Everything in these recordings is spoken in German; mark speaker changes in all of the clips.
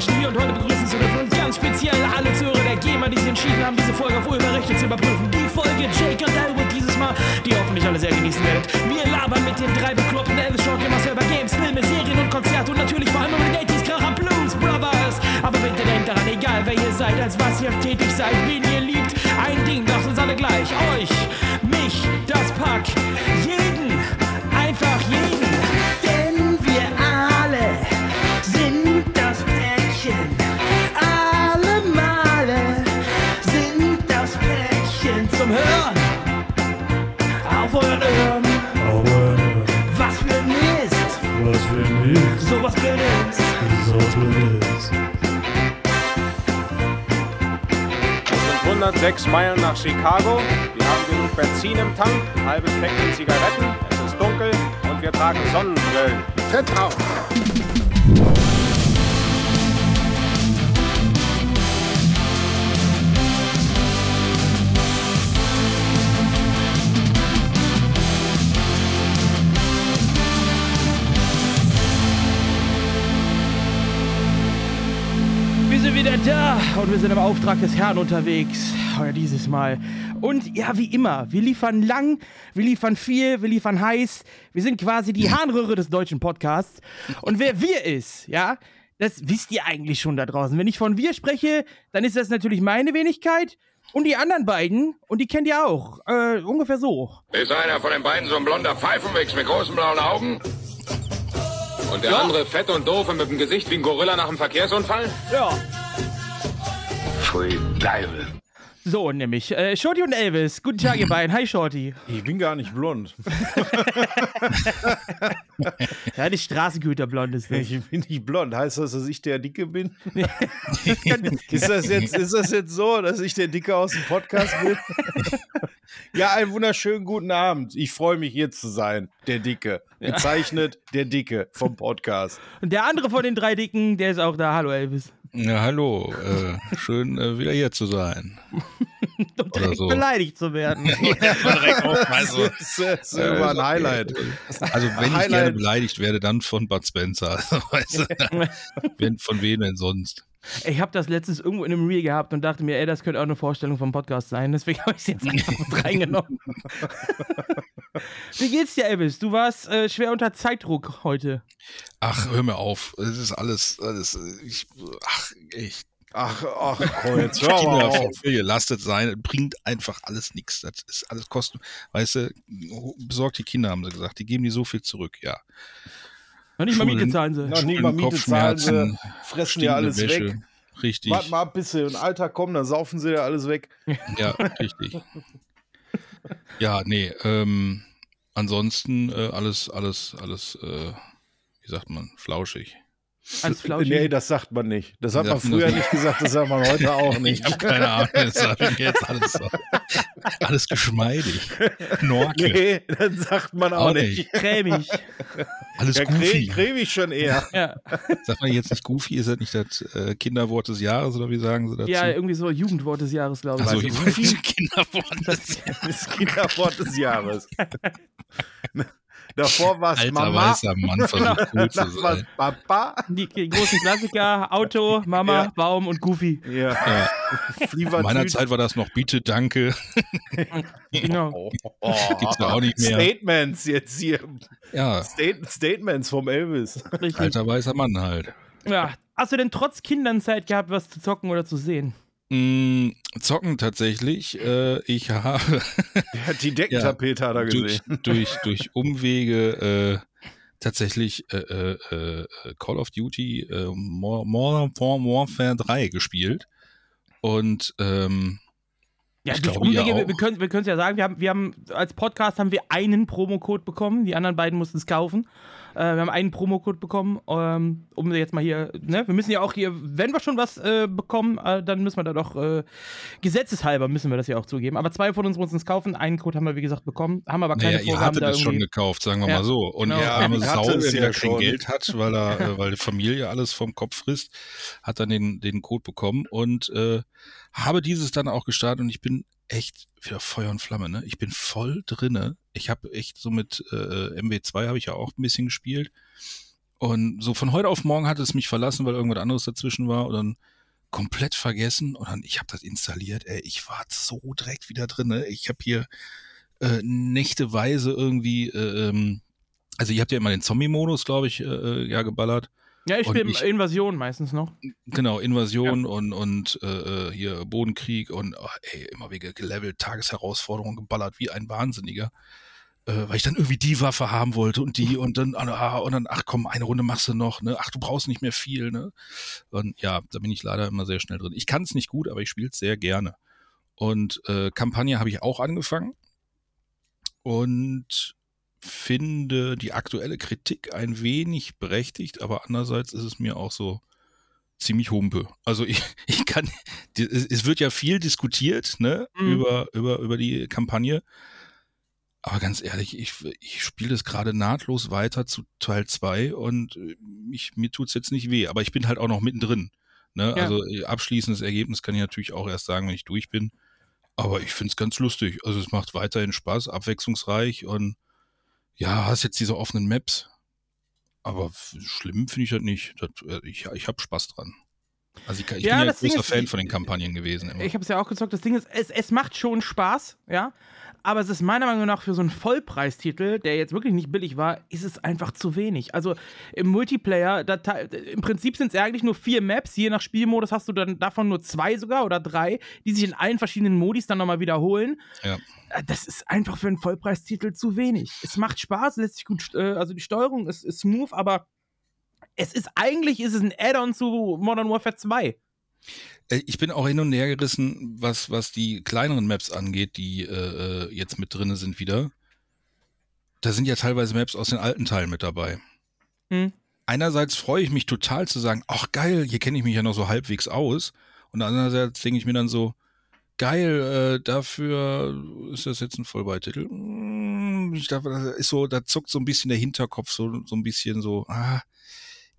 Speaker 1: Menschen hier und heute begrüßen zu dürfen. Und ganz speziell alle Zuhörer der GEMA, die sich entschieden haben, diese Folge auf Urheberrechte zu überprüfen. Die Folge Jake und Elwood dieses Mal, die hoffentlich alle sehr genießen werdet. Wir labern mit den drei bekloppten Elvis Short Gamers über Games, Filme, Serien und Konzerte und natürlich vor allem über die 80s Kracher Blues Brothers. Aber bitte denkt daran, egal wer ihr seid, als was ihr tätig seid, wen ihr liebt, ein Ding macht uns alle gleich. Euch, mich, das Pack, jeden, zum Hören. Auf euren Ohren. Was für ein Mist.
Speaker 2: was für ein Mist,
Speaker 1: Sowas Blödes.
Speaker 2: so blödes.
Speaker 3: Es sind 106 Meilen nach Chicago. Wir haben genug Benzin im Tank, halbes Päckchen Zigaretten, es ist dunkel und wir tragen Sonnenbrillen. Tritt drauf!
Speaker 1: Sind da und wir sind im Auftrag des Herrn unterwegs. Heuer dieses Mal. Und ja, wie immer, wir liefern lang, wir liefern viel, wir liefern heiß. Wir sind quasi die Harnröhre des deutschen Podcasts. Und wer wir ist, ja, das wisst ihr eigentlich schon da draußen. Wenn ich von wir spreche, dann ist das natürlich meine Wenigkeit und die anderen beiden. Und die kennt ihr auch. Äh, ungefähr so.
Speaker 4: Ist einer von den beiden so ein blonder Pfeifenwichs mit großen blauen Augen? Und der andere fett und doof und mit dem Gesicht wie ein Gorilla nach einem Verkehrsunfall?
Speaker 1: Ja.
Speaker 4: Pfui, Teufel.
Speaker 1: So, nämlich. Äh, Shorty und Elvis. Guten Tag, ihr beiden. Hi, Shorty.
Speaker 2: Ich bin gar nicht blond.
Speaker 1: Ja, die Straßengüterblond ist das.
Speaker 2: Ich bin nicht blond. Heißt das, dass ich der Dicke bin? ist, das jetzt, ist das jetzt so, dass ich der Dicke aus dem Podcast bin? ja, einen wunderschönen guten Abend. Ich freue mich, hier zu sein. Der Dicke. Gezeichnet der Dicke vom Podcast.
Speaker 1: Und der andere von den drei Dicken, der ist auch da. Hallo, Elvis.
Speaker 5: Ja, hallo. Äh, schön, äh, wieder hier zu sein.
Speaker 1: Und
Speaker 5: Oder
Speaker 1: direkt
Speaker 5: so.
Speaker 1: beleidigt zu werden.
Speaker 5: Also,
Speaker 2: Das ist, immer ein Highlight.
Speaker 5: also wenn ich
Speaker 2: Highlight.
Speaker 5: gerne beleidigt werde, dann von Bud Spencer. Wenn, von wem denn sonst?
Speaker 1: Ich habe das letztens irgendwo in einem Reel gehabt und dachte mir, ey, das könnte auch eine Vorstellung vom Podcast sein. Deswegen habe ich es jetzt einfach mit reingenommen. Wie geht's dir, Elvis? Du warst äh, schwer unter Zeitdruck heute.
Speaker 5: Ach, hör mir auf. Es ist alles, alles, ich, ach, ich,
Speaker 2: Ach, ach, komm, jetzt
Speaker 5: ich
Speaker 2: hör
Speaker 5: Kinder
Speaker 2: mal auf.
Speaker 5: viel gelastet sein, bringt einfach alles nichts. Das ist alles Kosten. Weißt du, besorgt die Kinder, haben sie gesagt. Die geben die so viel zurück, ja.
Speaker 1: Noch nicht mal. Miete zahlen sie.
Speaker 2: Noch nie mal Miete zahlen sie,
Speaker 5: Kopfschmerzen,
Speaker 2: fressen dir alles
Speaker 5: stinkende
Speaker 2: weg.
Speaker 5: Wäsche. Richtig.
Speaker 2: Warte mal ab, bis sie in Alter kommen, dann saufen sie dir alles weg.
Speaker 5: Ja, richtig. Ja, nee, ähm, ansonsten äh, alles, alles, alles, äh, wie sagt man, flauschig.
Speaker 1: Alles flauschig.
Speaker 2: Nee, das sagt man nicht. Das hat man früher nicht gesagt, das sagt man heute auch nicht.
Speaker 5: Ich habe keine Ahnung, das sag ich jetzt alles, so. alles geschmeidig. Knorke,
Speaker 2: Nee, das sagt man auch,
Speaker 5: Auch
Speaker 2: nicht.
Speaker 5: nicht.
Speaker 1: Cremig.
Speaker 5: alles
Speaker 2: Ja,
Speaker 5: goofy.
Speaker 2: cre cremig schon eher.
Speaker 1: Ja.
Speaker 5: Sagt man jetzt nicht goofy, ist das nicht das äh, Kinderwort des Jahres oder wie sagen sie dazu?
Speaker 1: ja, irgendwie so Jugendwort des Jahres, glaube ich.
Speaker 5: also,
Speaker 1: Also
Speaker 5: Kinderwort des
Speaker 2: Das Kinderwort des Jahres. Davor war es
Speaker 5: Alter
Speaker 2: Mama,
Speaker 5: weißer Mann versucht cool zu sein.
Speaker 2: Papa.
Speaker 1: Die, die großen Klassiker, Auto, Mama,
Speaker 2: Ja.
Speaker 1: Baum und Goofy.
Speaker 2: Ja,
Speaker 5: Ja, in meiner Zeit war das noch Bitte, Danke.
Speaker 1: Genau.
Speaker 2: Oh,
Speaker 5: Gibt's da auch nicht mehr.
Speaker 2: Statements jetzt hier.
Speaker 5: Ja,
Speaker 2: State Statements vom Elvis.
Speaker 1: Richtig.
Speaker 5: alter weißer Mann halt.
Speaker 1: Ja. Hast du denn trotz Kindern Zeit gehabt, was zu zocken oder zu sehen?
Speaker 5: Mm, zocken tatsächlich. Äh, ich habe
Speaker 2: hat die Deckentapete hat er
Speaker 5: durch,
Speaker 2: gesehen.
Speaker 5: durch, durch Umwege äh, tatsächlich äh, äh, äh, Call of Duty äh, Mo- Modern Warfare 3 gespielt. Und ähm,
Speaker 1: Ja,
Speaker 5: Ich
Speaker 1: durch Umwege, wir,
Speaker 5: auch.
Speaker 1: wir können wir es ja sagen, wir haben, wir haben als Podcast haben wir einen Promocode bekommen, die anderen beiden mussten es kaufen. Äh, wir haben einen Promocode bekommen, ähm, um jetzt mal hier, ne, wir müssen ja auch hier, wenn wir schon was äh, bekommen, äh, dann müssen wir da doch, äh, gesetzeshalber müssen wir das ja auch zugeben. Aber zwei von uns mussten es kaufen, einen Code haben wir wie gesagt bekommen, haben aber keine
Speaker 5: naja, ihr
Speaker 1: Vorgaben
Speaker 5: hattet
Speaker 1: da
Speaker 5: es schon gekauft, sagen wir
Speaker 1: Ja.
Speaker 5: mal so. Und
Speaker 1: Genau.
Speaker 5: der
Speaker 1: Ja,
Speaker 5: arme Sau,
Speaker 2: hatte es
Speaker 5: der
Speaker 2: ja
Speaker 5: kein
Speaker 2: schon.
Speaker 5: Geld hat, weil er, äh, weil die Familie alles vom Kopf frisst, hat dann den, den Code bekommen und äh, habe dieses dann auch gestartet und ich bin echt wieder Feuer und Flamme, ne? Ich bin voll drinne. Ich habe echt so mit äh, MW2 habe ich ja auch ein bisschen gespielt Und so von heute auf morgen hat es mich verlassen, weil irgendwas anderes dazwischen war und dann komplett vergessen und dann, ich habe das installiert, ey, ich war so direkt wieder drin. Ne? Ich habe hier äh, nächteweise irgendwie, äh, ähm, also ihr habt ja immer den Zombie-Modus, glaube ich, äh, äh, ja, geballert.
Speaker 1: Ja, ich spiele Invasion meistens noch.
Speaker 5: Genau, Invasion ja. und, und äh, hier Bodenkrieg und oh, ey, immer wieder gelevelt, Tagesherausforderungen geballert wie ein Wahnsinniger. Äh, weil ich dann irgendwie die Waffe haben wollte und die und dann, ah, und dann, ach komm, eine Runde machst du noch, ne? Ach, du brauchst nicht mehr viel, ne? Und ja, da bin ich leider immer sehr schnell drin. Ich kann es nicht gut, aber ich spiele es sehr gerne. Und äh, Kampagne habe ich auch angefangen und finde die aktuelle Kritik ein wenig berechtigt, aber andererseits ist es mir auch so ziemlich humpe. Also ich, ich kann, es wird ja viel diskutiert, ne, mhm. über, über, über die Kampagne. Aber ganz ehrlich, ich, ich spiele das gerade nahtlos weiter zu Teil 2 und äh, ich, mir tut es jetzt nicht weh, aber ich bin halt auch noch mittendrin. Ne? Ja. Also äh, abschließendes Ergebnis kann ich natürlich auch erst sagen, wenn ich durch bin. Aber ich finde es ganz lustig. Also es macht weiterhin Spaß, abwechslungsreich und ja, hast jetzt diese offenen Maps. Aber schlimm finde ich das nicht. Das, äh, ich ich habe Spaß dran. Also ich, ich ja, bin ja ein großer Fan von den Kampagnen gewesen.
Speaker 1: Immer. Ich habe es ja auch gesagt, das Ding ist, es, es macht schon Spaß, ja aber es ist meiner Meinung nach für so einen Vollpreistitel, der jetzt wirklich nicht billig war, ist es einfach zu wenig. Also im Multiplayer, da, im Prinzip sind es eigentlich nur vier Maps, je nach Spielmodus hast du dann davon nur zwei sogar oder drei, die sich in allen verschiedenen Modis dann nochmal wiederholen. Ja. Äh, das ist einfach für einen Vollpreistitel zu wenig. Es macht Spaß, lässt sich gut, äh, also die Steuerung ist, ist smooth, aber es ist eigentlich ist es ein Add-on zu Modern Warfare 2.
Speaker 5: Äh, ich bin auch hin und her gerissen, was, was die kleineren Maps angeht, die äh, äh, jetzt mit drin sind wieder. Da sind ja teilweise Maps aus den alten Teilen mit dabei. Hm. Einerseits freue ich mich total zu sagen, ach geil, hier kenne ich mich ja noch so halbwegs aus. Und andererseits denke ich mir dann so, geil, äh, dafür ist das jetzt ein Vollbeititel. Hm, ich dachte, das ist so, da zuckt so ein bisschen der Hinterkopf, so, so ein bisschen so, ah,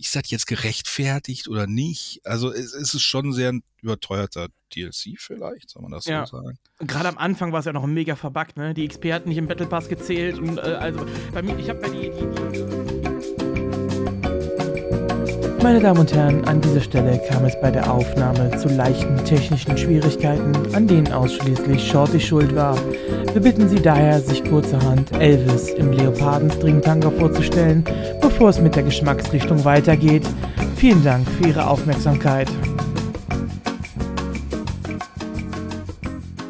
Speaker 5: ist das jetzt gerechtfertigt oder nicht? Also es, es ist schon sehr ein überteuerter DLC vielleicht, soll man das ja. so sagen?
Speaker 1: Gerade am Anfang war es ja noch mega verbuggt, ne? Die XP hat nicht im Battle Pass gezählt und äh, also bei mir, ich habe ja die, die, die meine Damen und Herren, an dieser Stelle kam es bei der Aufnahme zu leichten technischen Schwierigkeiten, an denen ausschließlich Shorty schuld war. Wir bitten Sie daher, sich kurzerhand Elvis im Leopardenstringtanga vorzustellen, bevor es mit der Geschmacksrichtung weitergeht. Vielen Dank für Ihre Aufmerksamkeit.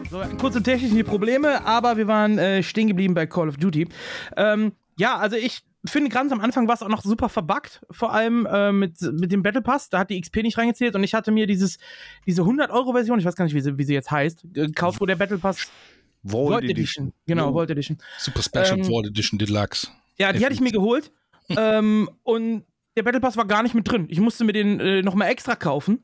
Speaker 1: So, kurze technische Probleme, aber wir waren äh, stehen geblieben bei Call of Duty. Ähm, ja, also ich finde, ganz am Anfang war es auch noch super verbuggt, vor allem äh, mit, mit dem Battle Pass. Da hat die XP nicht reingezählt und ich hatte mir dieses, diese 100-Euro-Version, ich weiß gar nicht, wie sie, wie sie jetzt heißt, gekauft, wo der Battle Pass.
Speaker 5: Vault, Vault Edition.
Speaker 1: Edition. Genau, oh. Vault Edition.
Speaker 5: Super Special ähm, Vault Edition Deluxe.
Speaker 1: Ja, die F hatte ich mir geholt. Ähm, und der Battle Pass war gar nicht mit drin. Ich musste mir den äh, nochmal extra kaufen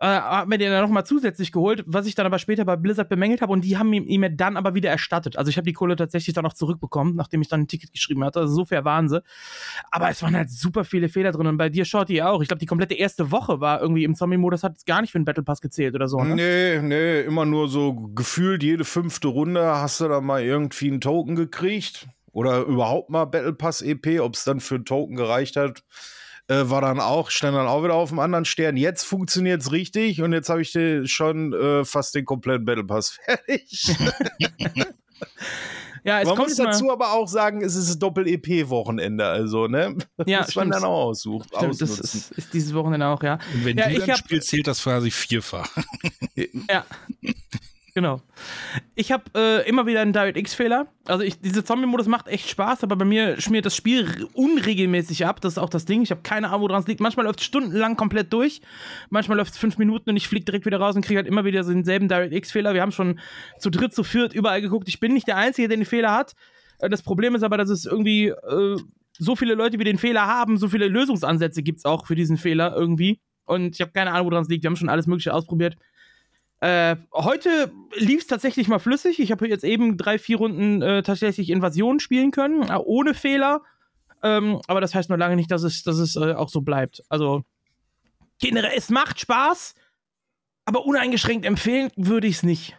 Speaker 1: äh, hab mir den dann nochmal zusätzlich geholt, was ich dann aber später bei Blizzard bemängelt habe und die haben ihm, mir dann aber wieder erstattet. Also ich habe die Kohle tatsächlich dann auch zurückbekommen, nachdem ich dann ein Ticket geschrieben hatte. Also so fair waren sie. Aber es waren halt super viele Fehler drin und bei dir, Shorty, auch. Ich glaube, die komplette erste Woche war irgendwie im Zombie-Modus, hat es gar nicht für den Battle Pass gezählt oder so. Ne?
Speaker 2: Nee, nee, immer nur so gefühlt jede fünfte Runde hast du da mal irgendwie einen Token gekriegt. Oder überhaupt mal Battle Pass EP, ob es dann für einen Token gereicht hat äh, war dann auch, stand dann auch wieder auf dem anderen Stern. Jetzt funktioniert es richtig und jetzt habe ich schon äh, fast den kompletten Battle Pass fertig. Ja, es man kommt muss dazu aber auch sagen, es ist Doppel-EP-Wochenende, also, ne?
Speaker 1: Ja, muss man
Speaker 2: dann auch aussuchen.
Speaker 1: Stimmt, das ist, ist, dieses Wochenende auch, ja.
Speaker 5: Und wenn
Speaker 1: ja,
Speaker 5: du dann spielst, zählt das quasi vierfach.
Speaker 1: ja. Genau. Ich habe äh, immer wieder einen DirectX-Fehler. Also ich, dieser Zombie-Modus macht echt Spaß, aber bei mir schmiert das Spiel unregelmäßig ab. Das ist auch das Ding. Ich habe keine Ahnung, woran es liegt. Manchmal läuft es stundenlang komplett durch. Manchmal läuft es fünf Minuten und ich fliege direkt wieder raus und kriege halt immer wieder so denselben DirectX-Fehler. Wir haben schon zu dritt, zu viert überall geguckt. Ich bin nicht der Einzige, der den Fehler hat. Äh, das Problem ist aber, dass es irgendwie äh, so viele Leute, wie den Fehler haben, so viele Lösungsansätze gibt es auch für diesen Fehler irgendwie. Und ich habe keine Ahnung, woran es liegt. Wir haben schon alles Mögliche ausprobiert. Äh, heute lief es tatsächlich mal flüssig. Ich habe jetzt eben drei, vier Runden äh, tatsächlich Invasion spielen können, äh, ohne Fehler. Ähm, aber das heißt noch lange nicht, dass es, dass es äh, auch so bleibt. Also, generell, es macht Spaß, aber uneingeschränkt empfehlen würde ich es nicht.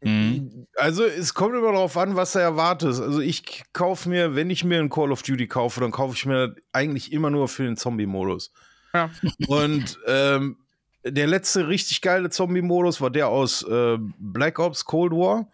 Speaker 5: Mhm.
Speaker 2: Also es kommt immer darauf an, was du erwartest. Also ich kaufe mir, wenn ich mir ein Call of Duty kaufe, dann kaufe ich mir eigentlich immer nur für den Zombie-Modus.
Speaker 1: Ja.
Speaker 2: Und ähm, der letzte richtig geile Zombie-Modus war der aus äh, Black Ops Cold War.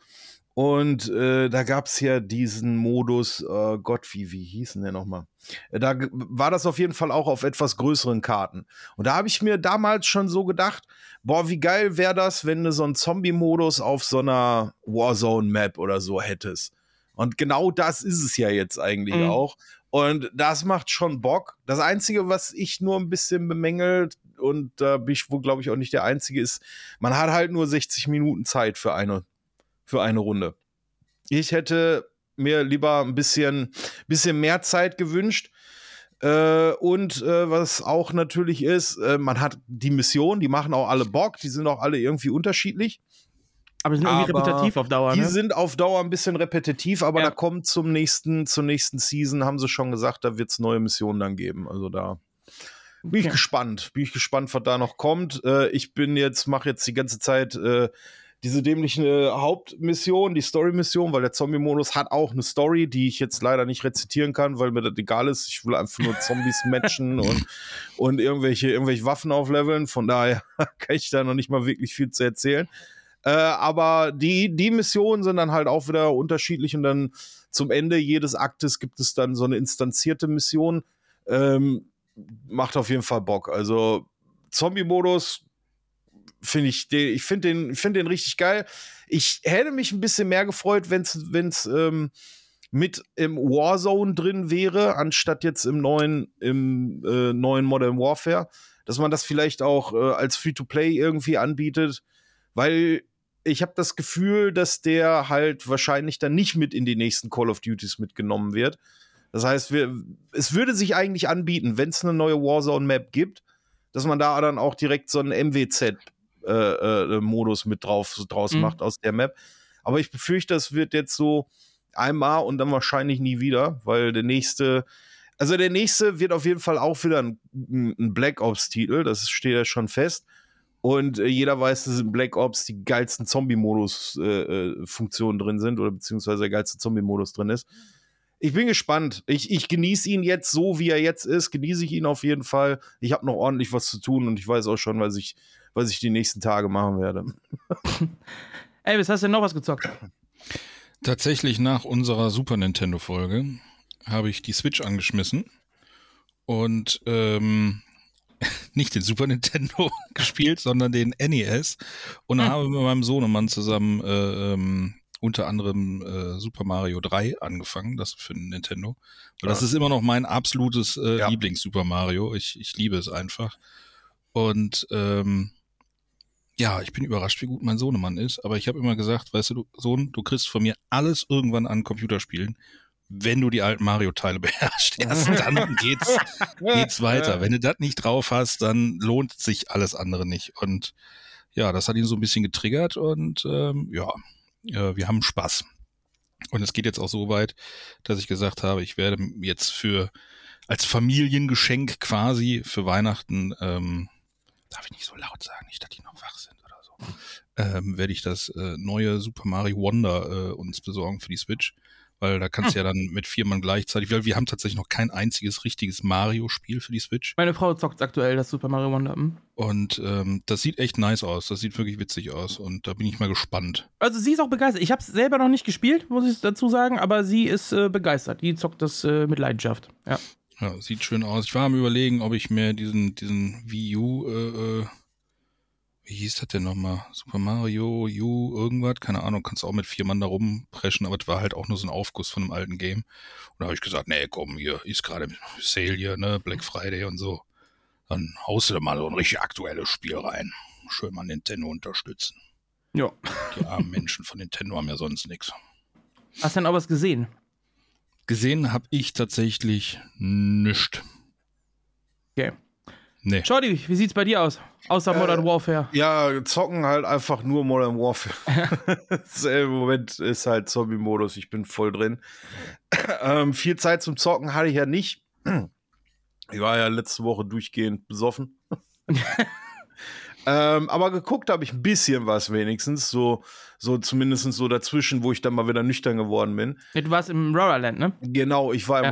Speaker 2: Und äh, da gab es ja diesen Modus, äh, Gott, wie, wie hieß denn der nochmal? Äh, Da war das auf jeden Fall auch auf etwas größeren Karten. Und da habe ich mir damals schon so gedacht, boah, wie geil wäre das, wenn du so einen Zombie-Modus auf so einer Warzone-Map oder so hättest. Und genau das ist es ja jetzt eigentlich
Speaker 1: Mhm.
Speaker 2: auch. Und das macht schon Bock. Das Einzige, was ich nur ein bisschen bemängelt, und da bin ich wohl, glaube ich, auch nicht der Einzige, ist, man hat halt nur 60 Minuten Zeit für eine, für eine Runde. Ich hätte mir lieber ein bisschen, bisschen mehr Zeit gewünscht. Äh, und äh, was auch natürlich ist, äh, man hat die Mission, die machen auch alle Bock, die sind auch alle irgendwie unterschiedlich.
Speaker 1: Aber die sind irgendwie
Speaker 2: Aber
Speaker 1: repetitiv auf Dauer,
Speaker 2: Die
Speaker 1: ne?
Speaker 2: sind auf Dauer ein bisschen repetitiv, aber
Speaker 1: Ja.
Speaker 2: da kommt zum nächsten, zur nächsten Season, haben sie schon gesagt, da wird es neue Missionen dann geben. Also da bin ich
Speaker 1: Okay.
Speaker 2: gespannt. Bin ich gespannt, was da noch kommt. Äh, ich bin jetzt, mache jetzt die ganze Zeit äh, diese dämliche Hauptmission, die Story-Mission, weil der Zombie-Modus hat auch eine Story, die ich jetzt leider nicht rezitieren kann, weil mir das egal ist. Ich will einfach nur Zombies matchen und, und irgendwelche, irgendwelche Waffen aufleveln. Von daher kann ich da noch nicht mal wirklich viel zu erzählen. Äh, aber die, die Missionen sind dann halt auch wieder unterschiedlich und dann zum Ende jedes Aktes gibt es dann so eine instanzierte Mission. Ähm, macht auf jeden Fall Bock. Also Zombie-Modus finde ich, den, ich finde den, finde den richtig geil. Ich hätte mich ein bisschen mehr gefreut, wenn es, wenn es ähm, mit im Warzone drin wäre, anstatt jetzt im neuen, im äh, neuen Modern Warfare, dass man das vielleicht auch äh, als Free-to-Play irgendwie anbietet, weil ich habe das Gefühl, dass der halt wahrscheinlich dann nicht mit in die nächsten Call of Duties mitgenommen wird. Das heißt, wir, es würde sich eigentlich anbieten, wenn es eine neue Warzone-Map gibt, dass man da dann auch direkt so einen MWZ-Modus mit drauf draus
Speaker 1: Mhm.
Speaker 2: macht aus der Map. Aber ich befürchte, das wird jetzt so einmal und dann wahrscheinlich nie wieder, weil der nächste, also der nächste wird auf jeden Fall auch wieder ein, ein Black Ops-Titel, das steht ja schon fest. Und äh, jeder weiß, dass in Black Ops die geilsten Zombie-Modus-Funktionen drin sind oder beziehungsweise der geilste Zombie-Modus drin ist. Ich bin gespannt. Ich, ich genieße ihn jetzt so, wie er jetzt ist. Genieße ich ihn auf jeden Fall. Ich habe noch ordentlich was zu tun und ich weiß auch schon, was ich, was ich die nächsten Tage machen werde.
Speaker 1: Elvis, hast du denn noch was gezockt?
Speaker 5: Tatsächlich nach unserer Super Nintendo-Folge habe ich die Switch angeschmissen und ähm, nicht den Super Nintendo gespielt, sondern den NES und
Speaker 1: Hm.
Speaker 5: habe mit meinem Sohnemann zusammen äh, ähm, unter anderem äh, Super Mario 3 angefangen, das für Nintendo. Weil das
Speaker 2: Ja.
Speaker 5: ist immer noch mein absolutes äh,
Speaker 2: Ja.
Speaker 5: Lieblings-Super Mario. Ich, ich liebe es einfach. Und ähm, ja, ich bin überrascht, wie gut mein Sohnemann ist. Aber ich habe immer gesagt, weißt du, du, Sohn, du kriegst von mir alles irgendwann an Computerspielen, wenn du die alten Mario-Teile beherrschst. Erst dann geht's, geht's weiter. Wenn du das nicht drauf hast, dann lohnt sich alles andere nicht. Und ja, das hat ihn so ein bisschen getriggert und ähm, ja, äh, wir haben Spaß. Und es geht jetzt auch so weit, dass ich gesagt habe, ich werde jetzt für als Familiengeschenk quasi für Weihnachten, ähm, darf ich nicht so laut sagen, nicht, dass die noch wach sind oder so, ähm, werde ich das äh, neue Super Mario Wonder äh, uns besorgen für die Switch. Weil da kannst du ja dann mit vier Mann gleichzeitig, weil wir haben tatsächlich noch kein einziges richtiges Mario-Spiel für die Switch.
Speaker 1: Meine Frau zockt aktuell das Super Mario Wonder. hm?
Speaker 5: Und ähm, das sieht echt nice aus. Das sieht wirklich witzig aus. Und da bin ich mal gespannt.
Speaker 1: Also sie ist auch begeistert. Ich habe es selber noch nicht gespielt, muss ich dazu sagen, aber sie ist äh, begeistert. Die zockt das äh, mit Leidenschaft. Ja.
Speaker 5: Ja, sieht schön aus. Ich war am überlegen, ob ich mir diesen, diesen Wii U, äh, äh, wie hieß das denn nochmal? Super Mario U, irgendwas, keine Ahnung, kannst auch mit vier Mann da rumpreschen, aber es war halt auch nur so ein Aufguss von einem alten Game. Und da habe ich gesagt, nee, komm, hier ist gerade Sale hier, ne, Black Friday und so. Dann haust du da mal so ein richtig aktuelles Spiel rein. Schön mal Nintendo unterstützen.
Speaker 1: ja.
Speaker 5: Die armen Menschen von Nintendo haben ja sonst nichts.
Speaker 1: Hast du denn auch was gesehen?
Speaker 5: Gesehen habe ich tatsächlich nichts.
Speaker 1: Okay.
Speaker 5: Nee.
Speaker 1: Shorty, wie sieht's bei dir aus? Außer Modern Warfare.
Speaker 2: Ja, zocken halt einfach nur Modern Warfare. Das, äh, Im Moment ist halt Zombie-Modus, ich bin voll drin. ähm, viel Zeit zum Zocken hatte ich ja nicht. Ich war ja letzte Woche durchgehend besoffen. Ähm, aber geguckt habe ich ein bisschen was wenigstens, so, so zumindest so dazwischen, wo ich dann mal wieder nüchtern geworden bin.
Speaker 1: Du warst im Rorerland, ne?
Speaker 2: Genau, ich war im
Speaker 1: Ja.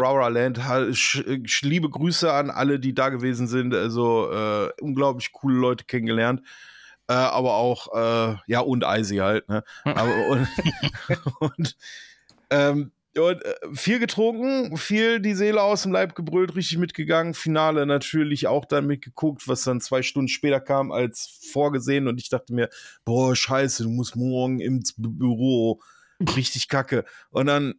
Speaker 2: Liebe Grüße an alle, die da gewesen sind. Also äh, unglaublich coole Leute kennengelernt. Äh, aber auch, äh, ja, und Eisi halt, ne? Aber, und, und, ähm, und äh, viel getrunken, viel die Seele aus dem Leib gebrüllt, richtig mitgegangen. Finale natürlich auch dann mitgeguckt, was dann zwei Stunden später kam als vorgesehen. Und ich dachte mir, boah, scheiße, du musst morgen ins Bü- Büro. Richtig kacke. Und dann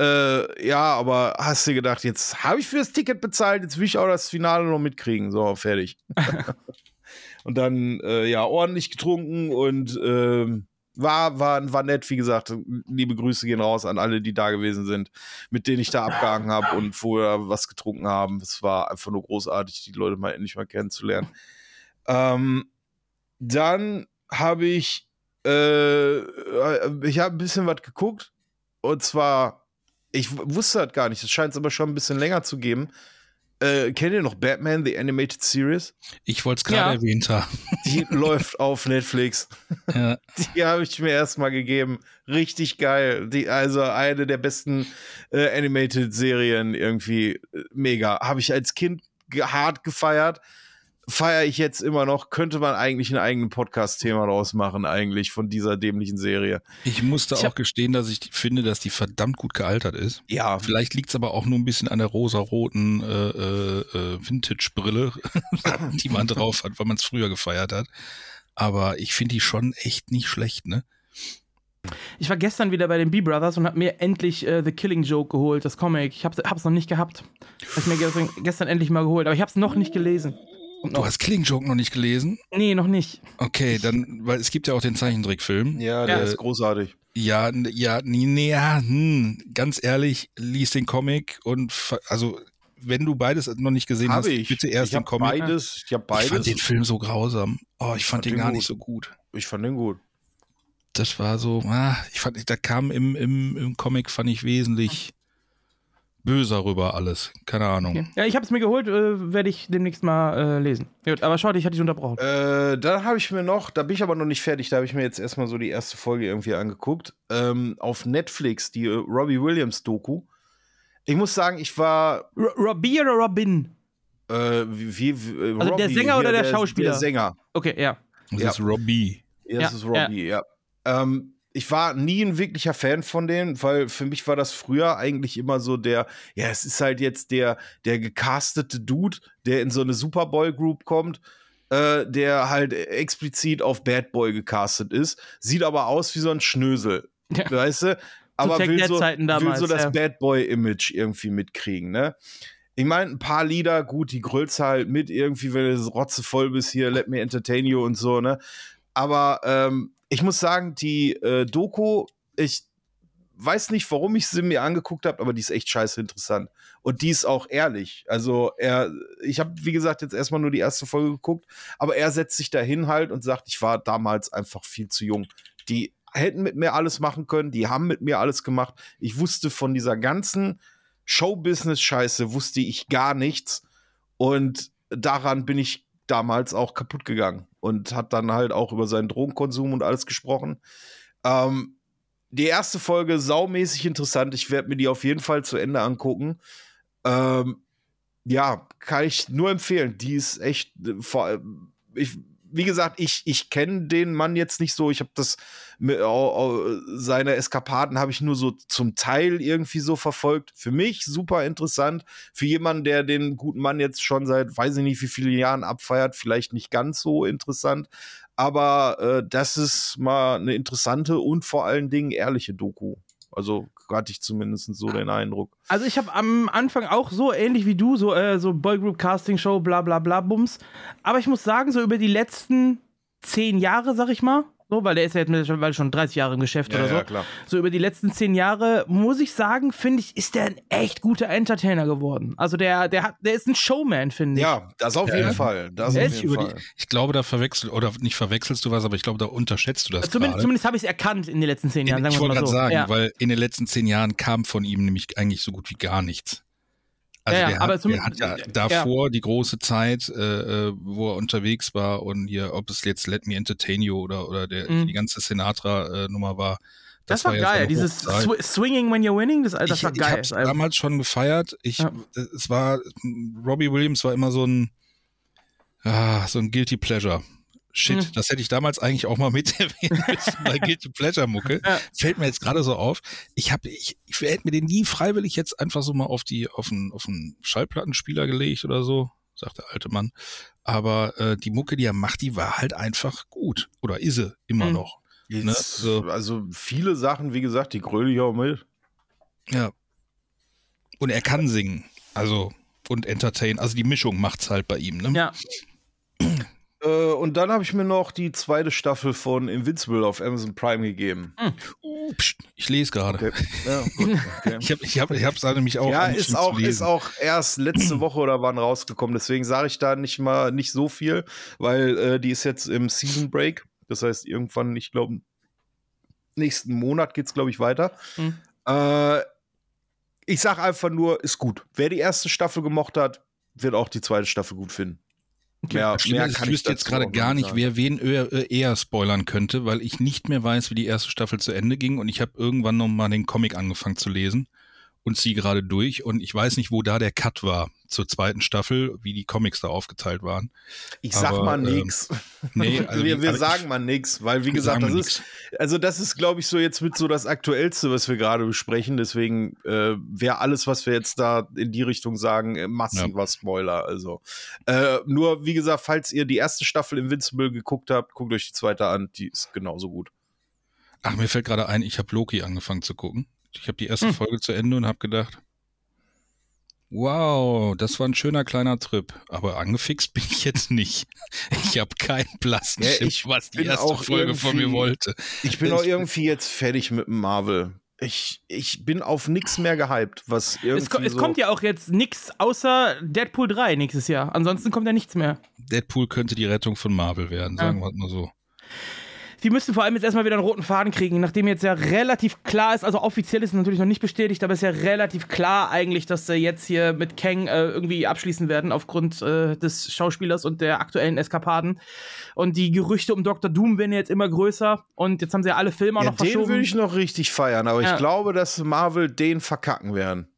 Speaker 2: äh, ja, aber hast du gedacht, jetzt habe ich für das Ticket bezahlt, jetzt will ich auch das Finale noch mitkriegen. So, fertig. und dann, äh, ja, ordentlich getrunken und ähm, war, war, war nett, wie gesagt. Liebe Grüße gehen raus an alle, die da gewesen sind, mit denen ich da abgehangen habe und vorher was getrunken haben. Es war einfach nur großartig, die Leute mal endlich mal kennenzulernen. Ähm, dann habe ich, äh, ich habe ein bisschen was geguckt. Und zwar, ich wusste das gar nicht, es scheint es aber schon ein bisschen länger zu geben. Äh, kennt ihr noch Batman, The Animated Series?
Speaker 5: Ich wollte es gerade
Speaker 1: Ja.
Speaker 5: erwähnt haben.
Speaker 2: Die läuft auf Netflix.
Speaker 5: Ja.
Speaker 2: Die habe ich mir erstmal gegeben. Richtig geil. Die, also eine der besten äh, Animated-Serien irgendwie. Äh, Mega. Habe ich als Kind ge hart gefeiert. Feiere ich jetzt immer noch. Könnte man eigentlich einen eigenen Podcast-Thema draus machen, eigentlich, von dieser dämlichen Serie.
Speaker 5: Ich musste
Speaker 1: Ich
Speaker 5: auch gestehen, dass ich finde, dass die verdammt gut gealtert ist.
Speaker 2: Ja,
Speaker 5: Vielleicht liegt es aber auch nur ein bisschen an der rosa-roten äh, äh, äh, Vintage-Brille, die man drauf hat, weil man es früher gefeiert hat. Aber ich finde die schon echt nicht schlecht, ne?
Speaker 1: Ich war gestern wieder bei den B-Brothers und hab mir endlich äh, The Killing Joke geholt, das Comic. Ich hab's, hab's noch nicht gehabt. Hab ich mir gestern, gestern endlich mal geholt, aber ich hab's noch nicht gelesen. Und
Speaker 5: Du hast Killing Joke noch nicht gelesen?
Speaker 1: nee, noch nicht.
Speaker 5: Okay, dann, weil es gibt ja auch den Zeichentrickfilm.
Speaker 2: ja, der
Speaker 1: Ja.
Speaker 2: ist großartig.
Speaker 5: Ja, ja, nee, nee, ja, hm, ganz ehrlich, lies den Comic und also wenn du beides noch nicht gesehen hast,
Speaker 2: Habe ich.
Speaker 5: bitte erst
Speaker 2: ich
Speaker 5: den
Speaker 2: hab
Speaker 5: Comic.
Speaker 2: beides. Ich habe
Speaker 5: Ich fand
Speaker 2: beides.
Speaker 5: den Film so grausam. Oh, ich fand
Speaker 2: fand
Speaker 5: den
Speaker 2: den
Speaker 5: gar
Speaker 2: gut.
Speaker 5: nicht so gut.
Speaker 2: Ich fand den gut.
Speaker 5: Das war so, ah, ich fand, da kam im, im, im Comic fand ich wesentlich böser rüber alles. Keine Ahnung.
Speaker 1: Okay. Ja, ich hab's mir geholt, äh, werde ich demnächst mal äh, lesen. Gut, aber schau, ich hatte dich unterbrochen.
Speaker 2: Äh, dann habe ich mir noch, da bin ich aber noch nicht fertig, da habe ich mir jetzt erstmal so die erste Folge irgendwie angeguckt. Ähm, auf Netflix, die äh, Robbie Williams Doku. Ich muss sagen, ich war.
Speaker 1: R Robbie oder Robin?
Speaker 2: Äh, wie, wie, wie,
Speaker 1: Also der Sänger oder der Schauspieler?
Speaker 2: Der Sänger.
Speaker 1: Okay, ja.
Speaker 5: Das
Speaker 2: Ja.
Speaker 5: ist Robbie.
Speaker 2: Ja, das
Speaker 1: Ja,
Speaker 2: ist Robbie, ja. Ähm, ich war nie ein wirklicher Fan von denen, weil für mich war das früher eigentlich immer so der, ja, es ist halt jetzt der, der gecastete Dude, der in so eine Superboy-Group kommt, äh, der halt explizit auf Bad Boy gecastet ist, sieht aber aus wie so ein Schnösel,
Speaker 1: Ja.
Speaker 2: weißt du? Aber will so,
Speaker 1: Zeiten
Speaker 2: will
Speaker 1: damals,
Speaker 2: so das
Speaker 1: ja.
Speaker 2: Bad Boy-Image irgendwie mitkriegen, ne? Ich meine, ein paar Lieder, gut, die grüllst halt mit irgendwie, wenn du rotzevoll bist hier, Let Me Entertain You und so, ne? Aber ähm, ich muss sagen, die äh, Doku, ich weiß nicht, warum ich sie mir angeguckt habe, aber die ist echt scheiße interessant. Und die ist auch ehrlich. Also er, ich habe, wie gesagt, jetzt erstmal nur die erste Folge geguckt, aber er setzt sich dahin halt und sagt, ich war damals einfach viel zu jung. Die hätten mit mir alles machen können, die haben mit mir alles gemacht. Ich wusste von dieser ganzen Showbusiness-Scheiße, wusste ich gar nichts. Und daran bin ich damals auch kaputt gegangen und hat dann halt auch über seinen Drogenkonsum und alles gesprochen. Ähm, die erste Folge saumäßig interessant. Ich werde mir die auf jeden Fall zu Ende angucken. Ähm, ja, kann ich nur empfehlen. Die ist echt äh, vor allem, ich, wie gesagt, ich, ich kenne den Mann jetzt nicht so. Ich habe das, seine Eskapaden habe ich nur so zum Teil irgendwie so verfolgt. Für mich super interessant. Für jemanden, der den guten Mann jetzt schon seit, weiß ich nicht, wie viele Jahren abfeiert, vielleicht nicht ganz so interessant. Aber äh, das ist mal eine interessante und vor allen Dingen ehrliche Doku. Also hatte ich zumindest so den Eindruck.
Speaker 1: Also ich habe am Anfang auch so ähnlich wie du, so, äh, so Boygroup Casting Show, bla bla bla Bums. Aber ich muss sagen, so über die letzten zehn Jahre, sag ich mal, so, weil der ist ja jetzt mittlerweile schon 30 Jahre im Geschäft oder so.
Speaker 2: klar.
Speaker 1: So über die letzten zehn Jahre, muss ich sagen, finde ich, ist der ein echt guter Entertainer geworden. Also der, der hat, der ist ein Showman, finde ich.
Speaker 2: Ja, das auf jeden Fall. Das
Speaker 1: Ja,
Speaker 2: auf
Speaker 1: ich
Speaker 2: jeden Fall.
Speaker 5: die, ich glaube, da verwechselst oder nicht verwechselst du was, aber ich glaube, da unterschätzt du das
Speaker 1: Zumindest, zumindest habe ich es erkannt in den letzten zehn Jahren, sagen
Speaker 5: ich
Speaker 1: wir
Speaker 5: wollte gerade
Speaker 1: so.
Speaker 5: sagen,
Speaker 1: ja.
Speaker 5: weil in den letzten zehn Jahren kam von ihm nämlich eigentlich so gut wie gar nichts. Also
Speaker 1: Ja, ja,
Speaker 5: der,
Speaker 1: aber
Speaker 5: hat, der hat ja
Speaker 1: ja.
Speaker 5: davor die große Zeit, äh, äh, wo er unterwegs war und hier, ob es jetzt Let Me Entertain You oder, oder der,
Speaker 1: Mhm.
Speaker 5: die ganze Sinatra-Nummer war.
Speaker 1: Das, war
Speaker 5: ja
Speaker 1: geil, dieses. Sw Swinging When You're Winning, das, das
Speaker 5: ich,
Speaker 1: war
Speaker 5: Ich
Speaker 1: geil.
Speaker 5: habe damals schon gefeiert. Ich,
Speaker 1: Ja.
Speaker 5: es war Robbie Williams war immer so ein ah, so ein guilty pleasure. Shit,
Speaker 1: Hm.
Speaker 5: das hätte ich damals eigentlich auch mal mit erwähnen müssen bei Guilty Pleasure Mucke.
Speaker 1: Ja.
Speaker 5: Fällt mir jetzt gerade so auf. Ich habe, ich, ich hätte mir den nie freiwillig jetzt einfach so mal auf die, auf einen, auf einen Schallplattenspieler gelegt oder so, sagt der alte Mann. Aber äh, die Mucke, die er macht, die war halt einfach gut. Oder ist sie immer
Speaker 1: Hm.
Speaker 5: noch.
Speaker 2: Jetzt,
Speaker 5: Ne, so.
Speaker 2: Also viele Sachen, wie gesagt, die gröle ich auch mit.
Speaker 5: Ja. Und er kann singen. Also, und entertain. Also die Mischung macht's halt bei ihm, ne?
Speaker 1: Ja,
Speaker 2: Äh, und dann habe ich mir noch die zweite Staffel von Invincible auf Amazon Prime gegeben.
Speaker 5: Uh, pst, ich lese gerade.
Speaker 2: Okay. Ja, okay.
Speaker 5: Ich habe ich hab, ich nämlich auch.
Speaker 2: ja, ist
Speaker 5: zu
Speaker 2: auch, ist auch erst letzte Woche oder wann rausgekommen. Deswegen sage ich da nicht mal nicht so viel, weil äh, die ist jetzt im Season Break. Das heißt, irgendwann, ich glaube, nächsten Monat geht es, glaube ich, weiter.
Speaker 1: Mhm.
Speaker 2: Äh, ich sage einfach nur, ist gut. Wer die erste Staffel gemocht hat, wird auch die zweite Staffel gut finden. Mehr,
Speaker 5: Schlimm
Speaker 2: mehr
Speaker 5: ist, ich wüsste jetzt gerade gar nicht,
Speaker 2: sagen.
Speaker 5: wer wen eher, äh, eher spoilern könnte, weil ich nicht mehr weiß, wie die erste Staffel zu Ende ging und ich habe irgendwann noch mal den Comic angefangen zu lesen und ziehe gerade durch und ich weiß nicht, wo da der Cut war zur zweiten Staffel, wie die Comics da aufgeteilt waren.
Speaker 2: Ich sag
Speaker 5: Aber,
Speaker 2: mal
Speaker 5: ähm,
Speaker 2: nix.
Speaker 5: Nee, also
Speaker 2: wir wir
Speaker 5: also
Speaker 2: sagen
Speaker 5: ich-
Speaker 2: mal nix, weil wie gesagt, das ist, also das ist, glaube ich, so jetzt mit so das Aktuellste, was wir gerade besprechen. Deswegen äh, wäre alles, was wir jetzt da in die Richtung sagen, äh, massiver Spoiler. Also äh, nur, wie gesagt, falls ihr die erste Staffel Invincible geguckt habt, guckt euch die zweite an, die ist genauso gut.
Speaker 5: Ach, mir fällt gerade ein, ich habe Loki angefangen zu gucken. Ich habe die erste
Speaker 1: Hm.
Speaker 5: Folge zu Ende und habe gedacht, wow, das war ein schöner kleiner Trip. Aber angefixt bin ich jetzt nicht. Ich habe keinen blassen
Speaker 2: Ja, ich
Speaker 5: was die erste
Speaker 2: auch
Speaker 5: Folge von mir wollte.
Speaker 2: Ich bin
Speaker 5: Ich-
Speaker 2: auch irgendwie jetzt fertig mit dem Marvel. Ich, ich bin auf nichts mehr gehypt, was irgendwie
Speaker 1: es, ko es
Speaker 2: so
Speaker 1: kommt ja auch jetzt nichts außer Deadpool 3 nächstes Jahr. Ansonsten kommt ja nichts mehr.
Speaker 5: Deadpool könnte die Rettung von Marvel werden, sagen wir mal so.
Speaker 1: Die müssten vor allem jetzt erstmal wieder einen roten Faden kriegen, nachdem jetzt ja relativ klar ist, also offiziell ist es natürlich noch nicht bestätigt, aber es ist ja relativ klar eigentlich, dass sie jetzt hier mit Kang äh, irgendwie abschließen werden aufgrund äh, des Schauspielers und der aktuellen Eskapaden. Und die Gerüchte um Dr. Doom werden jetzt immer größer und jetzt haben sie ja alle Filme auch
Speaker 2: Ja,
Speaker 1: noch
Speaker 2: den
Speaker 1: verschoben.
Speaker 2: würde ich noch richtig feiern, aber
Speaker 1: Ja.
Speaker 2: ich glaube, dass Marvel den verkacken werden.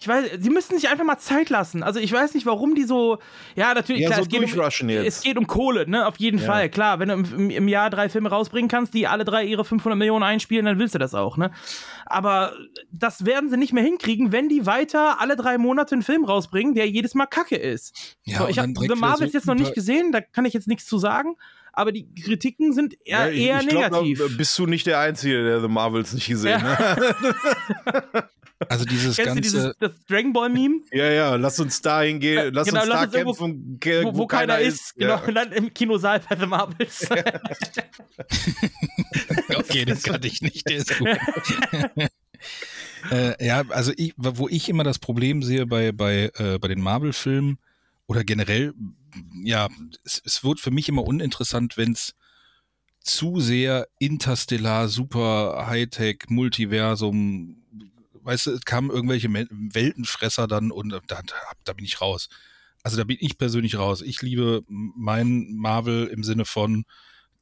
Speaker 1: Ich weiß, sie müssten sich einfach mal Zeit lassen. Also ich weiß nicht, warum die so. Ja, natürlich,
Speaker 2: Ja,
Speaker 1: klar,
Speaker 2: so
Speaker 1: es, geht um,
Speaker 2: jetzt.
Speaker 1: es geht um Kohle, ne? Auf jeden
Speaker 2: Ja.
Speaker 1: Fall. Klar, wenn du im, im, Jahr drei Filme rausbringen kannst, die alle drei ihre 500 Millionen einspielen, dann willst du das auch, ne? Aber das werden sie nicht mehr hinkriegen, wenn die weiter alle drei Monate einen Film rausbringen, der jedes Mal kacke ist.
Speaker 5: Ja,
Speaker 1: so, ich habe The Marvels
Speaker 5: so
Speaker 1: jetzt noch nicht gesehen, da kann ich jetzt nichts zu sagen. Aber die Kritiken sind eher,
Speaker 2: ich,
Speaker 1: eher
Speaker 2: ich glaub,
Speaker 1: negativ.
Speaker 2: da bist du nicht der Einzige, der The Marvels nicht gesehen hat.
Speaker 5: Also dieses
Speaker 1: Kennst du
Speaker 5: ganze,
Speaker 1: dieses das Dragon Ball Meme?
Speaker 2: Ja, ja, lass uns dahin gehen, lass
Speaker 1: genau,
Speaker 2: uns
Speaker 1: lass
Speaker 2: da
Speaker 1: uns irgendwo-
Speaker 2: kämpfen, ge-
Speaker 1: Wo, wo, keiner, ist, genau,
Speaker 2: Ja.
Speaker 1: und dann im Kinosaal bei The Marvels.
Speaker 5: okay, den kannte ich nicht, der ist gut. äh, ja, also ich, wo ich immer das Problem sehe bei, bei, äh, bei den Marvel-Filmen oder generell, ja, es, es wird für mich immer uninteressant, wenn es zu sehr interstellar, super Hightech, Multiversum, weißt du, es kamen irgendwelche Weltenfresser dann und da, da, da bin ich raus. Also da bin ich persönlich raus. Ich liebe mein Marvel im Sinne von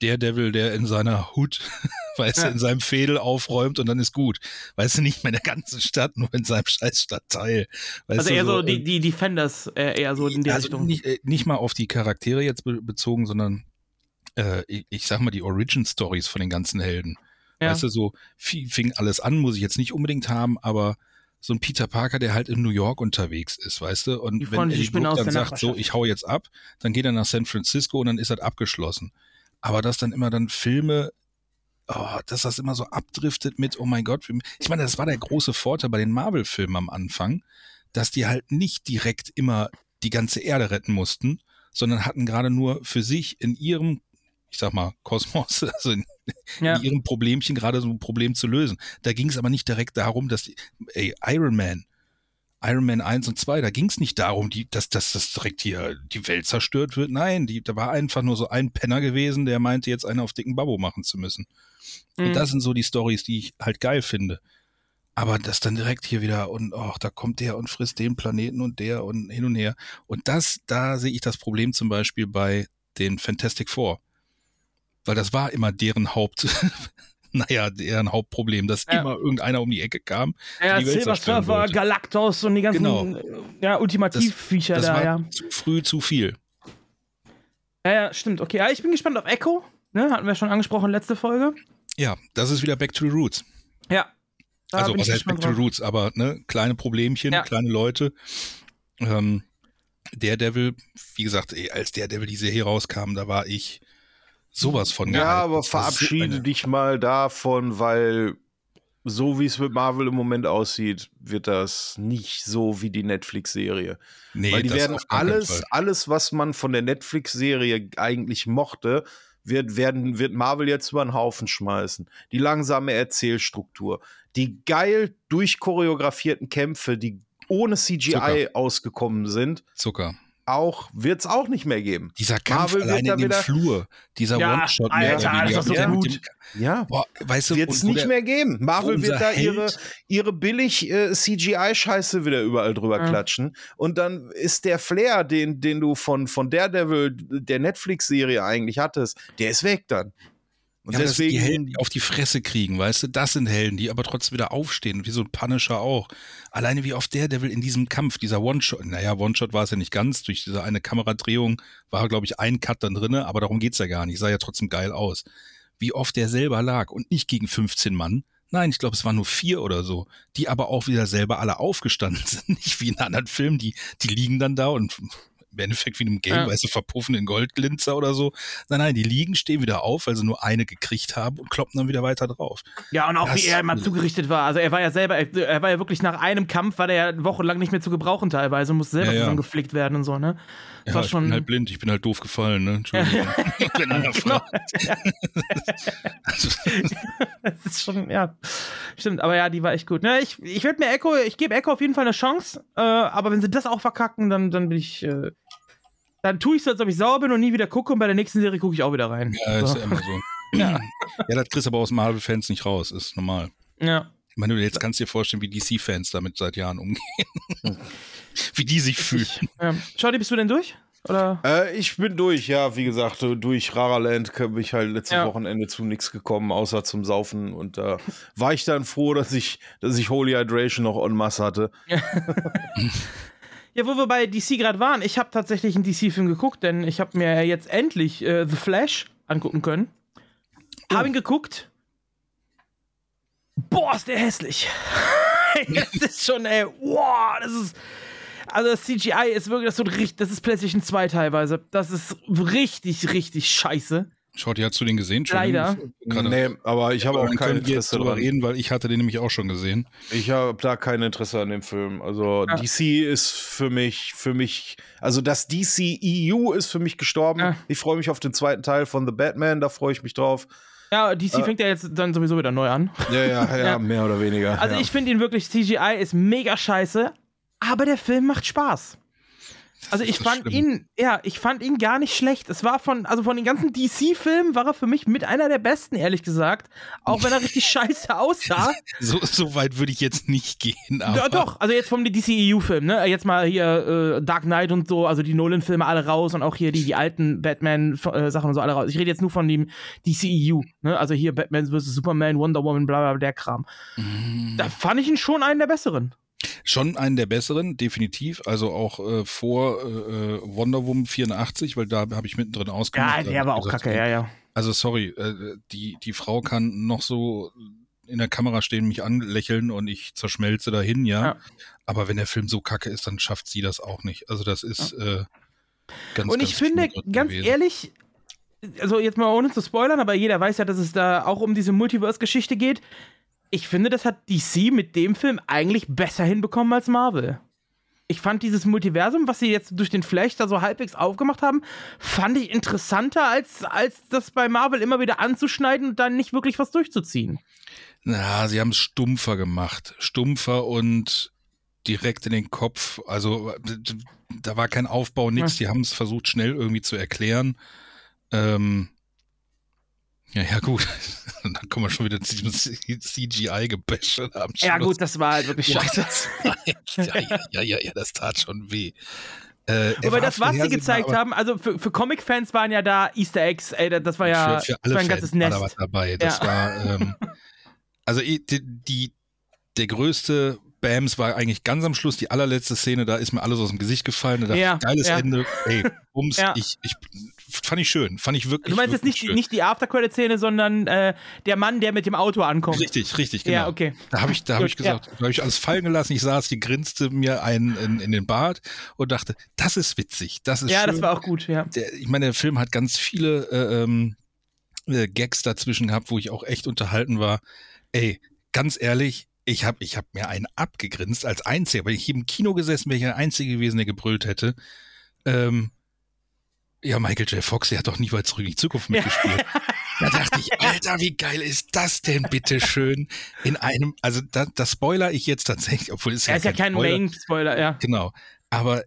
Speaker 5: Daredevil, der in seiner Hut, weißt du,
Speaker 1: Ja.
Speaker 5: in seinem Fädel aufräumt und dann ist gut. Weißt du, nicht mehr in der ganzen Stadt, nur in seinem scheiß Stadtteil. Weißt
Speaker 1: Also
Speaker 5: du,
Speaker 1: eher so
Speaker 5: äh,
Speaker 1: die, die Defenders, äh, eher so in die
Speaker 5: also
Speaker 1: Richtung.
Speaker 5: nicht, äh, nicht mal auf die Charaktere jetzt be bezogen, sondern äh, ich, ich sag mal die Origin Stories von den ganzen Helden.
Speaker 1: Ja.
Speaker 5: Weißt du, so fi- fing alles an, muss ich jetzt nicht unbedingt haben, aber so ein Peter Parker, der halt in New York unterwegs ist, weißt du? Und wenn Eddie Brooke dann sagt, so, ich hau jetzt ab, dann geht er nach San Francisco und dann ist das abgeschlossen. Aber dass dann immer dann Filme, oh, dass das immer so abdriftet mit, oh mein Gott, ich meine, das war der große Vorteil bei den Marvel-Filmen am Anfang, dass die halt nicht direkt immer die ganze Erde retten mussten, sondern hatten gerade nur für sich in ihrem, ich sag mal, Kosmos, also in,
Speaker 1: Ja.
Speaker 5: in ihrem Problemchen gerade so ein Problem zu lösen. Da ging es aber nicht direkt darum, dass die, ey, Iron Man, Iron Man 1 und 2, da ging es nicht darum, die, dass, dass das direkt hier die Welt zerstört wird. Nein, die, da war einfach nur so ein Penner gewesen, der meinte, jetzt einen auf dicken Babbo machen zu müssen.
Speaker 1: Mhm.
Speaker 5: Und das sind so die Stories, die ich halt geil finde. Aber das dann direkt hier wieder und ach, da kommt der und frisst den Planeten und der und hin und her. Und das, da sehe ich das Problem zum Beispiel bei den Fantastic Four. Weil das war immer deren Haupt, naja, deren Hauptproblem, dass
Speaker 1: Ja.
Speaker 5: immer irgendeiner um die Ecke kam.
Speaker 1: Ja, Silver Surfer. Galactus und die ganzen
Speaker 5: Genau.
Speaker 1: ja, Ultimativ-Viecher
Speaker 5: Das
Speaker 1: da,
Speaker 5: war
Speaker 1: ja.
Speaker 5: zu früh zu viel.
Speaker 1: ja. Ja, stimmt. Okay, ja, ich bin gespannt auf Echo. Ne, hatten wir schon angesprochen, letzte Folge.
Speaker 5: Ja, das ist wieder Back to the Roots.
Speaker 1: Ja. Da
Speaker 5: also was heißt Back to the. Roots, aber ne, kleine Problemchen,
Speaker 1: Ja.
Speaker 5: kleine Leute. Ähm, Daredevil, wie gesagt, als Daredevil die Serie rauskam, da war ich sowas von
Speaker 2: Ja,
Speaker 5: gehypt.
Speaker 2: aber verabschiede dich mal davon, weil so wie es mit Marvel im Moment aussieht, wird das nicht so wie die Netflix-Serie.
Speaker 5: Nee,
Speaker 2: weil die werden alles, alles, was man von der Netflix-Serie eigentlich mochte, wird, werden, wird Marvel jetzt über den Haufen schmeißen. Die langsame Erzählstruktur, die geil durchchoreografierten Kämpfe, die ohne CGI
Speaker 5: Zucker.
Speaker 2: ausgekommen sind,
Speaker 5: Zucker.
Speaker 2: Auch wird es auch nicht mehr geben.
Speaker 5: Dieser Kampf
Speaker 2: Marvel da
Speaker 5: in dem
Speaker 2: wieder-
Speaker 5: Flur, dieser
Speaker 1: Ja,
Speaker 5: One-Shot
Speaker 1: Alter,
Speaker 5: mehr oder
Speaker 1: das
Speaker 5: weniger.
Speaker 1: ist so
Speaker 5: mit
Speaker 1: gut.
Speaker 5: dem-
Speaker 2: Ja.
Speaker 5: Boah, weißt du,
Speaker 2: Wird es nicht mehr geben. Marvel wird da ihre,
Speaker 5: Held-
Speaker 2: ihre billig äh, CGI-Scheiße wieder überall drüber
Speaker 1: Ja.
Speaker 2: klatschen. Und dann ist der Flair, den, den du von, von Daredevil, der Netflix-Serie eigentlich hattest, der ist weg dann. Und
Speaker 5: Ja, sind die
Speaker 2: deswegen.
Speaker 5: Helden, die auf die Fresse kriegen, weißt du? Das sind Helden, die aber trotzdem wieder aufstehen, wie so ein Punisher auch. Alleine wie auf Daredevil in diesem Kampf, dieser One-Shot, naja, One-Shot war es ja nicht ganz, durch diese eine Kameradrehung war, glaube ich, ein Cut dann drinne, aber darum geht's ja gar nicht, sah ja trotzdem geil aus. Wie oft der selber lag und nicht gegen 15 Mann. Nein, ich glaube, es waren nur vier oder so, die aber auch wieder selber alle aufgestanden sind. Nicht wie in anderen Filmen, die, die liegen dann da und im Endeffekt wie in einem Game,
Speaker 1: Ja.
Speaker 5: weißt du, verpuffen in Goldglinzer oder so. Nein, nein, die liegen, stehen wieder auf, weil sie nur eine gekriegt haben und kloppen dann wieder weiter drauf.
Speaker 1: Ja, und auch
Speaker 5: Das-
Speaker 1: wie er immer zugerichtet war. Also er war ja selber, er, war ja wirklich nach einem Kampf, war der ja wochenlang nicht mehr zu gebrauchen teilweise und musste selber
Speaker 5: Ja, ja.
Speaker 1: zusammengeflickt werden und so, ne? Das
Speaker 5: Ja,
Speaker 1: war
Speaker 5: ich
Speaker 1: schon.
Speaker 5: bin halt blind, ich bin halt doof gefallen, ne? Entschuldigung. Wenn einer
Speaker 1: Genau.
Speaker 5: fragt.
Speaker 1: Das ist schon, ja. Stimmt, aber ja, die war echt gut. Ne, ich ich werde mir Echo, ich gebe Echo auf jeden Fall eine Chance, äh, aber wenn sie das auch verkacken, dann, dann bin ich. Äh, dann tue ich so, als ob ich sauer bin und nie wieder gucke und bei der nächsten Serie gucke ich auch wieder rein.
Speaker 5: ja, ist
Speaker 1: so.
Speaker 5: ja immer so.
Speaker 1: Ja.
Speaker 5: ja, das kriegst du aber aus Marvel-Fans nicht raus, ist normal.
Speaker 1: ja.
Speaker 5: Ich meine, jetzt kannst du dir vorstellen, wie DC-Fans damit seit Jahren umgehen. wie die sich fühlen.
Speaker 1: ja. Shorty, bist du denn durch? Oder?
Speaker 2: Äh, ich bin durch, ja, wie gesagt, äh, durch Raraland bin ich halt letztes
Speaker 1: Ja.
Speaker 2: Wochenende zu nichts gekommen, außer zum Saufen. Und da war ich dann froh, dass ich, dass ich Holy Hydration noch en masse hatte.
Speaker 1: Ja, wo wir bei DC gerade waren, ich habe tatsächlich einen DC-Film geguckt, denn ich habe mir jetzt endlich äh, The Flash angucken können. Hab ihn geguckt. Boah, ist der hässlich. das ist schon, ey, wow, das ist. Also das CGI ist wirklich, das, ist so richtig, das ist PlayStation 2 teilweise. Das ist richtig, richtig scheiße.
Speaker 5: Schaut, hast du den gesehen?
Speaker 1: Leider.
Speaker 5: Gerade
Speaker 2: nee, aber ich habe auch kein Interesse
Speaker 5: drüber
Speaker 2: dran.
Speaker 5: reden, weil ich hatte den nämlich auch schon gesehen.
Speaker 2: Ich habe da kein Interesse an dem Film. Also
Speaker 1: Ja.
Speaker 2: DC ist für mich, für mich, also das DCEU ist für mich gestorben.
Speaker 1: Ja.
Speaker 2: Ich freue mich auf den zweiten Teil von The Batman, da freue ich mich drauf.
Speaker 1: Ja, DC fängt ja jetzt dann sowieso wieder neu an.
Speaker 2: Ja, ja, ja,
Speaker 1: Ja.
Speaker 2: mehr oder weniger.
Speaker 1: Also
Speaker 2: ja.
Speaker 1: ich finde ihn wirklich, CGI ist mega scheiße, aber der Film macht Spaß. Also ich fand
Speaker 5: schlimm.
Speaker 1: ihn, ja, ich fand ihn gar nicht schlecht. Es war von, also von den ganzen DC-Filmen war er für mich mit einer der besten, ehrlich gesagt. Auch wenn er richtig scheiße aussah.
Speaker 5: So, so weit würde ich jetzt nicht gehen. Aber
Speaker 1: Ja, doch, also jetzt vom DCEU-Film, ne? Jetzt mal hier äh, Dark Knight und so, also die Nolan-Filme alle raus und auch hier die, die alten Batman-Sachen und so alle raus. Ich rede jetzt nur von dem DCEU, ne? Also hier Batman vs. Superman, Wonder Woman, bla bla, bla der Kram.
Speaker 5: Mm.
Speaker 1: Da fand ich ihn schon einen der besseren.
Speaker 5: Schon einen der besseren, definitiv. Also auch äh, vor äh, Wonder Woman 84, weil da habe ich mittendrin ausgemacht.
Speaker 1: Ja, der war auch
Speaker 5: gesagt,
Speaker 1: kacke, ja, ja.
Speaker 5: Also sorry, äh, die, die Frau kann noch so in der Kamera stehen, mich anlächeln und ich zerschmelze dahin, ja.
Speaker 1: Ja.
Speaker 5: Aber wenn der Film so kacke ist, dann schafft sie das auch nicht. Also das ist äh, ganz
Speaker 1: Und
Speaker 5: ganz
Speaker 1: ich finde,
Speaker 5: schlimm
Speaker 1: ganz
Speaker 5: gewesen.
Speaker 1: ehrlich, also jetzt mal ohne zu spoilern, aber jeder weiß ja, dass es da auch um diese Multiverse-Geschichte geht. Ich finde, das hat DC mit dem Film eigentlich besser hinbekommen als Marvel. Ich fand dieses Multiversum, was sie jetzt durch den Flash da so halbwegs aufgemacht haben, fand ich interessanter, als, als das bei Marvel immer wieder anzuschneiden und dann nicht wirklich was durchzuziehen.
Speaker 5: Na, sie haben es stumpfer gemacht. Stumpfer und direkt in den Kopf. Also da war kein Aufbau, nix. Die haben es versucht, schnell irgendwie zu erklären. Ähm, Ja, ja, gut. Und dann kommen wir schon wieder zu diesem CGI-Gebäsche.
Speaker 1: Ja, gut, das war halt wirklich scheiße.
Speaker 5: ja, ja, ja, ja, ja, das tat schon weh. Äh,
Speaker 1: Aber das, was sie gezeigt haben, also für, für Comic-Fans waren ja da Easter Eggs, ey, das war ja
Speaker 5: für, für
Speaker 1: das war ein
Speaker 5: Fans
Speaker 1: ganzes Nest.
Speaker 5: War da was dabei. Das
Speaker 1: Ja.
Speaker 5: war, ähm, also die, die, der größte Bams war eigentlich ganz am Schluss, die allerletzte Szene, da ist mir alles aus dem Gesicht gefallen. Da dachte
Speaker 1: Ja,
Speaker 5: ich, geiles
Speaker 1: ja.
Speaker 5: Ende. Ey, Bums, ich, ich fand ich schön. Fand ich wirklich.
Speaker 1: Du meinst jetzt
Speaker 5: wirklich
Speaker 1: nicht, die-
Speaker 5: schön.
Speaker 1: nicht die After-Credit-Szene, sondern äh, der Mann, der mit dem Auto ankommt.
Speaker 5: Richtig, richtig, genau.
Speaker 1: Ja, okay.
Speaker 5: Da habe ich, da ich gesagt, da habe ich alles fallen gelassen. Ich saß, die grinste mir einen in, in den Bart und dachte, das ist witzig, das ist
Speaker 1: Ja,
Speaker 5: schön.
Speaker 1: das war auch gut, ja.
Speaker 5: der, ich meine, der Film hat ganz viele äh, ähm, äh, Gags dazwischen gehabt, wo ich auch echt unterhalten war. Ey, ganz ehrlich, ich habe ich hab mir einen abgegrinst als Einziger, weil ich hier im Kino gesessen wäre ich der Einzige gewesen, der gebrüllt hätte. Ähm, ja, Michael J. Fox, der hat doch nie weit zurück in die Zukunft mitgespielt. Da dachte ich, Alter, wie geil ist das denn bitte schön in einem, also da, das spoiler ich jetzt tatsächlich, obwohl es
Speaker 1: Er ist ja kein
Speaker 5: Spoiler-
Speaker 1: Main-Spoiler, ja.
Speaker 5: Genau. Aber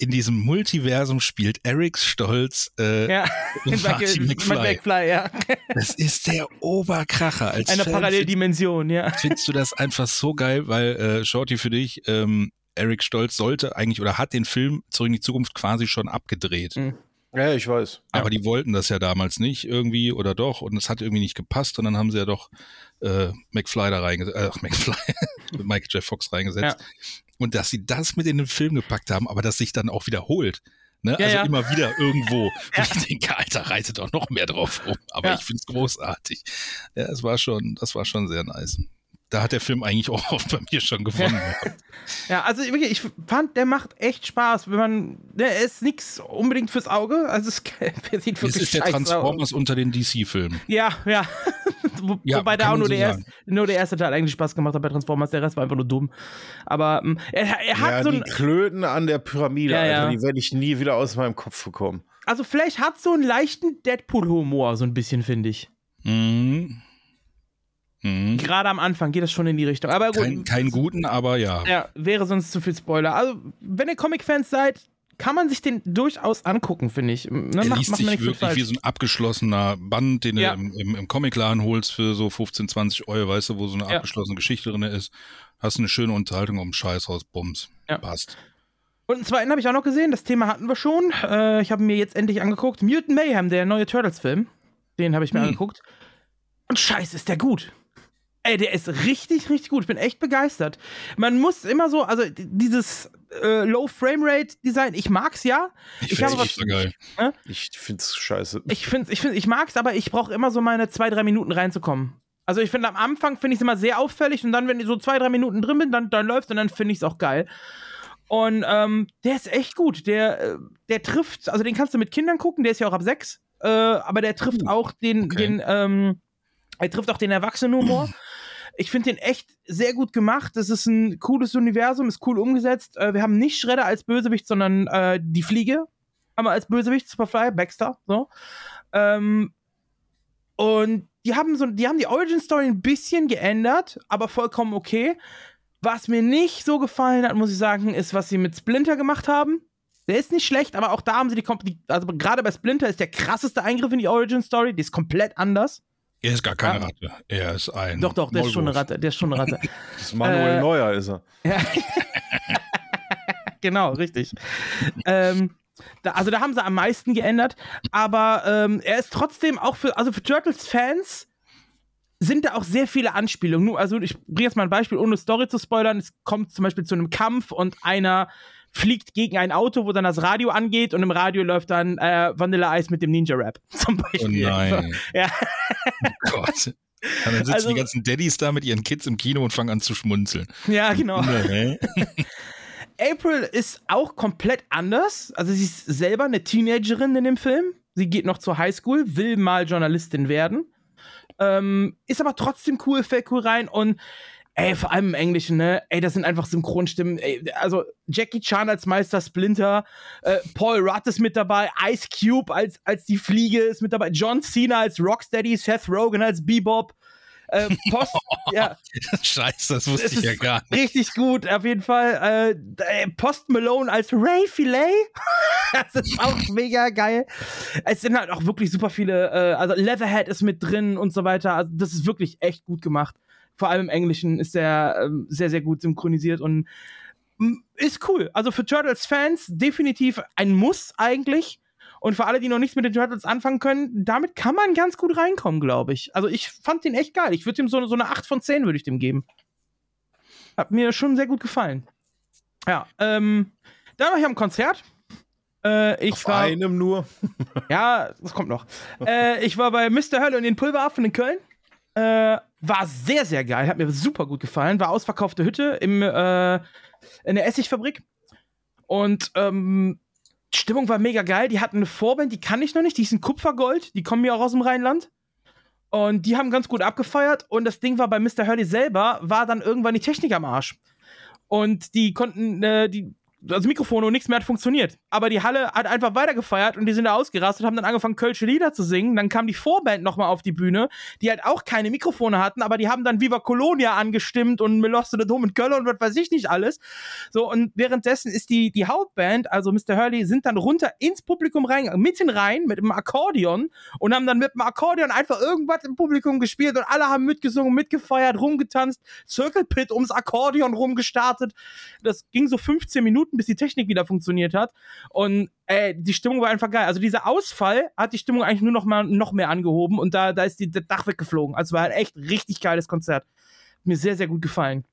Speaker 5: in diesem Multiversum spielt Eric Stolz äh,
Speaker 1: Ja,
Speaker 5: Marty McFly.
Speaker 1: McFly, ja.
Speaker 5: Das ist der Oberkracher. Als
Speaker 1: Eine
Speaker 5: Fan
Speaker 1: Paralleldimension, ja.
Speaker 5: find- Findest du das einfach so geil, weil äh, Shorty für dich, ähm, Eric Stolz sollte eigentlich oder hat den Film Zurück in die Zukunft quasi schon abgedreht.
Speaker 1: Mhm.
Speaker 2: Ja, ich weiß.
Speaker 5: Aber die wollten das ja damals nicht irgendwie oder doch und es hat irgendwie nicht gepasst und dann haben sie ja doch äh, McFly da reingesetzt, äh, McFly, Michael J. Fox reingesetzt. Und dass sie das mit in den Film gepackt haben, aber das sich dann auch wiederholt. Ne?
Speaker 1: Ja,
Speaker 5: also
Speaker 1: ja.
Speaker 5: immer wieder irgendwo.
Speaker 1: Ja.
Speaker 5: Ich denke, Alter, reitet doch noch mehr drauf rum. Aber
Speaker 1: Ja.
Speaker 5: ich finde es großartig. Ja, es war schon, das war schon sehr nice. Da hat der Film eigentlich auch bei mir schon gewonnen. gehabt.
Speaker 1: Ja, also wirklich, ich fand, der macht echt Spaß, wenn man, der ist nichts unbedingt fürs Auge, also es der sieht
Speaker 5: Es
Speaker 1: wirklich
Speaker 5: ist der. Transformers unter den DC-Filmen.
Speaker 1: Ja, ja. Wo,
Speaker 5: Ja,
Speaker 1: wobei da auch nur,
Speaker 5: so
Speaker 1: der erste, nur der erste Teil eigentlich Spaß gemacht hat bei Transformers, der Rest war einfach nur dumm. Aber ähm, er, er hat
Speaker 2: Ja,
Speaker 1: so
Speaker 2: die
Speaker 1: ein,
Speaker 2: Klöten an der Pyramide,
Speaker 1: Ja, ja.
Speaker 2: Alter, die werde ich nie wieder aus meinem Kopf bekommen.
Speaker 1: also vielleicht hat so einen leichten Deadpool-Humor, so ein bisschen, finde ich.
Speaker 5: Mhm. Mhm.
Speaker 1: Gerade am Anfang geht das schon in die Richtung. Aber gut,
Speaker 5: Kein, keinen guten, aber ja.
Speaker 1: ja, wäre sonst zu viel Spoiler. Also, wenn ihr Comic-Fans seid, kann man sich den durchaus angucken, finde ich. Ne,
Speaker 5: Er liest sich wirklich
Speaker 1: falsch.
Speaker 5: wie so ein abgeschlossener Band, den
Speaker 1: Ja.
Speaker 5: du im, im, im Comicladen holst für so 15, 20 Euro, weißt du, wo so eine
Speaker 1: Ja.
Speaker 5: abgeschlossene Geschichte drin ist. Hast eine schöne Unterhaltung um Scheiß raus, Bums.
Speaker 1: Ja.
Speaker 5: Passt.
Speaker 1: Und einen zweiten habe ich auch noch gesehen, das Thema hatten wir schon. Äh, ich habe mir jetzt endlich angeguckt. Mutant Mayhem, der neue Turtles-Film. Den habe ich mir
Speaker 5: Hm.
Speaker 1: angeguckt. Und scheiße, ist der gut. Ey, der ist richtig, richtig gut. Ich bin echt begeistert. Man muss immer so, also dieses äh, Low-Frame-Rate-Design, ich mag's ja.
Speaker 5: Ich,
Speaker 1: Ich
Speaker 5: finde
Speaker 1: was-
Speaker 5: geil.
Speaker 2: Ich find's scheiße.
Speaker 1: Ich finde, ich, find, ich mag's, aber ich brauche immer so meine zwei, drei Minuten reinzukommen. Also ich finde, am Anfang finde ich es immer sehr auffällig und dann, wenn ich so zwei, drei Minuten drin bin, dann, dann läuft und dann finde ich es auch geil. Und ähm, der ist echt gut. Der, äh, der trifft, also den kannst du mit Kindern gucken, der ist ja auch ab sechs, äh, aber der trifft auch den,
Speaker 5: okay.
Speaker 1: den ähm, er trifft auch den Erwachsenenhumor. Ich finde den echt sehr gut gemacht. Das ist ein cooles Universum, ist cool umgesetzt. Äh, wir haben nicht Shredder als Bösewicht, sondern äh, die Fliege haben wir als Bösewicht, Superfly, Baxter, so. Ähm, und die haben so, die haben die Origin Story ein bisschen geändert, aber vollkommen okay. Was mir nicht so gefallen hat, muss ich sagen, ist, was sie mit Splinter gemacht haben. Der ist nicht schlecht, aber auch da haben sie die also gerade bei Splinter ist der krasseste Eingriff in die Origin Story, die ist komplett anders.
Speaker 5: Er ist gar keine
Speaker 1: Ja.
Speaker 5: Ratte. Er ist ein.
Speaker 1: Doch, doch, der ist schon eine. Ratte, der ist schon eine Ratte.
Speaker 2: Das ist Manuel
Speaker 1: Äh,
Speaker 2: Neuer ist er.
Speaker 1: Ja. genau, richtig. ähm, da, also da haben sie am meisten geändert, aber ähm, er ist trotzdem auch für, also für Turtles-Fans sind da auch sehr viele Anspielungen. Nur, also ich bringe jetzt mal ein Beispiel, ohne Story zu spoilern. Es kommt zum Beispiel zu einem Kampf und einer fliegt gegen ein Auto, wo dann das Radio angeht und im Radio läuft dann äh, Vanilla Ice mit dem Ninja-Rap zum
Speaker 5: Oh
Speaker 1: Beispiel.
Speaker 5: nein.
Speaker 1: Ja.
Speaker 5: Oh Gott. Und dann sitzen
Speaker 1: Also-
Speaker 5: die ganzen Daddys da mit ihren Kids im Kino und fangen an zu schmunzeln.
Speaker 1: Ja, genau. April ist auch komplett anders. Also sie ist selber eine Teenagerin in dem Film. Sie geht noch zur Highschool, will mal Journalistin werden. Ähm, ist aber trotzdem cool, fällt cool rein und ey, vor allem im Englischen, ne? Ey, das sind einfach Synchronstimmen. Ey, also Jackie Chan als Meister Splinter, äh, Paul Rudd ist mit dabei, Ice Cube als, als die Fliege ist mit dabei, John Cena als Rocksteady, Seth Rogen als Bebop. Äh, Post, ja.
Speaker 5: Scheiße, das wusste ich ja gar nicht.
Speaker 1: Richtig gut, auf jeden Fall. Äh, Post Malone als Ray Filet. das ist auch mega geil. Es sind halt auch wirklich super viele, äh, also Leatherhead ist mit drin und so weiter. Also das ist wirklich echt gut gemacht. Vor allem im Englischen ist der ähm, sehr, sehr gut synchronisiert und mm, ist cool. Also für Turtles-Fans definitiv ein Muss eigentlich. Und für alle, die noch nichts mit den Turtles anfangen können, damit kann man ganz gut reinkommen, glaube ich. Also ich fand den echt geil. Ich würde ihm so, so eine 8 von 10 würde ich dem geben. Hat mir schon sehr gut gefallen. Ja, ähm, dann war ich am Konzert. Äh, ich
Speaker 2: Auf
Speaker 1: war,
Speaker 2: einem nur.
Speaker 1: ja, das kommt noch. äh, ich war bei Mr. Hölle und den Pulveraffen in Köln. Äh, war sehr, sehr geil. Hat mir super gut gefallen. War ausverkaufte Hütte im, äh, in der Essigfabrik. Und ähm, die Stimmung war mega geil. Die hatten eine Vorband, die kann ich noch nicht. Die ist in Kupfergold. Die kommen ja auch aus dem Rheinland. Und die haben ganz gut abgefeiert. Und das Ding war bei Mr. Hurley selber, war dann irgendwann die Technik am Arsch. Und die konnten, äh, die, also Mikrofone und nichts mehr hat funktioniert. Aber die Halle hat einfach weitergefeiert und die sind da ausgerastet, haben dann angefangen, Kölsche Lieder zu singen. Dann kam die Vorband nochmal auf die Bühne, die halt auch keine Mikrofone hatten, aber die haben dann Viva Colonia angestimmt und Melosse de Dom in Köln und was weiß ich nicht alles. So, und währenddessen ist die, die Hauptband, also Mr. Hurley, sind dann runter ins Publikum rein, mitten rein mit einem Akkordeon und haben dann mit dem Akkordeon einfach irgendwas im Publikum gespielt und alle haben mitgesungen, mitgefeiert, rumgetanzt, Circle Pit ums Akkordeon rumgestartet. Das ging so 15 Minuten, bis die Technik wieder funktioniert hat. Und äh, die Stimmung war einfach geil. Also dieser Ausfall hat die Stimmung eigentlich nur noch mal noch mehr angehoben und da, da ist die, das Dach weggeflogen. Also war halt echt richtig geiles Konzert. Mir sehr, sehr gut gefallen.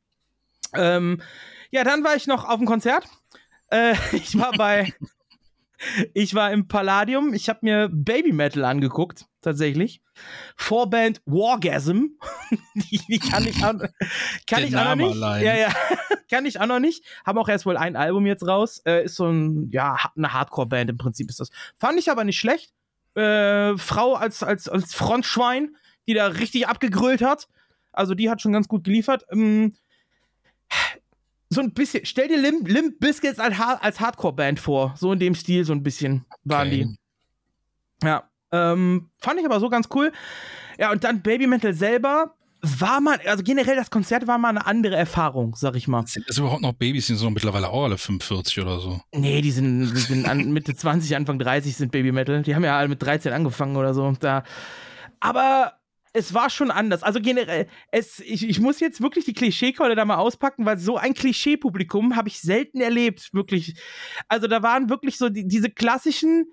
Speaker 1: Ähm, ja, dann war ich noch auf dem Konzert. Äh, ich war bei. ich war im Palladium. Ich habe mir Baby Metal angeguckt, tatsächlich. Vorband Wargasm. die, die kann ich auch, kann ich auch noch nicht.
Speaker 5: allein.
Speaker 1: Ja, ja. kann ich auch noch nicht. Haben auch erst wohl ein Album jetzt raus. Äh, ist so ein, ja, eine Hardcore-Band im Prinzip ist das. Fand ich aber nicht schlecht. Äh, Frau als, als, als Frontschwein, die da richtig abgegrölt hat. Also die hat schon ganz gut geliefert. Ähm, so ein bisschen, stell dir Limp, Limp Biscuits als, als Hardcore-Band vor. So in dem Stil, so ein bisschen waren
Speaker 5: Okay.
Speaker 1: die. Ja. Ähm, fand ich aber so ganz cool. Ja, und dann Baby Metal selber war mal, also generell das Konzert war mal eine andere Erfahrung, sag ich mal.
Speaker 5: Sind das überhaupt noch Babys? Sind so mittlerweile auch alle 45 oder so.
Speaker 1: Nee, die sind, die sind an, Mitte 20, Anfang 30 sind Baby Metal. Die haben ja alle mit 13 angefangen oder so. Da. Aber es war schon anders. Also generell, es, ich, ich muss jetzt wirklich die Klischeekeule da mal auspacken, weil so ein Klischee-Publikum habe ich selten erlebt, wirklich. Also da waren wirklich so die, diese klassischen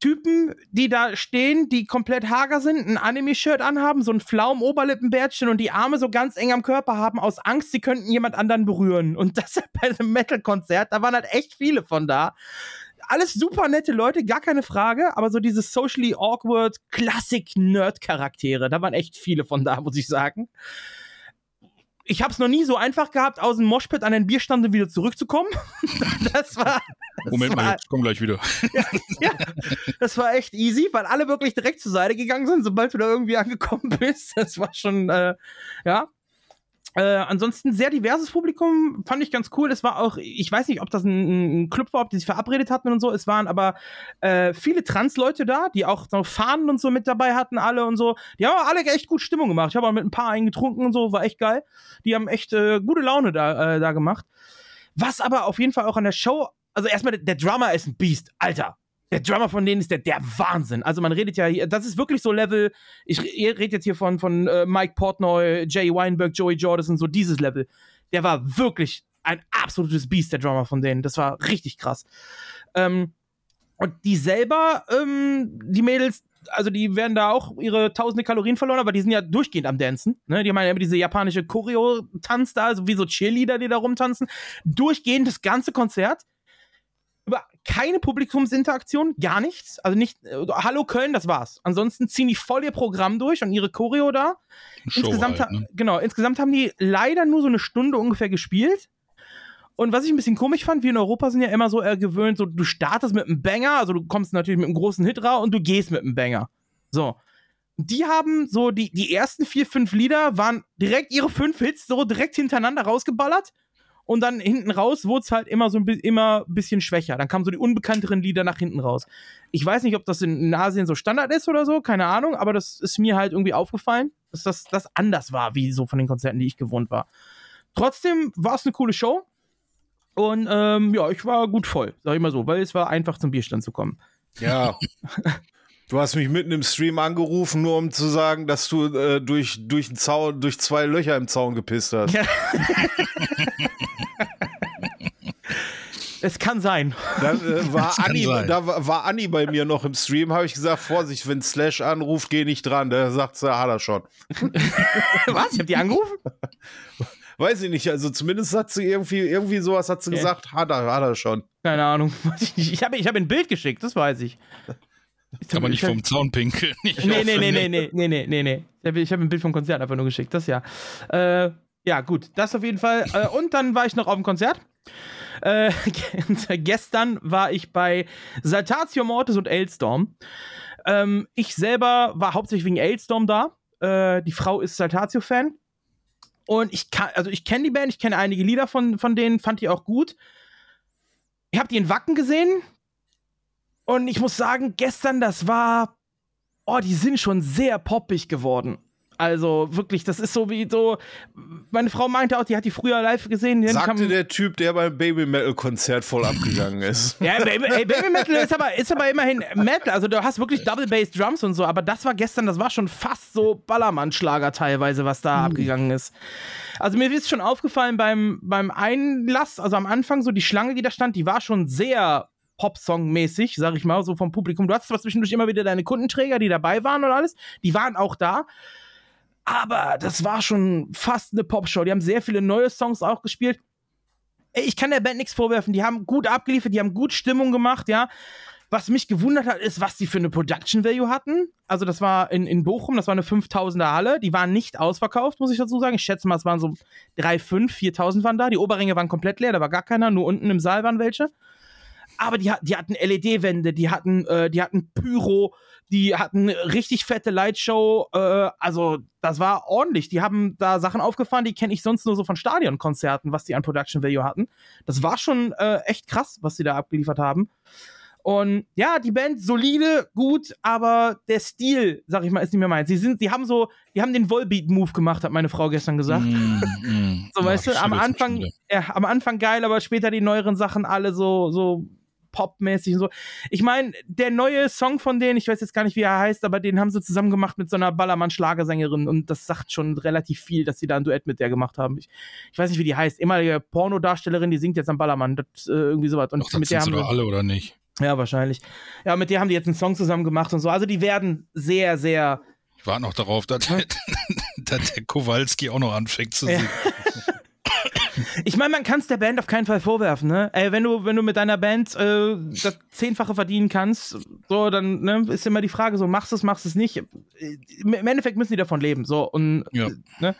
Speaker 1: Typen, die da stehen, die komplett hager sind, ein Anime-Shirt anhaben, so ein Pflaumen-Oberlippenbärtchen und die Arme so ganz eng am Körper haben, aus Angst, sie könnten jemand anderen berühren. Und das bei einem Metal-Konzert, da waren halt echt viele von da. Alles super nette Leute, gar keine Frage, aber so diese socially awkward Klassik-Nerd-Charaktere, da waren echt viele von da, muss ich sagen. Ich habe es noch nie so einfach gehabt, aus dem Moshpit an den Bierstand und wieder zurückzukommen. das war. Das
Speaker 5: Moment
Speaker 1: war,
Speaker 5: mal, ich komm gleich wieder.
Speaker 1: ja, das war echt easy, weil alle wirklich direkt zur Seite gegangen sind, sobald du da irgendwie angekommen bist. Das war schon, äh, ja. Äh, ansonsten sehr diverses Publikum, fand ich ganz cool. Es war auch, ich weiß nicht, ob das ein, ein Club war, ob die sich verabredet hatten und so. Es waren aber äh, viele Trans-Leute da, die auch so Fahnen und so mit dabei hatten, alle und so. Die haben alle echt gut Stimmung gemacht. Ich habe auch mit ein paar eingetrunken und so, war echt geil. Die haben echt äh, gute Laune da, äh, da gemacht. Was aber auf jeden Fall auch an der Show, also erstmal, der, der Drummer ist ein Biest, Alter. Der Drummer von denen ist der, der Wahnsinn. Also man redet ja hier, das ist wirklich so Level, ich re- rede jetzt hier von, von äh, Mike Portnoy, Jay Weinberg, Joey Jordison, so dieses Level. Der war wirklich ein absolutes Biest, der Drummer von denen. Das war richtig krass. Ähm, und die selber, ähm, die Mädels, also die werden da auch ihre tausende Kalorien verloren, aber die sind ja durchgehend am Dancen. Ne? Die haben ja immer diese japanische Choreo-Tanz da, also wie so Cheerleader, die da rumtanzen. Durchgehend das ganze Konzert. Keine Publikumsinteraktion, gar nichts. Also nicht, äh, Hallo Köln, das war's. Ansonsten ziehen die voll ihr Programm durch und ihre Choreo da.
Speaker 5: Show
Speaker 1: insgesamt,
Speaker 5: halt,
Speaker 1: ha-
Speaker 5: ne?
Speaker 1: genau, insgesamt haben die leider nur so eine Stunde ungefähr gespielt. Und was ich ein bisschen komisch fand, wir in Europa sind ja immer so äh, gewöhnt, so du startest mit einem Banger, also du kommst natürlich mit einem großen Hit raus und du gehst mit einem Banger. So. Die haben so, die, die ersten vier, fünf Lieder waren direkt ihre fünf Hits so direkt hintereinander rausgeballert. Und dann hinten raus wurde es halt immer so ein, immer bisschen schwächer. Dann kamen so die unbekannteren Lieder nach hinten raus. Ich weiß nicht, ob das in, in Asien so Standard ist oder so, keine Ahnung, aber das ist mir halt irgendwie aufgefallen. dass das, das anders war, wie so von den Konzerten, die ich gewohnt war. Trotzdem war es eine coole Show. Und ähm, ja, ich war gut voll, sag ich mal so, weil es war einfach zum Bierstand zu kommen.
Speaker 2: Ja. Du hast mich mitten im Stream angerufen, nur um zu sagen, dass du äh, durch, durch, Zaun, durch zwei Löcher im Zaun gepisst hast. Ja.
Speaker 1: Es kann sein.
Speaker 2: Dann äh, war, Anni, da war, war Anni bei mir noch im Stream, habe ich gesagt, Vorsicht, wenn Slash anruft, geh nicht dran. Der sagt sie, hat er schon.
Speaker 1: Was? Ich hab die angerufen?
Speaker 2: Weiß ich nicht, also zumindest hat sie irgendwie, irgendwie sowas hat sie okay. gesagt, hat er, hat er schon.
Speaker 1: Keine Ahnung. Ich habe ich hab ein Bild geschickt, das weiß ich.
Speaker 5: ich Aber nicht vom Zaun pinkeln.
Speaker 1: Nee, nee, nee, nee, nee, nee, nee, nee, nee. Ich habe ein Bild vom Konzert einfach nur geschickt, das ja. Äh, ja, gut, das auf jeden Fall. Äh, und dann war ich noch auf dem Konzert. Äh, gestern war ich bei Saltatio Mortis und Ailstorm. Ähm, ich selber war hauptsächlich wegen Ailstorm da. Äh, die Frau ist Saltatio-Fan. Und ich kann, also ich kenne die Band, ich kenne einige Lieder von, von denen, fand die auch gut. Ich habe die in Wacken gesehen. Und ich muss sagen, gestern, das war. Oh, die sind schon sehr poppig geworden. Also wirklich, das ist so wie so. Meine Frau meinte auch, die hat die früher live gesehen.
Speaker 2: Sagte der Typ, der beim Baby Metal Konzert voll abgegangen ist.
Speaker 1: ja, Baby, ey, Baby Metal ist aber, ist aber immerhin Metal. Also du hast wirklich Double Bass Drums und so. Aber das war gestern, das war schon fast so Ballermann-Schlager teilweise, was da mhm. abgegangen ist. Also mir ist schon aufgefallen beim, beim Einlass, also am Anfang so die Schlange, die da stand, die war schon sehr Popsong-mäßig, sag ich mal, so vom Publikum. Du hast zwar zwischendurch immer wieder deine Kundenträger, die dabei waren und alles. Die waren auch da. Aber das war schon fast eine Popshow. Die haben sehr viele neue Songs auch gespielt. Ich kann der Band nichts vorwerfen. Die haben gut abgeliefert, die haben gut Stimmung gemacht, ja. Was mich gewundert hat, ist, was die für eine Production Value hatten. Also, das war in, in Bochum, das war eine 5000er Halle. Die waren nicht ausverkauft, muss ich dazu sagen. Ich schätze mal, es waren so 3, 5, 4000 waren da. Die Oberringe waren komplett leer, da war gar keiner. Nur unten im Saal waren welche. Aber die, die hatten LED-Wände, die hatten, äh, die hatten Pyro, die hatten richtig fette Lightshow. Äh, also, das war ordentlich. Die haben da Sachen aufgefahren, die kenne ich sonst nur so von Stadionkonzerten, was die an Production Value hatten. Das war schon äh, echt krass, was sie da abgeliefert haben. Und ja, die Band solide, gut, aber der Stil, sag ich mal, ist nicht mehr meins. Sie sind, die haben so, die haben den Volbeat-Move gemacht, hat meine Frau gestern gesagt. Mm, mm, so, weißt du, am Anfang, ja, am Anfang geil, aber später die neueren Sachen alle so, so popmäßig und so. Ich meine, der neue Song von denen, ich weiß jetzt gar nicht, wie er heißt, aber den haben sie zusammen gemacht mit so einer Ballermann-Schlagersängerin und das sagt schon relativ viel, dass sie da ein Duett mit der gemacht haben. Ich, ich weiß nicht, wie die heißt. Ehemalige Pornodarstellerin, die singt jetzt am Ballermann. Das, äh, irgendwie sowas. Und
Speaker 5: Doch, mit der haben sie alle oder nicht?
Speaker 1: Ja, wahrscheinlich. Ja, mit der haben die jetzt einen Song zusammen gemacht und so. Also die werden sehr, sehr.
Speaker 5: Ich warte noch darauf, dass, dass der Kowalski auch noch anfängt zu singen. Ja.
Speaker 1: Ich meine, man kann es der Band auf keinen Fall vorwerfen, ne? Ey, wenn du, wenn du mit deiner Band äh, das Zehnfache verdienen kannst, so, dann ne, ist immer die Frage so, machst du es, machst du es nicht. Im Endeffekt müssen die davon leben, so. Und, ja. ne?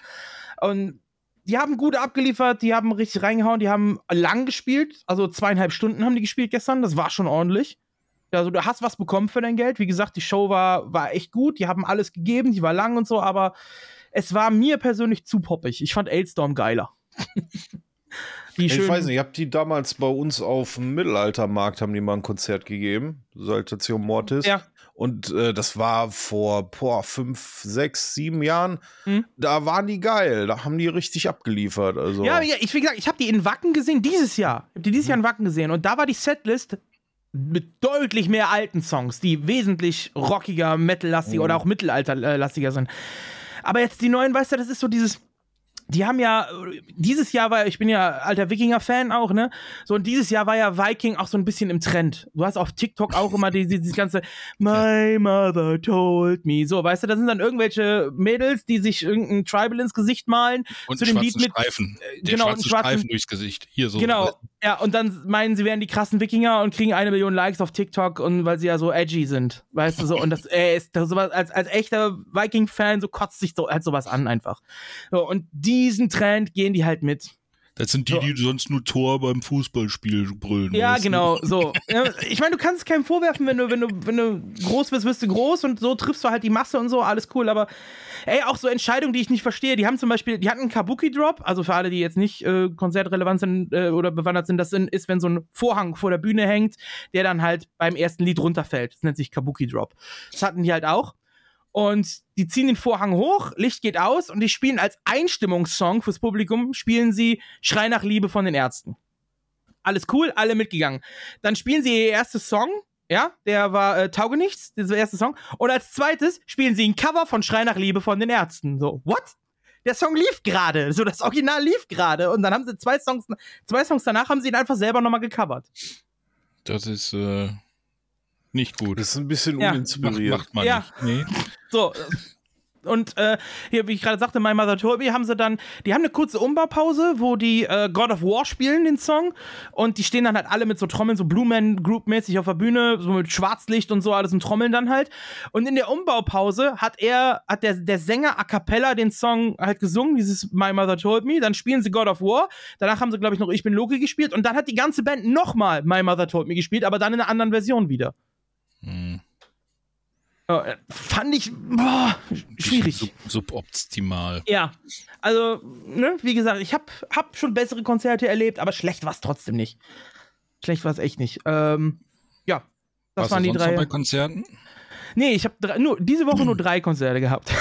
Speaker 1: und die haben gut abgeliefert, die haben richtig reingehauen, die haben lang gespielt, also zweieinhalb Stunden haben die gespielt gestern, das war schon ordentlich. Also du hast was bekommen für dein Geld. Wie gesagt, die Show war, war echt gut, die haben alles gegeben, die war lang und so, aber es war mir persönlich zu poppig. Ich fand Ailstorm geiler.
Speaker 2: ich weiß nicht, ich habe die damals bei uns auf dem Mittelaltermarkt, haben die mal ein Konzert gegeben, Saltation Mortis. Ja. Und äh, das war vor boah, fünf, sechs, sieben Jahren. Hm? Da waren die geil, da haben die richtig abgeliefert. Also.
Speaker 1: Ja, ich wie gesagt, ich habe die in Wacken gesehen dieses Jahr. Ich habe die dieses Jahr in Wacken gesehen und da war die Setlist mit deutlich mehr alten Songs, die wesentlich rockiger, metallastiger mhm. oder auch mittelalterlastiger sind. Aber jetzt die neuen, weißt du, das ist so dieses die haben ja, dieses Jahr war, ich bin ja alter Wikinger-Fan auch, ne? So, und dieses Jahr war ja Viking auch so ein bisschen im Trend. Du hast auf TikTok auch immer dieses, dieses ganze My mother told me. So, weißt du, da sind dann irgendwelche Mädels, die sich irgendein Tribal ins Gesicht malen.
Speaker 5: Und zu dem Lied mit. Streifen.
Speaker 1: Äh, Der genau, schwarze
Speaker 5: Streifen durchs Gesicht. Hier so.
Speaker 1: Genau. Ja, und dann meinen sie wären die krassen Wikinger und kriegen eine Million Likes auf TikTok und weil sie ja so edgy sind. Weißt du so? Und das, äh, ist das sowas, als, als echter Viking-Fan, so kotzt sich so halt sowas an einfach. So, und diesen Trend gehen die halt mit.
Speaker 5: Das sind die, die sonst nur Tor beim Fußballspiel brüllen.
Speaker 1: Ja, genau, so. ich meine, du kannst es keinem vorwerfen, wenn du, wenn du, wenn du groß bist, wirst du groß und so triffst du halt die Masse und so, alles cool, aber ey, auch so Entscheidungen, die ich nicht verstehe. Die haben zum Beispiel, die hatten einen Kabuki-Drop, also für alle, die jetzt nicht äh, konzertrelevant sind äh, oder bewandert sind, das ist, wenn so ein Vorhang vor der Bühne hängt, der dann halt beim ersten Lied runterfällt. Das nennt sich Kabuki-Drop. Das hatten die halt auch. Und die ziehen den Vorhang hoch, Licht geht aus und die spielen als Einstimmungssong fürs Publikum, spielen sie Schrei nach Liebe von den Ärzten. Alles cool, alle mitgegangen. Dann spielen sie ihr erstes Song, ja, der war äh, Taugenichts, dieser erste Song. Und als zweites spielen sie ein Cover von Schrei nach Liebe von den Ärzten. So, what? Der Song lief gerade, so das Original lief gerade. Und dann haben sie zwei Songs, zwei Songs danach haben sie ihn einfach selber nochmal gecovert.
Speaker 5: Das ist äh, nicht gut.
Speaker 2: Das ist ein bisschen
Speaker 1: Ja.
Speaker 2: uninspiriert.
Speaker 5: Macht man
Speaker 1: Ja.
Speaker 5: nicht. Nee.
Speaker 1: So. äh, Und äh, hier, wie ich gerade sagte, My Mother Told Me, haben sie dann, die haben eine kurze Umbaupause, wo die äh, God of War spielen, den Song. Und die stehen dann halt alle mit so Trommeln, so Blue Man Group-mäßig auf der Bühne, so mit Schwarzlicht und so, alles und Trommeln dann halt. Und in der Umbaupause hat er, hat der, der Sänger a cappella den Song halt gesungen, dieses My Mother Told Me. Dann spielen sie God of War. Danach haben sie, glaube ich, noch Ich bin Loki gespielt. Und dann hat die ganze Band nochmal My Mother Told Me gespielt, aber dann in einer anderen Version wieder.
Speaker 5: Hm.
Speaker 1: Fand ich boah, schwierig.
Speaker 5: Sub suboptimal.
Speaker 1: Ja, also, ne, wie gesagt, ich hab, hab schon bessere Konzerte erlebt, aber schlecht war es trotzdem nicht. Schlecht war es echt nicht. Ähm, ja, das
Speaker 5: Warst
Speaker 1: waren die drei.
Speaker 5: bei Konzerten?
Speaker 1: Nee, ich habe nur diese Woche nur drei Konzerte gehabt.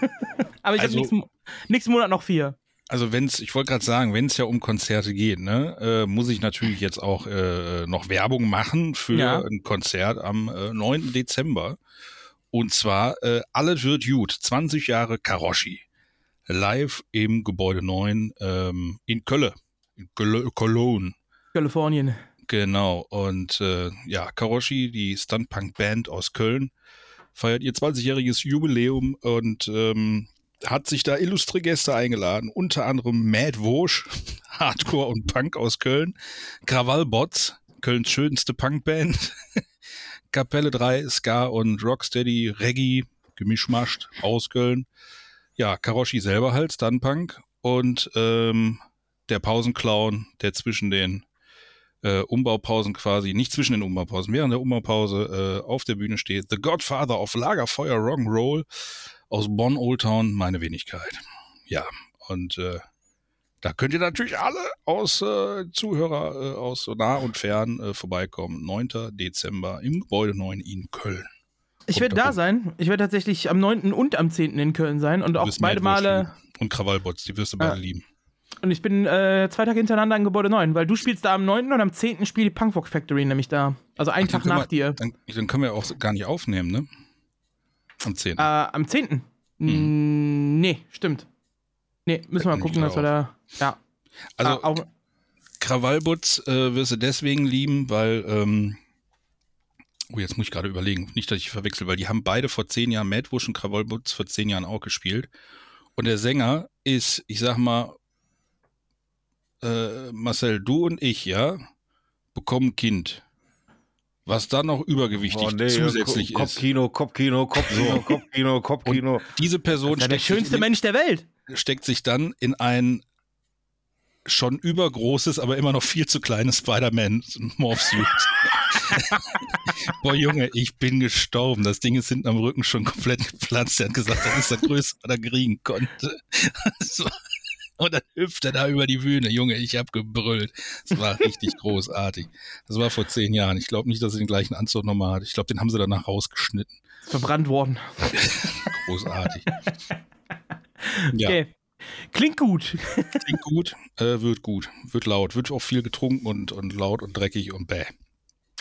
Speaker 1: aber ich
Speaker 5: Also-
Speaker 1: habe nächsten, nächsten Monat noch vier.
Speaker 5: Also wenn's, ich wollte gerade sagen, wenn es ja um Konzerte geht, ne, äh, muss ich natürlich jetzt auch äh, noch Werbung machen für
Speaker 1: Ja.
Speaker 5: ein Konzert am äh, 9. Dezember. Und zwar äh, Alles wird gut, 20 Jahre Karoshi. Live im Gebäude 9 ähm, in Kölle. In Cologne.
Speaker 1: Kalifornien.
Speaker 5: Genau. Und äh, ja, Karoshi, die Stuntpunk-Band aus Köln, feiert ihr 20-jähriges Jubiläum und ähm, hat sich da illustre Gäste eingeladen. Unter anderem Mad Wosch, Hardcore und Punk aus Köln, Krawallbots, Kölns schönste Punkband, Kapelle 3, Ska und Rocksteady, Reggae, Gemischmascht aus Köln. Ja, Karoshi selber halt, Stuntpunk und ähm, der Pausenclown, der zwischen den äh, Umbaupausen quasi, nicht zwischen den Umbaupausen, während der Umbaupause äh, auf der Bühne steht. The Godfather of Lagerfeuer Rock'n'Roll aus Bonn Old Town, meine Wenigkeit. Ja, und äh, da könnt ihr natürlich alle aus äh, Zuhörer äh, aus nah und fern äh, vorbeikommen. 9. Dezember im Gebäude 9 in Köln.
Speaker 1: Ich werde
Speaker 5: da
Speaker 1: sein. Ich werde tatsächlich am 9. und am 10. in Köln sein und auch beide Male.
Speaker 5: Und Krawallbots, die wirst du beide lieben.
Speaker 1: Und ich bin äh, zwei Tage hintereinander im Gebäude 9, weil du spielst da am 9. und am 10. spielt die Punkrock Factory nämlich da. Also einen
Speaker 5: Ach,
Speaker 1: Tag nach
Speaker 5: wir,
Speaker 1: dir.
Speaker 5: Dann, dann können wir auch gar nicht aufnehmen, ne? Am 10.
Speaker 1: Äh, am 10. Mm, Nee, stimmt. Nee, müssen wir mal gucken, dass wir da. Ja.
Speaker 5: also
Speaker 1: Ah, auch,
Speaker 5: Krawallbutz äh, wirst du deswegen lieben, weil, ähm, oh, jetzt muss ich gerade überlegen, nicht, dass ich verwechsel, weil die haben beide vor zehn Jahren, Madwush und Krawallbutz vor zehn Jahren auch gespielt. Und der Sänger ist, ich sag mal, äh, Marcel, du und ich, ja, bekommen Kind. Was dann noch übergewichtig
Speaker 2: Oh, nee,
Speaker 5: zusätzlich
Speaker 2: Ko-
Speaker 5: ist.
Speaker 2: Kopfkino, Kopfkino, Kopfkino, Kopfkino, Kopfkino.
Speaker 5: Diese Person
Speaker 1: das ist der schönste
Speaker 5: in,
Speaker 1: Mensch der Welt.
Speaker 5: steckt sich dann in ein schon übergroßes, aber immer noch viel zu kleines Spider-Man-Morphsuit. Boah, Junge, ich bin gestorben. Das Ding ist hinten am Rücken schon komplett geplatzt. Er hat gesagt, das ist das Größte, was er kriegen konnte. So. Und dann hüpft er da über die Bühne. Junge, ich hab gebrüllt. Das war richtig großartig. Das war vor zehn Jahren. Ich glaube nicht, dass er den gleichen Anzug nochmal hat. Ich glaube, den haben sie danach rausgeschnitten.
Speaker 1: Verbrannt worden.
Speaker 5: Großartig. Ja,
Speaker 1: Okay. Klingt gut.
Speaker 5: klingt gut, äh, wird gut, wird laut, wird auch viel getrunken und, und laut und dreckig und bäh.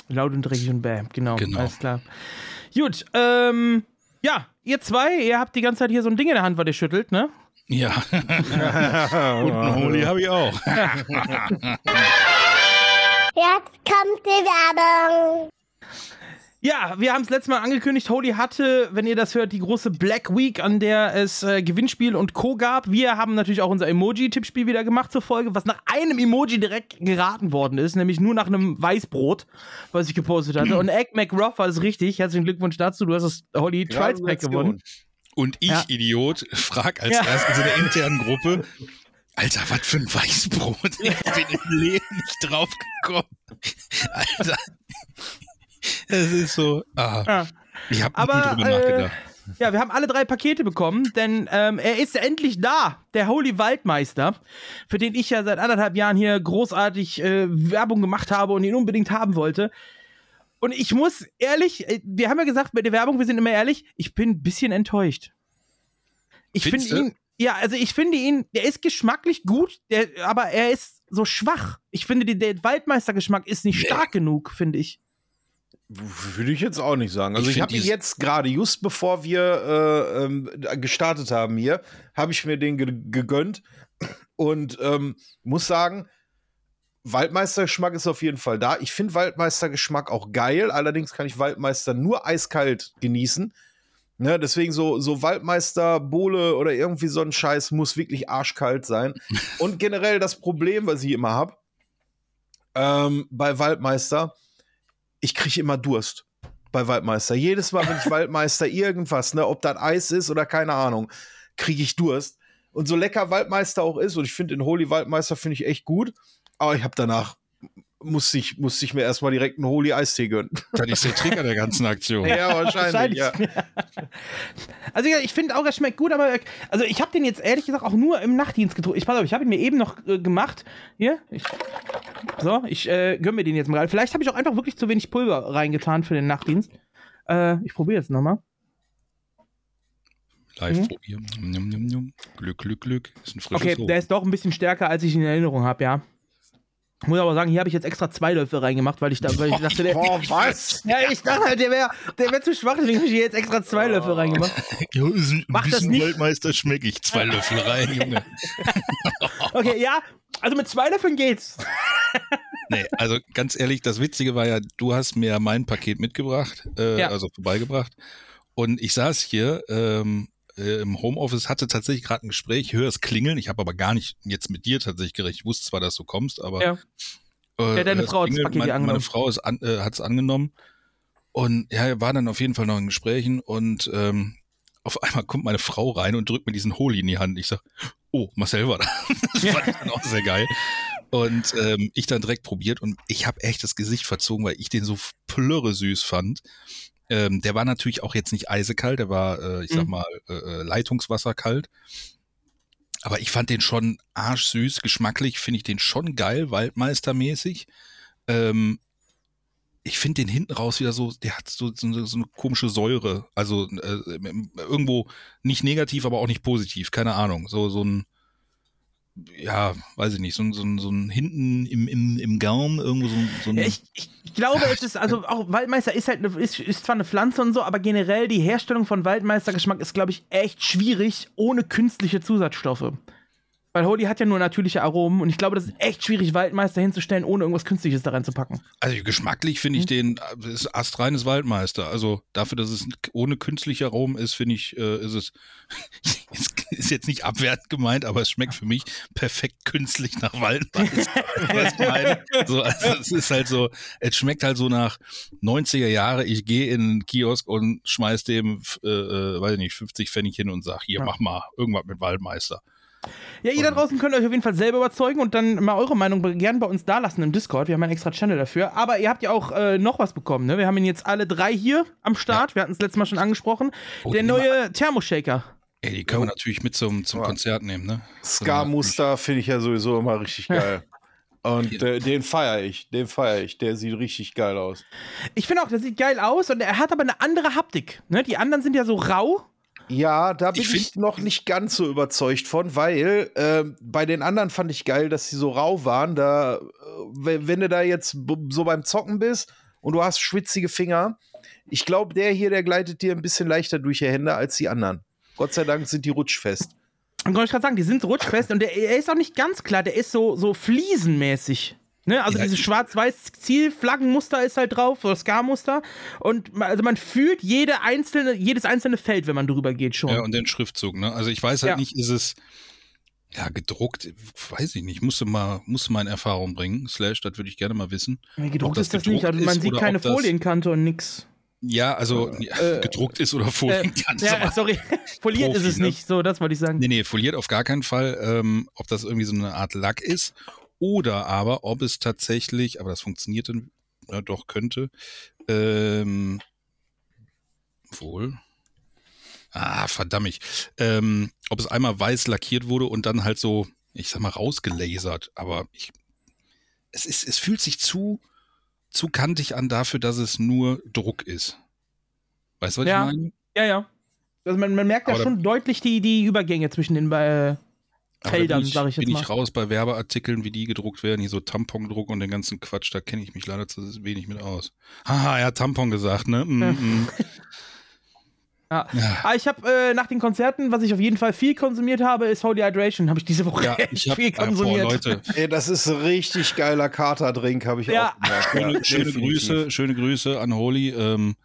Speaker 1: Laut und dreckig und bäh. Genau,
Speaker 5: Genau.
Speaker 1: Alles klar. Gut, ähm. Ja, ihr zwei, ihr habt die ganze Zeit hier so ein Ding in der Hand, was ihr schüttelt, ne?
Speaker 5: Ja. und einen Holy habe ich auch.
Speaker 6: Jetzt kommt die Werbung.
Speaker 1: Ja, wir haben es letztes Mal angekündigt. Holy hatte, wenn ihr das hört, die große Black Week, an der es äh, Gewinnspiel und Co. gab. Wir haben natürlich auch unser Emoji-Tippspiel wieder gemacht zur Folge, was nach einem Emoji direkt geraten worden ist, nämlich nur nach einem Weißbrot, was ich gepostet hatte. Und Egg McRuff war es richtig. Herzlichen Glückwunsch dazu. Du hast das Holy Trials Pack gewonnen.
Speaker 5: Und ich,
Speaker 1: Ja.
Speaker 5: Idiot, frag als
Speaker 1: Ja.
Speaker 5: erstes in der internen Gruppe, Alter, was für ein Weißbrot. Ich bin im Leben nicht drauf gekommen. Alter. Es ist so. Ah, ich habe
Speaker 1: Aber,
Speaker 5: drüber
Speaker 1: äh,
Speaker 5: nachgedacht.
Speaker 1: Ja, wir haben alle drei Pakete bekommen, denn ähm, er ist endlich da, der Holy Waldmeister, für den ich ja seit anderthalb Jahren hier großartig äh, Werbung gemacht habe und ihn unbedingt haben wollte. Und ich muss ehrlich, äh, wir haben ja gesagt bei der Werbung, wir sind immer ehrlich, ich bin ein bisschen enttäuscht. Ich finde ihn, ja, also ich finde ihn, der ist geschmacklich gut, der, aber er ist so schwach. Ich finde, die, der Waldmeistergeschmack ist nicht
Speaker 5: Nee.
Speaker 1: stark genug, finde ich.
Speaker 2: Würde ich jetzt auch nicht sagen. Also
Speaker 5: Ich
Speaker 2: ich, habe
Speaker 5: dieses-
Speaker 2: jetzt gerade, just bevor wir äh, ähm, gestartet haben hier, habe ich mir den ge gegönnt und ähm, muss sagen, Waldmeistergeschmack ist auf jeden Fall da. Ich finde Waldmeistergeschmack auch geil. Allerdings kann ich Waldmeister nur eiskalt genießen. Ne, deswegen so, so Waldmeister, Bohle oder irgendwie so ein Scheiß muss wirklich arschkalt sein. Und generell das Problem, was ich immer habe, ähm, bei Waldmeister, ich kriege immer Durst bei Waldmeister. Jedes Mal, wenn ich Waldmeister irgendwas, ne, ob das Eis ist oder keine Ahnung, kriege ich Durst. Und so lecker Waldmeister auch ist, und ich finde den Holy Waldmeister finde ich echt gut, aber ich habe danach musste ich, musste ich mir erstmal direkt einen Holy Eistee gönnen.
Speaker 5: Das ist der Trigger der ganzen Aktion.
Speaker 2: ja, wahrscheinlich, ja.
Speaker 1: Also ja, ich finde auch, er schmeckt gut, aber also ich habe den jetzt ehrlich gesagt auch nur im Nachtdienst getrunken. Ich pass auf, ich habe ihn mir eben noch äh, gemacht. Hier, ich, so, ich äh, gönn mir den jetzt mal. Vielleicht habe ich auch einfach wirklich zu wenig Pulver reingetan für den Nachtdienst. Äh, ich probiere jetzt nochmal.
Speaker 5: Live
Speaker 1: Mhm.
Speaker 5: probieren. Glück, Glück, Glück. Ist ein frisches
Speaker 1: Okay,
Speaker 5: Hoch.
Speaker 1: der ist doch ein bisschen stärker, als ich ihn in Erinnerung habe, ja. Ich muss aber sagen, hier habe ich jetzt extra zwei Löffel reingemacht, weil ich, da, weil ich dachte, der,
Speaker 2: Boah, was?
Speaker 1: ja, ich dachte halt, der wäre der wär zu schwach, deswegen habe ich hier jetzt extra zwei Löffel reingemacht.
Speaker 5: Ja, ist ein
Speaker 1: Mach das
Speaker 5: bisschen
Speaker 1: nicht.
Speaker 5: Weltmeister schmecke ich. Zwei Löffel rein, Junge.
Speaker 1: Okay, ja, also mit zwei Löffeln geht's.
Speaker 5: Nee, also ganz ehrlich, das Witzige war ja, du hast mir mein Paket mitgebracht, äh,
Speaker 1: Ja.
Speaker 5: also vorbeigebracht. Und ich saß hier ähm, äh, im Homeoffice, hatte tatsächlich gerade ein Gespräch, höre es klingeln. Ich habe aber gar nicht jetzt mit dir tatsächlich gerechnet. Ich wusste zwar, dass du kommst, aber.
Speaker 1: Ja.
Speaker 5: Äh,
Speaker 1: Ja, deine
Speaker 5: es
Speaker 1: Frau hat
Speaker 5: klingelt,
Speaker 1: Paket
Speaker 5: mein,
Speaker 1: angenommen.
Speaker 5: Meine Frau an, äh, hat es angenommen. Und ja, war dann auf jeden Fall noch in Gesprächen und ähm, auf einmal kommt meine Frau rein und drückt mir diesen Holy in die Hand. Ich sag, oh, Marcel war da. Das fand ich dann auch sehr geil. Und ähm, ich dann direkt probiert und ich habe echt das Gesicht verzogen, weil ich den so plörre süß fand. Ähm, der war natürlich auch jetzt nicht eisekalt, der war, äh, ich sag
Speaker 1: Mhm.
Speaker 5: mal, äh, äh, Leitungswasserkalt. Aber ich fand den schon arschsüß, geschmacklich finde ich den schon geil, waldmeistermäßig. Ähm, ich finde den hinten raus wieder so, der hat so, so, so eine komische Säure. Also äh, irgendwo nicht negativ, aber auch nicht positiv, keine Ahnung. So, so ein, ja, weiß ich nicht, so ein, so so ein hinten im, im, im Gaum, irgendwo so ein. So ein
Speaker 1: Ja, ich, ich glaube, es ist, also auch Waldmeister ist halt, eine, ist, ist zwar eine Pflanze und so, aber generell die Herstellung von Waldmeistergeschmack ist, glaube ich, echt schwierig ohne künstliche Zusatzstoffe. Weil Holy hat ja nur natürliche Aromen und ich glaube, das ist echt schwierig, Waldmeister hinzustellen, ohne irgendwas Künstliches da reinzupacken.
Speaker 5: Also geschmacklich finde ich den, das ist astreines Waldmeister. Also dafür, dass es ohne künstliche Aromen ist, finde ich, äh, ist es, ist jetzt nicht abwertend gemeint, aber es schmeckt für mich perfekt künstlich nach Waldmeister. So, also es ist halt so, es schmeckt halt so nach 90er Jahre, ich gehe in einen Kiosk und schmeiß dem, äh, äh, weiß ich nicht, 50 Pfennig hin und sag, hier,
Speaker 1: Ja.
Speaker 5: mach mal irgendwas mit Waldmeister.
Speaker 1: Ja, ihr da draußen könnt euch auf jeden Fall selber überzeugen und dann mal eure Meinung gerne bei uns dalassen im Discord. Wir haben einen extra Channel dafür. Aber ihr habt ja auch äh, noch was bekommen, ne? Wir haben ihn jetzt alle drei hier am Start. Wir hatten es letztes Mal schon angesprochen.
Speaker 5: Oh,
Speaker 1: Der neue Thermoshaker.
Speaker 5: Ey, die können wir natürlich mit zum, zum
Speaker 2: Ja.
Speaker 5: Konzert nehmen, ne?
Speaker 2: Ska-Muster finde ich ja sowieso immer richtig geil. Und äh, den feiere ich, den feiere ich. Der sieht richtig geil aus.
Speaker 1: Ich finde auch, der sieht geil aus und er hat aber eine andere Haptik. Ne? Die anderen sind ja so rau.
Speaker 2: Ja, da bin
Speaker 5: Ich
Speaker 2: ich, noch nicht ganz so überzeugt von, weil ähm, bei den anderen fand ich geil, dass sie so rau waren. Da, äh, wenn, du da jetzt so beim Zocken bist und du hast schwitzige Finger, ich glaube, der hier, der gleitet dir ein bisschen leichter durch die Hände als die anderen. Gott sei Dank sind die rutschfest.
Speaker 1: Und wollte ich gerade sagen, die sind rutschfest und der, er ist auch nicht ganz klar, der ist so, so fliesenmäßig. Ne? Also
Speaker 5: Ja,
Speaker 1: dieses schwarz-weiß Zielflaggenmuster ist halt drauf, oder Ska-Muster. Und ma- also man fühlt jede einzelne, jedes einzelne Feld, wenn man drüber geht schon.
Speaker 5: Ja, und den Schriftzug, ne? Also ich weiß halt
Speaker 1: Ja.
Speaker 5: nicht, ist es ja gedruckt, weiß ich nicht, musste mal, musste mal in Erfahrung bringen. Slash, das würde ich gerne mal wissen.
Speaker 1: Nee, gedruckt
Speaker 5: das
Speaker 1: ist das nicht. Also man sieht keine Folienkante und nix.
Speaker 5: Ja, also ja,
Speaker 1: äh,
Speaker 5: gedruckt ist oder
Speaker 1: Äh,
Speaker 5: Folien kannst du
Speaker 1: ja, sorry, foliert
Speaker 5: Profi,
Speaker 1: ist es
Speaker 5: ne?
Speaker 1: nicht. So, das wollte ich sagen.
Speaker 5: Nee, nee, foliert auf gar keinen Fall. Ähm, ob das irgendwie so eine Art Lack ist oder aber ob es tatsächlich, aber das funktioniert dann, ja, doch könnte, ähm, wohl. Ah, verdammt. Ähm, ob es einmal weiß lackiert wurde und dann halt so, ich sag mal, rausgelasert. Aber ich, es ist, es fühlt sich zu, zu kantig an dafür, dass es nur Druck ist. Weißt du, was
Speaker 1: Ja.
Speaker 5: ich meine?
Speaker 1: Ja, ja. Also man, man merkt ja schon deutlich die, die Übergänge zwischen den äh, Feldern,
Speaker 5: bin ich,
Speaker 1: sag ich jetzt
Speaker 5: bin
Speaker 1: mal.
Speaker 5: ich raus bei Werbeartikeln, wie die gedruckt werden, hier so Tampondruck und den ganzen Quatsch, da kenne ich mich leider zu wenig mit aus. Haha, er hat Tampon gesagt, ne? Mm,
Speaker 1: Ja.
Speaker 5: mm.
Speaker 1: Ja.
Speaker 5: Ja.
Speaker 1: Aber ich habe äh, nach den Konzerten, was ich auf jeden Fall viel konsumiert habe, ist Holy Hydration. Habe ich diese Woche
Speaker 5: Ja,
Speaker 1: echt
Speaker 5: ich habe
Speaker 1: viel konsumiert.
Speaker 5: Leute,
Speaker 2: Ey, das ist ein richtig geiler Katerdrink, habe ich
Speaker 1: Ja.
Speaker 2: auch gemerkt.
Speaker 5: schöne,
Speaker 2: Ja,
Speaker 5: schöne. Grüße, schöne Grüße an Holy. Ähm,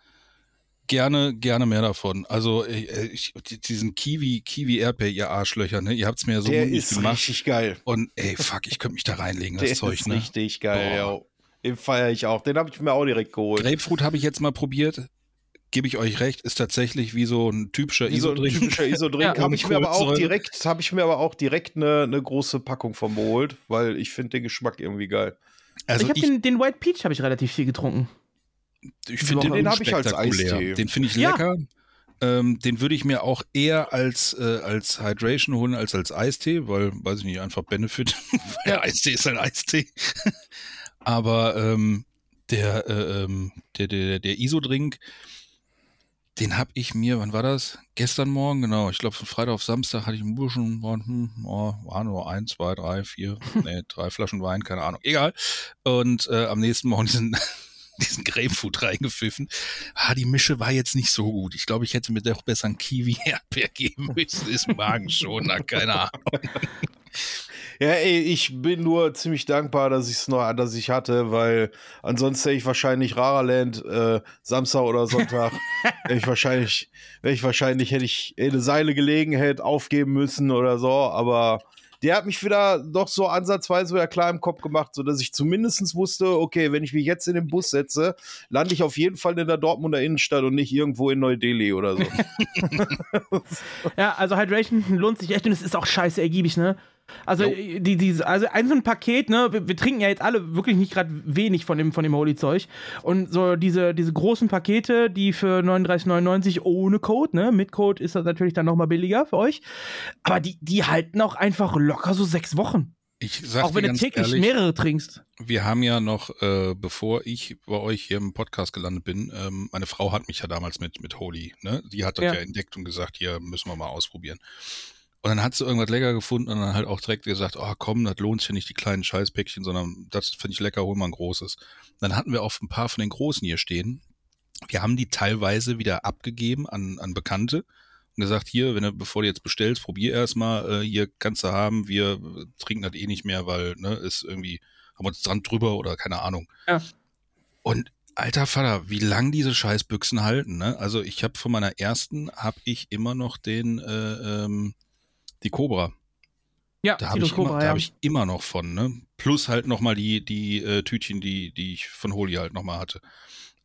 Speaker 5: gerne, gerne mehr davon. Also äh, ich, diesen Kiwi, Kiwi Erdbeer, ihr Arschlöcher, ne? Ihr habt's mir ja so
Speaker 2: Der ist
Speaker 5: gemacht.
Speaker 2: richtig geil.
Speaker 5: Und ey, fuck, ich könnte mich da reinlegen, das
Speaker 2: Der
Speaker 5: Zeug,
Speaker 2: ist
Speaker 5: ne?
Speaker 2: richtig geil,
Speaker 5: Boah.
Speaker 2: ja. Den feiere ich auch. Den habe ich mir auch direkt geholt.
Speaker 5: Grapefruit habe ich jetzt mal probiert. Gebe ich euch recht, ist tatsächlich wie so ein typischer
Speaker 2: Wie so ein
Speaker 5: Isodrink.
Speaker 2: typischer Isodrink.
Speaker 1: Ja.
Speaker 2: habe ich mir aber auch direkt, habe ich mir aber auch direkt eine, eine große Packung von geholt, weil ich finde den Geschmack irgendwie geil.
Speaker 5: Also
Speaker 1: ich habe den, den White Peach habe ich relativ viel getrunken.
Speaker 5: Ich finde
Speaker 2: Den
Speaker 5: den,
Speaker 2: hab ich als. Eistee.
Speaker 5: Den finde ich
Speaker 1: Ja.
Speaker 5: lecker. Ähm, den würde ich mir auch eher als, äh, als Hydration holen als als Eistee, weil, weiß ich nicht, einfach Benefit.
Speaker 1: Ja.
Speaker 5: Eistee ist ein Eistee. Aber ähm, der, äh, ähm, der, der, der ISO-Drink, den habe ich mir, wann war das? Gestern Morgen, genau. Ich glaube, von Freitag auf Samstag hatte ich ein bisschen, hm, oh, waren nur ein, zwei, drei, vier, nee, drei Flaschen Wein, keine Ahnung. Egal. Und äh, am nächsten Morgen diesen, diesen Grapefruit reingepfiffen. Ah, die Mische war jetzt nicht so gut. Ich glaube, ich hätte mir doch besser ein Kiwi-Erdbeer geben müssen. Ist ein Magenschoner, keine Ahnung.
Speaker 2: Ja, ey, ich bin nur ziemlich dankbar, dass ich es noch, dass ich hatte, weil ansonsten hätte ich wahrscheinlich Raraland äh, Samstag oder Sonntag, hätte ich wahrscheinlich, wäre ich wahrscheinlich, hätte ich eine Seile gelegen, hätte aufgeben müssen oder so, aber der hat mich wieder doch so ansatzweise wieder klar im Kopf gemacht, sodass ich zumindest wusste, okay, wenn ich mich jetzt in den Bus setze, lande ich auf jeden Fall in der Dortmunder Innenstadt und nicht irgendwo in Neu-Delhi oder so.
Speaker 1: Ja, also Hydration lohnt sich echt und es ist auch scheiße ergiebig, ne? Also, die, die, also ein so ein Paket, ne? Wir, wir trinken ja jetzt alle wirklich nicht gerade wenig von dem, von dem Holy-Zeug. Und so diese, diese großen Pakete, die für 39,99 ohne Code, ne? Mit Code ist das natürlich dann nochmal billiger für euch. Aber die, die halten auch einfach locker so sechs Wochen.
Speaker 5: Ich sag
Speaker 1: auch wenn du täglich
Speaker 5: ehrlich,
Speaker 1: mehrere trinkst.
Speaker 5: Wir haben ja noch, äh, bevor ich bei euch hier im Podcast gelandet bin, ähm, meine Frau hat mich ja damals mit, mit Holy, ne? Die hat das
Speaker 1: Ja.
Speaker 5: ja. entdeckt und gesagt, hier müssen wir mal ausprobieren. Und dann hat sie irgendwas lecker gefunden und dann halt auch direkt gesagt, oh komm, das lohnt sich ja nicht, die kleinen Scheißpäckchen, sondern das finde ich lecker, hol mal ein großes. Dann hatten wir auch ein paar von den großen hier stehen. Wir haben die teilweise wieder abgegeben an, an Bekannte und gesagt, hier, wenn du, bevor du jetzt bestellst, probier erstmal, äh, hier kannst du haben, wir äh, trinken das eh nicht mehr, weil, ne, ist irgendwie, haben wir uns dran drüber oder keine Ahnung.
Speaker 1: Ja.
Speaker 5: Und alter Vater, wie lang diese Scheißbüchsen halten, ne? Also ich habe von meiner ersten, habe ich immer noch den, äh, ähm, die Cobra.
Speaker 1: Ja,
Speaker 5: Da habe ich, immer-
Speaker 1: Cobra,
Speaker 5: da
Speaker 1: ja.
Speaker 5: hab ich immer noch von, ne? Plus halt nochmal die, die äh, Tütchen, die, die ich von Holy halt nochmal hatte.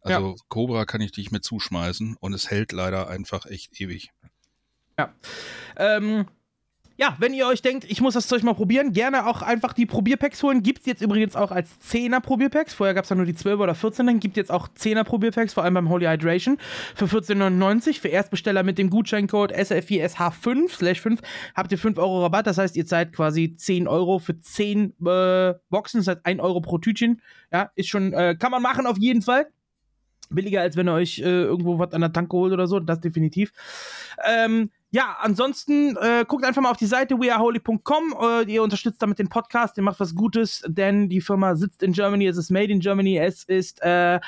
Speaker 5: Also Cobra kann ich dich mit zuschmeißen und es hält leider einfach echt ewig.
Speaker 1: Ähm, ja, wenn ihr euch denkt, ich muss das Zeug mal probieren, gerne auch einfach die Probierpacks holen. Gibt es jetzt übrigens auch als 10er Probierpacks. Vorher gab es ja nur die 12er oder 14er. Gibt jetzt auch 10er Probierpacks, vor allem beim Holy Hydration. Für 14,99. Für Erstbesteller mit dem Gutscheincode SL4SH5 slash 5 habt ihr 5 Euro Rabatt. Das heißt, ihr zahlt quasi 10 Euro für 10 äh, Boxen. Das heißt 1 Euro pro Tütchen. Ja, ist schon, äh, kann man machen auf jeden Fall. Billiger, als wenn ihr euch äh, irgendwo was an der Tanke holt oder so. Das definitiv. Ähm, ja, ansonsten äh, guckt einfach mal auf die Seite weareholy.com. Äh, ihr unterstützt damit den Podcast, ihr macht was Gutes, denn die Firma sitzt in Germany, es ist made in Germany, es ist äh,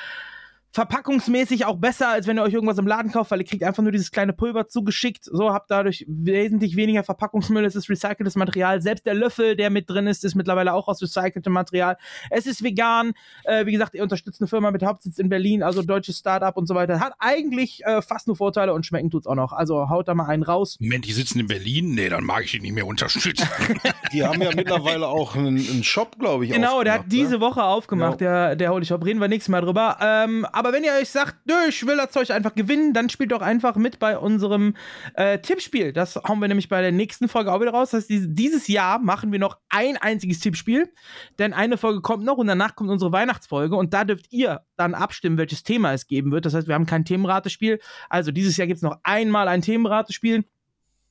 Speaker 1: verpackungsmäßig auch besser, als wenn ihr euch irgendwas im Laden kauft, weil ihr kriegt einfach nur dieses kleine Pulver zugeschickt. So habt dadurch wesentlich weniger Verpackungsmüll. Es ist recyceltes Material. Selbst der Löffel, der mit drin ist, ist mittlerweile auch aus recyceltem Material. Es ist vegan. Äh, wie gesagt, ihr unterstützt eine Firma mit Hauptsitz in Berlin, also deutsches Startup und so weiter. Hat eigentlich äh, fast nur Vorteile und schmecken tut's auch noch. Also haut da mal einen raus.
Speaker 5: Moment, die sitzen in Berlin? Nee, dann mag ich die nicht mehr unterstützen.
Speaker 2: Die haben ja mittlerweile auch einen, einen Shop, glaube ich.
Speaker 1: Genau, der hat
Speaker 2: ne?
Speaker 1: diese Woche aufgemacht, der, der Holy Shop. Reden wir nächstes Mal drüber. Ähm, aber wenn ihr euch sagt, nö, ich will das Zeug einfach gewinnen, dann spielt doch einfach mit bei unserem äh, Tippspiel. Das hauen wir nämlich bei der nächsten Folge auch wieder raus. Das heißt, dieses, Jahr machen wir noch ein einziges Tippspiel. Denn eine Folge kommt noch und danach kommt unsere Weihnachtsfolge. Und da dürft ihr dann abstimmen, welches Thema es geben wird. Das heißt, wir haben kein Themenratespiel. Also dieses Jahr gibt es noch einmal ein Themenratespiel.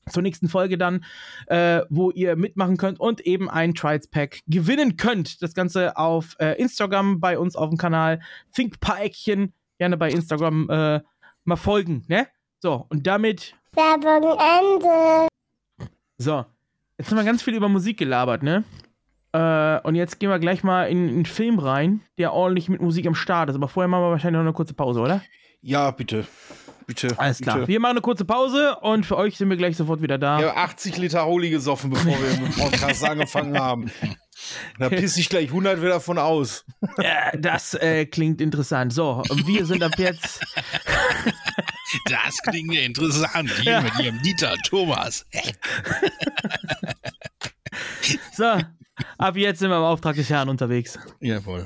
Speaker 1: Zur nächsten Folge dann, äh, wo ihr mitmachen könnt und eben ein Trials Pack gewinnen könnt. Das Ganze auf äh, Instagram bei uns auf dem Kanal. Think paar Eckchen gerne bei Instagram äh, mal folgen, ne? So, und damit.
Speaker 6: Werbung Ende.
Speaker 1: So, jetzt haben wir ganz viel über Musik gelabert, ne? Äh, und jetzt gehen wir gleich mal in, in einen Film rein, der ordentlich mit Musik am Start ist. Aber vorher machen wir wahrscheinlich noch eine kurze Pause, oder?
Speaker 2: Ja, bitte. Bitte.
Speaker 1: Alles klar.
Speaker 2: Bitte.
Speaker 1: Wir machen eine kurze Pause und für euch sind wir gleich sofort wieder da.
Speaker 2: Ich habe 80 Liter Holy gesoffen, bevor wir mit dem Podcast angefangen haben. Da pisse ich gleich 100 wieder von aus.
Speaker 1: Ja, das äh, klingt interessant. So, wir sind ab jetzt.
Speaker 5: Das klingt ja interessant. Hier mit ihrem Dieter Thomas.
Speaker 1: So, ab jetzt sind wir im Auftrag des Herrn unterwegs.
Speaker 5: Jawohl.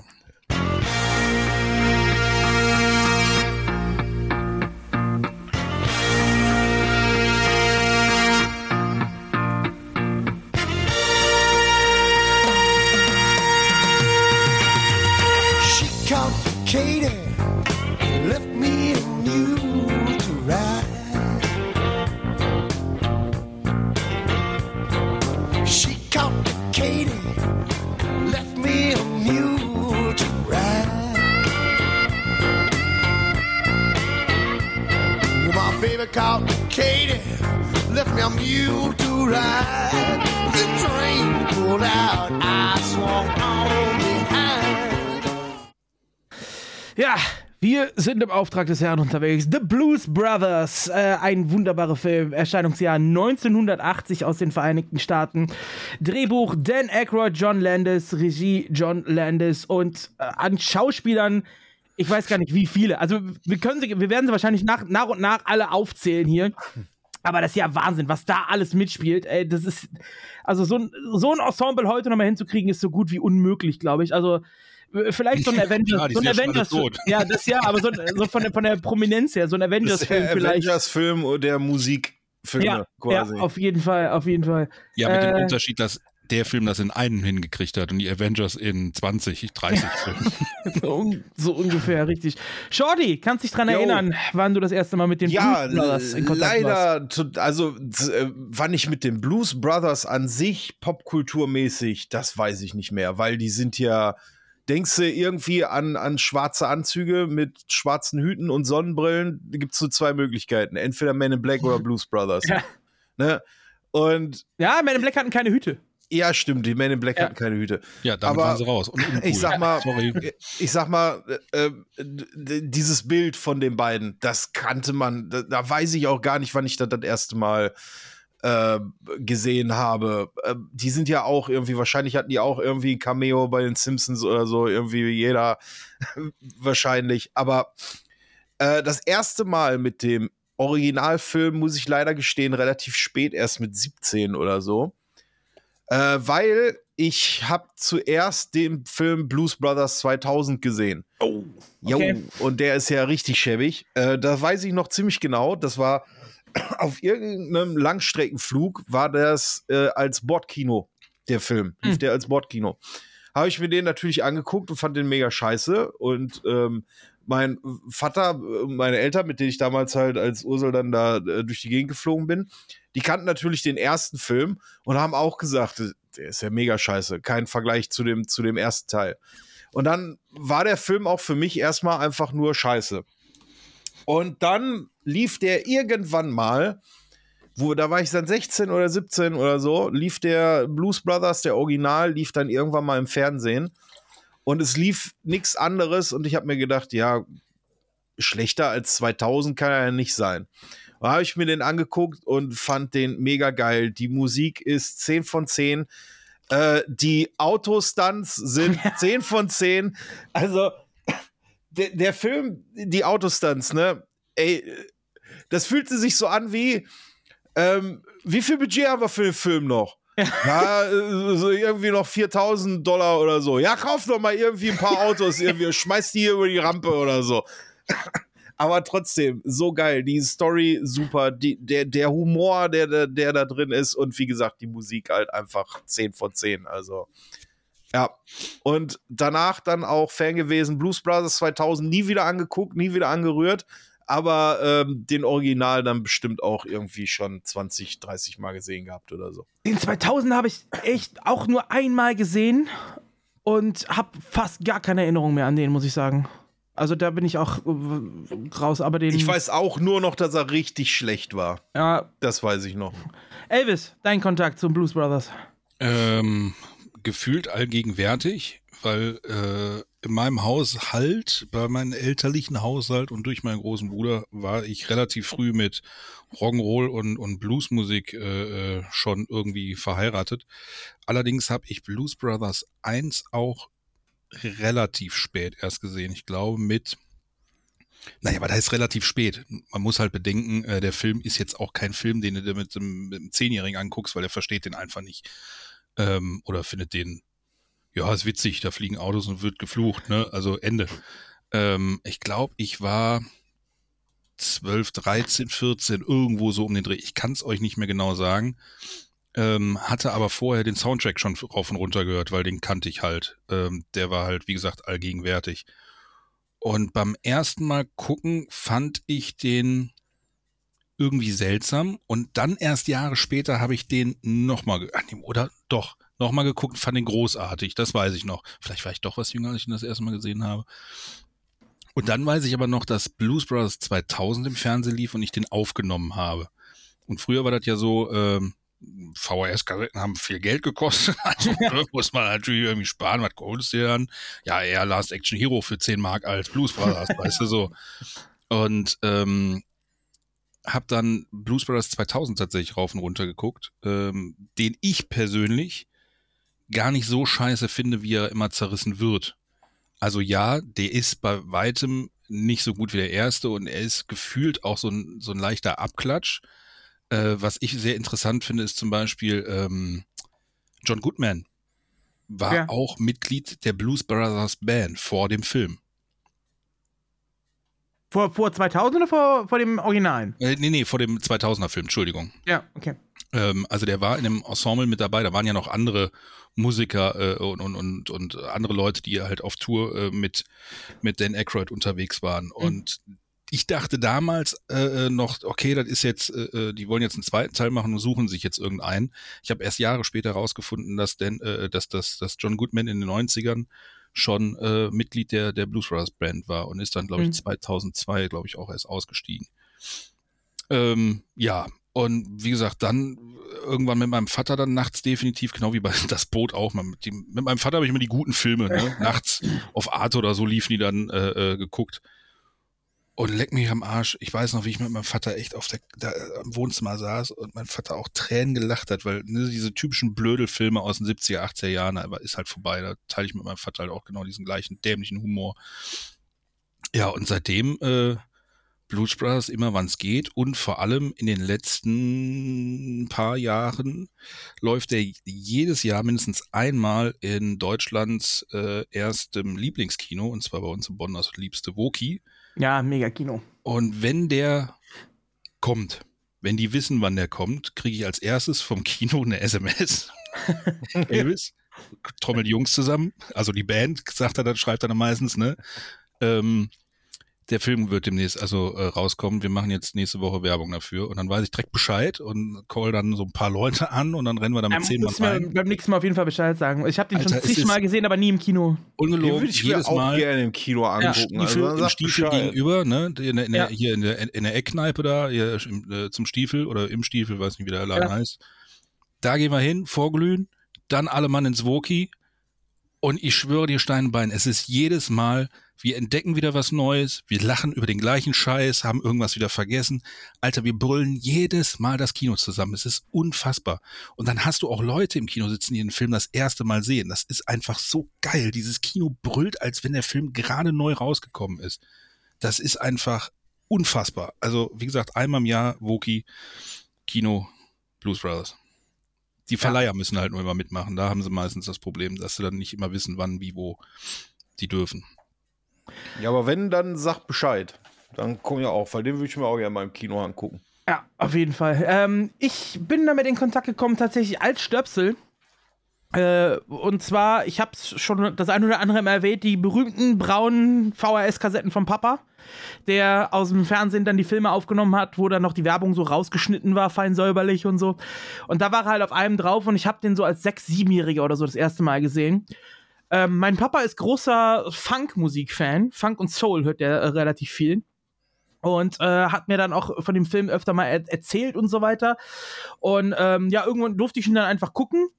Speaker 7: Baby called Katie, left me a mule to ride. The train pulled out, I swung on behind.
Speaker 1: Ja, wir sind im Auftrag des Herrn unterwegs. The Blues Brothers, äh, ein wunderbarer Film, Erscheinungsjahr 1980 aus den Vereinigten Staaten. Drehbuch Dan Aykroyd, John Landis, Regie John Landis und äh, an Schauspielern, ich weiß gar nicht wie viele. Also wir können sie, wir werden sie wahrscheinlich nach, nach und nach alle aufzählen hier. Aber das ist ja Wahnsinn, was da alles mitspielt. Ey, das ist, also so ein, so ein Ensemble heute nochmal hinzukriegen, ist so gut wie unmöglich, glaube ich. Also vielleicht so ein Avengers,
Speaker 5: Ja,
Speaker 1: so ein
Speaker 5: ja
Speaker 1: Avengers,
Speaker 5: tot.
Speaker 1: ja, das ja, aber so, so von, der, von der Prominenz her, so ein
Speaker 2: Das ist
Speaker 1: Avengers-Film
Speaker 2: der
Speaker 1: vielleicht.
Speaker 2: Avengers-Film der Musikfilme
Speaker 1: Ja, ja,
Speaker 2: quasi.
Speaker 1: auf jeden Fall, auf jeden Fall.
Speaker 5: Ja, mit dem
Speaker 1: Äh,
Speaker 5: Unterschied, dass der Film das in einen hingekriegt hat und die Avengers in 20, 30 Filmen.
Speaker 1: So, un- so ungefähr, richtig. Shorty, kannst dich dran erinnern, wann du das erste Mal mit den
Speaker 2: ja,
Speaker 1: Blues Brothers in Kontakt warst?
Speaker 2: leider, zu- also äh, wann ich mit den Blues Brothers an sich popkulturmäßig, das weiß ich nicht mehr, weil die sind ja, denkst du irgendwie an, an schwarze Anzüge mit schwarzen Hüten und Sonnenbrillen, da gibt es so zwei Möglichkeiten, entweder Men in Black oder Blues Brothers.
Speaker 1: Ja.
Speaker 2: Ne? Und
Speaker 1: Ja, Men in Black hatten keine Hüte.
Speaker 2: Ja, stimmt, die Men in Black
Speaker 1: Ja.
Speaker 2: hatten keine Hüte.
Speaker 5: Ja, damit
Speaker 2: Aber
Speaker 5: waren sie raus.
Speaker 2: Ich sag mal,
Speaker 5: Sorry.
Speaker 2: ich sag mal, äh, äh, dieses Bild von den beiden, das kannte man, da, da weiß ich auch gar nicht, wann ich das das erste Mal äh, gesehen habe. Äh, die sind ja auch irgendwie, wahrscheinlich hatten die auch irgendwie ein Cameo bei den Simpsons oder so, irgendwie jeder wahrscheinlich. Aber äh, das erste Mal mit dem Originalfilm, muss ich leider gestehen, relativ spät, erst mit 17 oder so. Äh, weil ich habe zuerst den Film Blues Brothers 2000 gesehen. Oh,
Speaker 1: okay.
Speaker 2: und der ist ja richtig schäbig. Äh, das weiß ich noch ziemlich genau. Das war auf irgendeinem Langstreckenflug war das äh, als Bordkino der Film, lief der als Bordkino. Habe ich mir den natürlich angeguckt und fand den mega scheiße und ähm, mein Vater, äh, meine Eltern, mit denen ich damals halt als Ursel dann da äh, durch die Gegend geflogen bin, die kannten natürlich den ersten Film und haben auch gesagt, äh, der ist ja mega scheiße, kein Vergleich zu dem, zu dem ersten Teil. Und dann war der Film auch für mich erstmal einfach nur scheiße. Und dann lief der irgendwann mal, wo, da war ich dann 16 oder 17 oder so, lief der Blues Brothers, der Original, lief dann irgendwann mal im Fernsehen. Und es lief nichts anderes und ich habe mir gedacht, ja, schlechter als 2000 kann er ja nicht sein. Da habe ich mir den angeguckt und fand den mega geil. Die Musik ist 10 von 10. Äh, die Autostunts sind 10 von 10. Also, der, der Film, die Autostunts, ne? Ey, das fühlte sich so an wie, ähm, wie viel Budget haben wir für den Film noch? Ja, äh, so irgendwie noch 4000 Dollar oder so. Ja, kauf doch mal irgendwie ein paar Autos, irgendwie, schmeiß die hier über die Rampe oder so. Aber trotzdem, so geil. Die Story super. Die, der, der Humor, der, der, der da drin ist. Und wie gesagt, die Musik halt einfach 10 von 10. Also, ja. Und danach dann auch Fan gewesen. Blues Brothers 2000 nie wieder angeguckt, nie wieder angerührt. Aber ähm, den Original dann bestimmt auch irgendwie schon 20, 30 Mal gesehen gehabt oder so.
Speaker 1: Den 2000 habe ich echt auch nur einmal gesehen und habe fast gar keine Erinnerung mehr an den, muss ich sagen. Also da bin ich auch äh, raus, aber den.
Speaker 2: Ich weiß auch nur noch, dass er richtig schlecht war.
Speaker 1: Ja,
Speaker 2: Das weiß ich noch.
Speaker 1: Elvis, dein Kontakt zum Blues Brothers.
Speaker 5: Ähm, gefühlt allgegenwärtig, weil äh, in meinem Haushalt, bei meinem elterlichen Haushalt und durch meinen großen Bruder war ich relativ früh mit Rock'n'Roll und, und Bluesmusik äh, äh, schon irgendwie verheiratet. Allerdings habe ich Blues Brothers 1 auch relativ spät erst gesehen. Ich glaube mit naja, aber da ist relativ spät. Man muss halt bedenken, äh, der Film ist jetzt auch kein Film, den du einem, mit einem Zehnjährigen anguckst, weil der versteht den einfach nicht. Ähm, oder findet den, ja, ist witzig, da fliegen Autos und wird geflucht, ne? Also Ende. Ähm, ich glaube, ich war 12, 13, 14, irgendwo so um den Dreh. Ich kann es euch nicht mehr genau sagen. Ähm, hatte aber vorher den Soundtrack schon rauf und runter gehört, weil den kannte ich halt. Ähm, der war halt, wie gesagt, allgegenwärtig. Und beim ersten Mal gucken fand ich den irgendwie seltsam. Und dann erst Jahre später habe ich den nochmal, oder doch, nochmal geguckt, fand den großartig. Das weiß ich noch. Vielleicht war ich doch was jünger, als ich ihn das erste Mal gesehen habe. Und dann weiß ich aber noch, dass Blues Brothers 2000 im Fernsehen lief und ich den aufgenommen habe. Und früher war das ja so, ähm, VHS-Kassetten haben viel Geld gekostet. Also ne, muss man natürlich irgendwie sparen. Was holst du dir dann? Ja, eher Last Action Hero für 10 Mark als Blues Brothers, weißt du so. Und ähm, hab dann Blues Brothers 2000 tatsächlich rauf und runter geguckt, ähm, den ich persönlich gar nicht so scheiße finde, wie er immer zerrissen wird. Also ja, der ist bei weitem nicht so gut wie der erste und er ist gefühlt auch so ein, so ein leichter Abklatsch. Äh, was ich sehr interessant finde, ist zum Beispiel ähm, John Goodman war
Speaker 1: Ja.
Speaker 5: auch Mitglied der Blues Brothers Band vor dem Film.
Speaker 1: Vor, vor 2000 oder vor, vor dem Originalen?
Speaker 5: Äh, nee, nee, vor dem 2000er Film, Entschuldigung.
Speaker 1: Ja, okay.
Speaker 5: Ähm, also der war in dem Ensemble mit dabei, da waren ja noch andere Musiker äh, und, und, und, andere Leute, die halt auf Tour äh, mit, mit Dan Aykroyd unterwegs waren. Und ich dachte damals äh, äh, noch, okay, das ist jetzt, äh, äh, die wollen jetzt einen zweiten Teil machen und suchen sich jetzt irgendeinen. Ich habe erst Jahre später herausgefunden, dass, Dan, äh, dass, dass, dass John Goodman in den 90ern schon äh, Mitglied der, der Blues Brothers Band war und ist dann, glaube ich,
Speaker 1: Mhm.
Speaker 5: 2002, glaube ich, auch erst ausgestiegen. Ähm, ja, und wie gesagt, dann irgendwann mit meinem Vater dann nachts definitiv, genau wie bei das Boot auch. Mit, dem, mit meinem Vater habe ich immer die guten Filme, ne? nachts auf Arte oder so liefen die dann äh, äh, geguckt. Und leck mich am Arsch. Ich weiß noch, wie ich mit meinem Vater echt auf der, da, am Wohnzimmer saß und mein Vater auch Tränen gelacht hat, weil ne, diese typischen Blödelfilme aus den 70er, 80er Jahren, aber ist halt vorbei. Da teile ich mit meinem Vater halt auch genau diesen gleichen dämlichen Humor. Ja, und seitdem äh, Blues Brothers immer, wann es geht. Und vor allem in den letzten paar Jahren läuft er jedes Jahr mindestens einmal in Deutschlands äh, erstem Lieblingskino, und zwar bei uns in Bonn das liebste Woki.
Speaker 1: Ja, mega Kino.
Speaker 5: Und wenn der kommt, wenn die wissen, wann der kommt, kriege ich als erstes vom Kino eine SMS. Elvis, trommelt die Jungs zusammen, also die Band, sagt er dann, schreibt er dann meistens, ne? Ähm, der Film wird demnächst also äh, rauskommen. Wir machen jetzt nächste Woche Werbung dafür und dann weiß ich direkt Bescheid und call dann so ein paar Leute an und dann rennen wir da mit
Speaker 1: Ähm,
Speaker 5: zehn Mann
Speaker 1: muss mir
Speaker 5: rein.
Speaker 1: beim nächsten Mal auf jeden Fall Bescheid sagen. Ich habe den
Speaker 5: Alter,
Speaker 1: schon zigmal gesehen, aber nie im Kino.
Speaker 2: Den
Speaker 5: Ungelogen,
Speaker 2: würde ich mir
Speaker 5: jedes
Speaker 2: auch
Speaker 5: Mal.
Speaker 2: gerne im Kino angucken.
Speaker 5: Stiefel,
Speaker 2: also,
Speaker 5: im Stiefel
Speaker 2: Bescheid.
Speaker 5: gegenüber, ne? In der, in der,
Speaker 1: Ja.
Speaker 5: Hier in der, in der Eckkneipe da, hier im, äh, zum Stiefel oder im Stiefel, weiß nicht, wie der Laden
Speaker 1: Ja.
Speaker 5: heißt. Da gehen wir hin, vorglühen, dann alle Mann ins Woki und ich schwöre dir Steinbein, es ist jedes Mal, wir entdecken wieder was Neues, wir lachen über den gleichen Scheiß, haben irgendwas wieder vergessen. Alter, wir brüllen jedes Mal das Kino zusammen. Es ist unfassbar. Und dann hast du auch Leute im Kino sitzen, die den Film das erste Mal sehen. Das ist einfach so geil. Dieses Kino brüllt, als wenn der Film gerade neu rausgekommen ist. Das ist einfach unfassbar. Also, wie gesagt, einmal im Jahr Woki, Kino, Blues Brothers. Die Verleiher müssen halt nur immer mitmachen. Da haben sie meistens das Problem, dass sie dann nicht immer wissen, wann, wie, wo die dürfen.
Speaker 2: Ja, aber wenn, dann sag Bescheid. Dann komm ja auch, weil den würde ich mir auch gerne mal im Kino angucken.
Speaker 1: Ja, auf jeden Fall. Ähm, ich bin damit in Kontakt gekommen, tatsächlich als Stöpsel. Äh, und zwar, ich habe es schon das eine oder andere mal erwähnt, die berühmten braunen VHS-Kassetten vom Papa, der aus dem Fernsehen dann die Filme aufgenommen hat, wo dann noch die Werbung so rausgeschnitten war, fein säuberlich und so. Und da war er halt auf einem drauf und ich habe den so als sechs-, siebenjähriger oder so das erste Mal gesehen. Ähm, mein Papa ist großer Funk-Musik-Fan. Funk und Soul hört er äh, relativ viel. Und äh, hat mir dann auch von dem Film öfter mal er erzählt und so weiter. Und ähm, ja, irgendwann durfte ich ihn dann einfach gucken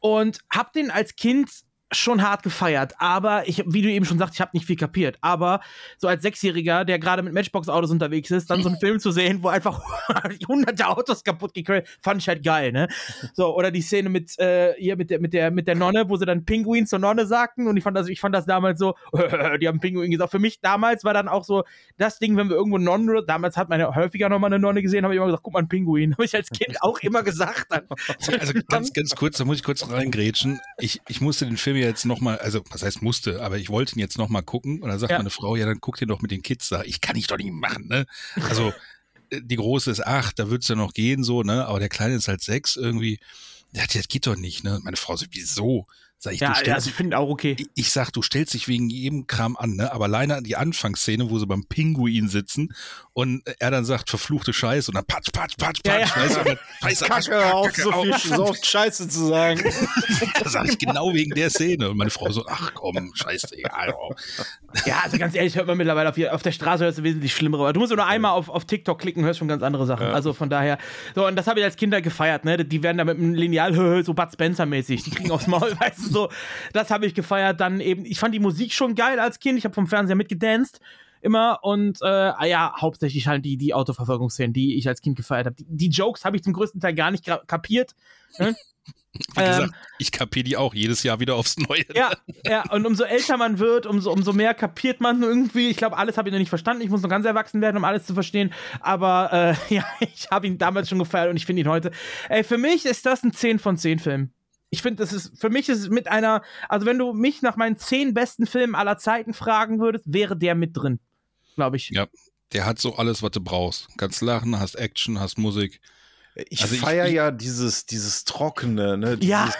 Speaker 1: und hab den als Kind schon hart gefeiert, aber ich, wie du eben schon sagst, ich habe nicht viel kapiert. Aber so als Sechsjähriger, der gerade mit Matchbox-Autos unterwegs ist, dann so einen Film zu sehen, wo einfach hunderte Autos kaputt gekriegt, fand ich halt geil, ne? So, oder die Szene mit, äh, hier mit der, mit der, mit der Nonne, wo sie dann Pinguin zur Nonne sagten und ich fand das, ich fand das damals so, die haben Pinguin gesagt. Für mich damals war dann auch so das Ding, wenn wir irgendwo Nonnen, damals hat man ja häufiger nochmal eine Nonne gesehen, habe ich immer gesagt, guck mal, ein Pinguin. Habe ich als Kind auch immer gesagt. Dann.
Speaker 5: Also ganz, ganz kurz, da muss ich kurz reingrätschen. Ich, ich musste den Film jetzt nochmal, also was heißt musste, aber ich wollte ihn jetzt nochmal gucken und dann sagt
Speaker 1: Ja.
Speaker 5: meine Frau, ja, dann guck den doch mit den Kids da. Ich kann ich doch nicht machen, ne? Also äh, die Große ist acht, da wird's ja noch gehen, so, ne? Aber der Kleine ist halt sechs irgendwie. Ja, das geht doch nicht, ne? Meine Frau so, wieso? Sag ich,
Speaker 1: Ja,
Speaker 5: du
Speaker 1: ja,
Speaker 5: stellst
Speaker 1: also ich finde auch okay.
Speaker 5: ich- ich sag, du stellst dich wegen jedem Kram an, ne? Aber alleine die Anfangsszene, wo sie beim Pinguin sitzen und er dann sagt, verfluchte Scheiße und dann patsch, patsch, patsch,
Speaker 1: Ja,
Speaker 5: patsch,
Speaker 1: ja.
Speaker 5: weißt du, Scheiße,
Speaker 2: Kacke auf,
Speaker 5: Kacke
Speaker 2: so viel
Speaker 5: auf.
Speaker 2: so oft Scheiße zu sagen.
Speaker 5: Das sag ich genau wegen der Szene. Und meine Frau so, ach komm, scheiße, egal.
Speaker 1: Ja, also ganz ehrlich, hört man mittlerweile auf, auf der Straße hörst du wesentlich schlimmere. Aber Du musst nur einmal auf, auf TikTok klicken, hörst schon ganz andere Sachen. Also von daher. So, und das habe ich als Kinder gefeiert, ne? Die werden da mit einem Lineal so Bud Spencer-mäßig. Die kriegen aufs Maul, weißt du so. Das habe ich gefeiert. Dann eben, ich fand die Musik schon geil als Kind. Ich habe vom Fernseher mitgedanced. Immer und äh, ah ja, hauptsächlich halt die, die Autoverfolgungsszenen, die ich als Kind gefeiert habe. Die, die Jokes habe ich zum größten Teil gar nicht kapiert. Ne?
Speaker 5: Wie gesagt, ich kapier die auch jedes Jahr wieder aufs Neue.
Speaker 1: Ja, ja, und umso älter man wird, umso, umso mehr kapiert man irgendwie. Ich glaube, alles habe ich noch nicht verstanden. Ich muss noch ganz erwachsen werden, um alles zu verstehen. Aber äh, ja, ich habe ihn damals schon gefeiert und ich finde ihn heute. Ey, für mich ist das ein 10 von 10 Film. Ich finde, das ist, für mich ist es mit einer, also wenn du mich nach meinen 10 besten Filmen aller Zeiten fragen würdest, wäre der mit drin. Glaube ich.
Speaker 5: Ja, der hat so alles, was du brauchst. Kannst lachen, hast Action, hast Musik.
Speaker 2: Ich
Speaker 5: Also
Speaker 2: feiere
Speaker 5: ich-
Speaker 2: ja dieses, dieses Trockene, ne? Dieses,
Speaker 1: Ja.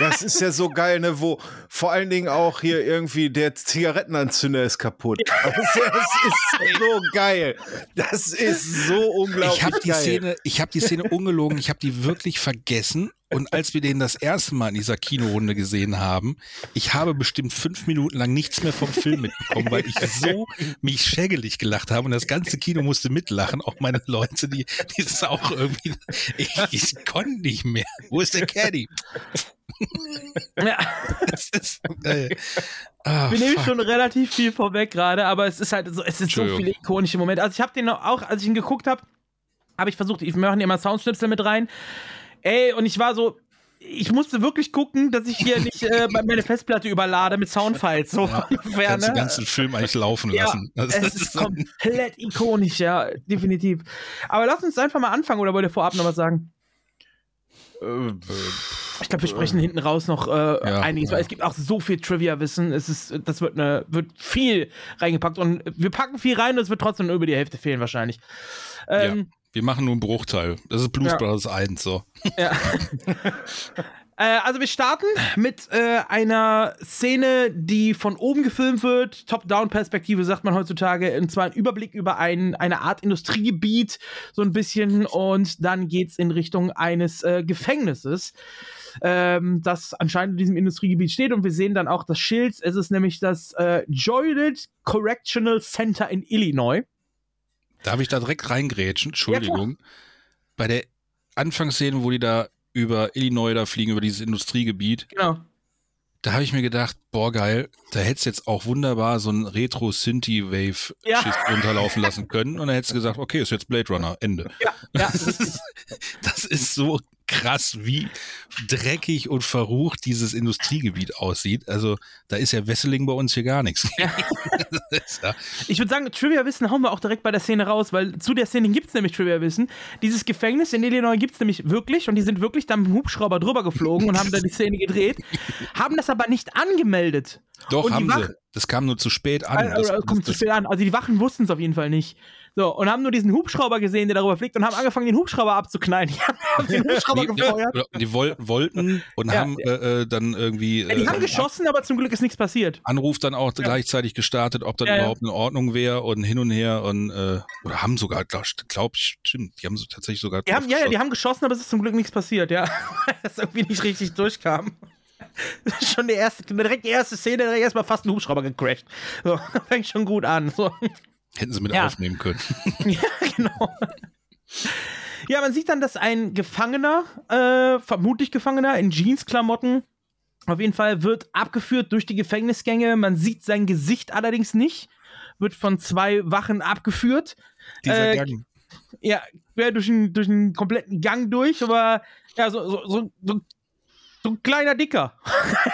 Speaker 2: Das ist ja so geil, ne? Wo vor allen Dingen auch hier irgendwie der Zigarettenanzünder ist kaputt. Das ist, das ist so geil. Das ist so unglaublich
Speaker 5: Ich habe die
Speaker 2: geil.
Speaker 5: Szene, ich habe die Szene ungelogen, ich habe die wirklich vergessen. Und als wir den das erste Mal in dieser Kinorunde gesehen haben, ich habe bestimmt fünf Minuten lang nichts mehr vom Film mitbekommen, weil ich so mich schägelig gelacht habe und das ganze Kino musste mitlachen. Auch meine Leute, die, die ist auch irgendwie, ich, ich konnte nicht mehr. Wo ist der Caddy?
Speaker 1: Ja.
Speaker 5: Das ist so geil. Ah,
Speaker 1: Wir nehmen
Speaker 5: fuck.
Speaker 1: schon relativ viel vorweg gerade, aber es ist halt so, es ist so viele ikonische Momente. Also ich habe den auch, als ich ihn geguckt habe, habe ich versucht, ich mache mal Soundschnipsel mit rein. Ey, und ich war so, ich musste wirklich gucken, dass ich hier nicht äh, meine Festplatte überlade mit Soundfiles. So ungefähr,
Speaker 5: Kannst
Speaker 1: ne?
Speaker 5: den ganzen Film eigentlich laufen
Speaker 1: Ja,
Speaker 5: lassen. Das
Speaker 1: es ist komplett ikonisch, ja, definitiv. Aber lass uns einfach mal anfangen, oder wollt ihr vorab noch was sagen?
Speaker 2: Äh,
Speaker 1: Ich glaube, wir sprechen hinten raus noch äh,
Speaker 5: Ja,
Speaker 1: einiges,
Speaker 5: ja.
Speaker 1: weil es gibt auch so viel Trivia-Wissen. Es ist, das wird eine, wird viel reingepackt und wir packen viel rein und es wird trotzdem über die Hälfte fehlen wahrscheinlich. Ähm,
Speaker 5: Wir machen nur einen Bruchteil. Das ist Blues
Speaker 1: Ja.
Speaker 5: Brothers 1, so.
Speaker 1: ja. äh, also wir starten mit äh, einer Szene, die von oben gefilmt wird. Top-Down-Perspektive sagt man heutzutage. Und zwar ein Überblick über ein, eine Art Industriegebiet, so ein bisschen. Und dann geht's in Richtung eines äh, Gefängnisses. ähm, das anscheinend in diesem Industriegebiet steht. Und wir sehen dann auch das Schild. Es ist nämlich das äh, Joylet Correctional Center in Illinois.
Speaker 5: Darf ich da direkt reingrätschen? Entschuldigung. Bei der Anfangsszene, wo die da über Illinois da fliegen, über dieses Industriegebiet,
Speaker 1: Genau.
Speaker 5: da habe ich mir gedacht, boah, geil, da hättest jetzt auch wunderbar so ein Retro-Synthie-Wave-Schiff
Speaker 1: Ja.
Speaker 5: runterlaufen lassen können. Und dann hättest du gesagt, okay, ist jetzt Blade Runner, Ende.
Speaker 1: Ja, ja.
Speaker 5: Das ist, das ist so krass, wie dreckig und verrucht dieses Industriegebiet aussieht. Also, da ist ja Wesseling bei uns hier gar nichts. Ja,
Speaker 1: Ich würde sagen, Trivia-Wissen hauen wir auch direkt bei der Szene raus, weil zu der Szene gibt es nämlich Trivia-Wissen. Dieses Gefängnis in Illinois gibt es nämlich wirklich und die sind wirklich dann mit dem Hubschrauber drüber geflogen und haben da die Szene gedreht, haben das aber nicht angemeldet.
Speaker 5: Doch,
Speaker 1: und
Speaker 5: haben
Speaker 1: die
Speaker 5: sie. Das kam nur zu spät an.
Speaker 1: Also,
Speaker 5: Das-
Speaker 1: kommt
Speaker 5: das-
Speaker 1: zu spät an. Also die Wachen wussten es auf jeden Fall nicht. So, und haben nur diesen Hubschrauber gesehen, der darüber fliegt und haben angefangen, den Hubschrauber abzuknallen. Die haben den Hubschrauber
Speaker 5: Nee,
Speaker 1: gefeuert.
Speaker 5: oder die woll wollten und
Speaker 1: Ja.
Speaker 5: haben äh, äh, dann irgendwie
Speaker 1: Ja, die
Speaker 5: äh,
Speaker 1: haben geschossen, aber zum Glück ist nichts passiert.
Speaker 5: Anruf dann auch gleichzeitig gestartet, ob das
Speaker 1: Ja, ja.
Speaker 5: überhaupt in Ordnung wäre und hin und her und äh, oder haben sogar, glaube glaub ich, stimmt, die haben so tatsächlich sogar.
Speaker 1: Die haben, ja, ja, die haben geschossen, aber es ist zum Glück nichts passiert, ja. Weil das irgendwie nicht richtig durchkam. Das ist schon die erste, direkt die erste Szene, direkt erstmal fast ein Hubschrauber gecrashed. So, fängt schon gut an. So.
Speaker 5: Hätten sie mit
Speaker 1: Ja.
Speaker 5: aufnehmen können.
Speaker 1: Ja, genau. Ja, man sieht dann, dass ein Gefangener, äh, vermutlich Gefangener in Jeansklamotten, auf jeden Fall wird abgeführt durch die Gefängnisgänge. Man sieht sein Gesicht allerdings nicht. Wird von zwei Wachen abgeführt.
Speaker 5: Dieser
Speaker 1: Äh,
Speaker 5: Gang.
Speaker 1: Ja, quer durch den, durch kompletten Gang durch, aber ja, so, so, so, so, so ein kleiner Dicker.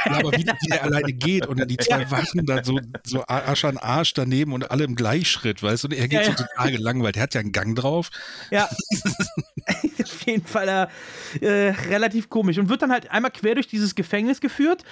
Speaker 5: Ja, aber wie, wie der alleine geht und dann die zwei Wachen dann so, so Arsch an Arsch daneben und alle im Gleichschritt, weißt du? Und er geht
Speaker 1: Ja,
Speaker 5: so total gelangweilt. Er hat ja einen Gang drauf.
Speaker 1: Ja. Auf jeden Fall äh, äh, relativ komisch. Und wird dann halt einmal quer durch dieses Gefängnis geführt.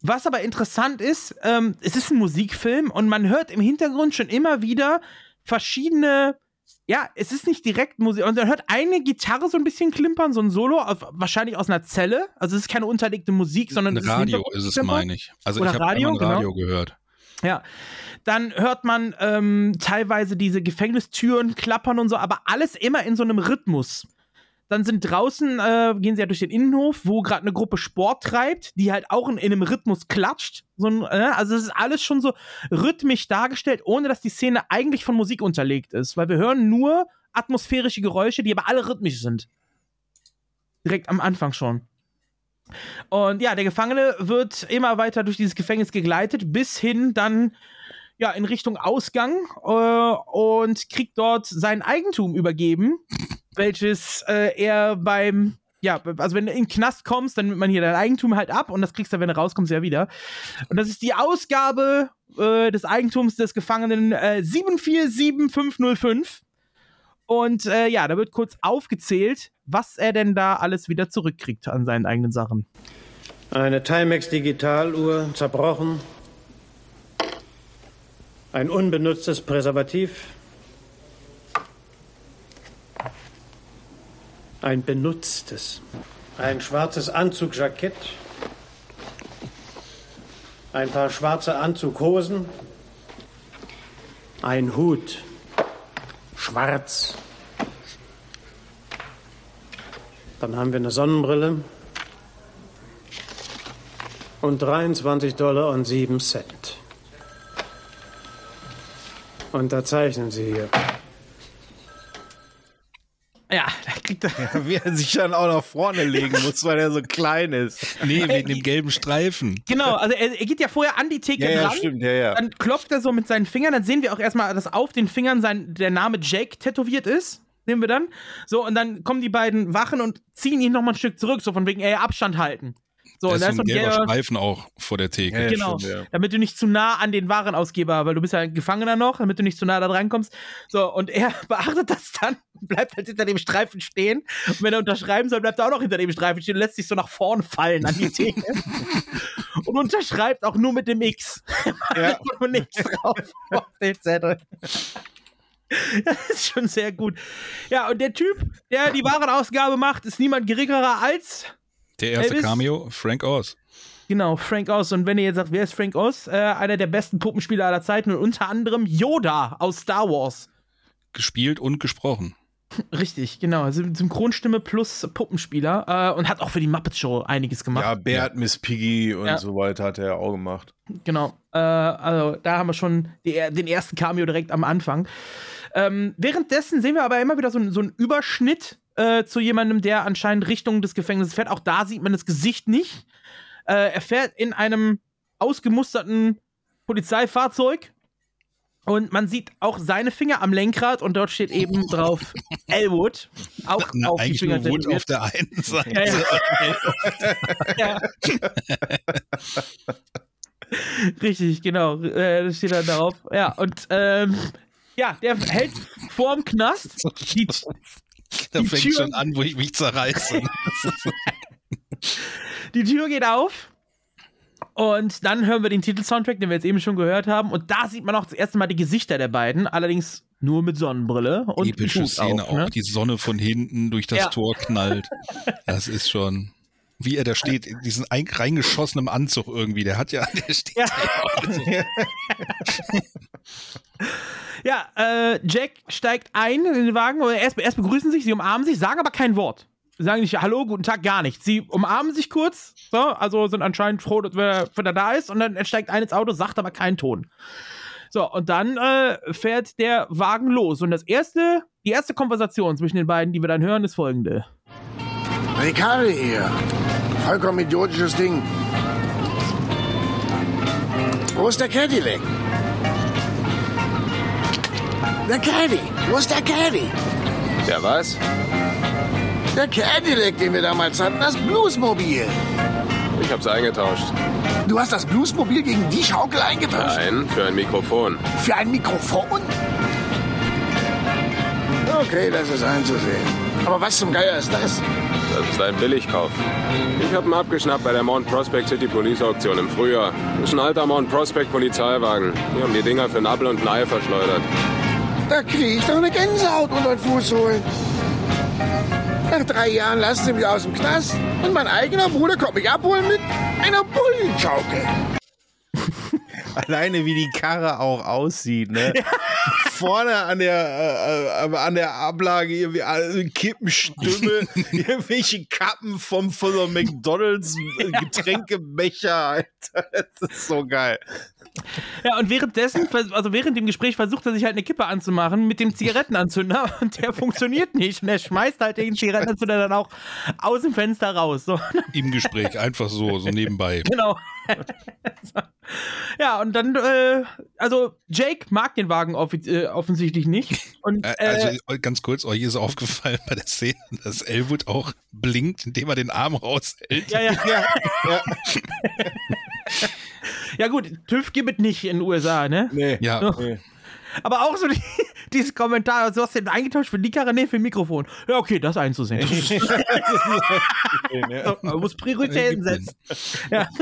Speaker 1: Was aber interessant ist, ähm, es ist ein Musikfilm und man hört im Hintergrund schon immer wieder verschiedene. Ja, es ist nicht direkt Musik. Und man hört eine Gitarre so ein bisschen klimpern, so ein Solo, auf, wahrscheinlich aus einer Zelle. Also es ist keine unterlegte Musik, sondern
Speaker 5: Ein
Speaker 1: es ist
Speaker 5: Radio
Speaker 1: Hintergrund-
Speaker 5: ist es, meine ich. Also
Speaker 1: Oder
Speaker 5: ich habe
Speaker 1: Radio,
Speaker 5: ein Radio
Speaker 1: genau.
Speaker 5: gehört.
Speaker 1: Ja. Dann hört man ähm, teilweise diese Gefängnistüren klappern und so, aber alles immer in so einem Rhythmus. Dann sind draußen, äh, gehen sie ja durch den Innenhof, wo gerade eine Gruppe Sport treibt, die halt auch in, in einem Rhythmus klatscht. So ein, äh, also es ist alles schon so rhythmisch dargestellt, ohne dass die Szene eigentlich von Musik unterlegt ist. Weil wir hören nur atmosphärische Geräusche, die aber alle rhythmisch sind. Direkt am Anfang schon. Und ja, der Gefangene wird immer weiter durch dieses Gefängnis gegleitet, bis hin dann ja in Richtung Ausgang äh, und kriegt dort sein Eigentum übergeben, welches äh, er beim ja, also wenn du in den Knast kommst, dann nimmt man hier dein Eigentum halt ab und das kriegst du, wenn du rauskommst, ja wieder. Und das ist die Ausgabe äh, des Eigentums des Gefangenen äh, 747505. Und äh, ja, da wird kurz aufgezählt, was er denn da alles wieder zurückkriegt an seinen eigenen Sachen.
Speaker 8: Eine Timex Digitaluhr zerbrochen. Ein unbenutztes Präservativ. Ein benutztes. Ein schwarzes Anzugjackett. Ein paar schwarze Anzughosen. Ein Hut. Schwarz. Dann haben wir eine Sonnenbrille und 23 Dollar und 7 Cent. Unterzeichnen Sie hier.
Speaker 1: Ja, da kriegt er.
Speaker 2: Wie er sich dann auch nach vorne legen muss, weil er so klein ist.
Speaker 5: Nee, wegen dem gelben Streifen.
Speaker 1: Genau, also er, er geht ja vorher an die Theke
Speaker 2: Ja, ja,
Speaker 1: dran.
Speaker 2: stimmt, ja, ja.
Speaker 1: Dann klopft er so mit seinen Fingern, dann sehen wir auch erstmal, dass auf den Fingern sein, der Name Jake tätowiert ist. Sehen wir dann. So, und dann kommen die beiden Wachen und ziehen ihn nochmal ein Stück zurück, so von wegen, ey, Abstand halten. So,
Speaker 5: Da ist so ein gelber Streifen auch vor der Theke.
Speaker 2: Ja.
Speaker 1: Genau,
Speaker 2: stimmt, ja.
Speaker 1: damit du nicht zu nah an den Warenausgeber, weil du bist ja ein Gefangener noch, damit du nicht zu nah da drankommst. So, und er beachtet das dann, bleibt halt hinter dem Streifen stehen. Und wenn er unterschreiben soll, bleibt er auch noch hinter dem Streifen stehen und lässt sich so nach vorne fallen an die Theke. und unterschreibt auch nur mit dem X.
Speaker 2: Ja.
Speaker 1: und nichts drauf auf den Zettel. Das ist schon sehr gut. Ja, und der Typ, der die Warenausgabe macht, ist niemand geringerer als
Speaker 5: Der erste
Speaker 1: Elvis?
Speaker 5: Cameo, Frank Oz.
Speaker 1: Genau, Frank Oz. Und wenn ihr jetzt sagt, wer ist Frank Oz? Äh, einer der besten Puppenspieler aller Zeiten und unter anderem Yoda aus Star Wars.
Speaker 5: Gespielt und gesprochen.
Speaker 1: Richtig, genau. Syn- Synchronstimme plus Puppenspieler. Äh, und hat auch für die Muppet Show einiges gemacht.
Speaker 2: Ja, Bert, Miss Piggy und
Speaker 1: Ja.
Speaker 2: so weiter hat er ja auch gemacht.
Speaker 1: Genau. Äh, also da haben wir schon die, den ersten Cameo direkt am Anfang. Ähm, währenddessen sehen wir aber immer wieder so, so einen Überschnitt äh, zu jemandem, der anscheinend Richtung des Gefängnisses fährt. Auch da sieht man das Gesicht nicht. Äh, er fährt in einem ausgemusterten Polizeifahrzeug. Und man sieht auch seine Finger am Lenkrad und dort steht eben drauf Elwood. Auch
Speaker 5: Na,
Speaker 1: auf die
Speaker 5: eigentlich
Speaker 1: Finger
Speaker 5: nur Wood auf der einen Seite.
Speaker 1: Ja, ja. ja. Richtig, genau. Äh, das steht dann darauf. Ja, und ähm, ja, der hält vorm Knast. Die,
Speaker 5: Da
Speaker 1: Die
Speaker 5: fängt
Speaker 1: Tür-
Speaker 5: schon an, wo ich mich zerreiße.
Speaker 1: die Tür geht auf. Und dann hören wir den Titelsoundtrack, den wir jetzt eben schon gehört haben. Und da sieht man auch das erste Mal die Gesichter der beiden, allerdings nur mit Sonnenbrille und
Speaker 5: Epische Szene auch,
Speaker 1: ne?
Speaker 5: die Sonne von hinten durch das
Speaker 1: Ja.
Speaker 5: Tor knallt. Das ist schon, wie er da steht, in diesen ein- reingeschossenen Anzug irgendwie. Der hat ja, der steht
Speaker 1: Ja. Ja, äh, Jack steigt ein in den Wagen. und Erst, erst begrüßen sich, sie umarmen sich, sagen aber kein Wort. Sie sagen nicht Hallo, guten Tag, gar nichts. Sie umarmen sich kurz, so, also sind anscheinend froh, dass wer, wenn er da ist. Und dann steigt ein ins Auto, sagt aber keinen Ton. So, und dann äh, fährt der Wagen los. Und das erste, die erste Konversation zwischen den beiden, die wir dann hören, ist folgende.
Speaker 7: Ricardo hier. Vollkommen idiotisches Ding. Wo ist der Cadillac? Der Caddy. Wo ist der Caddy?
Speaker 3: Der was?
Speaker 7: Der Cadillac, den wir damals hatten, das Bluesmobil.
Speaker 3: Ich hab's eingetauscht.
Speaker 7: Du hast das Bluesmobil gegen die Schaukel eingetauscht?
Speaker 3: Nein, für ein Mikrofon.
Speaker 7: Für ein Mikrofon? Okay, das ist einzusehen. Aber was zum Geier ist das?
Speaker 3: Das ist ein Billigkauf. Ich hab ihn abgeschnappt bei der Mount Prospect City Police Auktion im Frühjahr. Das ist ein alter Mount Prospect Polizeiwagen. Die haben die Dinger für ein Apfel und ein Ei verschleudert.
Speaker 7: Da krieg ich doch eine Gänsehaut unter den Fuß holen. Nach drei Jahren lassen sie mich aus dem Knast und mein eigener Bruder kommt mich abholen mit einer Bullenschaukel.
Speaker 2: Alleine wie die Karre auch aussieht, ne? Vorne an der, äh, äh, an der Ablage irgendwie äh, Kippenstümmel, irgendwelche Kappen vom von McDonalds äh, Getränkebecher, Alter. Das ist so geil.
Speaker 1: Ja, und währenddessen, also während dem Gespräch versucht er sich halt eine Kippe anzumachen mit dem Zigarettenanzünder und der funktioniert nicht. Und er schmeißt halt den Zigarettenanzünder dann auch aus dem Fenster raus. So,
Speaker 5: im Gespräch, einfach so, so nebenbei.
Speaker 1: genau. ja, und dann, äh, also Jake mag den Wagen äh, offensichtlich nicht. Und,
Speaker 5: Äh,
Speaker 1: äh,
Speaker 5: Also ganz kurz, euch ist aufgefallen bei der Szene, dass Elwood auch blinkt, indem er den Arm raushält.
Speaker 1: ja, ja.
Speaker 2: Ja, ja.
Speaker 1: Ja gut, TÜV gibt es nicht in den USA, ne?
Speaker 2: Nee.
Speaker 5: Ja,
Speaker 2: Nee.
Speaker 1: Aber auch so die, dieses Kommentar, du hast den eingetauscht für die nee, für ein Mikrofon. Ja, okay, das einzusehen. Man muss Prioritäten setzen. Ja.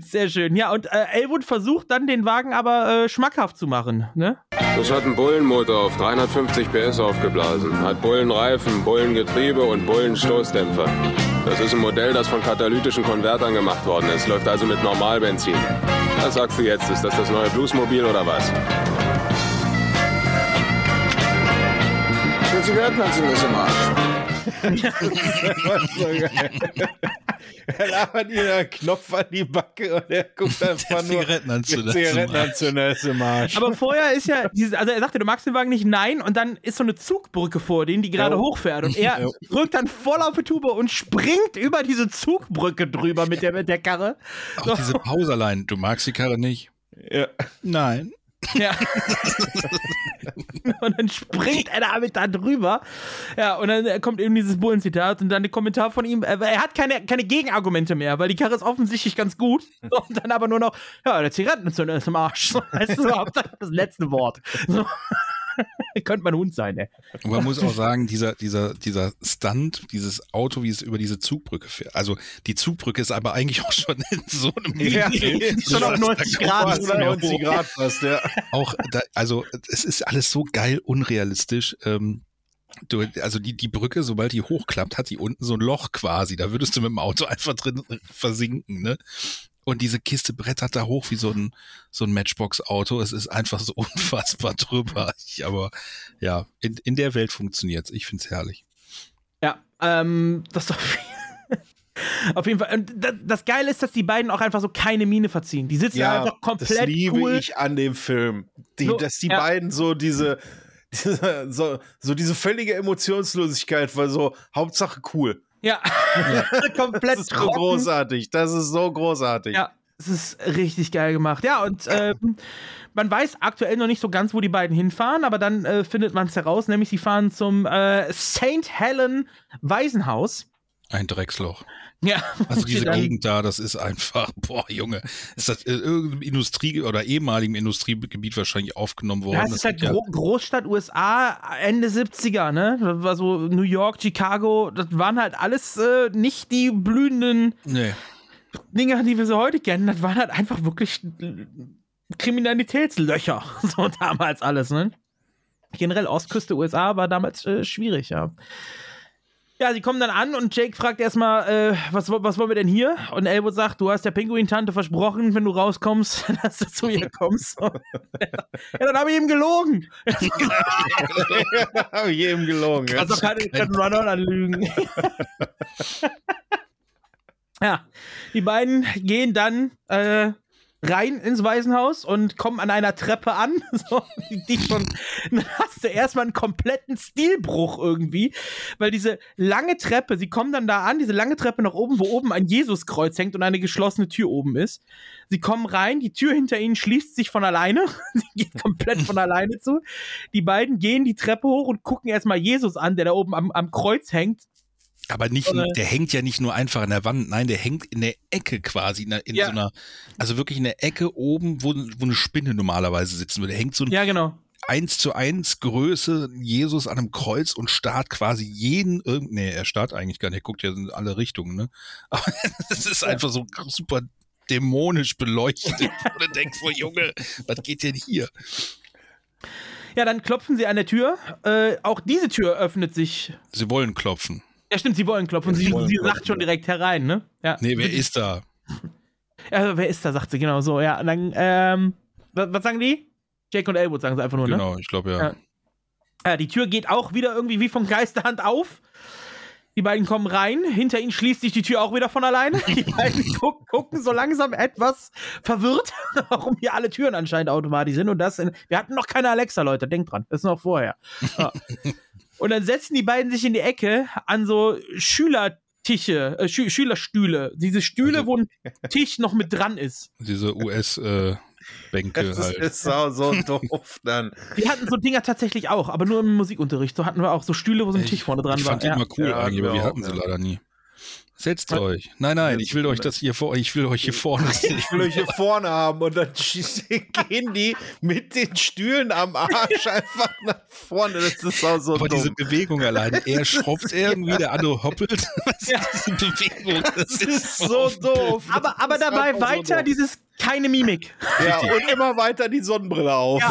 Speaker 1: Sehr schön. Ja, und äh, Elwood versucht dann den Wagen aber äh, schmackhaft zu machen. Ne?
Speaker 3: Das hat einen Bullenmotor auf 350 PS aufgeblasen. Hat Bullenreifen, Bullengetriebe und Bullenstoßdämpfer. Das ist ein Modell, das von katalytischen Konvertern gemacht worden ist. Läuft also mit Normalbenzin. Was sagst du jetzt? Ist das das neue Bluesmobil oder was?
Speaker 7: Der Zigarettenanzünder ist im Arsch.
Speaker 2: So geil. Er labert ihr einen Knopf an die Backe und er guckt einfach nur.
Speaker 5: Zigarettenanzünder.
Speaker 2: Der Zigarettenanzünder ist im Arsch.
Speaker 1: Aber vorher ist ja, diese, also er sagte, du magst den Wagen nicht, nein, und dann ist so eine Zugbrücke vor denen, die gerade hochfährt. Und er drückt dann voll auf die Tube und springt über diese Zugbrücke drüber mit der, mit der Karre.
Speaker 5: Auch diese Pause allein. Du magst die Karre nicht?
Speaker 2: ja.
Speaker 5: Nein.
Speaker 1: Ja. und dann springt er damit da drüber. Ja, und dann kommt eben dieses Bullenzitat und dann der Kommentar von ihm. äh, Er hat keine, keine Gegenargumente mehr, weil die Karre ist offensichtlich ganz gut. Und dann aber nur noch, ja, der Zigarettenanzünder ist im Arsch. Du, Hauptsache das letzte Wort. So. Könnte mein Hund sein, ey.
Speaker 5: Und man muss auch sagen, dieser, dieser, dieser Stunt, dieses Auto, wie es über diese Zugbrücke fährt. Also die Zugbrücke ist aber eigentlich auch schon in so einem
Speaker 2: Ja,
Speaker 5: Winkel,
Speaker 1: schon auf
Speaker 5: dass
Speaker 1: 90
Speaker 5: da
Speaker 1: Grad,
Speaker 5: mehr
Speaker 2: 90
Speaker 5: hoch-
Speaker 2: Grad fast, ja.
Speaker 5: Auch da, also es ist alles so geil unrealistisch. Ähm, du, also die, die Brücke, sobald die hochklappt, hat die unten so ein Loch quasi. Da würdest du mit dem Auto einfach drin versinken, ne? Und diese Kiste brettert da hoch wie so ein, so ein Matchbox-Auto. Es ist einfach so unfassbar drüber. Ich, aber ja, in, in der Welt funktioniert's. Ich find's herrlich.
Speaker 1: Ja, ähm, das ist auf, auf jeden Fall. Und das, das Geile ist, dass die beiden auch einfach so keine Miene verziehen. Die sitzen
Speaker 2: Ja,
Speaker 1: einfach komplett
Speaker 2: das liebe
Speaker 1: cool.
Speaker 2: ich an dem Film. Die,
Speaker 1: So,
Speaker 2: dass die
Speaker 1: ja.
Speaker 2: beiden so diese, diese so, so diese völlige Emotionslosigkeit, weil so Hauptsache cool.
Speaker 1: Ja, komplett
Speaker 2: Das ist so
Speaker 1: trocken.
Speaker 2: großartig. Das ist so großartig.
Speaker 1: Ja, es ist richtig geil gemacht. Ja, und ähm, man weiß aktuell noch nicht so ganz, wo die beiden hinfahren, aber dann äh, findet man es heraus, nämlich sie fahren zum äh, St. Helen Waisenhaus.
Speaker 5: Ein Drecksloch.
Speaker 1: Ja,
Speaker 5: Also diese Gegend da, das ist einfach, boah, Junge, ist das äh, irgendeinem Industrie- oder ehemaligen Industriegebiet wahrscheinlich aufgenommen worden.
Speaker 1: Ja, es
Speaker 5: Das
Speaker 1: ist halt Gro Großstadt USA, Ende 70er, ne? Das war so New York, Chicago, das waren halt alles äh, nicht die blühenden
Speaker 5: nee.
Speaker 1: Dinge, die wir so heute kennen, das waren halt einfach wirklich Kriminalitätslöcher. So damals alles, ne? Generell Ostküste USA war damals äh, schwierig, ja. Ja, sie kommen dann an und Jake fragt erstmal, äh, was, was wollen wir denn hier? Und Elwood sagt, du hast der Pinguin-Tante versprochen, wenn du rauskommst, dass du zu ihr kommst. ja, dann habe ich ihm gelogen.
Speaker 2: habe ich eben gelogen. ja.
Speaker 1: Also kann ich kann Run-On anlügen. ja, die beiden gehen dann äh, rein ins Waisenhaus und kommen an einer Treppe an. So, die, schon, dann hast du erstmal einen kompletten Stilbruch irgendwie, weil diese lange Treppe, sie kommen dann da an, diese lange Treppe nach oben, wo oben ein Jesuskreuz hängt und eine geschlossene Tür oben ist. Sie kommen rein, die Tür hinter ihnen schließt sich von alleine. Sie geht komplett von alleine zu. Die beiden gehen die Treppe hoch und gucken erstmal Jesus an, der da oben am, am Kreuz hängt.
Speaker 5: Aber nicht,
Speaker 1: Oder-
Speaker 5: der hängt ja nicht nur einfach an der Wand, nein, der hängt in der Ecke quasi, in, der- in
Speaker 1: Ja.
Speaker 5: so einer, also wirklich in der Ecke oben, wo, wo eine Spinne normalerweise sitzen würde. Der hängt so ein
Speaker 1: Ja, genau.
Speaker 5: eins zu eins Größe Jesus an einem Kreuz und starrt quasi jeden nee, er starrt eigentlich gar nicht, er guckt ja in alle Richtungen, ne? Aber es ist einfach so super dämonisch beleuchtet. Und du denkst so, Junge, was geht denn hier?
Speaker 1: Ja, dann klopfen sie an der Tür. Äh, auch diese Tür öffnet sich.
Speaker 5: Sie wollen klopfen.
Speaker 1: Ja, stimmt, sie wollen klopfen. Sie,
Speaker 2: wollen
Speaker 1: sie
Speaker 2: klopfen,
Speaker 1: sagt schon direkt herein, ne? Ja.
Speaker 5: Nee, wer ist da?
Speaker 1: Ja, wer ist da, sagt sie, genau so. Ja, und dann, ähm, was, was sagen die? Jake und Elwood sagen sie einfach nur, ne?
Speaker 5: Genau, ich glaube ja.
Speaker 1: Ja. Ja, die Tür geht auch wieder irgendwie wie von Geisterhand auf. Die beiden kommen rein, hinter ihnen schließt sich die Tür auch wieder von alleine. Die beiden guck, gucken so langsam etwas verwirrt, warum hier alle Türen anscheinend automatisch sind. Und das, in, wir hatten noch keine Alexa, Leute, denkt dran, das ist noch vorher. Ja. Und dann setzen die beiden sich in die Ecke an so Schülertische, äh, Schü Schülerstühle. Diese Stühle,
Speaker 5: Also-
Speaker 1: wo ein Tisch noch mit dran ist.
Speaker 5: Diese US-Bänke
Speaker 2: Das
Speaker 5: halt.
Speaker 2: ist so, so doof dann.
Speaker 1: Die hatten so Dinger tatsächlich auch, aber nur im Musikunterricht. So hatten wir auch so Stühle, wo so ein Tisch vorne dran
Speaker 5: ich
Speaker 1: war.
Speaker 5: fand die
Speaker 1: Ja.
Speaker 5: immer cool
Speaker 2: Ja,
Speaker 5: eigentlich, aber
Speaker 2: wir
Speaker 5: wir
Speaker 2: auch,
Speaker 5: hatten sie
Speaker 2: ja.
Speaker 5: leider nie. Setzt euch. Nein, nein, ich will euch das hier vor, ich will euch hier vorne sehen.
Speaker 2: Ich will euch hier vorne haben und dann gehen die mit den Stühlen am Arsch einfach nach vorne. Das ist auch so
Speaker 5: Aber
Speaker 2: dumm.
Speaker 5: diese Bewegung alleine, er schrubbt irgendwie, der andere hoppelt. Was ist diese Bewegung? Das
Speaker 2: Das ist so doof.
Speaker 1: Aber, aber dabei
Speaker 2: so
Speaker 1: weiter
Speaker 2: doof.
Speaker 1: dieses keine Mimik.
Speaker 2: Ja, und immer weiter die Sonnenbrille auf.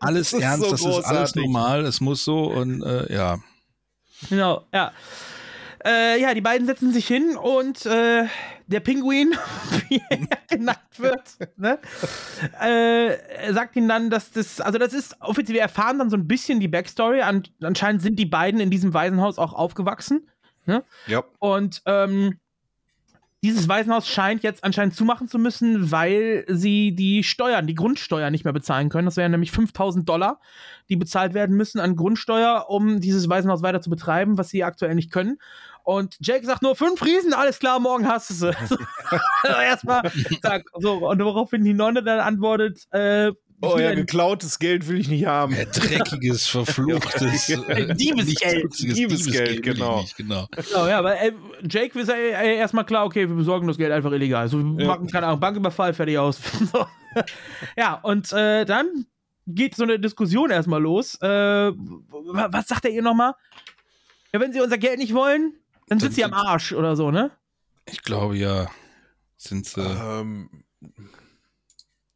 Speaker 5: alles
Speaker 2: Das ist
Speaker 5: ernst,
Speaker 2: so
Speaker 5: das ist alles
Speaker 2: großartig.
Speaker 5: normal, es muss so und äh, ja.
Speaker 1: Genau, ja. Äh, ja, die beiden setzen sich hin und äh, der Pinguin, wie er genannt wird, ne, äh, sagt ihnen dann, dass das, also das ist offiziell, wir erfahren dann so ein bisschen die Backstory. An, anscheinend sind die beiden in diesem Waisenhaus auch aufgewachsen.
Speaker 2: Ja.
Speaker 1: Und ähm, dieses Waisenhaus scheint jetzt anscheinend zumachen zu müssen, weil sie die Steuern, die Grundsteuer nicht mehr bezahlen können. Das wären nämlich 5000 Dollar, die bezahlt werden müssen an Grundsteuer, um dieses Waisenhaus weiter zu betreiben, was sie aktuell nicht können. Und Jake sagt nur fünf Riesen, alles klar, morgen hast du sie. So, also Erstmal, zack, so, und woraufhin die Nonne dann antwortet, äh,
Speaker 2: Oh ja,
Speaker 1: ein-
Speaker 2: geklautes Geld will ich nicht haben.
Speaker 5: Äh, Dreckiges, verfluchtes äh,
Speaker 1: Diebesgeld.
Speaker 2: Diebesgeld, genau.
Speaker 5: Nicht, genau.
Speaker 1: Genau, ja, aber äh, Jake ist äh, äh, erstmal klar, okay, wir besorgen das Geld einfach illegal. So, wir
Speaker 2: Ja.
Speaker 1: machen, keine Ahnung, Banküberfall, fertig aus. so. Ja, und äh, dann geht so eine Diskussion erstmal los. Äh, wa- was sagt er ihr nochmal? Ja, wenn sie unser Geld nicht wollen, dann sind sie am Arsch oder so, ne?
Speaker 5: Ich glaube ja, sind sie.
Speaker 2: Ähm,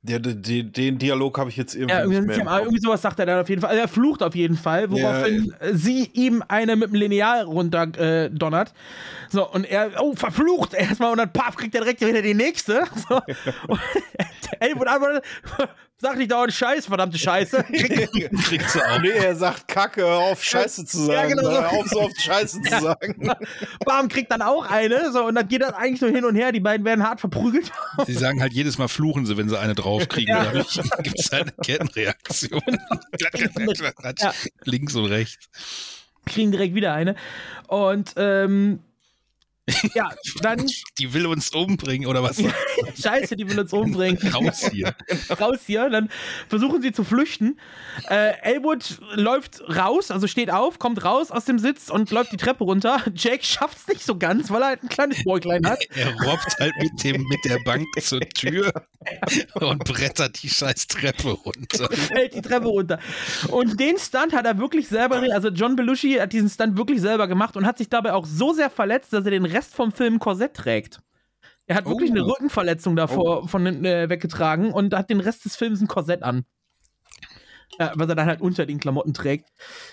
Speaker 2: der, den, den Dialog habe ich jetzt irgendwie
Speaker 1: Ja, irgendwie, am irgendwie sowas sagt er dann auf jeden Fall. Also er flucht auf jeden Fall, woraufhin äh, sie ihm eine mit dem Lineal runter äh, donnert. So, und er, oh, verflucht erstmal und dann paff, kriegt er direkt wieder die nächste. So. Und Elwood antwortet, sag nicht dauernd Scheiß, verdammte Scheiße.
Speaker 5: Kriegt sie auch.
Speaker 2: Nee, er sagt Kacke, hör auf Scheiße zu
Speaker 1: Ja,
Speaker 2: sagen.
Speaker 1: genau so.
Speaker 2: Hör auf so oft Scheiße zu sagen.
Speaker 1: Bam, kriegt dann auch eine. So, und dann geht das eigentlich nur hin und her. Die beiden werden hart verprügelt.
Speaker 5: Sie sagen halt jedes Mal fluchen sie, wenn sie eine draufkriegen.
Speaker 1: Ja.
Speaker 5: Dadurch gibt es eine Kettenreaktion.
Speaker 1: Ja.
Speaker 5: Links und rechts.
Speaker 1: Kriegen direkt wieder eine. Und, ähm, ja, dann,
Speaker 5: Die will uns umbringen oder was?
Speaker 1: Scheiße, die will uns umbringen.
Speaker 5: Raus hier.
Speaker 1: raus hier. Dann versuchen sie zu flüchten. Äh, Elwood läuft raus, also steht auf, kommt raus aus dem Sitz und läuft die Treppe runter. Jake schafft es nicht so ganz, weil er halt ein kleines Bäuglein hat.
Speaker 5: Er robbt halt mit, dem, mit der Bank zur Tür und brettert die scheiß Treppe runter.
Speaker 1: fällt die Treppe runter. Und den Stunt hat er wirklich selber, also John Belushi hat diesen Stunt wirklich selber gemacht und hat sich dabei auch so sehr verletzt, dass er den Rest vom Film Korsett trägt. Er hat wirklich eine
Speaker 5: Oh.
Speaker 1: Rückenverletzung davor von hinten äh, weggetragen und hat den Rest des Films ein Korsett an. Ja, was er dann halt unter den Klamotten trägt.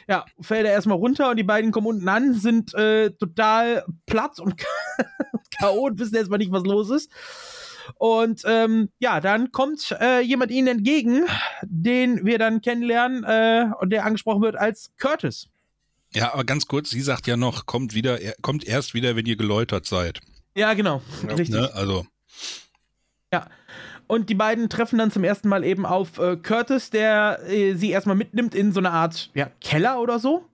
Speaker 1: Ja, fällt er erstmal runter und die beiden kommen unten an, sind äh, total platt und K.O. und wissen erstmal nicht, was los ist. Und ähm, ja, dann kommt äh, jemand ihnen entgegen, den wir dann kennenlernen äh, und der angesprochen wird als Curtis.
Speaker 5: Ja, aber ganz kurz, sie sagt ja noch, kommt wieder, er- kommt erst wieder, wenn ihr geläutert seid.
Speaker 1: Ja, genau. Richtig.
Speaker 5: Ne? Also,
Speaker 1: Ja. Und die beiden treffen dann zum ersten Mal eben auf äh, Curtis, der äh, sie erstmal mitnimmt in so eine Art ja, Keller oder so.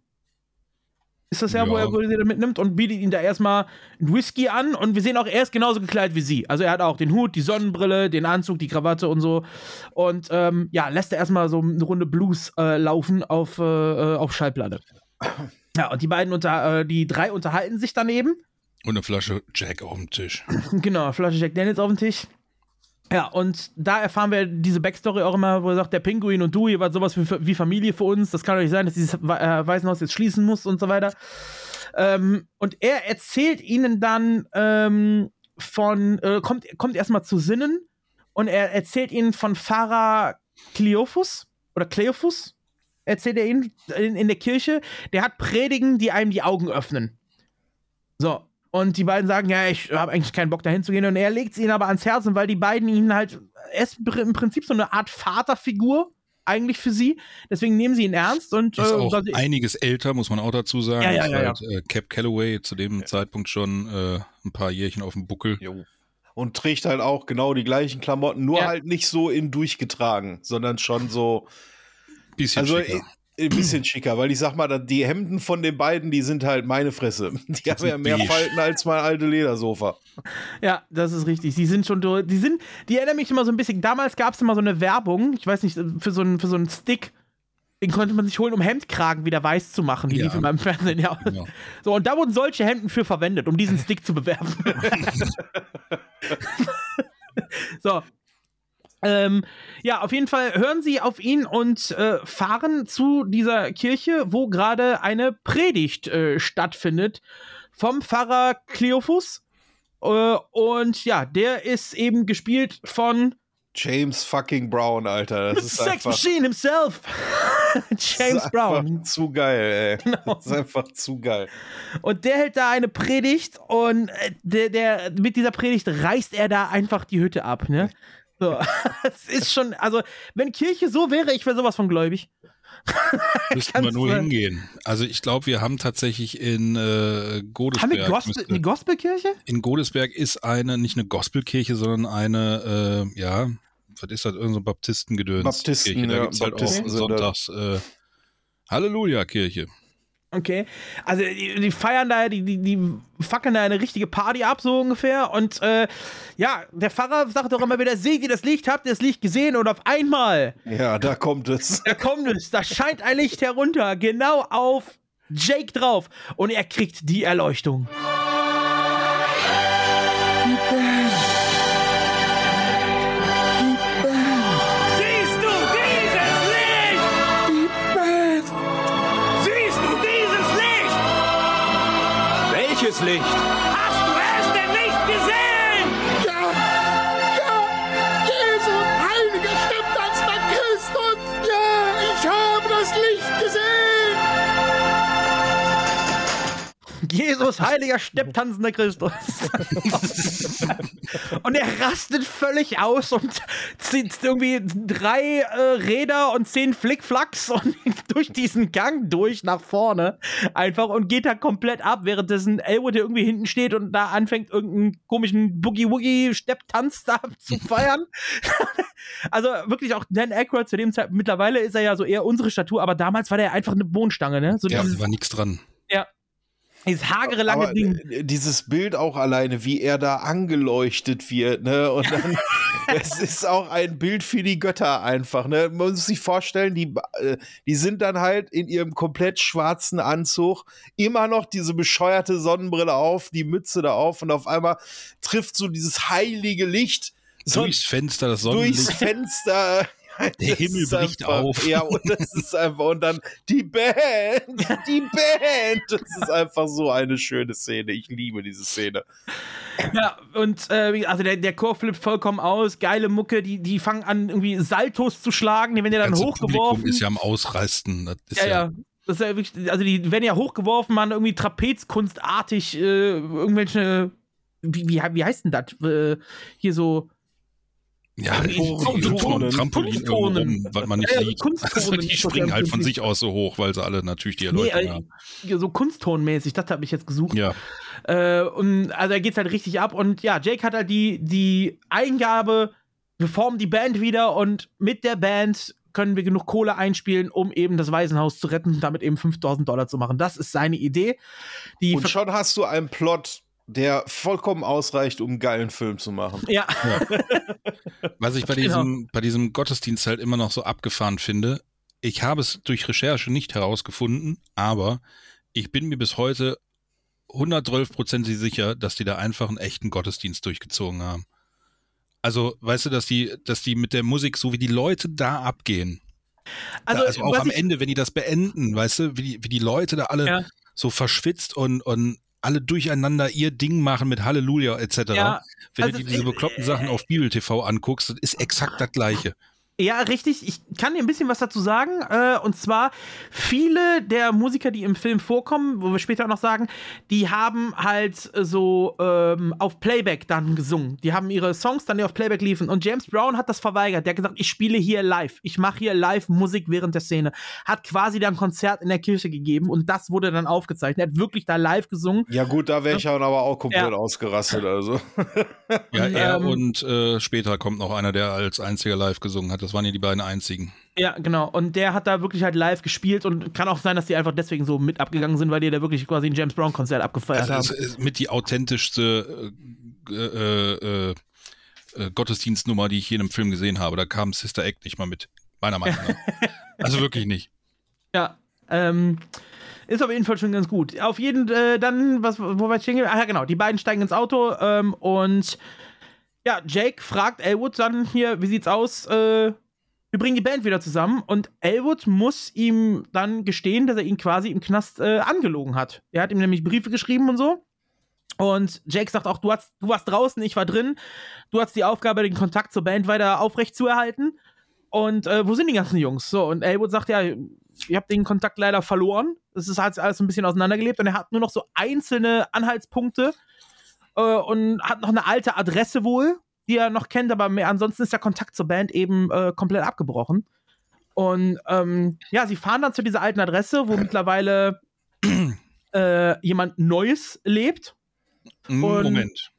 Speaker 1: Ist das ja, wo
Speaker 5: Ja.
Speaker 1: er wo er sie dann mitnimmt und bietet ihm da erstmal einen Whisky an. Und wir sehen auch, er ist genauso gekleidet wie sie. Also er hat auch den Hut, die Sonnenbrille, den Anzug, die Krawatte und so. Und ähm, ja, lässt er erstmal so eine Runde Blues äh, laufen auf, äh, äh, auf Schallplatte. Ja, und die beiden unter, äh, die drei unterhalten sich daneben.
Speaker 5: und eine Flasche Jack auf dem Tisch.
Speaker 1: Genau, Flasche Jack Daniels auf dem Tisch. Ja, und da erfahren wir diese Backstory auch immer, wo er sagt, der Pinguin und du, ihr wart sowas wie, wie Familie für uns. Das kann doch nicht sein, dass dieses äh, Waisenhaus jetzt schließen muss und so weiter. Ähm, und er erzählt ihnen dann ähm, von, äh, kommt, kommt erstmal zu Sinnen und er erzählt ihnen von Pfarrer Cleophus oder Cleophus, erzählt er ihnen in, in der Kirche. Der hat Predigen, die einem die Augen öffnen. So, und die beiden sagen, ja, ich habe eigentlich keinen Bock dahin zu gehen. Und er legt es ihnen aber ans Herzen, weil die beiden ihn halt, er ist im Prinzip so eine Art Vaterfigur eigentlich für sie. Deswegen nehmen sie ihn ernst und
Speaker 5: Ist
Speaker 1: äh,
Speaker 5: auch
Speaker 1: sie-
Speaker 5: einiges älter, muss man auch dazu sagen.
Speaker 1: Ja, ja,
Speaker 5: Ist
Speaker 1: ja,
Speaker 5: halt, äh, Cap Calloway zu dem Zeitpunkt schon äh, ein paar Jährchen auf dem Buckel.
Speaker 2: Jo. Und trägt halt auch genau die gleichen Klamotten, nur
Speaker 1: Ja.
Speaker 2: halt nicht so in durchgetragen, sondern schon so
Speaker 5: Bisschen
Speaker 2: also
Speaker 5: schicker.
Speaker 2: äh, ein bisschen schicker, weil ich sag mal, die Hemden von den beiden, die sind halt meine Fresse. Die haben ja mehr. Falten als mein alte Ledersofa.
Speaker 1: Ja, das ist richtig. Die sind schon durch. Die sind, die erinnern mich immer so ein bisschen. Damals gab es immer so eine Werbung, ich weiß nicht, für so einen, für so einen Stick. Den konnte man sich holen, um Hemdkragen wieder weiß zu machen. Die
Speaker 5: Ja.
Speaker 1: lief in meinem Fernsehen, ja.
Speaker 5: Genau.
Speaker 1: So, und da wurden solche Hemden für verwendet, um diesen Stick zu bewerben. so. Ähm, ja, auf jeden Fall hören sie auf ihn und äh, fahren zu dieser Kirche, wo gerade eine Predigt äh, stattfindet vom Pfarrer Cleophus. Äh, und ja, der ist eben gespielt von
Speaker 2: James fucking Brown, Alter. Das ist
Speaker 1: Sex
Speaker 2: einfach,
Speaker 1: Machine himself. James
Speaker 2: ist
Speaker 1: Brown.
Speaker 2: zu geil, ey.
Speaker 1: Genau.
Speaker 2: Das ist einfach zu geil.
Speaker 1: Und der hält da eine Predigt und äh, der, der, mit dieser Predigt reißt er da einfach die Hütte ab, ne? So, es ist schon, also, wenn Kirche so wäre, ich wäre sowas von gläubig.
Speaker 5: Müssten wir nur
Speaker 1: sein.
Speaker 5: hingehen. Also ich glaube, wir haben tatsächlich in äh, Godesberg.
Speaker 1: Haben wir Gospel,
Speaker 5: müsste-
Speaker 1: eine Gospelkirche?
Speaker 5: in Godesberg ist eine, nicht eine Gospelkirche, sondern eine, äh, ja, was ist das, irgendein so Baptistengedöns.
Speaker 2: Baptisten,
Speaker 5: Kirche. Da
Speaker 2: ja,
Speaker 5: gibt's halt
Speaker 2: Baptisten
Speaker 5: auch sonntags äh, Halleluja-Kirche.
Speaker 1: Okay. Also, die, die feiern da, die, die, die fackeln da eine richtige Party ab, so ungefähr. Und äh, ja, der Pfarrer sagt doch immer wieder: Seht ihr das Licht? Habt ihr das Licht gesehen? Und auf einmal
Speaker 2: Ja, da kommt es.
Speaker 1: Da kommt es, da scheint ein Licht herunter, genau auf Jake drauf. Und er kriegt die Erleuchtung.
Speaker 9: Siehst
Speaker 4: Welches Licht?
Speaker 1: Jesus, heiliger stepptanzender Christus. und er rastet völlig aus und zieht irgendwie drei äh, Räder und zehn Flickflacks und durch diesen Gang durch nach vorne einfach und geht da komplett ab, währenddessen Elwood der irgendwie hinten steht und da anfängt irgendeinen komischen Boogie-Woogie-Stepptanz da zu feiern. also wirklich auch Dan Aykroyd zu dem Zeitpunkt, mittlerweile ist er ja so eher unsere Statur, aber damals war der einfach eine Bohnenstange, ne? So
Speaker 5: Ja,
Speaker 1: dieses,
Speaker 5: war nichts dran.
Speaker 1: ja. Dieses hagere lange
Speaker 2: Aber
Speaker 1: Ding.
Speaker 2: äh, dieses Bild auch alleine, wie er da angeleuchtet wird, ne? Und dann, es ist auch ein Bild für die Götter einfach, ne? Man muss sich vorstellen, die, äh, die sind dann halt in ihrem komplett schwarzen Anzug, immer noch diese bescheuerte Sonnenbrille auf, die Mütze da auf und auf einmal trifft so dieses heilige Licht so
Speaker 5: Durchs Fenster, das
Speaker 2: durchs
Speaker 5: Sonnenlicht.
Speaker 2: Fenster.
Speaker 5: Der Himmel bricht
Speaker 2: einfach-
Speaker 5: auf.
Speaker 2: Ja, und das ist einfach, und dann die Band, die Band. Das ist einfach so eine schöne Szene. Ich liebe diese Szene.
Speaker 1: Ja, und äh, also der, der Chor flippt vollkommen aus, geile Mucke, die, die fangen an, irgendwie Saltos zu schlagen, die werden ja dann
Speaker 5: ganze
Speaker 1: hochgeworfen.
Speaker 5: Publikum ist ja am Ausrasten. Das ist
Speaker 1: ja, ja. Das ist ja wirklich, also die werden ja hochgeworfen, man irgendwie Trapezkunstartig, äh, irgendwelche, wie, wie, wie heißt denn das? Äh, hier so.
Speaker 5: Ja,
Speaker 1: Kunstturnen.
Speaker 5: so Turm- Trampolin
Speaker 1: Kunstturnen.
Speaker 5: irgendwo rum, was man nicht
Speaker 1: Ja,
Speaker 5: sieht.
Speaker 1: Kunstturnen
Speaker 5: Also die springen halt von sich aus so hoch, weil sie alle natürlich die
Speaker 1: Nee,
Speaker 5: Erleuchtung
Speaker 1: äh,
Speaker 5: haben.
Speaker 1: so kunsttonmäßig, das habe ich jetzt gesucht.
Speaker 5: Ja.
Speaker 1: Äh, und also da geht's halt richtig ab. Und ja, Jake hat halt die, die Eingabe, wir formen die Band wieder und mit der Band können wir genug Kohle einspielen, um eben das Waisenhaus zu retten und damit eben 5000 Dollar zu machen. Das ist seine Idee. Die
Speaker 2: Und schon hast du einen Plot, der vollkommen ausreicht, um einen geilen Film zu machen.
Speaker 1: ja,
Speaker 5: Was ich bei
Speaker 1: Genau.
Speaker 5: diesem, bei diesem Gottesdienst halt immer noch so abgefahren finde, ich habe es durch Recherche nicht herausgefunden, aber ich bin mir bis heute 112% sicher, dass die da einfach einen echten Gottesdienst durchgezogen haben. Also, weißt du, dass die, dass die mit der Musik, so wie die Leute da abgehen,
Speaker 1: also,
Speaker 5: da, also auch am
Speaker 1: ich,
Speaker 5: Ende, wenn die das beenden, weißt du, wie die, wie die Leute da alle
Speaker 1: Ja.
Speaker 5: so verschwitzt und, und alle durcheinander ihr Ding machen mit Halleluja etc.
Speaker 1: Ja,
Speaker 5: wenn
Speaker 1: also
Speaker 5: du dir diese bekloppten Sachen auf Bibel TV anguckst, das ist exakt das Gleiche.
Speaker 1: Ja, richtig. Ich kann dir ein bisschen was dazu sagen. Äh, und zwar, viele der Musiker, die im Film vorkommen, wo wir später auch noch sagen, die haben halt so ähm, auf Playback dann gesungen. Die haben ihre Songs dann die auf Playback liefen. Und James Brown hat das verweigert. Der hat gesagt, ich spiele hier live. Ich mache hier live Musik während der Szene. Hat quasi dann ein Konzert in der Kirche gegeben und das wurde dann aufgezeichnet. Er hat wirklich da live gesungen.
Speaker 2: Ja, gut, da wäre ich dann aber auch komplett
Speaker 1: Ja.
Speaker 2: ausgerastet. Also.
Speaker 5: Ja,
Speaker 1: Und,
Speaker 5: er
Speaker 1: ähm,
Speaker 5: und äh, später kommt noch einer, der als einziger live gesungen hat. Das waren ja die beiden einzigen.
Speaker 1: Ja, genau. Und der hat da wirklich halt live gespielt und kann auch sein, dass die einfach deswegen so mit abgegangen sind, weil die da wirklich quasi ein James Brown-Konzert abgefeiert haben.
Speaker 5: es ist mit die authentischste äh, äh, äh, äh, Gottesdienstnummer, die ich je in einem Film gesehen habe. Da kam Sister Act nicht mal mit. Meiner Meinung nach. also wirklich nicht.
Speaker 1: Ja, ähm, ist auf jeden Fall schon ganz gut. Auf jeden äh, dann, was, wo war ich stehen? Ah ja, genau, die beiden steigen ins Auto ähm, und ja, Jake fragt Elwood dann hier, wie sieht's aus? Äh, wir bringen die Band wieder zusammen und Elwood muss ihm dann gestehen, dass er ihn quasi im Knast äh, angelogen hat. Er hat ihm nämlich Briefe geschrieben und so. Und Jake sagt auch, du, hast, du warst draußen, ich war drin. Du hast die Aufgabe, den Kontakt zur Band weiter aufrecht zu erhalten. Und äh, wo sind die ganzen Jungs? So, und Elwood sagt, ja, ihr habt den Kontakt leider verloren. Es ist halt alles ein bisschen auseinandergelebt und er hat nur noch so einzelne Anhaltspunkte äh, und hat noch eine alte Adresse wohl, die er noch kennt, aber mehr, ansonsten ist der Kontakt zur Band eben äh, komplett abgebrochen. Und ähm, ja, sie fahren dann zu dieser alten Adresse, wo mittlerweile äh, jemand Neues lebt.
Speaker 5: Mm,
Speaker 1: Und-
Speaker 5: Moment.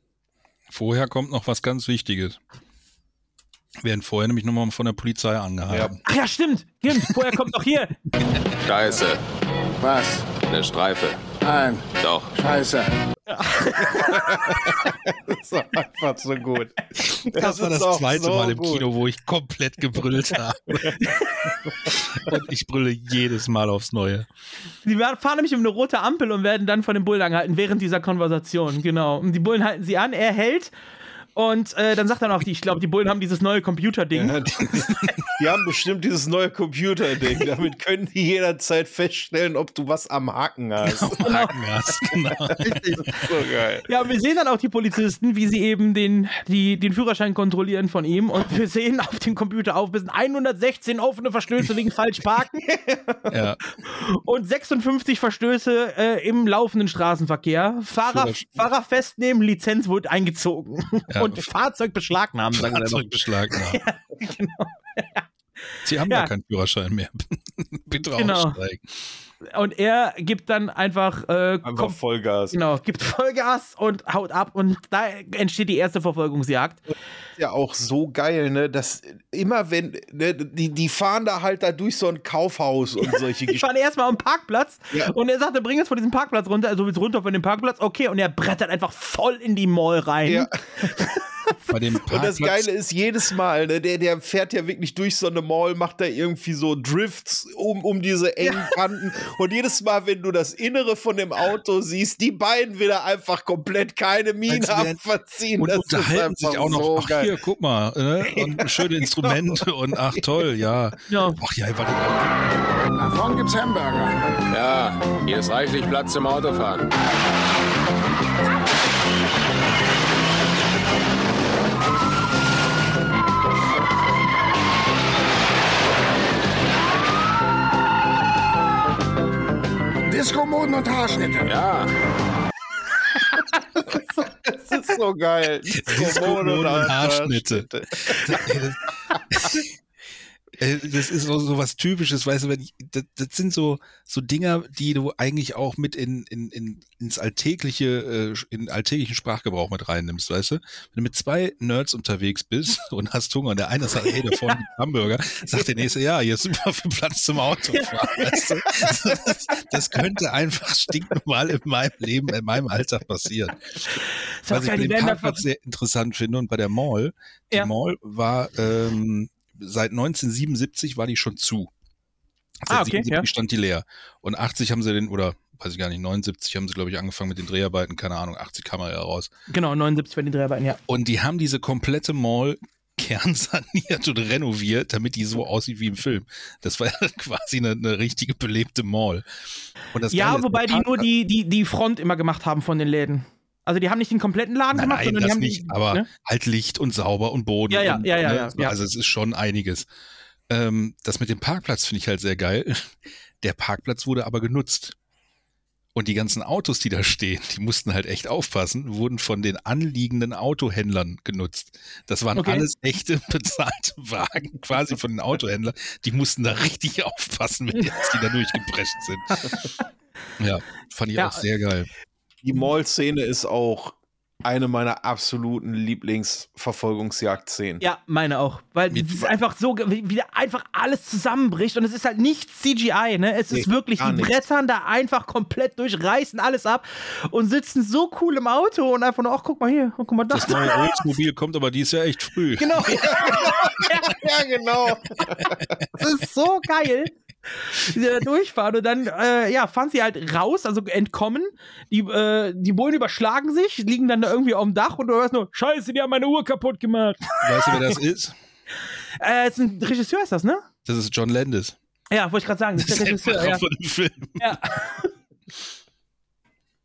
Speaker 5: Vorher kommt noch was ganz Wichtiges. Werden vorher nämlich nochmal von der Polizei angehalten.
Speaker 1: Ach ja, stimmt. Stimmt. Vorher kommt noch hier.
Speaker 3: Scheiße.
Speaker 7: Was?
Speaker 3: Eine Streife.
Speaker 7: Nein,
Speaker 3: Doch.
Speaker 7: scheiße.
Speaker 2: Das ist einfach so gut.
Speaker 5: Das, war
Speaker 2: ist
Speaker 5: das zweite
Speaker 2: so
Speaker 5: Mal im
Speaker 2: gut.
Speaker 5: Kino, wo ich komplett gebrüllt habe. Und ich brülle jedes Mal aufs Neue.
Speaker 1: Sie werden- fahren nämlich um eine rote Ampel und werden dann von den Bullen angehalten während dieser Konversation. Genau. Und die Bullen halten sie an, er hält. Und äh, dann sagt er noch, die- ich glaube, die Bullen haben dieses neue Computerding.
Speaker 2: Ja, die, die haben bestimmt dieses neue Computerding. Damit können die jederzeit feststellen, ob du was am Haken hast.
Speaker 5: Hakengas, genau.
Speaker 2: so geil.
Speaker 1: Ja, wir sehen dann auch die Polizisten, wie sie eben den, die, den Führerschein kontrollieren von ihm. Und wir sehen auf dem Computer aufbissen 116 offene Verstöße wegen Falschparken
Speaker 5: Ja.
Speaker 1: und 56 Verstöße äh, im laufenden Straßenverkehr. Fahrer, Fahrer festnehmen, Lizenz wird eingezogen.
Speaker 5: Ja.
Speaker 1: Und Fahrzeug beschlagnahmen, sagen noch.
Speaker 5: Fahrzeugbeschlag. Ja.
Speaker 1: Genau.
Speaker 5: Sie haben
Speaker 1: Ja.
Speaker 5: ja keinen Führerschein mehr. Bitte
Speaker 1: Genau.
Speaker 5: aussteigen.
Speaker 1: Und er gibt dann einfach, äh,
Speaker 2: Einfach
Speaker 1: kom-
Speaker 2: Vollgas.
Speaker 1: genau, gibt Vollgas und haut ab. Und da entsteht die erste Verfolgungsjagd.
Speaker 2: ja auch so geil, ne? Dass immer wenn, ne, die, die fahren da halt da durch so ein Kaufhaus und solche
Speaker 1: Ich fahre erstmal am Parkplatz
Speaker 2: Ja.
Speaker 1: und er sagte, bring uns von diesem Parkplatz runter, also willst runter von dem Parkplatz, okay, und er brettert einfach voll in die Mall rein.
Speaker 2: Ja.
Speaker 5: Bei dem
Speaker 2: Und das
Speaker 5: Parkplatz-
Speaker 2: Geile ist jedes Mal, ne, der, der fährt ja wirklich durch so eine Mall, macht da irgendwie so Drifts um, um diese engen Kanten. Und jedes Mal, wenn du das Innere von dem Auto siehst, die beiden wieder einfach komplett keine Miene
Speaker 5: Als wären-
Speaker 2: verziehen.
Speaker 5: und
Speaker 2: das ist
Speaker 5: unterhalten sich auch noch.
Speaker 2: so
Speaker 5: ach,
Speaker 2: geil.
Speaker 5: hier, guck mal. Ne? Und schöne Instrumente und ach, toll, ja.
Speaker 1: Ja.
Speaker 5: Ach ja, warte.
Speaker 7: Da vorne gibt's Hamburger.
Speaker 3: Ja, hier ist reichlich Platz zum Autofahren.
Speaker 7: Es Kommoden und Haarschnitte?
Speaker 3: Ja,
Speaker 2: Das ist so geil.
Speaker 5: Kommode und Haarschnitte. Äh, Das ist so, so was Typisches, weißt du, wenn ich, das, das sind so, so Dinger, die du eigentlich auch mit in, in, in, ins alltägliche, äh, in alltäglichen Sprachgebrauch mit reinnimmst, weißt du? Wenn du mit zwei Nerds unterwegs bist und hast Hunger und der eine sagt, hey, da vorne gibt Hamburger, sagt der nächste, ja, hier ist super viel Platz zum Autofahren, weißt du? Das, das könnte einfach stinknormal in meinem Leben, in meinem Alltag passieren. Was ich bei dem Parkplatz sehr interessant finde und bei der Mall, die
Speaker 1: Ja.
Speaker 5: Mall war ähm, seit 1977 war die schon zu. Seit
Speaker 1: Ah, okay,
Speaker 5: 77
Speaker 1: ja.
Speaker 5: stand die leer. Und 80 haben sie den, oder weiß ich gar nicht, 79 haben sie, glaube ich, angefangen mit den Dreharbeiten, keine Ahnung, 80 kam er ja raus.
Speaker 1: Genau, 79 werden die Dreharbeiten, ja.
Speaker 5: Und die haben diese komplette Mall kernsaniert und renoviert, damit die so aussieht wie im Film. Das war ja quasi eine, eine richtige belebte Mall. Geile
Speaker 1: Ja,
Speaker 5: ist,
Speaker 1: wobei die nur die, die, die Front immer gemacht haben von den Läden. Also die haben nicht den kompletten Laden
Speaker 5: Nein,
Speaker 1: gemacht,
Speaker 5: nein,
Speaker 1: sondern die
Speaker 5: das
Speaker 1: haben
Speaker 5: nicht,
Speaker 1: die,
Speaker 5: aber
Speaker 1: ne?
Speaker 5: halt Licht und sauber und Boden.
Speaker 1: Ja, ja,
Speaker 5: und,
Speaker 1: ja, ja,
Speaker 5: ne?
Speaker 1: ja, ja.
Speaker 5: Also es ist schon einiges. Ähm, das mit dem Parkplatz finde ich halt sehr geil. Der Parkplatz wurde aber genutzt. Und die ganzen Autos, die da stehen, die mussten halt echt aufpassen, wurden von den anliegenden Autohändlern genutzt. Das waren
Speaker 1: Okay.
Speaker 5: alles echte bezahlte Wagen, quasi von den Autohändlern. Die mussten da richtig aufpassen, wenn jetzt die da durchgeprescht sind. Ja, fand ich
Speaker 1: Ja.
Speaker 5: auch sehr geil.
Speaker 2: Die Mall-Szene ist auch eine meiner absoluten Lieblingsverfolgungsjagd-Szenen.
Speaker 1: Ja, meine auch. Weil es ist einfach so, wie da einfach alles zusammenbricht und es ist halt nicht CGI, ne? Es ist
Speaker 2: Nee,
Speaker 1: wirklich,
Speaker 2: gar
Speaker 1: die
Speaker 2: nicht.
Speaker 1: brettern da einfach komplett durch, reißen alles ab und sitzen so cool im Auto und einfach nur, ach, guck mal hier, guck mal das.
Speaker 5: Das neue Oldsmobil kommt aber dies Jahr echt früh.
Speaker 1: Genau.
Speaker 2: Ja, genau.
Speaker 1: Das ist so geil. Die da durchfahren und dann, äh, ja, fahren sie halt raus, also entkommen. Die, äh, die Bullen überschlagen sich, liegen dann da irgendwie auf dem Dach und du hörst nur, Scheiße, die haben meine Uhr kaputt gemacht.
Speaker 5: Weißt du, wer das ist?
Speaker 1: Äh, ist ein Regisseur, ist das, ne?
Speaker 5: Das ist John Landis.
Speaker 1: Ja, wollte ich gerade sagen, das
Speaker 5: Das
Speaker 1: ist der Regisseur. Ja.
Speaker 5: von dem Film.
Speaker 1: Ja.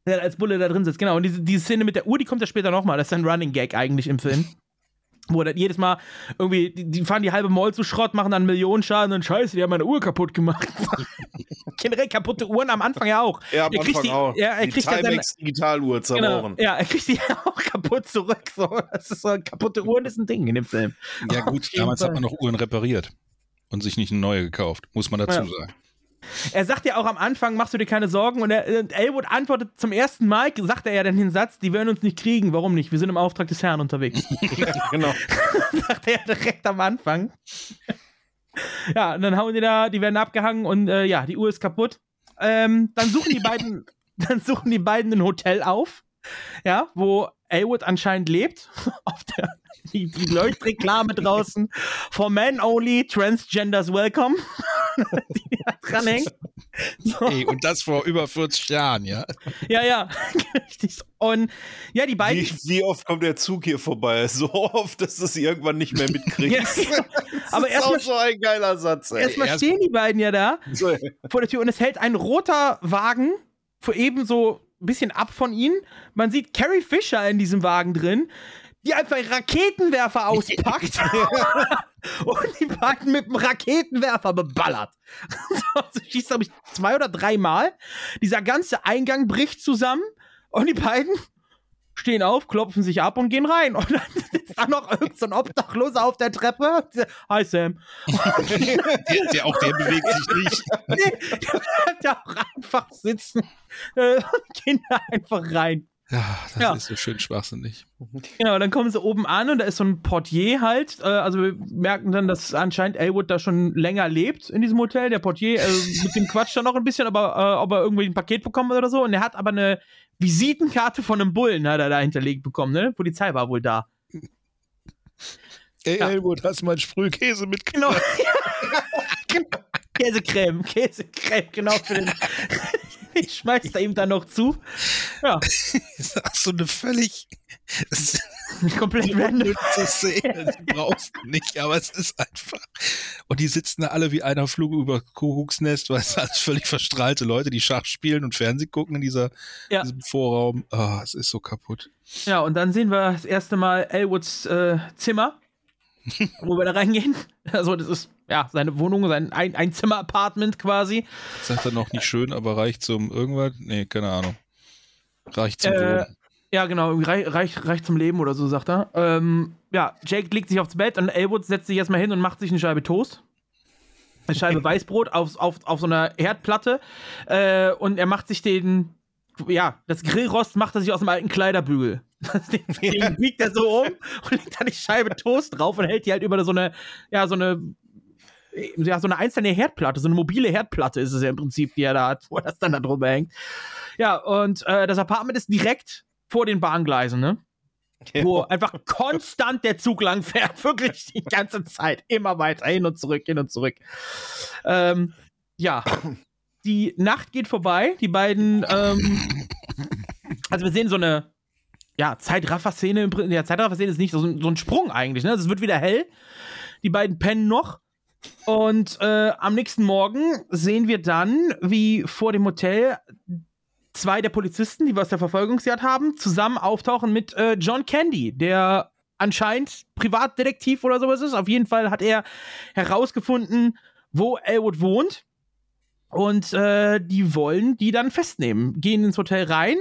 Speaker 1: Der als Bulle da drin sitzt, genau. Und diese, diese Szene mit der Uhr, die kommt ja später nochmal. Das ist ein Running Gag eigentlich im Film. Wo er dann jedes Mal irgendwie, die, die fahren die halbe Mall zu Schrott, machen dann Millionen Schaden und Scheiße, die haben meine Uhr kaputt gemacht. Generell kaputte Uhren am Anfang ja auch.
Speaker 2: Ja, am
Speaker 1: Er kriegt
Speaker 2: Anfang
Speaker 1: die-
Speaker 2: auch.
Speaker 1: ja, er
Speaker 2: die
Speaker 1: kriegt
Speaker 2: Timex Digitaluhr
Speaker 1: Genau.
Speaker 2: zerbrochen.
Speaker 1: Ja, er kriegt die auch kaputt zurück. So. Das ist so, kaputte Uhren ist ein Ding in dem Film.
Speaker 5: Ja gut, damals
Speaker 1: Fall.
Speaker 5: hat man noch Uhren repariert und sich nicht eine neue gekauft, muss man dazu
Speaker 1: Ja.
Speaker 5: sagen.
Speaker 1: Er sagt ja auch am Anfang, machst du dir keine Sorgen. Und, er, und Elwood antwortet zum ersten Mal, sagt er ja dann den Satz, die werden uns nicht kriegen. Warum nicht? Wir sind im Auftrag des Herrn unterwegs.
Speaker 2: genau.
Speaker 1: sagt er ja direkt am Anfang. ja, und dann hauen die da, die werden abgehangen und äh, ja, die Uhr ist kaputt. Ähm, dann suchen die beiden, dann suchen die beiden ein Hotel auf, ja, wo Elwood anscheinend lebt. auf der die, die Leuchtreklame draußen. For men only, transgenders welcome. die da dranhängt. So.
Speaker 5: Ey, und das vor über 40 Jahren, ja.
Speaker 1: Ja, ja, richtig. Und ja, die beiden.
Speaker 2: Wie, wie oft kommt der Zug hier vorbei? So oft, dass du es irgendwann nicht mehr mitkriegst.
Speaker 1: Ja, aber
Speaker 2: das ist auch
Speaker 1: erstmal
Speaker 2: so ein geiler Satz, ey.
Speaker 1: erstmal
Speaker 5: erst-
Speaker 1: stehen die beiden ja da
Speaker 2: So,
Speaker 1: vor der Tür und es hält ein roter Wagen vor eben so ein bisschen ab von ihnen. Man sieht Carrie Fisher in diesem Wagen drin, die einfach einen Raketenwerfer auspackt und die beiden mit dem Raketenwerfer beballert. so schießt, glaube ich, zwei oder dreimal. Dieser ganze Eingang bricht zusammen und die beiden stehen auf, klopfen sich ab und gehen rein. Und dann ist da noch irgendein so ein Obdachloser auf der Treppe. Hi Sam.
Speaker 5: Der, der, auch der bewegt sich nicht.
Speaker 1: Nee, der bleibt ja auch einfach sitzen äh, und gehen da einfach rein.
Speaker 5: Ja, das
Speaker 1: Ja.
Speaker 5: ist so schön schwachsinnig.
Speaker 1: Genau, dann kommen sie oben an und da ist so ein Portier halt. Äh, also wir merken dann, dass anscheinend Elwood da schon länger lebt in diesem Hotel. Der Portier, äh, mit dem quatscht er noch ein bisschen, aber äh, ob er irgendwie ein Paket bekommen hat oder so. Und er hat aber eine Visitenkarte von einem Bullen, hat er da hinterlegt bekommen, ne? Polizei war wohl da.
Speaker 5: Ey,
Speaker 1: Ja.
Speaker 5: Helmut, hast du mal Sprühkäse mitgenommen?
Speaker 1: Genau. genau. Käsecreme, Käsecreme, genau für den. Ich schmeiß da ihm dann noch zu. Ja,
Speaker 5: Ach so eine völlig
Speaker 1: komplett random.
Speaker 5: Szene. Die brauchst du nicht, aber es ist einfach. Und die sitzen da alle wie einer Flug über Kuckucksnest, weil es alles völlig verstrahlte Leute, die Schach spielen und Fernsehen gucken in dieser,
Speaker 1: Ja.
Speaker 5: diesem Vorraum. Ah, es ist so kaputt.
Speaker 1: Ja, und dann sehen wir das erste Mal Elwoods äh, Zimmer, wo wir da reingehen. Also, das ist ja, seine Wohnung, sein ein Einzimmer-Apartment quasi.
Speaker 5: Sagt er noch nicht schön, aber reicht zum irgendwas? Nee, keine Ahnung. Reicht zum
Speaker 1: Äh,
Speaker 5: Wohnen.
Speaker 1: ja, genau, reich, reich, reich zum Leben oder so, sagt er. Ähm, ja, Jake legt sich aufs Bett und Elwood setzt sich erstmal hin und macht sich eine Scheibe Toast. Eine Scheibe Weißbrot auf, auf, auf so einer Herdplatte. Äh, und er macht sich den, ja, das Grillrost macht er sich aus dem alten Kleiderbügel. Den, den biegt er so um und legt da die Scheibe Toast drauf und hält die halt über so eine, ja, so eine, ja, so eine einzelne Herdplatte, so eine mobile Herdplatte ist es ja im Prinzip, die er da hat, wo das dann da drüber hängt. Ja, und äh, das Apartment ist direkt vor den Bahngleisen, ne? Wo einfach konstant der Zug lang fährt, wirklich die ganze Zeit, immer weiter hin und zurück, hin und zurück. Ähm, ja, die Nacht geht vorbei, die beiden, ähm, also wir sehen so eine, ja, Zeitraffer-Szene, ja, Zeitraffer-Szene ist nicht so, ein- so ein Sprung eigentlich, ne? Also es wird wieder hell, die beiden pennen noch und äh, am nächsten Morgen sehen wir dann, wie vor dem Hotel zwei der Polizisten, die wir aus der Verfolgungsjagd haben, zusammen auftauchen mit äh, John Candy, der anscheinend Privatdetektiv oder sowas ist. Auf jeden Fall hat er herausgefunden, wo Elwood wohnt. Und äh, die wollen die dann festnehmen. Gehen ins Hotel rein.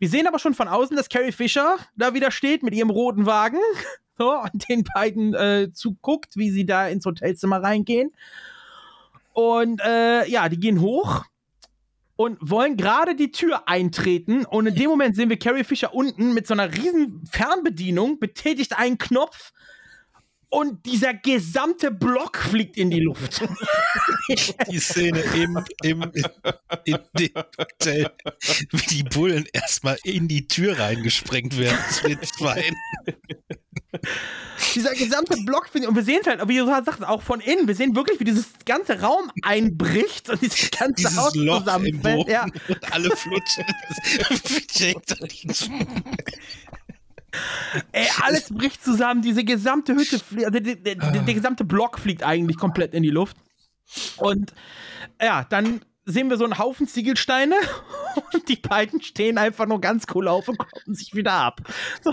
Speaker 1: Wir sehen aber schon von außen, dass Carrie Fisher da wieder steht mit ihrem roten Wagen so, und den beiden äh, zuguckt, wie sie da ins Hotelzimmer reingehen. Und äh, ja, die gehen hoch und wollen gerade die Tür eintreten. Und in dem Moment sehen wir Carrie Fisher unten mit so einer riesen Fernbedienung, betätigt einen Knopf und dieser gesamte Block fliegt in die Luft.
Speaker 5: Die Szene im, im, in dem Hotel, wie die Bullen erstmal in die Tür reingesprengt werden den Zweien.
Speaker 1: dieser gesamte Block fliegt und wir sehen es halt, wie du sagst, auch von innen. Wir sehen wirklich, wie dieses ganze Raum einbricht und dieses ganze
Speaker 5: Dieses
Speaker 1: Haus
Speaker 5: Loch im
Speaker 1: zusammenfällt.
Speaker 5: Boden
Speaker 1: Ja.
Speaker 5: und alle flutschen.
Speaker 1: Ey, alles bricht zusammen, diese gesamte Hütte, also der, der, der, der gesamte Block fliegt eigentlich komplett in die Luft. Und ja, dann sehen wir so einen Haufen Ziegelsteine und die beiden stehen einfach nur ganz cool auf und kloppen sich wieder ab. So,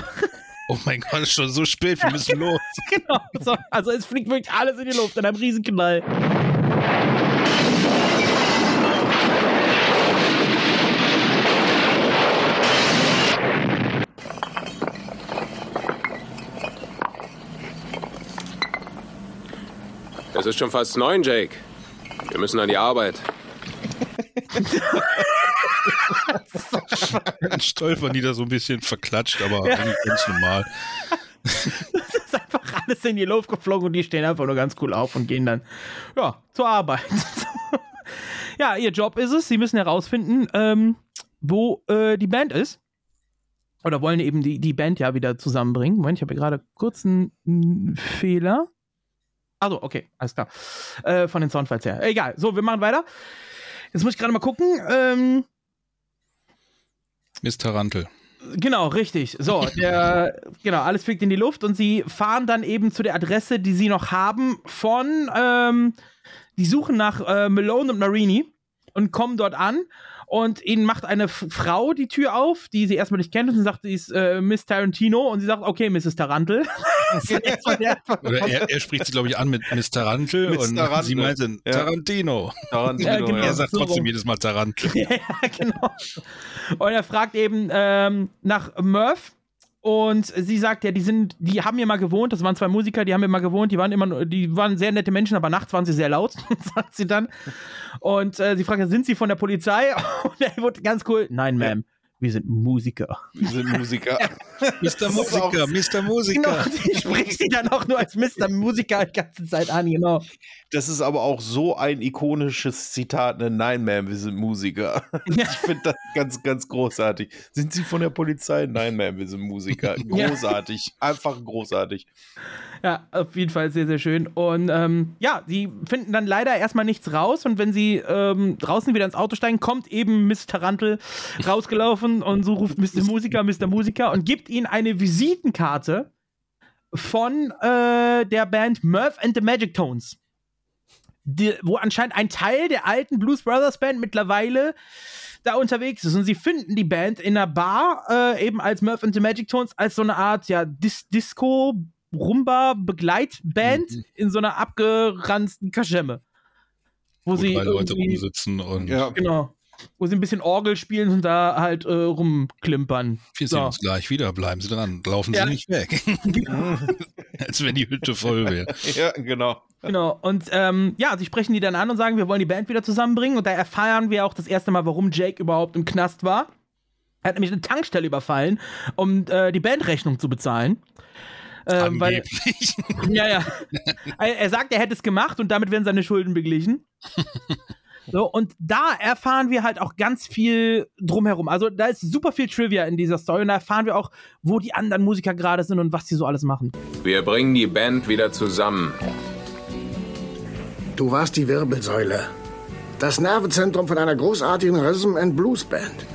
Speaker 5: Oh mein Gott, ist schon so spät, wir müssen los.
Speaker 1: genau. So, also es fliegt wirklich alles in die Luft in einem Riesenknall.
Speaker 3: Es ist schon fast neun, Jake. Wir müssen an die Arbeit.
Speaker 5: Dann stolpern die da so ein bisschen verklatscht, aber eigentlich ganz normal.
Speaker 1: ist einfach alles in die Luft geflogen und die stehen einfach nur ganz cool auf und gehen dann ja, zur Arbeit. ja, ihr Job ist es, sie müssen herausfinden, ähm, wo äh, die Band ist. Oder wollen eben die, die Band ja wieder zusammenbringen. Moment, ich habe hier gerade kurz einen, einen Fehler. Also, okay, alles klar. Äh, von den Soundfiles her. Egal. So, wir machen weiter. Jetzt muss ich gerade mal gucken. Ähm,
Speaker 5: Miss Tarantel.
Speaker 1: Genau, richtig. So, der, genau, alles fliegt in die Luft und sie fahren dann eben zu der Adresse, die sie noch haben von, ähm, die suchen nach äh, Malone und Marini und kommen dort an und ihnen macht eine Frau die Tür auf, die sie erstmal nicht kennt und sie sagt, sie ist äh, Miss Tarantino und sie sagt, okay, Mrs. Tarantel.
Speaker 5: Oder er, er spricht sie, glaube ich, an mit Miss Tarantel
Speaker 2: Miss
Speaker 5: und
Speaker 2: Tarantel.
Speaker 5: sie meinte
Speaker 2: Ja.
Speaker 5: Tarantino.
Speaker 2: Tarantino,
Speaker 1: Ja, genau.
Speaker 5: Er sagt
Speaker 1: so
Speaker 5: trotzdem
Speaker 1: rum.
Speaker 5: jedes Mal Tarantel.
Speaker 1: ja, genau. Und er fragt eben ähm, nach Murph. Und sie sagt, ja, die sind, die haben hier mal gewohnt, das waren zwei Musiker, die haben hier mal gewohnt, die waren immer, nur- die waren sehr nette Menschen, aber nachts waren sie sehr laut, sagt sie dann. Und äh, sie fragt, sind sie von der Polizei? Und er wurde ganz cool, nein, Ma'am, wir sind Musiker.
Speaker 2: Wir sind Musiker.
Speaker 5: Mr. Musiker, Mr.
Speaker 1: Genau,
Speaker 5: Musiker.
Speaker 1: sie spricht sie dann auch nur als Mr. Musiker die ganze Zeit an, genau.
Speaker 2: Das ist aber auch so ein ikonisches Zitat. Ne? Nein, Ma'am, wir sind Musiker. Ich finde das ganz, ganz großartig. Sind Sie von der Polizei? Nein, Ma'am, wir sind Musiker. Großartig. Einfach großartig.
Speaker 1: Ja, auf jeden Fall sehr, sehr schön. Und ähm, ja, sie finden dann leider erstmal nichts raus. Und wenn sie ähm, draußen wieder ins Auto steigen, kommt eben Miss Tarantel rausgelaufen und so ruft Mr. Musiker, Mr. Musiker und gibt ihnen eine Visitenkarte von äh, der Band Murph and the Magic Tones. Die, wo anscheinend ein Teil der alten Blues Brothers Band mittlerweile da unterwegs ist. Und sie finden die Band in einer Bar, äh, eben als Murph and the Magic Tones, als so eine Art, ja, Dis Disco, Rumba-Begleitband
Speaker 5: Mhm.
Speaker 1: in so einer abgeranzten Kaschemme. Wo,
Speaker 5: Wo
Speaker 1: sie
Speaker 5: drei Leute
Speaker 1: irgendwie-
Speaker 5: rumsitzen und
Speaker 2: Ja.
Speaker 1: Genau. Wo sie ein bisschen Orgel spielen und da halt äh, rumklimpern.
Speaker 5: wir sehen
Speaker 1: So.
Speaker 5: uns gleich wieder. Bleiben Sie dran. Laufen
Speaker 1: Ja.
Speaker 5: Sie nicht weg. Als wenn die Hütte voll wäre.
Speaker 2: ja, genau.
Speaker 1: Genau. Und ähm, ja, sie sprechen die dann an und sagen, wir wollen die Band wieder zusammenbringen. Und da erfahren wir auch das erste Mal, warum Jake überhaupt im Knast war. Er hat nämlich eine Tankstelle überfallen, um äh, die Bandrechnung zu bezahlen. Ähm, weil, ja, ja. Er, er sagt, er hätte es gemacht und damit werden seine Schulden beglichen. So, und da erfahren wir halt auch ganz viel drumherum. Also da ist super viel Trivia in dieser Story und da erfahren wir auch, wo die anderen Musiker gerade sind und was die so alles machen.
Speaker 3: Wir bringen die Band wieder zusammen.
Speaker 7: Du warst die Wirbelsäule. Das Nervenzentrum von einer großartigen Rhythm and Blues Band.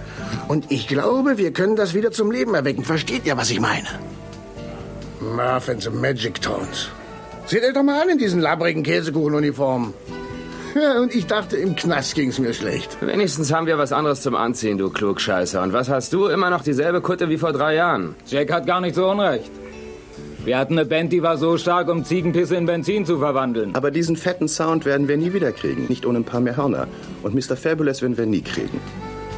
Speaker 7: Und ich glaube, wir können das wieder zum Leben erwecken. Versteht ihr, was ich meine? Murph and the Magic Tones. Seht euch doch mal an in diesen labbrigen Käsekuchenuniformen. Ja, und ich dachte, im Knast ging's mir schlecht.
Speaker 10: Wenigstens haben wir was anderes zum Anziehen, du Klugscheißer. Und was hast du? Immer noch dieselbe Kutte wie vor drei Jahren.
Speaker 11: Jack hat gar nicht so unrecht. Wir hatten eine Band, die war so stark, um Ziegenpisse in Benzin zu verwandeln.
Speaker 12: Aber diesen fetten Sound werden wir nie wieder kriegen. Nicht ohne ein paar mehr Hörner. Und Mr. Fabulous werden wir nie kriegen.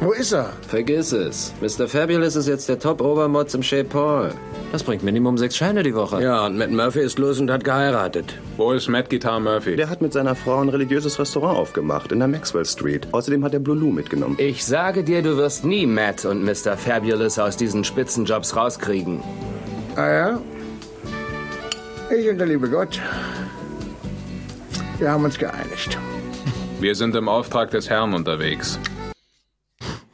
Speaker 7: Wo ist er?
Speaker 10: Vergiss es. Mr. Fabulous ist jetzt der Top-Obermotz im Chez Paul. Das bringt Minimum sechs Scheine die Woche.
Speaker 11: Ja, und Matt Murphy ist los und hat geheiratet.
Speaker 3: Wo ist Matt Guitar Murphy?
Speaker 12: Der hat mit seiner Frau ein religiöses Restaurant aufgemacht in der Maxwell Street. Außerdem hat er Blue Lou mitgenommen.
Speaker 10: Ich sage dir, du wirst nie Matt und Mr. Fabulous aus diesen Spitzenjobs rauskriegen.
Speaker 7: Ah ja? Ich und der liebe Gott. Wir haben uns geeinigt.
Speaker 3: Wir sind im Auftrag des Herrn unterwegs.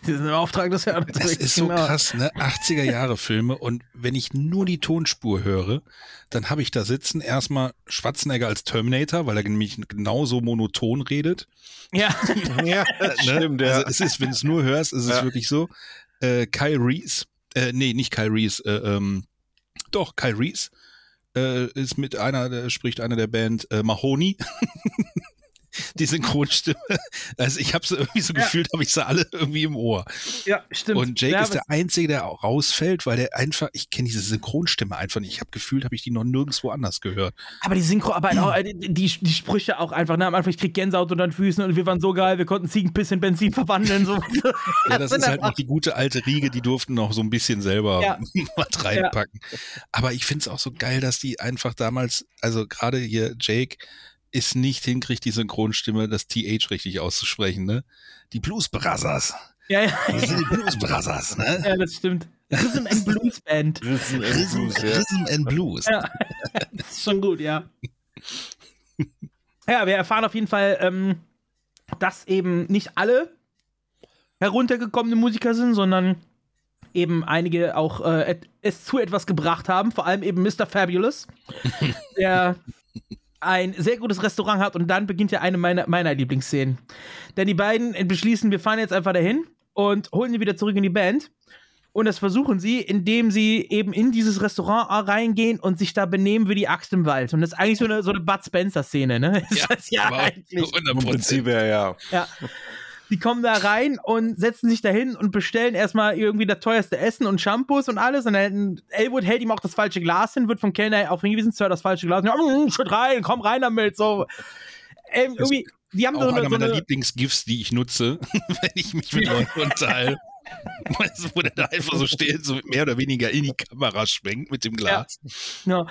Speaker 1: Sie sind im Auftrag des Herrn.
Speaker 5: Das ist so
Speaker 1: Genau.
Speaker 5: krass, ne? 80er Jahre Filme und wenn ich nur die Tonspur höre, dann habe ich da sitzen erstmal Schwarzenegger als Terminator, weil er nämlich genauso monoton redet.
Speaker 1: Ja.
Speaker 2: Ja,
Speaker 5: Ne?
Speaker 2: stimmt, ja.
Speaker 5: Also es ist, wenn du es nur hörst, ist es
Speaker 2: Ja.
Speaker 5: wirklich so. Äh, Kyle Reese, äh, nee, nicht Kyle Reese, äh, ähm, doch, Kyle Reese äh, ist mit einer, der spricht einer der Band äh, Mahoney. Die Synchronstimme. Also ich habe sie irgendwie so
Speaker 1: Ja.
Speaker 5: gefühlt, habe ich sie alle irgendwie im Ohr.
Speaker 1: Ja, stimmt.
Speaker 5: Und Jake
Speaker 1: ja,
Speaker 5: ist der Einzige, der auch rausfällt, weil der einfach, ich kenne diese Synchronstimme einfach nicht. Ich habe gefühlt, habe ich die noch nirgendwo anders gehört.
Speaker 1: Aber die Synchroarbeit auch, äh, die, die, Sprüche auch einfach, ne? Am Anfang, ich krieg Gänsehaut unter den Füßen und wir waren so geil, wir konnten Ziegenpiss in Benzin verwandeln. So.
Speaker 5: Ja, das ist halt noch die gute alte Riege, die durften noch so ein bisschen selber
Speaker 1: Ja.
Speaker 5: was reinpacken. Aber ich finde es auch so geil, dass die einfach damals, also gerade hier Jake ist nicht hinkriegt, die Synchronstimme, das TH richtig auszusprechen, ne? Die Blues Brothers.
Speaker 1: Ja, ja.
Speaker 5: Wir sind die Blues Brothers, ne?
Speaker 1: ja, das stimmt. Rhythm and Blues Band.
Speaker 2: Rhythm and
Speaker 5: Rhythm,
Speaker 2: Blues, ja.
Speaker 5: Rhythm and Blues.
Speaker 1: Ja, das ist schon gut, ja. Ja, wir erfahren auf jeden Fall, ähm, dass eben nicht alle heruntergekommene Musiker sind, sondern eben einige auch äh, es zu etwas gebracht haben, vor allem eben Mr. Fabulous, der ein sehr gutes Restaurant hat und dann beginnt ja eine meiner, meiner Lieblingsszenen. Denn die beiden beschließen, wir fahren jetzt einfach dahin und holen ihn wieder zurück in die Band. Und das versuchen sie, indem sie eben in dieses Restaurant reingehen und sich da benehmen wie die Axt im Wald. Und das ist eigentlich so eine, so eine Bud Spencer-Szene, ne? Das ist ja
Speaker 5: aber
Speaker 1: eigentlich.
Speaker 5: 100%.
Speaker 2: Im Prinzip ja, ja.
Speaker 1: Ja. Die kommen da rein und setzen sich dahin und bestellen erstmal irgendwie das teuerste Essen und Shampoos und alles. Und dann Elwood hält ihm auch das falsche Glas hin, wird vom Kellner auch hingewiesen, Sir, das falsche Glas. Ja, mm, schütt rein, komm rein damit. So. Ähm, irgendwie, die haben
Speaker 5: Auch
Speaker 1: so eine,
Speaker 5: einer
Speaker 1: so
Speaker 5: meiner
Speaker 1: eine
Speaker 5: Lieblingsgifts, die ich nutze, wenn ich mich mit Leuten unterhalte. Weißt du, wo der da einfach so steht, so mehr oder weniger in die Kamera schwenkt mit dem Glas.
Speaker 1: Ja.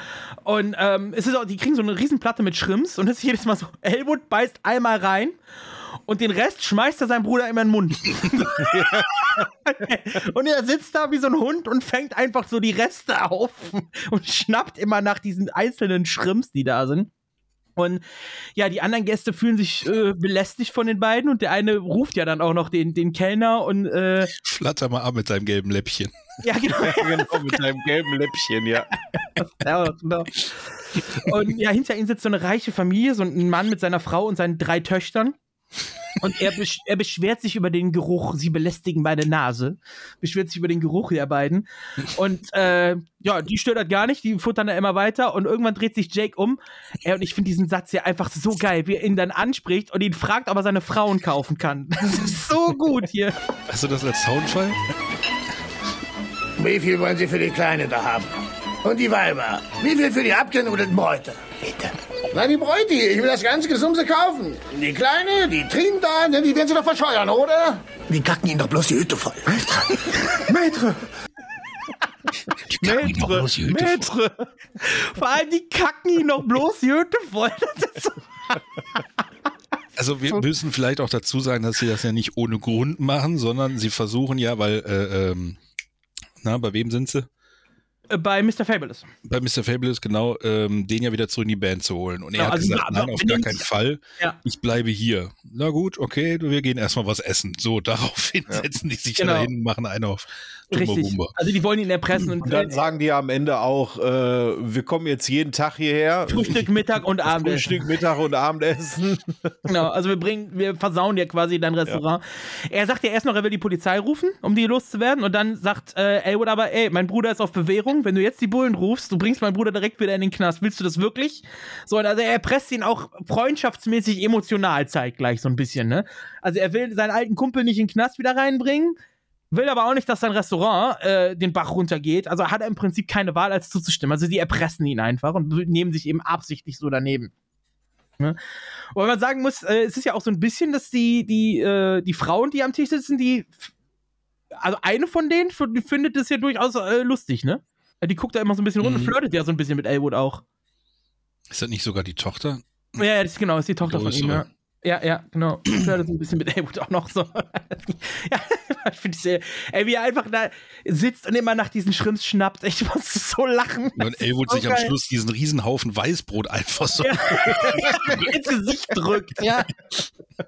Speaker 1: Und ähm, es ist auch, die kriegen so eine Riesenplatte mit Shrimps und es ist jedes Mal so, Elwood beißt einmal rein und den Rest schmeißt er seinem Bruder immer in den Mund. und er sitzt da wie so ein Hund und fängt einfach so die Reste auf und schnappt immer nach diesen einzelnen Shrimps, die da sind. Und ja, die anderen Gäste fühlen sich äh, belästigt von den beiden und der eine ruft ja dann auch noch den, den Kellner und äh,
Speaker 5: Flatter mal ab mit deinem gelben Läppchen.
Speaker 1: ja, genau.
Speaker 2: genau, mit deinem gelben Läppchen, ja.
Speaker 1: Ja, genau. Und ja, hinter ihm sitzt so eine reiche Familie, so ein Mann mit seiner Frau und seinen drei Töchtern. Und er, besch er beschwert sich über den Geruch, sie belästigen meine Nase. Beschwert sich über den Geruch der beiden. Und äh, ja, die stört das gar nicht, die futtern da immer weiter. Und irgendwann dreht sich Jake um. Ey, und ich finde diesen Satz ja einfach so geil, wie er ihn dann anspricht und ihn fragt, ob er seine Frauen kaufen kann. Das ist so gut hier.
Speaker 5: Hast du das als Soundfall?
Speaker 7: Wie viel wollen Sie für die Kleine da haben? Und die Weiber? Wie viel für die abgenudelten Bräute? Bitte. Na, die Bräute, ich will das ganze Gesumse kaufen. Die Kleine, die trinkt da, denn die werden sie doch verscheuern, oder? Die kacken ihnen doch bloß die Hütte voll.
Speaker 2: Maitre!
Speaker 5: Maitre,
Speaker 1: Maitre. Vor allem, die kacken ihn noch bloß die Hütte voll. So
Speaker 5: Also wir müssen vielleicht auch dazu sagen, dass sie das ja nicht ohne Grund machen, sondern sie versuchen ja, weil, äh, ähm, na, bei wem sind sie?
Speaker 1: Äh, Bei Mr. Fabulous.
Speaker 5: Bei Mr. Fabulous, genau, ähm, den ja wieder zurück in die Band zu holen. Und er
Speaker 1: Ja,
Speaker 5: hat
Speaker 1: also
Speaker 5: gesagt,
Speaker 1: ja,
Speaker 5: nein, auf gar keinen Fall.
Speaker 1: Ja.
Speaker 5: Ich bleibe hier. Na gut, okay, wir gehen erstmal was essen. So, daraufhin setzen die sich
Speaker 1: Genau.
Speaker 5: dahin und machen einen auf
Speaker 1: Richtig. Also die wollen ihn erpressen und,
Speaker 2: Und dann sagen die am Ende auch, äh, wir kommen jetzt jeden Tag hierher.
Speaker 1: Frühstück, Mittag und Abendessen.
Speaker 2: Frühstück, Mittag und Abendessen.
Speaker 1: Genau, also wir bringen, wir versauen ja quasi dein Restaurant. Er sagt ja erst noch, er will die Polizei rufen, um die loszuwerden. Und dann sagt äh, Elwood aber, ey, mein Bruder ist auf Bewährung. Wenn du jetzt die Bullen rufst, du bringst meinen Bruder direkt wieder in den Knast. Willst du das wirklich? So, also er presst ihn auch freundschaftsmäßig emotional zeitgleich so ein bisschen, ne? Also er will seinen alten Kumpel nicht in den Knast wieder reinbringen. Will aber auch nicht, dass sein Restaurant äh, den Bach runtergeht. Also hat er im Prinzip keine Wahl, als zuzustimmen. Also die erpressen ihn einfach und nehmen sich eben absichtlich so daneben. Ne? Wobei man sagen muss, äh, es ist ja auch so ein bisschen, dass die, die, äh, die Frauen, die am Tisch sitzen, die. Also eine von denen findet es ja durchaus äh, lustig, ne? Ja, Die guckt da immer so ein bisschen rum und
Speaker 5: Mhm.
Speaker 1: flirtet ja so ein bisschen mit Elwood auch.
Speaker 5: Ist das nicht sogar die Tochter?
Speaker 1: Ja, ja, das ist genau, das ist die Tochter von ihm, ja. Ja, ja, genau. Flirtet so ein bisschen mit Elwood auch noch so. ja, ich finde es sehr. Ey, wie er einfach da sitzt und immer nach diesen Schrimps schnappt. Ich muss so lachen.
Speaker 5: Und Elwood sich am. Schluss diesen Riesenhaufen Weißbrot einfach so.
Speaker 1: ins Gesicht drückt, ja.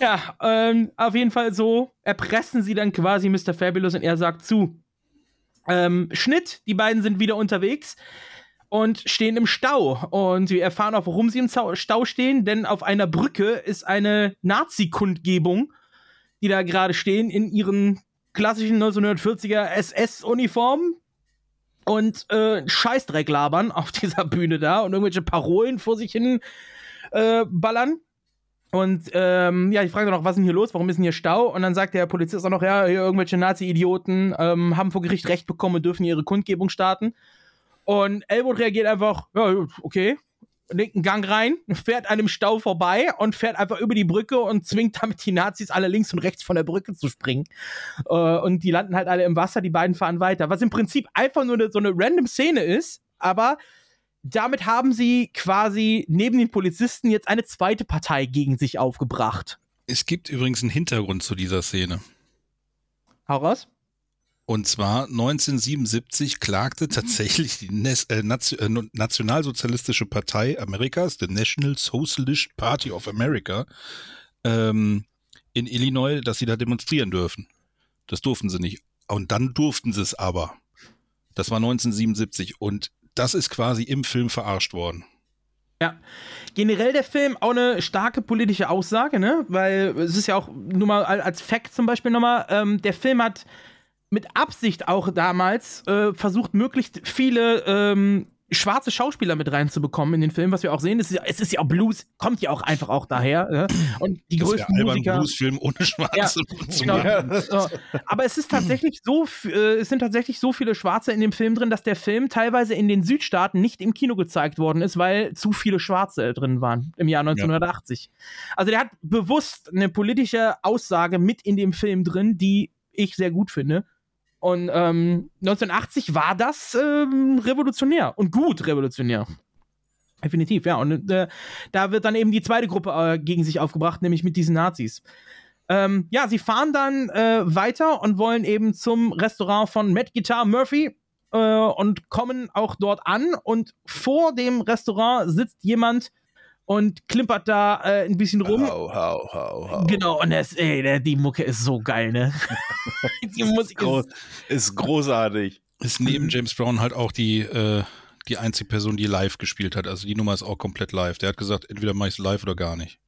Speaker 1: ja, ähm, auf jeden Fall so erpressen sie dann quasi Mr. Fabulous und er sagt zu. Ähm, Schnitt, die beiden sind wieder unterwegs und stehen im Stau. Und wir erfahren auch, warum sie im Stau stehen, denn auf einer Brücke ist eine Nazi-Kundgebung, die da gerade stehen in ihren klassischen 1940er SS-Uniformen und äh, Scheißdreck labern auf dieser Bühne da und irgendwelche Parolen vor sich hin äh, ballern. Und ähm, ja, ich frage dann noch, was ist denn hier los? Warum ist denn hier Stau? Und dann sagt der Polizist auch noch, ja, irgendwelche Nazi-Idioten ähm, haben vor Gericht Recht bekommen und dürfen ihre Kundgebung starten. Und Elwood reagiert einfach, ja, okay, legt einen Gang rein, fährt an dem Stau vorbei und fährt einfach über die Brücke und zwingt damit die Nazis alle links und rechts von der Brücke zu springen. Äh, und die landen halt alle im Wasser, die beiden fahren weiter. Was im Prinzip einfach nur eine, so eine random Szene ist, aber damit haben sie quasi neben den Polizisten jetzt eine zweite Partei gegen sich aufgebracht.
Speaker 5: Es gibt übrigens einen Hintergrund zu dieser Szene.
Speaker 1: Hau raus.
Speaker 5: Und zwar 1977 klagte tatsächlich die äh, äh, Nationalsozialistische Partei Amerikas, the National Socialist Party of America, ähm, in Illinois, dass sie da demonstrieren dürfen. Das durften sie nicht. Und dann durften sie es aber. Das war 1977 und das ist quasi im Film verarscht worden.
Speaker 1: Ja. Generell der Film auch eine starke politische Aussage, ne? Weil es ist ja auch nur mal als Fact zum Beispiel nochmal, ähm, der Film hat mit Absicht auch damals äh, versucht, möglichst viele ähm, schwarze Schauspieler mit reinzubekommen in den Film, was wir auch sehen. Es ist, ja, es ist ja auch Blues, kommt ja auch einfach auch daher. Ne? Und die
Speaker 5: Das
Speaker 1: größten
Speaker 5: albern,
Speaker 1: Musiker.
Speaker 5: Bluesfilm ohne Schwarze zu
Speaker 1: genau. Aber es ist tatsächlich so, äh, es sind tatsächlich so viele Schwarze in dem Film drin, dass der Film teilweise in den Südstaaten nicht im Kino gezeigt worden ist, weil zu viele Schwarze drin waren im Jahr 1980. Also der hat bewusst eine politische Aussage mit in dem Film drin, die ich sehr gut finde. Und ähm, 1980 war das ähm, revolutionär und gut revolutionär. Definitiv, ja. Und äh, da wird dann eben die zweite Gruppe äh, gegen sich aufgebracht, nämlich mit diesen Nazis. Ähm, ja, sie fahren dann äh, weiter und wollen eben zum Restaurant von Matt Guitar Murphy äh, und kommen auch dort an. Und vor dem Restaurant sitzt jemand und klimpert da äh, ein bisschen rum.
Speaker 2: Hau, hau, hau, hau.
Speaker 1: Genau, und das, ey, der, die Mucke ist so geil, ne? die Musik
Speaker 2: Groß, ist großartig.
Speaker 5: Ist neben James Brown halt auch die, äh, die einzige Person, die live gespielt hat. Also die Nummer ist auch komplett live. Der hat gesagt, entweder mache ich es live oder gar nicht.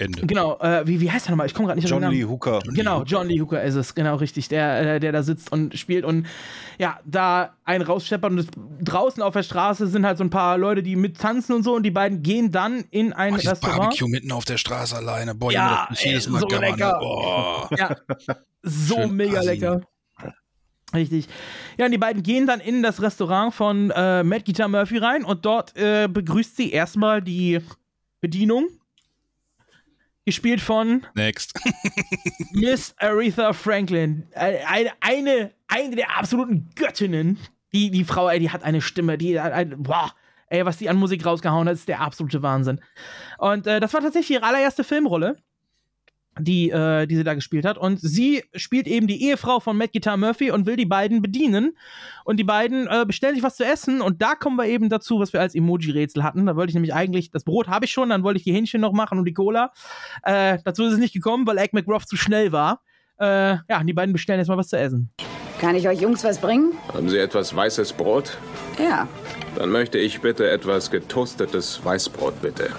Speaker 5: Ende.
Speaker 1: Genau, äh, wie, wie heißt er nochmal? Ich komme gerade nicht auf
Speaker 2: John
Speaker 1: den Namen.
Speaker 2: Lee Hooker.
Speaker 1: Genau, John Lee Hooker ist es, genau richtig, der, äh, der da sitzt und spielt und ja, da einen rausscheppert und es, draußen auf der Straße sind halt so ein paar Leute, die mit tanzen und so und die beiden gehen dann in ein
Speaker 5: Oh,
Speaker 1: Restaurant.
Speaker 5: Barbecue mitten auf der Straße alleine. Boah,
Speaker 1: Ja, ey,
Speaker 5: jedes Mal
Speaker 1: so
Speaker 5: gammern,
Speaker 1: lecker.
Speaker 5: Boah.
Speaker 1: Ja, so
Speaker 5: Schön
Speaker 1: mega
Speaker 5: assi.
Speaker 1: lecker. Richtig. Ja, und die beiden gehen dann in das Restaurant von äh, Matt Guitar Murphy rein und dort äh, begrüßt sie erstmal die Bedienung. Gespielt von
Speaker 5: Next.
Speaker 1: Miss Aretha Franklin. Eine, eine, eine der absoluten Göttinnen. Die, die Frau, ey, die hat eine Stimme, die hat ein, boah, ey, was die an Musik rausgehauen hat, ist der absolute Wahnsinn. Und äh, das war tatsächlich ihre allererste Filmrolle, die, äh, die sie da gespielt hat. Und sie spielt eben die Ehefrau von Matt Guitar Murphy und will die beiden bedienen. Und die beiden äh, bestellen sich was zu essen. Und da kommen wir eben dazu, was wir als Emoji-Rätsel hatten. Da wollte ich nämlich eigentlich, das Brot habe ich schon, dann wollte ich die Hähnchen noch machen und die Cola. Äh, dazu ist es nicht gekommen, weil Egg McGruff zu schnell war. Äh, ja, und die beiden bestellen jetzt mal was zu essen.
Speaker 13: Kann ich euch Jungs was bringen?
Speaker 3: Haben Sie etwas weißes Brot?
Speaker 13: Ja.
Speaker 3: Dann möchte ich bitte etwas getoastetes Weißbrot, bitte.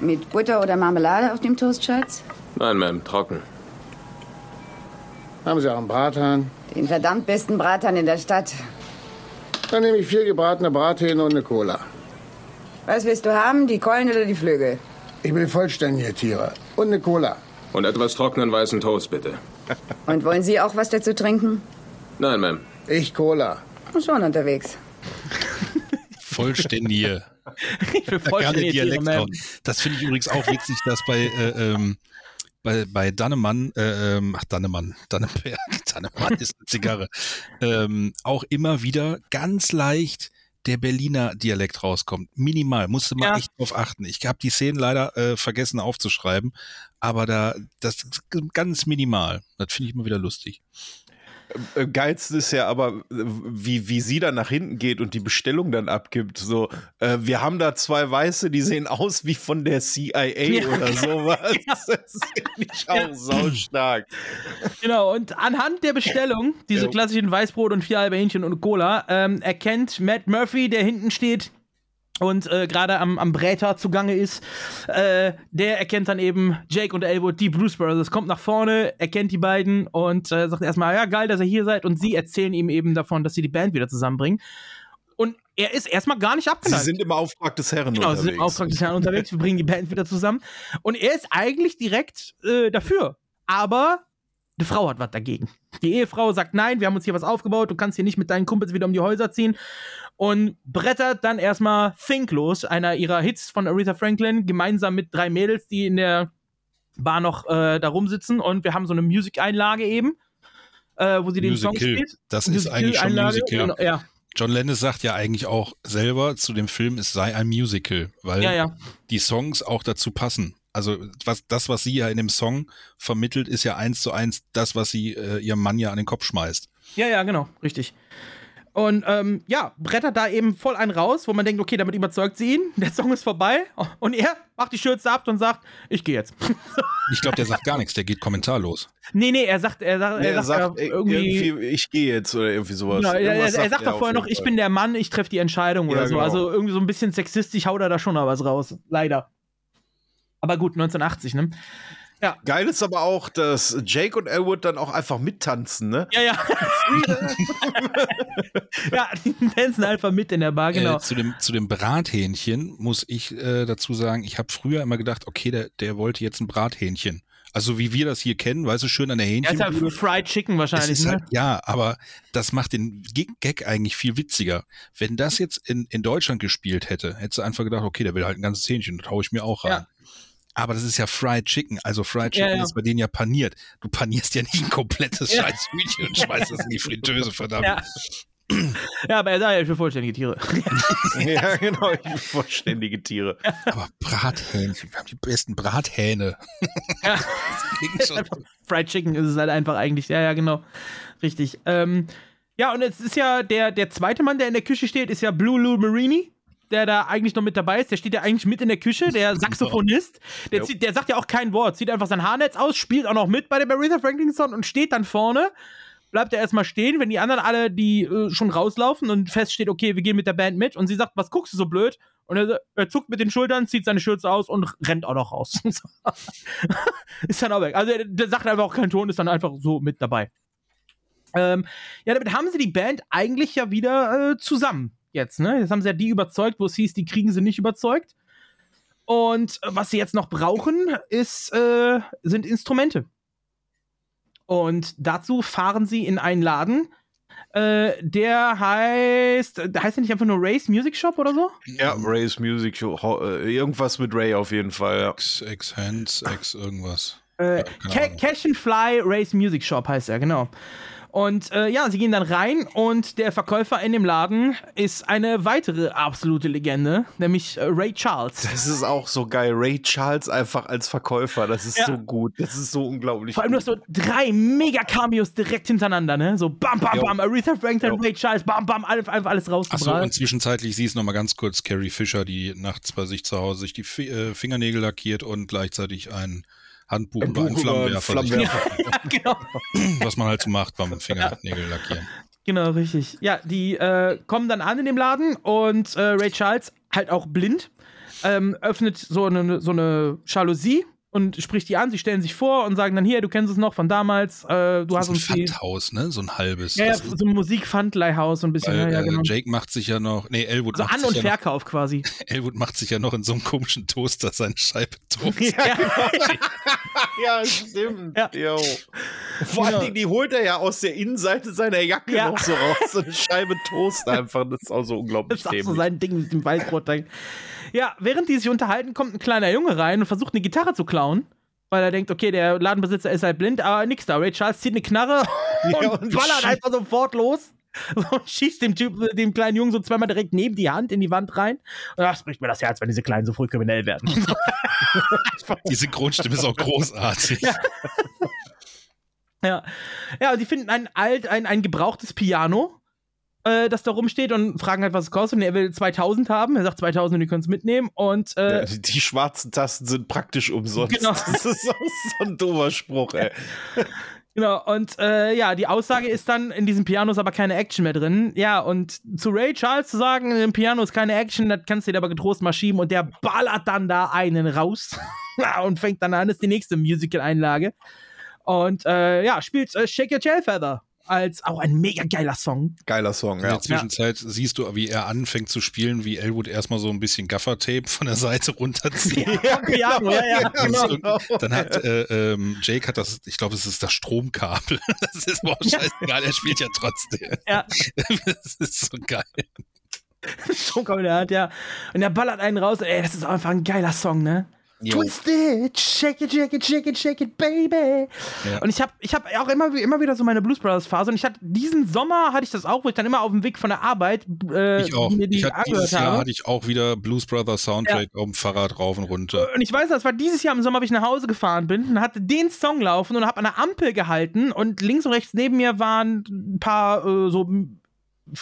Speaker 13: Mit Butter oder Marmelade auf dem Toast, Schatz?
Speaker 3: Nein, Ma'am, trocken.
Speaker 7: Haben Sie auch einen Brathahn?
Speaker 13: Den verdammt besten Brathahn in der Stadt.
Speaker 7: Dann nehme ich vier gebratene Brathähne und eine Cola.
Speaker 13: Was willst du haben, die Keulen oder die Flügel?
Speaker 7: Ich will vollständige Tiere. Und eine Cola.
Speaker 3: Und etwas trockenen weißen Toast, bitte.
Speaker 13: Und wollen Sie auch was dazu trinken?
Speaker 3: Nein, Ma'am.
Speaker 7: Ich Cola.
Speaker 13: Schon unterwegs.
Speaker 5: Vollständige.
Speaker 1: Ich
Speaker 5: Gerne
Speaker 1: vollständige Tiere,
Speaker 5: Dialekt raus. Das finde ich übrigens auch witzig, dass bei, äh, ähm, bei, bei Dannemann, äh, ähm, ach Dannemann, Dannenberg, Dannemann ist eine Zigarre, ähm, auch immer wieder ganz leicht der Berliner Dialekt rauskommt. Minimal, musste man
Speaker 1: Ja.
Speaker 5: echt drauf achten. Ich habe die Szenen leider äh, vergessen aufzuschreiben, aber da das ist ganz minimal. Das finde ich immer wieder lustig.
Speaker 2: Äh, Geilste ist ja aber, wie, wie sie dann nach hinten geht und die Bestellung dann abgibt. So, äh, wir haben da zwei Weiße, die sehen aus wie von der CIA
Speaker 1: Ja.
Speaker 2: oder sowas. Das finde ich auch saustark.
Speaker 1: Genau, und anhand der Bestellung, diese
Speaker 2: Ja.
Speaker 1: klassischen Weißbrot und vier halbe Hähnchen und Cola, ähm, erkennt Matt Murphy, der hinten steht und äh, gerade am, am Bräter zugange ist, äh, der erkennt dann eben Jake und Elwood, die Blues Brothers, kommt nach vorne, erkennt die beiden und äh, sagt erstmal, ja, geil, dass ihr hier seid. Und sie erzählen ihm eben davon, dass sie die Band wieder zusammenbringen. Und er ist erstmal gar nicht
Speaker 2: Sie
Speaker 1: abgeneigt.
Speaker 2: sind im Auftrag des Herren
Speaker 1: Genau, sie sind
Speaker 2: unterwegs.
Speaker 1: im Auftrag des Herrn unterwegs, wir bringen die Band wieder zusammen. Und er ist eigentlich direkt äh, dafür. Aber die Frau hat was dagegen. Die Ehefrau sagt, nein, wir haben uns hier was aufgebaut, du kannst hier nicht mit deinen Kumpels wieder um die Häuser ziehen. Und brettert dann erstmal Think los, einer ihrer Hits von Aretha Franklin, gemeinsam mit drei Mädels, die in der Bar noch äh, da rumsitzen. Und wir haben so eine Musikeinlage eben, äh, wo sie den Song spielt.
Speaker 5: Das ist eigentlich schon Musical.
Speaker 1: genau, Ja,
Speaker 5: John Lennon sagt ja eigentlich auch selber zu dem Film, es sei ein Musical, weil
Speaker 1: ja, ja.
Speaker 5: die Songs auch dazu passen. Also was, das, was sie ja in dem Song vermittelt, ist ja eins zu eins das, was sie äh, ihrem Mann ja an den Kopf schmeißt.
Speaker 1: Ja, ja, genau, richtig. Und ähm, ja, brettert da eben voll einen raus, wo man denkt, okay, damit überzeugt sie ihn. Der Song ist vorbei und er macht die Schürze ab und sagt, ich gehe jetzt.
Speaker 5: Ich glaube, der sagt gar nichts, der geht kommentarlos.
Speaker 1: nee, nee, er sagt, er sagt,
Speaker 2: Nee,
Speaker 1: er sagt,
Speaker 2: ey,
Speaker 1: ja, irgendwie.
Speaker 2: irgendwie, ich gehe jetzt oder irgendwie sowas.
Speaker 1: Genau, er, er, er sagt
Speaker 2: er
Speaker 1: doch vorher noch, ich bin der Mann, ich treffe die Entscheidung
Speaker 2: Ja,
Speaker 1: oder so.
Speaker 2: genau.
Speaker 1: Also irgendwie so ein bisschen sexistisch haut er da schon noch was raus. Leider. Aber gut, 1980, ne? Ja.
Speaker 2: Geil ist aber auch, dass Jake und Elwood dann auch einfach mittanzen, ne?
Speaker 1: Ja, ja. ja, die tanzen einfach mit in der Bar, genau.
Speaker 5: Äh, zu, dem, zu dem Brathähnchen muss ich äh, dazu sagen, ich habe früher immer gedacht, okay, der, der wollte jetzt ein Brathähnchen. Also wie wir das hier kennen, weißt du, schön an der
Speaker 1: Er ist
Speaker 5: Hähnchen.
Speaker 1: halt Fried Chicken wahrscheinlich,
Speaker 5: ist
Speaker 1: ne?
Speaker 5: halt, ja, aber das macht den Gig- Gag eigentlich viel witziger. Wenn das jetzt in, in Deutschland gespielt hätte, hättest du einfach gedacht, okay, der will halt ein ganzes Hähnchen, das haue ich mir auch rein.
Speaker 1: Ja.
Speaker 5: Aber das ist ja Fried Chicken, also Fried
Speaker 1: Ja,
Speaker 5: Chicken
Speaker 1: ja.
Speaker 5: ist bei denen ja paniert. Du panierst ja nicht ein komplettes
Speaker 1: Ja.
Speaker 5: scheiß Hühnchen und schmeißt das in die Fritteuse, verdammt.
Speaker 1: Ja. Ja, aber er sagt ja, ich will vollständige Tiere.
Speaker 2: ja, genau, ich bin vollständige Tiere.
Speaker 5: Aber Brathähnchen, wir haben die besten Brathähne.
Speaker 1: Ja. Fried Chicken ist es halt einfach eigentlich. Ja, ja, genau. Richtig. Ähm, ja, und es ist ja der, der zweite Mann, der in der Küche steht, ist ja Blue Lou Marini. Der da eigentlich noch mit dabei ist, der steht ja eigentlich mit in der Küche, der Saxophonist. Der, zieht, der sagt ja auch kein Wort, zieht einfach sein Haarnetz aus, spielt auch noch mit bei dem Aretha Franklin Song und steht dann vorne. Bleibt er erstmal stehen, wenn die anderen alle, die äh, schon rauslaufen und feststeht, okay, wir gehen mit der Band mit. Und sie sagt, was guckst du so blöd? Und er, er zuckt mit den Schultern, zieht seine Schürze aus und rennt auch noch raus. ist dann auch weg. Also der, der sagt einfach auch keinen Ton, ist dann einfach so mit dabei. Ähm, ja, damit haben sie die Band eigentlich ja wieder äh, zusammen jetzt, ne? Jetzt haben sie ja die überzeugt, wo es hieß, die kriegen sie nicht überzeugt. Und äh, was sie jetzt noch brauchen, ist, äh, sind Instrumente. Und dazu fahren sie in einen Laden, äh, der heißt, der heißt ja nicht einfach nur Ray's Music Shop oder so?
Speaker 2: Ja, Ray's Music Show. ho- äh, Irgendwas mit Ray auf jeden Fall, ja.
Speaker 5: X, X Hands, X irgendwas.
Speaker 1: Äh,
Speaker 5: Ja,
Speaker 1: Ca
Speaker 5: keine Ahnung.
Speaker 1: Cash and Fly Ray's Music Shop heißt er, genau. Und äh, ja, sie gehen dann rein und der Verkäufer in dem Laden ist eine weitere absolute Legende, nämlich äh, Ray Charles.
Speaker 2: Das ist auch so geil. Ray Charles einfach als Verkäufer, das ist
Speaker 1: Ja.
Speaker 2: so gut. Das ist so unglaublich.
Speaker 1: Vor allem, du hast so drei Mega-Cameos direkt hintereinander, ne? So bam, bam,
Speaker 5: Jo.
Speaker 1: bam, Aretha Franklin, Ray Charles, bam, bam, alles, einfach alles
Speaker 5: Achso,
Speaker 1: rausgebracht.
Speaker 5: und zwischenzeitlich siehst du noch mal ganz kurz Carrie Fisher, die nachts bei sich zu Hause sich die Fi äh, Fingernägel lackiert und gleichzeitig ein Handbuch
Speaker 2: Ein Buch über einen
Speaker 5: Flammenwerfer,
Speaker 2: Flammenwerfer.
Speaker 1: genau.
Speaker 5: was man halt so macht beim Fingernägel lackieren.
Speaker 1: Genau, richtig. Ja, die äh, kommen dann an in dem Laden und äh, Ray Charles, halt auch blind, ähm, öffnet so eine, so eine Jalousie und spricht die an. Sie stellen sich vor und sagen dann: Hier, du kennst es noch von damals. Äh, du
Speaker 5: Das
Speaker 1: hast
Speaker 5: ist ein
Speaker 1: uns die.
Speaker 5: Pfandhaus, ne? So ein halbes.
Speaker 1: Ja, ja, so ein Musikpfandleihhaus, so ein bisschen.
Speaker 5: weil,
Speaker 1: ja, ja,
Speaker 5: äh,
Speaker 1: genau.
Speaker 5: Jake macht sich ja noch, nee, Elwood
Speaker 1: So
Speaker 5: macht
Speaker 1: An-
Speaker 5: sich
Speaker 1: und
Speaker 5: ja noch,
Speaker 1: Verkauf quasi.
Speaker 5: Elwood macht sich ja noch in so einem komischen Toaster seine Scheibe tot.
Speaker 2: Ja, ja stimmt. Jo. Vor allen
Speaker 1: Genau.
Speaker 2: Dingen, die holt er ja aus der Innenseite seiner Jacke
Speaker 1: Ja.
Speaker 2: noch so raus. So eine Scheibe Toast einfach. Das ist auch so unglaublich
Speaker 1: Das ist auch so sein Ding mit dem Weißbrot. Ja, während die sich unterhalten, kommt ein kleiner Junge rein und versucht eine Gitarre zu klauen. Weil er denkt, okay, der Ladenbesitzer ist halt blind, aber nix da. Ray Charles zieht eine Knarre
Speaker 2: Ja,
Speaker 1: und
Speaker 2: und
Speaker 1: ballert einfach sofort los. Und schießt dem Typ, dem kleinen Jungen so zweimal direkt neben die Hand in die Wand rein. Und das bricht mir das Herz, wenn diese Kleinen so früh kriminell werden.
Speaker 5: Die Synchronstimme ist auch großartig.
Speaker 1: Ja. Ja, und die finden ein alt, ein, ein gebrauchtes Piano, äh, das da rumsteht und fragen halt, was es kostet. Und er will 2000 haben. Er sagt 2000 und die können es mitnehmen. Und äh,
Speaker 2: Ja, die, die schwarzen Tasten sind praktisch umsonst.
Speaker 1: Genau.
Speaker 2: Das ist so ein doofer Spruch, ey.
Speaker 1: Genau, und äh, ja, die Aussage ist dann, in diesem Piano ist aber keine Action mehr drin. Ja, und zu Ray Charles zu sagen, im Piano ist keine Action, das kannst du dir aber getrost mal schieben und der ballert dann da einen raus und fängt dann an, ist die nächste Musical-Einlage. Und äh, ja, spielt äh, Shake Your Tail Feather als auch ein mega geiler Song.
Speaker 2: Geiler Song,
Speaker 5: In der Zwischenzeit siehst du, wie er anfängt zu spielen, wie Elwood erstmal so ein bisschen Gaffertape von der Seite runterzieht.
Speaker 1: Ja, Piano, ja, ja, genau.
Speaker 5: irgendwie- Dann hat äh, ähm, Jake hat das, ich glaube, es ist das Stromkabel. Das ist auch scheißegal, er spielt ja trotzdem.
Speaker 1: Ja.
Speaker 5: Das ist so geil.
Speaker 1: In der Hand, ja. Und er ballert einen raus. Ey, das ist auch einfach ein geiler Song, ne? Twist it, shake it, shake it, shake it, shake it, baby.
Speaker 5: Ja.
Speaker 1: Und ich habe ich hab auch immer, immer wieder so meine Blues Brothers Phase. Und ich hatte diesen Sommer hatte ich das auch, wo ich dann immer auf dem Weg von der Arbeit äh,
Speaker 5: Ich auch.
Speaker 1: mir die
Speaker 5: Ich hatte, dieses Jahr
Speaker 1: habe.
Speaker 5: hatte ich auch wieder Blues Brothers Soundtrack auf dem Fahrrad rauf und runter.
Speaker 1: Und ich weiß, das war dieses Jahr im Sommer, wie ich nach Hause gefahren bin und hatte den Song laufen und habe an der Ampel gehalten und links und rechts neben mir waren ein paar äh, so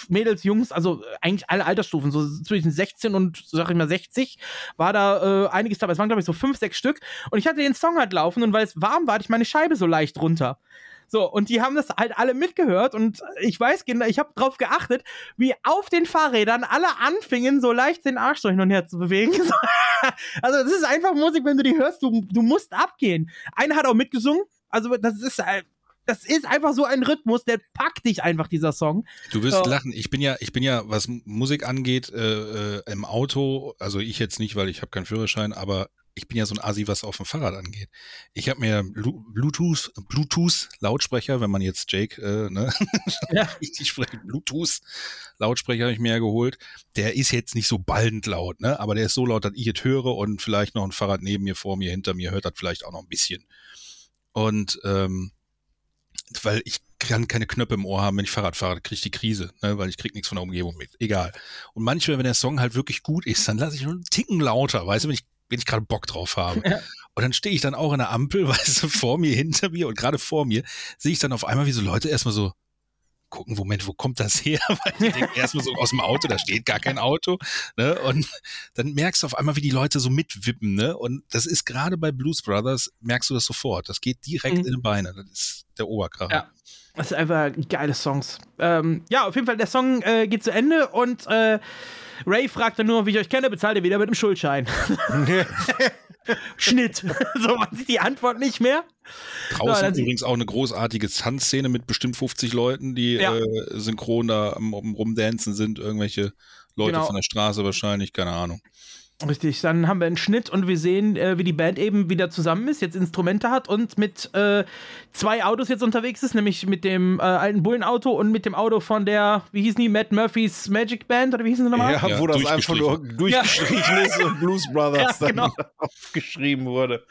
Speaker 1: Mädels, Jungs, also eigentlich alle Altersstufen, so zwischen 16 und, sag ich mal, 60, war da äh, einiges dabei. Es waren, glaube ich, so fünf, sechs Stück. Und ich hatte den Song halt laufen und weil es warm war, hatte ich meine Scheibe so leicht runter. So, und die haben das halt alle mitgehört und ich weiß ich habe drauf geachtet, wie auf den Fahrrädern alle anfingen, so leicht den Arsch so hin und her zu bewegen. also, das ist einfach Musik, wenn du die hörst, du, du musst abgehen. Einer hat auch mitgesungen, also das ist, äh, das ist einfach so ein Rhythmus, der packt dich einfach, dieser Song.
Speaker 5: Du wirst
Speaker 1: So.
Speaker 5: lachen. Ich bin ja, ich bin ja, was Musik angeht, äh, äh, im Auto, also ich jetzt nicht, weil ich habe keinen Führerschein, aber ich bin ja so ein Asi, was auf dem Fahrrad angeht. Ich habe mir Blu- Bluetooth, Bluetooth Lautsprecher, wenn man jetzt Jake, äh, ne, richtig spricht, Bluetooth Lautsprecher habe ich mir ja geholt. Der ist jetzt nicht so ballend laut, ne, aber der ist so laut, dass ich es höre und vielleicht noch ein Fahrrad neben mir, vor mir, hinter mir hört das vielleicht auch noch ein bisschen. Und ähm, weil ich kann keine Knöpfe im Ohr haben, wenn ich Fahrrad fahre, kriege ich die Krise, ne, weil ich krieg nichts von der Umgebung mit. Egal. Und manchmal, wenn der Song halt wirklich gut ist, dann lasse ich nur einen Ticken lauter, weißt du, wenn ich, wenn ich gerade Bock drauf habe. Und dann stehe ich dann auch in der Ampel, weißt du, vor mir, hinter mir und gerade vor mir sehe ich dann auf einmal, wie so Leute erstmal so gucken, Moment, wo kommt das her? Weil die denken erstmal so aus dem Auto, da steht gar kein Auto. Ne? Und dann merkst du auf einmal, wie die Leute so mitwippen. Ne? Und das ist gerade bei Blues Brothers, merkst du das sofort. Das geht direkt
Speaker 1: Mhm.
Speaker 5: in den Beine. Das ist der Oberkracher.
Speaker 1: Ja. Das sind einfach geile Songs. Ähm, ja, auf jeden Fall, der Song äh, geht zu Ende und äh, Ray fragt dann nur, wie ich euch kenne, bezahlt ihr wieder mit dem Schuldschein. Schnitt. so man sieht die Antwort nicht mehr.
Speaker 5: Draußen
Speaker 1: sie-
Speaker 5: übrigens auch eine großartige Tanzszene mit bestimmt 50 Leuten, die
Speaker 1: Ja.
Speaker 5: äh, synchron da am, am Rumdancen sind. Irgendwelche Leute
Speaker 1: Genau.
Speaker 5: von der Straße wahrscheinlich, keine Ahnung.
Speaker 1: Richtig, dann haben wir einen Schnitt und wir sehen, äh, wie die Band eben wieder zusammen ist, jetzt Instrumente hat und mit äh, zwei Autos jetzt unterwegs ist, nämlich mit dem äh, alten Bullenauto und mit dem Auto von der, wie hießen die, Matt Murphys Magic Band oder wie hießen sie nochmal?
Speaker 2: Ja, wo das einfach nur durchgestrichen ist und Blues Brothers
Speaker 1: Ja, genau.
Speaker 2: dann aufgeschrieben wurde.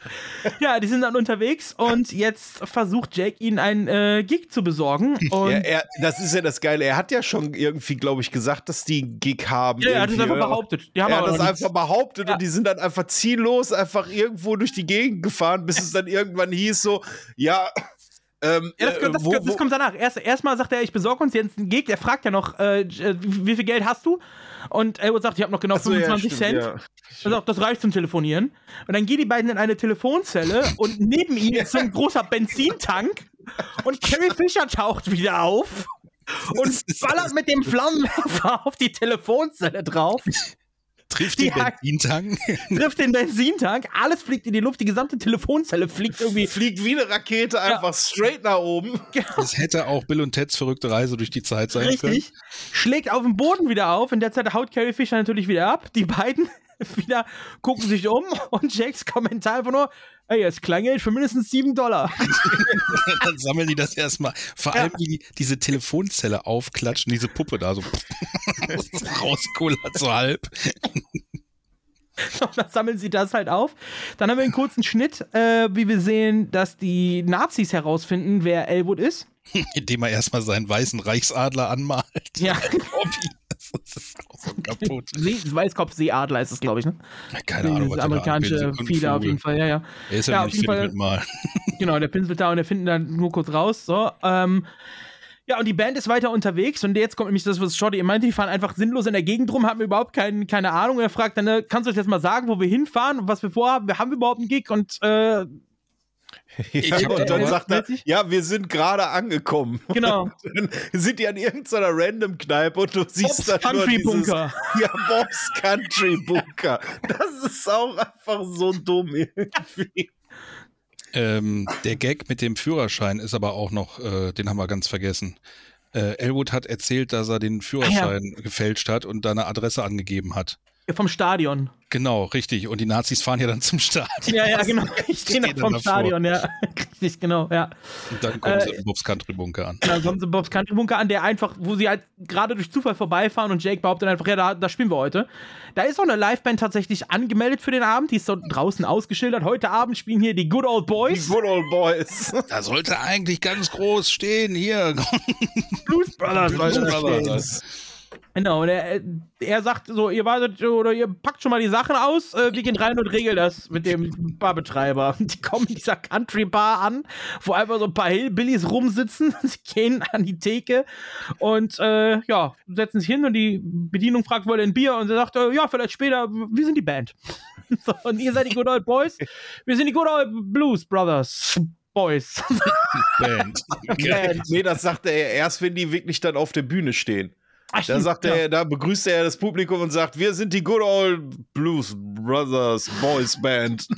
Speaker 1: Ja, die sind dann unterwegs und jetzt versucht Jake ihnen einen äh, Gig zu besorgen. Und
Speaker 2: Ja, er, das ist ja das Geile. Er hat ja schon irgendwie, glaube ich, gesagt, dass die einen Gig haben.
Speaker 1: Ja, er hat es einfach behauptet. Die haben
Speaker 2: er hat das
Speaker 1: noch nichts.
Speaker 2: Behauptet und die sind dann einfach ziellos einfach irgendwo durch die Gegend gefahren, bis es dann irgendwann hieß so, ja, ähm,
Speaker 1: Ja, das,
Speaker 2: äh,
Speaker 1: das,
Speaker 2: wo,
Speaker 1: das
Speaker 2: wo,
Speaker 1: kommt danach. Erst, erstmal sagt er, ich besorge uns jetzt einen Gig. Er fragt ja noch, äh, äh, wie viel Geld hast du? Und Elwood sagt, ich habe noch genau
Speaker 2: so, ja,
Speaker 1: 25
Speaker 2: stimmt,
Speaker 1: Cent.
Speaker 2: ja.
Speaker 1: Sagt, das reicht zum Telefonieren. Und dann gehen die beiden in eine Telefonzelle und neben ihm ist so ein großer Benzintank und Carrie Fisher taucht wieder auf und ballert mit dem Flammenwerfer auf die Telefonzelle drauf.
Speaker 5: Trifft
Speaker 1: Die
Speaker 5: den Benzintank.
Speaker 1: Trifft den Benzintank, alles fliegt in die Luft, die gesamte Telefonzelle fliegt irgendwie.
Speaker 2: fliegt wie eine Rakete einfach straight nach oben.
Speaker 5: Das hätte auch Bill und Teds verrückte Reise durch die Zeit sein
Speaker 1: Richtig. Schlägt auf dem Boden wieder auf. In der Zeit haut Carrie Fisher natürlich wieder ab. Die beiden wieder gucken sich um und Jakes Kommentar einfach nur: Ey, jetzt Kleingeld für mindestens 7 Dollar.
Speaker 5: Dann sammeln die das erstmal. Vor allem, wie die diese Telefonzelle aufklatschen, diese Puppe da so rauskullert so halb.
Speaker 1: Und dann sammeln sie das halt auf. Dann haben wir einen kurzen Schnitt, äh, wie wir sehen, dass die Nazis herausfinden, wer Elwood ist.
Speaker 5: Indem er erstmal seinen weißen Reichsadler anmalt.
Speaker 1: Ja.
Speaker 5: Das ist auch so kaputt.
Speaker 1: See, Weißkopf-Seeadler ist es, glaube ich, ne?
Speaker 5: Keine Ahnung, was
Speaker 1: amerikanische Fieder auf jeden Fall, ja, ja.
Speaker 5: Er ist ja,
Speaker 1: Ja,
Speaker 5: nicht
Speaker 1: auf jeden Fall-
Speaker 5: Mal.
Speaker 1: Genau, der pinselt da und der finden dann nur kurz raus. So, ähm, ja, und die Band ist weiter unterwegs und jetzt kommt nämlich das, was Shorty meinte, die fahren einfach sinnlos in der Gegend rum, haben überhaupt kein, keine Ahnung. Und er fragt dann, äh, kannst du uns jetzt mal sagen, wo wir hinfahren und was wir vorhaben? Wir haben überhaupt einen Gig und äh,
Speaker 2: Ja, und dann sagt er,
Speaker 1: mäßig?
Speaker 2: ja, wir sind gerade angekommen.
Speaker 1: Genau.
Speaker 2: Und dann sind die an irgendeiner Random-Kneipe und du siehst
Speaker 1: Bob's
Speaker 2: dann nur
Speaker 1: Country
Speaker 2: dieses,
Speaker 1: Bunker.
Speaker 2: Ja, Bob's Country Bunker. Das ist auch einfach so dumm irgendwie.
Speaker 5: Ähm, der Gag mit dem Führerschein ist aber auch noch, äh, den haben wir ganz vergessen. Äh, Elwood hat erzählt, dass er den Führerschein gefälscht hat und da eine Adresse angegeben hat.
Speaker 1: Vom Stadion.
Speaker 5: Genau, richtig. Und die Nazis fahren ja dann zum Stadion.
Speaker 1: Ja, ja, genau. Ich stehe noch vom. Stadion, ja. Richtig, genau, ja.
Speaker 5: Und dann kommen sie
Speaker 1: Äh,
Speaker 5: im Bobs Country Bunker an.
Speaker 1: Dann kommt so Bobs Country Bunker an, der einfach, wo sie halt gerade durch Zufall vorbeifahren und Jake behauptet einfach, ja, da, da spielen wir heute. Da ist auch eine Liveband tatsächlich angemeldet für den Abend, die ist dort draußen ausgeschildert. Heute Abend spielen hier die Good Old Boys.
Speaker 2: Die Good Old Boys.
Speaker 5: Da sollte eigentlich ganz groß stehen, hier.
Speaker 1: Blues Brothers.
Speaker 5: Blues Brothers.
Speaker 1: Genau, und er, er sagt so, ihr wartet oder ihr packt schon mal die Sachen aus, äh, wir gehen rein und regeln das mit dem Barbetreiber. Die kommen in dieser Country Bar an, wo einfach so ein paar Hillbillies rumsitzen. Sie gehen an die Theke und äh, ja, setzen sich hin und die Bedienung fragt, wollt ihr ein Bier? Und er sagt, äh, ja, vielleicht später, wir sind die Band. so, und ihr seid die Good Old Boys? Wir sind die Good Old Blues Brothers. Boys.
Speaker 5: Band.
Speaker 1: Band.
Speaker 2: Nee, das sagt er erst, wenn die wirklich dann auf der Bühne stehen.
Speaker 1: Ach,
Speaker 2: Da sagt
Speaker 1: ja.
Speaker 2: er, da begrüßt er das Publikum und sagt, wir sind die Good Old Blues Brothers Boys Band.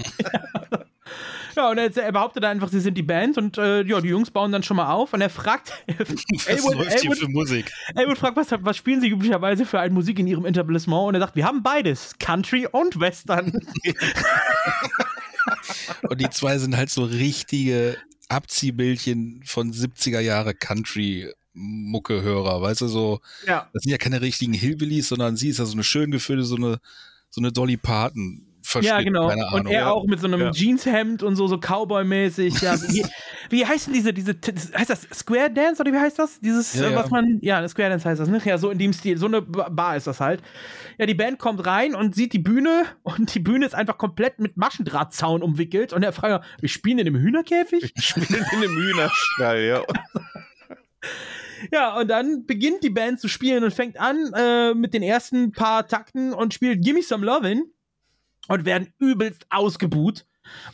Speaker 1: Ja, und er, er behauptet einfach, sie sind die Band und äh, ja, die Jungs bauen dann schon mal auf und er fragt,
Speaker 5: Was
Speaker 1: Elwood,
Speaker 5: läuft hier
Speaker 1: Elwood,
Speaker 5: für Musik?
Speaker 1: Elwood fragt, was, was spielen sie üblicherweise für eine Musik in ihrem Etablissement? Und er sagt, wir haben beides, Country und Western.
Speaker 5: Und die zwei sind halt so richtige Abziehbildchen von 70er Jahre Country. Mucke-Hörer, weißt du, so,
Speaker 1: Ja.
Speaker 5: das sind ja keine richtigen Hillbillies, sondern sie ist ja so eine schön gefüllte, so eine, so eine Dolly Parton
Speaker 1: ja, genau.
Speaker 5: keine Ahnung.
Speaker 1: und er auch mit so einem
Speaker 5: Ja.
Speaker 1: Jeanshemd und so, so Cowboy-mäßig. Ja, wie, wie heißt denn diese, diese, heißt das Square Dance oder wie heißt das? Dieses,
Speaker 5: Ja,
Speaker 1: äh, was
Speaker 5: ja.
Speaker 1: man, ja, eine Square Dance heißt das, ne? Ja, so in dem Stil, so eine Ba- Bar ist das halt. Ja, die Band kommt rein und sieht die Bühne und die Bühne ist einfach komplett mit Maschendrahtzaun umwickelt und er fragt, wir spielen in einem Hühnerkäfig?
Speaker 2: Spielen in einem Hühnerstall, ja.
Speaker 1: Ja, und dann beginnt die Band zu spielen und fängt an äh, mit den ersten paar Takten und spielt Gimme Some Lovin' und werden übelst ausgebuht.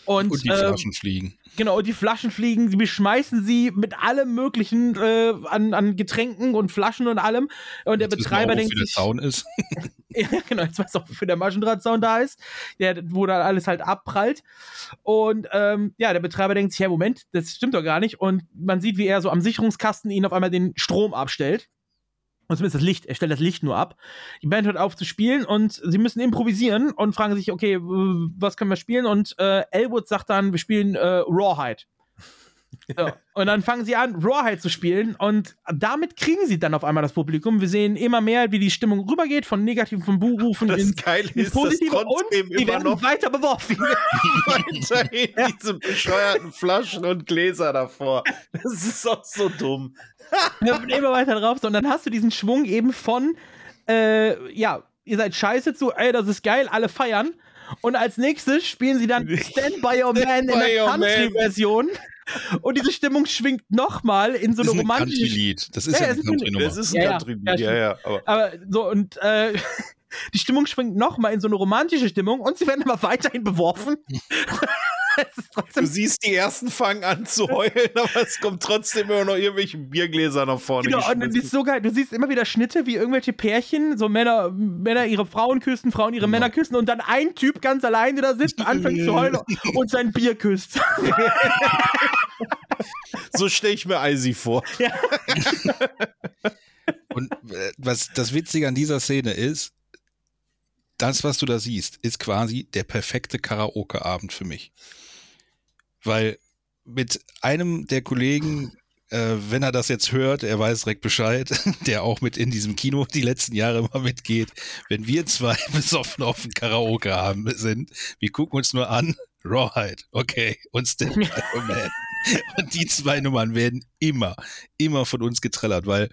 Speaker 1: Und,
Speaker 5: Und die
Speaker 1: ähm,
Speaker 5: Flaschen fliegen.
Speaker 1: Genau, die Flaschen fliegen, sie beschmeißen sie mit allem möglichen äh, an, an Getränken und Flaschen und allem. Und der
Speaker 5: Jetzt wir
Speaker 1: Betreiber
Speaker 5: auch,
Speaker 1: denkt
Speaker 5: wofür der
Speaker 1: sich,
Speaker 5: Zaun ist.
Speaker 1: ja, genau, jetzt weiß auch, wofür der Maschendrahtzaun da ist, der, wo dann alles halt abprallt. Und ähm, ja, der Betreiber denkt sich, ja, Moment, das stimmt doch gar nicht. Und man sieht, wie er so am Sicherungskasten ihnen auf einmal den Strom abstellt. Und zumindest das Licht, er stellt das Licht nur ab. Die Band hört auf zu spielen und sie müssen improvisieren und fragen sich, okay, was können wir spielen? Und äh, Elwood sagt dann, wir spielen äh, Rawhide. So. Und dann fangen sie an, Rawhide zu spielen und damit kriegen sie dann auf einmal das Publikum. Wir sehen immer mehr, wie die Stimmung rübergeht von negativen, von Buhrufen
Speaker 2: Das
Speaker 1: ins,
Speaker 2: Geile
Speaker 1: ins
Speaker 2: ist,
Speaker 1: Positive und
Speaker 2: trotzdem
Speaker 1: die
Speaker 2: immer
Speaker 1: werden
Speaker 2: noch
Speaker 1: weiter beworfen.
Speaker 2: weiterhin diese bescheuerten Flaschen und Gläser davor. Das ist auch so dumm.
Speaker 1: Wir werden immer weiter drauf. So, und dann hast du diesen Schwung eben von, äh, ja, ihr seid scheiße zu, ey, das ist geil, alle feiern. Und als nächstes spielen sie dann Stand By Your Man in
Speaker 2: By
Speaker 1: der. Country-Version. Und diese Stimmung schwingt nochmal in so
Speaker 5: Das
Speaker 1: eine
Speaker 5: ist ein
Speaker 1: romantische.
Speaker 5: Country-Lied. Das ist ja, eine
Speaker 1: es
Speaker 5: Country-Nummer.
Speaker 2: Das ist ein Country-Lied, ja, ja. Aber
Speaker 1: Aber so, und äh, die Stimmung schwingt nochmal in so eine romantische Stimmung und sie werden aber weiterhin beworfen.
Speaker 2: Du siehst, die ersten fangen an zu heulen, aber es kommt trotzdem immer noch irgendwelche Biergläser nach vorne.
Speaker 1: Genau, und das ist so geil. Du siehst immer wieder Schnitte, wie irgendwelche Pärchen, so Männer, Männer ihre Frauen küssen, Frauen ihre Männer küssen und dann ein Typ ganz alleine da sitzt, anfängt zu heulen und sein Bier küsst.
Speaker 2: so stelle ich mir Eisi vor.
Speaker 5: Und äh, was das Witzige an dieser Szene ist, das, was du da siehst, ist quasi der perfekte Karaoke-Abend für mich. Weil mit einem der Kollegen, äh, wenn er das jetzt hört, er weiß direkt Bescheid, der auch mit in diesem Kino die letzten Jahre immer mitgeht, wenn wir zwei besoffen auf dem Karaoke-Abend sind, wir gucken uns nur an, Rawhide, okay, und Stand by Man. Und die zwei Nummern werden immer, immer von uns getrellert, weil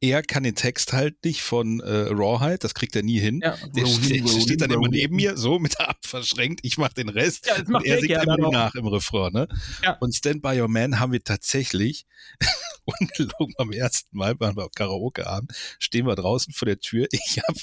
Speaker 5: er kann den Text halt nicht von äh, Rawhide, das kriegt er nie hin.
Speaker 1: Ja.
Speaker 5: Der steht, steht dann immer neben mir, so mit der Arm verschränkt, ich mach den Rest
Speaker 1: Ja,
Speaker 5: und
Speaker 1: macht
Speaker 5: er singt immer
Speaker 1: auch.
Speaker 5: nach im Refrain. Ne?
Speaker 1: Ja.
Speaker 5: Und Stand By Your Man haben wir tatsächlich, ungelogen am ersten Mal, waren wir auf Karaoke-Abend, stehen wir draußen vor der Tür, ich habe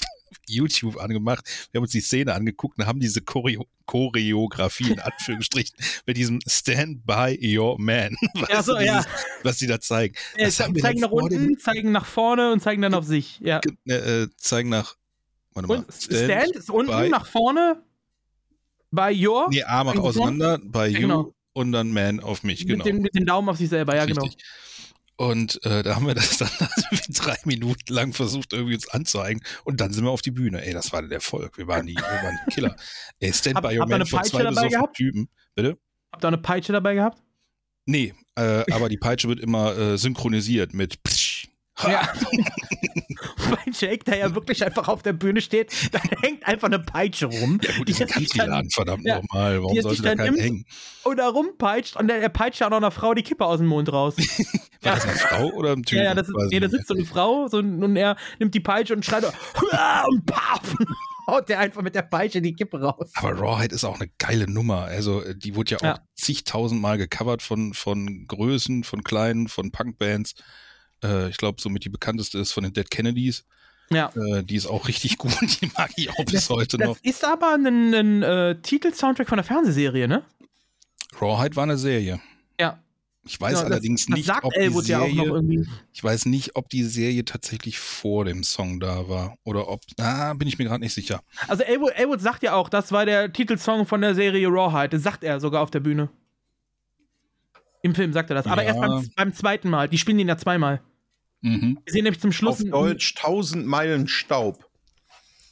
Speaker 5: YouTube angemacht, wir haben uns die Szene angeguckt und haben diese Choreo Choreografie in Anführungsstrichen mit diesem Stand By Your Man,
Speaker 1: Ja,
Speaker 5: weißt
Speaker 1: so,
Speaker 5: du,
Speaker 1: ja.
Speaker 5: dieses, was die da zeigen. Wir
Speaker 1: zeigen nach
Speaker 5: dem-
Speaker 1: unten, zeigen nach vorne und zeigen dann auf sich. Ja.
Speaker 5: äh, äh, zeigen nach. Warte mal.
Speaker 1: Und Stand ist unten nach vorne bei Your.
Speaker 5: Nee, Arme
Speaker 1: Zeigen nach
Speaker 5: auseinander bei
Speaker 1: Ja,
Speaker 5: You
Speaker 1: genau.
Speaker 5: und dann Man auf mich, genau.
Speaker 1: Mit, den, mit den Daumen auf sich selber, ja, genau.
Speaker 5: Und äh, da haben wir das dann irgendwie drei Minuten lang versucht, irgendwie uns anzeigen. Und dann sind wir auf die Bühne. Ey, das war der Erfolg. Wir waren die, wir waren die Killer. Ey, Stand
Speaker 1: Hab-
Speaker 5: by Your
Speaker 1: habt ihr
Speaker 5: Man
Speaker 1: eine
Speaker 5: von
Speaker 1: Peitsche
Speaker 5: zwei
Speaker 1: dabei
Speaker 5: besoffenen
Speaker 1: gehabt?
Speaker 5: Typen. Bitte?
Speaker 1: Habt ihr eine Peitsche dabei gehabt?
Speaker 5: Nee, äh, aber die Peitsche wird immer äh, synchronisiert mit.
Speaker 1: Ja. Weil Jake da ja wirklich einfach auf der Bühne steht, da hängt einfach eine Peitsche rum.
Speaker 5: Ja gut, ist ein
Speaker 1: er
Speaker 5: Country-Laden, verdammt
Speaker 1: Ja.
Speaker 5: normal. Warum
Speaker 1: er
Speaker 5: sollte da
Speaker 1: nimmt
Speaker 5: hängen?
Speaker 1: Und da rumpeitscht und der, der peitscht ja auch noch einer Frau die Kippe aus dem Mund raus.
Speaker 5: War das eine Frau oder ein Typ?
Speaker 1: Ja, ja, das ist, nee, da sitzt so eine Frau so, und er nimmt die Peitsche und schreit und paf, haut der einfach mit der Peitsche die Kippe raus.
Speaker 5: Aber Rawhide ist auch eine geile Nummer. Also, äh, die wurde ja auch
Speaker 1: Ja.
Speaker 5: zigtausendmal gecovert von, von Größen, von Kleinen, von Punkbands. Äh, ich glaube, somit die bekannteste ist von den Dead Kennedys.
Speaker 1: Ja.
Speaker 5: Äh, die ist auch richtig gut. Die mag ich auch bis heute
Speaker 1: Das
Speaker 5: noch.
Speaker 1: ist aber ein, ein äh, Titelsoundtrack von der Fernsehserie, ne?
Speaker 5: Rawhide war eine Serie.
Speaker 1: Ja.
Speaker 5: Ich weiß
Speaker 1: Genau, das-
Speaker 5: allerdings
Speaker 1: das
Speaker 5: nicht, ob die
Speaker 1: Elwood ja auch noch
Speaker 5: Serie, ich weiß nicht, ob die Serie tatsächlich vor dem Song da war oder ob, ah, bin ich mir gerade nicht sicher.
Speaker 1: Also Elwood, Elwood sagt ja auch, das war der Titelsong von der Serie Rawhide. Das sagt er sogar auf der Bühne. Im Film sagt er das. Aber
Speaker 5: Ja.
Speaker 1: erst beim, beim zweiten Mal. Die spielen ihn ja zweimal.
Speaker 5: Mhm.
Speaker 1: Wir sehen nämlich zum Schluss.
Speaker 2: Auf Deutsch 1000 Meilen Staub.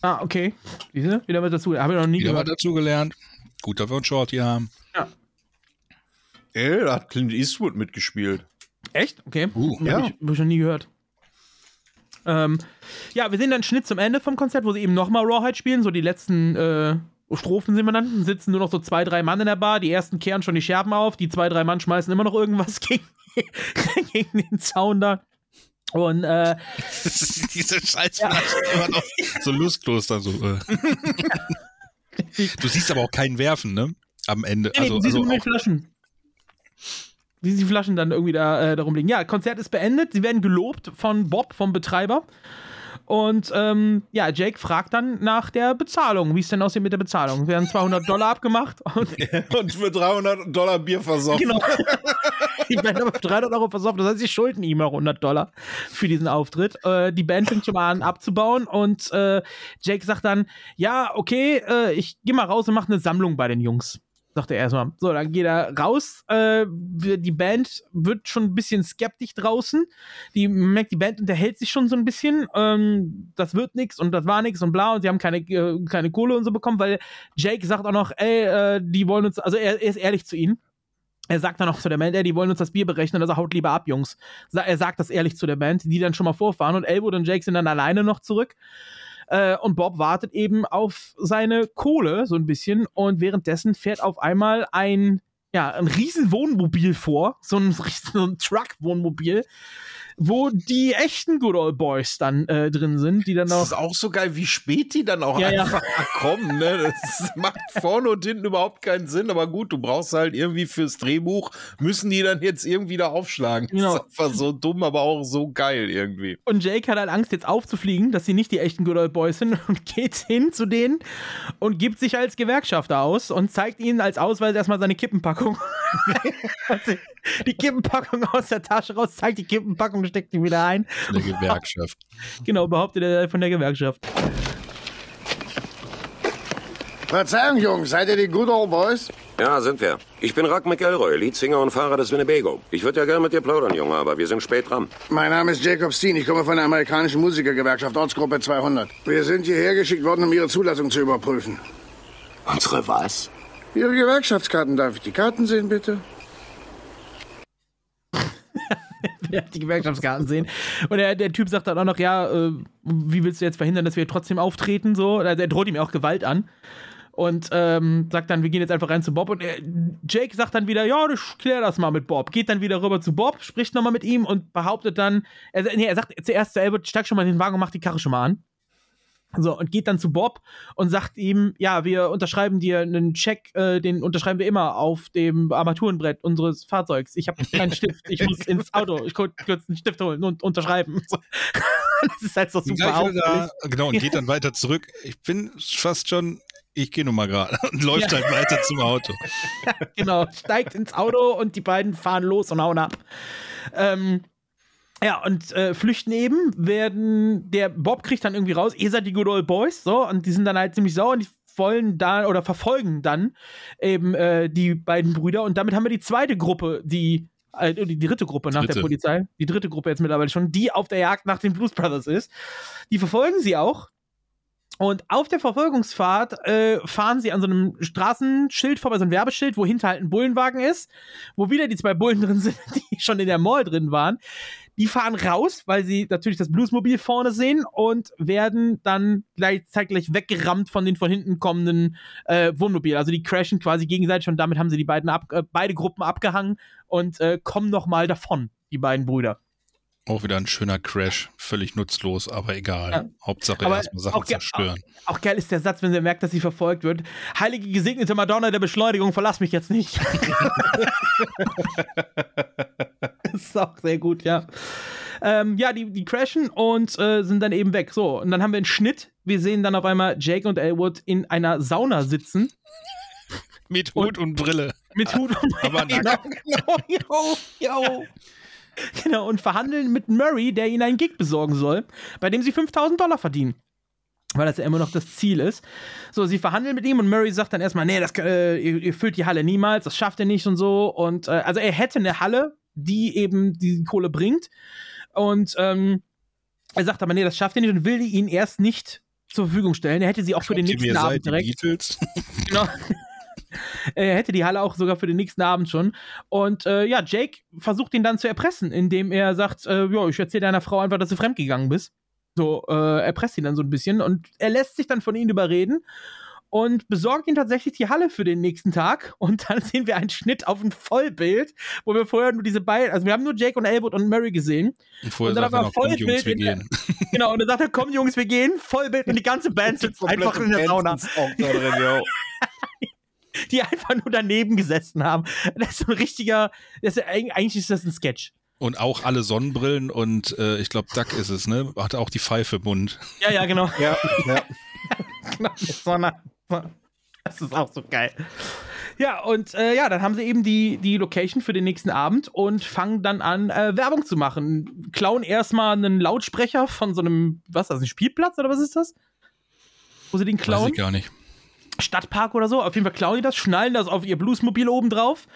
Speaker 1: Ah, okay. Siehste? Wieder was dazu. Habe ich noch nie
Speaker 5: Wieder
Speaker 1: gehört.
Speaker 5: dazu gelernt. Gut, dass wir uns Short hier haben.
Speaker 2: Ey, da hat Clint Eastwood mitgespielt.
Speaker 1: Echt? Okay.
Speaker 5: Uh,
Speaker 1: ja. Hab ich, hab ich noch nie gehört. Ähm, ja, wir sehen dann einen Schnitt zum Ende vom Konzert, wo sie eben nochmal Rawhide spielen. So die letzten äh, Strophen sehen wir dann. Sitzen nur noch so zwei, drei Mann in der Bar. Die ersten kehren schon die Scherben auf. Die zwei, drei Mann schmeißen immer noch irgendwas gegen, gegen den Zaun da. Und äh,
Speaker 5: Diese Scheißflaschen immer noch so lustlos dann so. Äh. du siehst aber auch keinen werfen, ne? Am Ende.
Speaker 1: Nee, nee,
Speaker 5: Also,
Speaker 1: sie
Speaker 5: also
Speaker 1: sind mit
Speaker 5: auch,
Speaker 1: Flaschen. Wie die Flaschen dann irgendwie da, äh, da rumliegen. Ja, Konzert ist beendet. Sie werden gelobt von Bob, vom Betreiber. Und ähm, ja, Jake fragt dann nach der Bezahlung, wie es denn aussieht mit der Bezahlung. Es werden 200 Dollar abgemacht und
Speaker 2: Und für 300 Dollar Bier versoffen.
Speaker 1: genau. die Band aber für 300 Euro versoffen. Das heißt, sie schulden ihm auch 100 Dollar für diesen Auftritt. Äh, die Band fängt schon mal an abzubauen und äh, Jake sagt dann, ja, okay, äh, ich geh mal raus und mach eine Sammlung bei den Jungs. Sagt er erstmal. So, dann geht er raus. Äh, die Band wird schon ein bisschen skeptisch draußen. Die merkt, die Band unterhält sich schon so ein bisschen. Ähm, das wird nichts und das war nichts und bla und sie haben keine, äh, keine Kohle und so bekommen, weil Jake sagt auch noch, ey, äh, die wollen uns, also er, er ist ehrlich zu ihnen. Er sagt dann auch zu der Band, ey, die wollen uns das Bier berechnen, also haut lieber ab, Jungs. Er sagt das ehrlich zu der Band, die dann schon mal vorfahren und Elwood und Jake sind dann alleine noch zurück. Äh, und Bob wartet eben auf seine Kohle so ein bisschen und währenddessen fährt auf einmal ein, ja, ein riesen Wohnmobil vor, so ein, so ein Truck-Wohnmobil wo die echten Good Old Boys dann äh, drin sind, die dann auch.
Speaker 2: Das ist auch so geil, wie spät die dann auch
Speaker 1: Ja, ja.
Speaker 2: einfach kommen. Ne? Das macht vorne und hinten überhaupt keinen Sinn, aber gut, du brauchst halt irgendwie fürs Drehbuch, müssen die dann jetzt irgendwie da aufschlagen.
Speaker 1: Genau.
Speaker 2: Das ist einfach so dumm, aber auch so geil irgendwie.
Speaker 1: Und Jake hat halt Angst, jetzt aufzufliegen, dass sie nicht die echten Good Old Boys sind und geht hin zu denen und gibt sich als Gewerkschafter aus und zeigt ihnen als Ausweis erstmal seine Kippenpackung. die Kippenpackung aus der Tasche raus, zeigt die Kippenpackung, steckt die wieder ein.
Speaker 5: Eine Gewerkschaft.
Speaker 1: Genau, behauptet er von der Gewerkschaft.
Speaker 7: Verzeihung, Jungs, seid ihr die Good Old Boys?
Speaker 14: Ja, sind wir. Ich bin Rock McElroy, Leadsinger und Fahrer des Winnebago. Ich würde ja gern mit dir plaudern, Junge, aber wir sind spät dran.
Speaker 7: Mein Name ist Jacob Steen. Ich komme von der amerikanischen Musikergewerkschaft Ortsgruppe 200. Wir sind hierher geschickt worden, um Ihre Zulassung zu überprüfen.
Speaker 14: Unsere was?
Speaker 7: Ihre Gewerkschaftskarten. Darf ich die Karten sehen, bitte?
Speaker 1: die Gewerkschaftskarten sehen. Und der, der Typ sagt dann auch noch, ja, äh, wie willst du jetzt verhindern, dass wir trotzdem auftreten? So, Oder der droht ihm auch Gewalt an. Und ähm, sagt dann, wir gehen jetzt einfach rein zu Bob. Und er, Jake sagt dann wieder, ja, ich klär das mal mit Bob. Geht dann wieder rüber zu Bob, spricht nochmal mit ihm und behauptet dann, er, nee, er sagt zuerst zu Albert, steig schon mal in den Wagen und mach die Karre schon mal an. So, und geht dann zu Bob und sagt ihm, ja, wir unterschreiben dir einen Check, äh, den unterschreiben wir immer auf dem Armaturenbrett unseres Fahrzeugs. Ich habe keinen Stift, ich muss ins Auto, ich kurz einen Stift holen und unterschreiben. So. Das ist halt so super auffällig.
Speaker 5: genau, und geht dann weiter zurück. Ich bin fast schon, ich gehe nun mal gerade und läuft
Speaker 1: Ja.
Speaker 5: halt weiter zum Auto.
Speaker 1: genau, steigt ins Auto und die beiden fahren los und hauen ab. Ähm, ja, und äh, flüchten eben, werden, der Bob kriegt dann irgendwie raus, ihr seid die Good Old Boys, so, und die sind dann halt ziemlich sauer und die wollen da oder verfolgen dann eben äh, die beiden Brüder und damit haben wir die zweite Gruppe, die äh, die dritte Gruppe nach der
Speaker 5: Dritte.
Speaker 1: Polizei, die dritte Gruppe jetzt mittlerweile schon, die auf der Jagd nach den Blues Brothers ist. Die verfolgen sie auch und auf der Verfolgungsfahrt äh, fahren sie an so einem Straßenschild vorbei, so ein Werbeschild, wo hinter halt ein Bullenwagen ist, wo wieder die zwei Bullen drin sind, die schon in der Mall drin waren. Die fahren raus, weil sie natürlich das Bluesmobil vorne sehen und werden dann gleich, zeitgleich weggerammt von den von hinten kommenden äh, Wohnmobilen. Also die crashen quasi gegenseitig und damit haben sie die beiden ab, äh, beide Gruppen abgehangen und äh, kommen nochmal davon, die beiden Brüder.
Speaker 5: Auch wieder ein schöner Crash, völlig nutzlos, aber egal.
Speaker 1: Ja.
Speaker 5: Hauptsache
Speaker 1: Aber
Speaker 5: erstmal Sachen zerstören.
Speaker 1: Auch, auch geil ist der Satz, wenn sie merkt, dass sie verfolgt wird. Heilige gesegnete Madonna der Beschleunigung, verlass mich jetzt nicht. ist auch sehr gut, ja. Ähm, ja, die, die crashen und äh, sind dann eben weg. So, und dann haben wir einen Schnitt. Wir sehen dann auf einmal Jake und Elwood in einer Sauna sitzen.
Speaker 5: Mit Hut und, Brille.
Speaker 1: Mit Hut und
Speaker 5: Aber
Speaker 1: genau,
Speaker 5: nackt.
Speaker 1: genau, yo, yo. Genau, und verhandeln mit Murray, der ihnen einen Gig besorgen soll, bei dem sie 5000 Dollar verdienen. Weil das ja immer noch das Ziel ist. So, sie verhandeln mit ihm und Murray sagt dann erstmal, nee, das, äh, ihr, ihr füllt die Halle niemals, das schafft ihr nicht und so. Und äh, also er hätte eine Halle, die eben die Kohle bringt. Und ähm, er sagt aber, nee, das schafft ihr nicht und will die ihnen erst nicht zur Verfügung stellen. Er hätte sie auch für den nächsten Abend direkt. Genau. Er hätte die Halle auch sogar für den nächsten Abend schon. Und äh, ja, Jake versucht ihn dann zu erpressen, indem er sagt, äh, ja, ich erzähle deiner Frau einfach, dass du fremdgegangen bist. So, äh, erpresst ihn dann so ein bisschen und er lässt sich dann von ihnen überreden und besorgt ihn tatsächlich die Halle für den nächsten Tag. Und dann sehen wir einen Schnitt auf ein Vollbild, wo wir vorher nur diese beiden, also wir haben nur Jake und Elwood und Murray gesehen.
Speaker 5: Und vorher
Speaker 1: Und dann
Speaker 5: sagt er noch, komm, Jungs,
Speaker 1: Vollbild
Speaker 5: wir gehen.
Speaker 1: Genau, und dann sagt er, komm Jungs, wir gehen, Vollbild und die ganze Band sitzt einfach in der Sauna.
Speaker 2: Auch da drin, ja.
Speaker 1: die einfach nur daneben gesessen haben. Das ist so ein richtiger, das ist, eigentlich ist das ein Sketch.
Speaker 5: Und auch alle Sonnenbrillen und äh, ich glaube, Duck ist es, ne? Hat auch die Pfeife im Mund.
Speaker 1: Ja, ja, genau.
Speaker 2: Ja, ja.
Speaker 1: genau das ist auch so geil. Ja, und äh, ja, dann haben sie eben die, die Location für den nächsten Abend und fangen dann an, äh, Werbung zu machen. Klauen erstmal einen Lautsprecher von so einem, was ist das, ein Spielplatz oder was ist das? Wo sie den
Speaker 5: Weiß
Speaker 1: klauen?
Speaker 5: ich gar nicht.
Speaker 1: Stadtpark oder so. Auf jeden Fall klauen die das, schnallen das auf ihr Bluesmobil oben drauf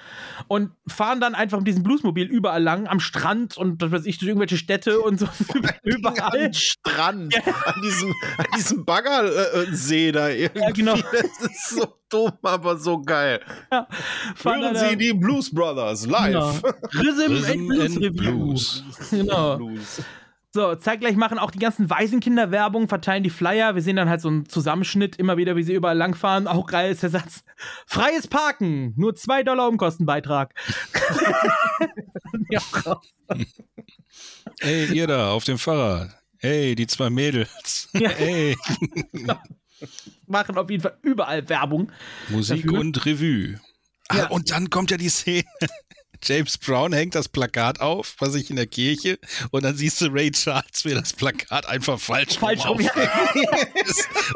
Speaker 1: und fahren dann einfach mit diesem Bluesmobil überall lang, am Strand und was weiß ich, durch irgendwelche Städte und so. überall.
Speaker 2: Am Strand, an diesem, an diesem Baggersee da irgendwie.
Speaker 1: Ja, genau.
Speaker 2: Das ist so dumm, aber so geil.
Speaker 1: Ja,
Speaker 2: Hören
Speaker 1: dann,
Speaker 2: Sie die Blues Brothers live.
Speaker 1: Genau. Rhythm,
Speaker 5: Rhythm
Speaker 1: and Blues
Speaker 5: and
Speaker 1: Review.
Speaker 5: Blues.
Speaker 1: Genau.
Speaker 2: Blues.
Speaker 1: So, zeitgleich machen auch die ganzen Waisenkinder Werbung, verteilen die Flyer. Wir sehen dann halt so einen Zusammenschnitt immer wieder, wie sie überall langfahren. Auch geil ist der Satz. Freies Parken, nur 2 Dollar Umkostenbeitrag. ja,
Speaker 5: Hey, ihr da auf dem Fahrrad. Hey, die zwei Mädels.
Speaker 1: Ja.
Speaker 5: Hey,
Speaker 1: machen auf jeden Fall überall Werbung.
Speaker 5: Musik
Speaker 1: Dafür.
Speaker 5: und Revue. Ah, und dann kommt ja die Szene. James Brown hängt das Plakat auf, was ich in der Kirche, und dann siehst du Ray Charles, wie das Plakat einfach falsch,
Speaker 1: Falsch
Speaker 5: rum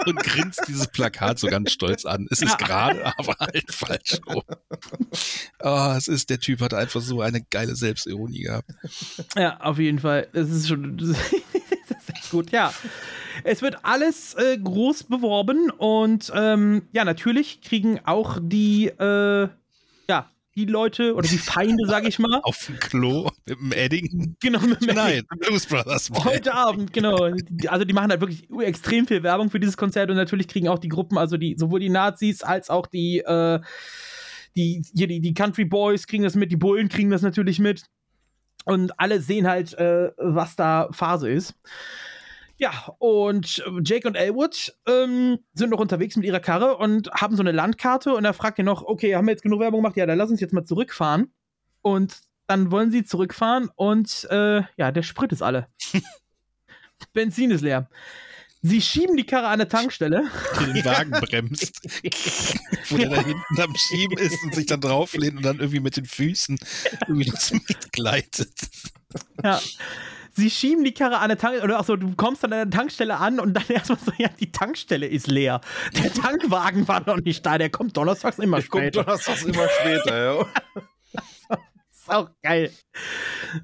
Speaker 5: und grinst dieses Plakat so ganz stolz an. Es ist gerade, aber halt falsch rum. Oh, es ist, der Typ hat einfach so eine geile Selbstironie gehabt.
Speaker 1: Ja, auf jeden Fall. Das ist schon das ist gut, ja. Es wird alles äh, groß beworben und ähm, ja, natürlich kriegen auch die, äh, die Leute oder die Feinde, sag ich mal.
Speaker 5: Auf dem Klo mit dem Edding.
Speaker 1: Genau, mit dem
Speaker 5: Nein,
Speaker 1: Edding.
Speaker 5: Blues Brothers.
Speaker 1: Heute Abend, genau. Also die machen halt wirklich extrem viel Werbung für dieses Konzert und natürlich kriegen auch die Gruppen, also die, sowohl die Nazis als auch die, äh, die, hier die, die Country Boys kriegen das mit, die Bullen kriegen das natürlich mit. Und alle sehen halt, äh, was da Phase ist. Ja, und äh, Jake und Elwood ähm, sind noch unterwegs mit ihrer Karre und haben so eine Landkarte und er fragt ihn noch, okay, haben wir jetzt genug Werbung gemacht? Ja, dann lass uns jetzt mal zurückfahren. Und dann wollen sie zurückfahren und äh, ja, der Sprit ist alle. Benzin ist leer. Sie schieben die Karre an eine Tankstelle.
Speaker 5: den Wagen bremst. Wo der da hinten am Schieben ist und sich dann drauflehnt und dann irgendwie mit den Füßen irgendwie das mitgleitet.
Speaker 1: Ja. Sie schieben die Karre an eine Tankstelle, oder achso, du kommst an der Tankstelle an und dann erstmal so, ja, die Tankstelle ist leer. Der Tankwagen war noch nicht da, der kommt donnerstags immer
Speaker 2: Kommt
Speaker 1: später.
Speaker 2: Donnerstags immer später, ja.
Speaker 1: ist auch geil.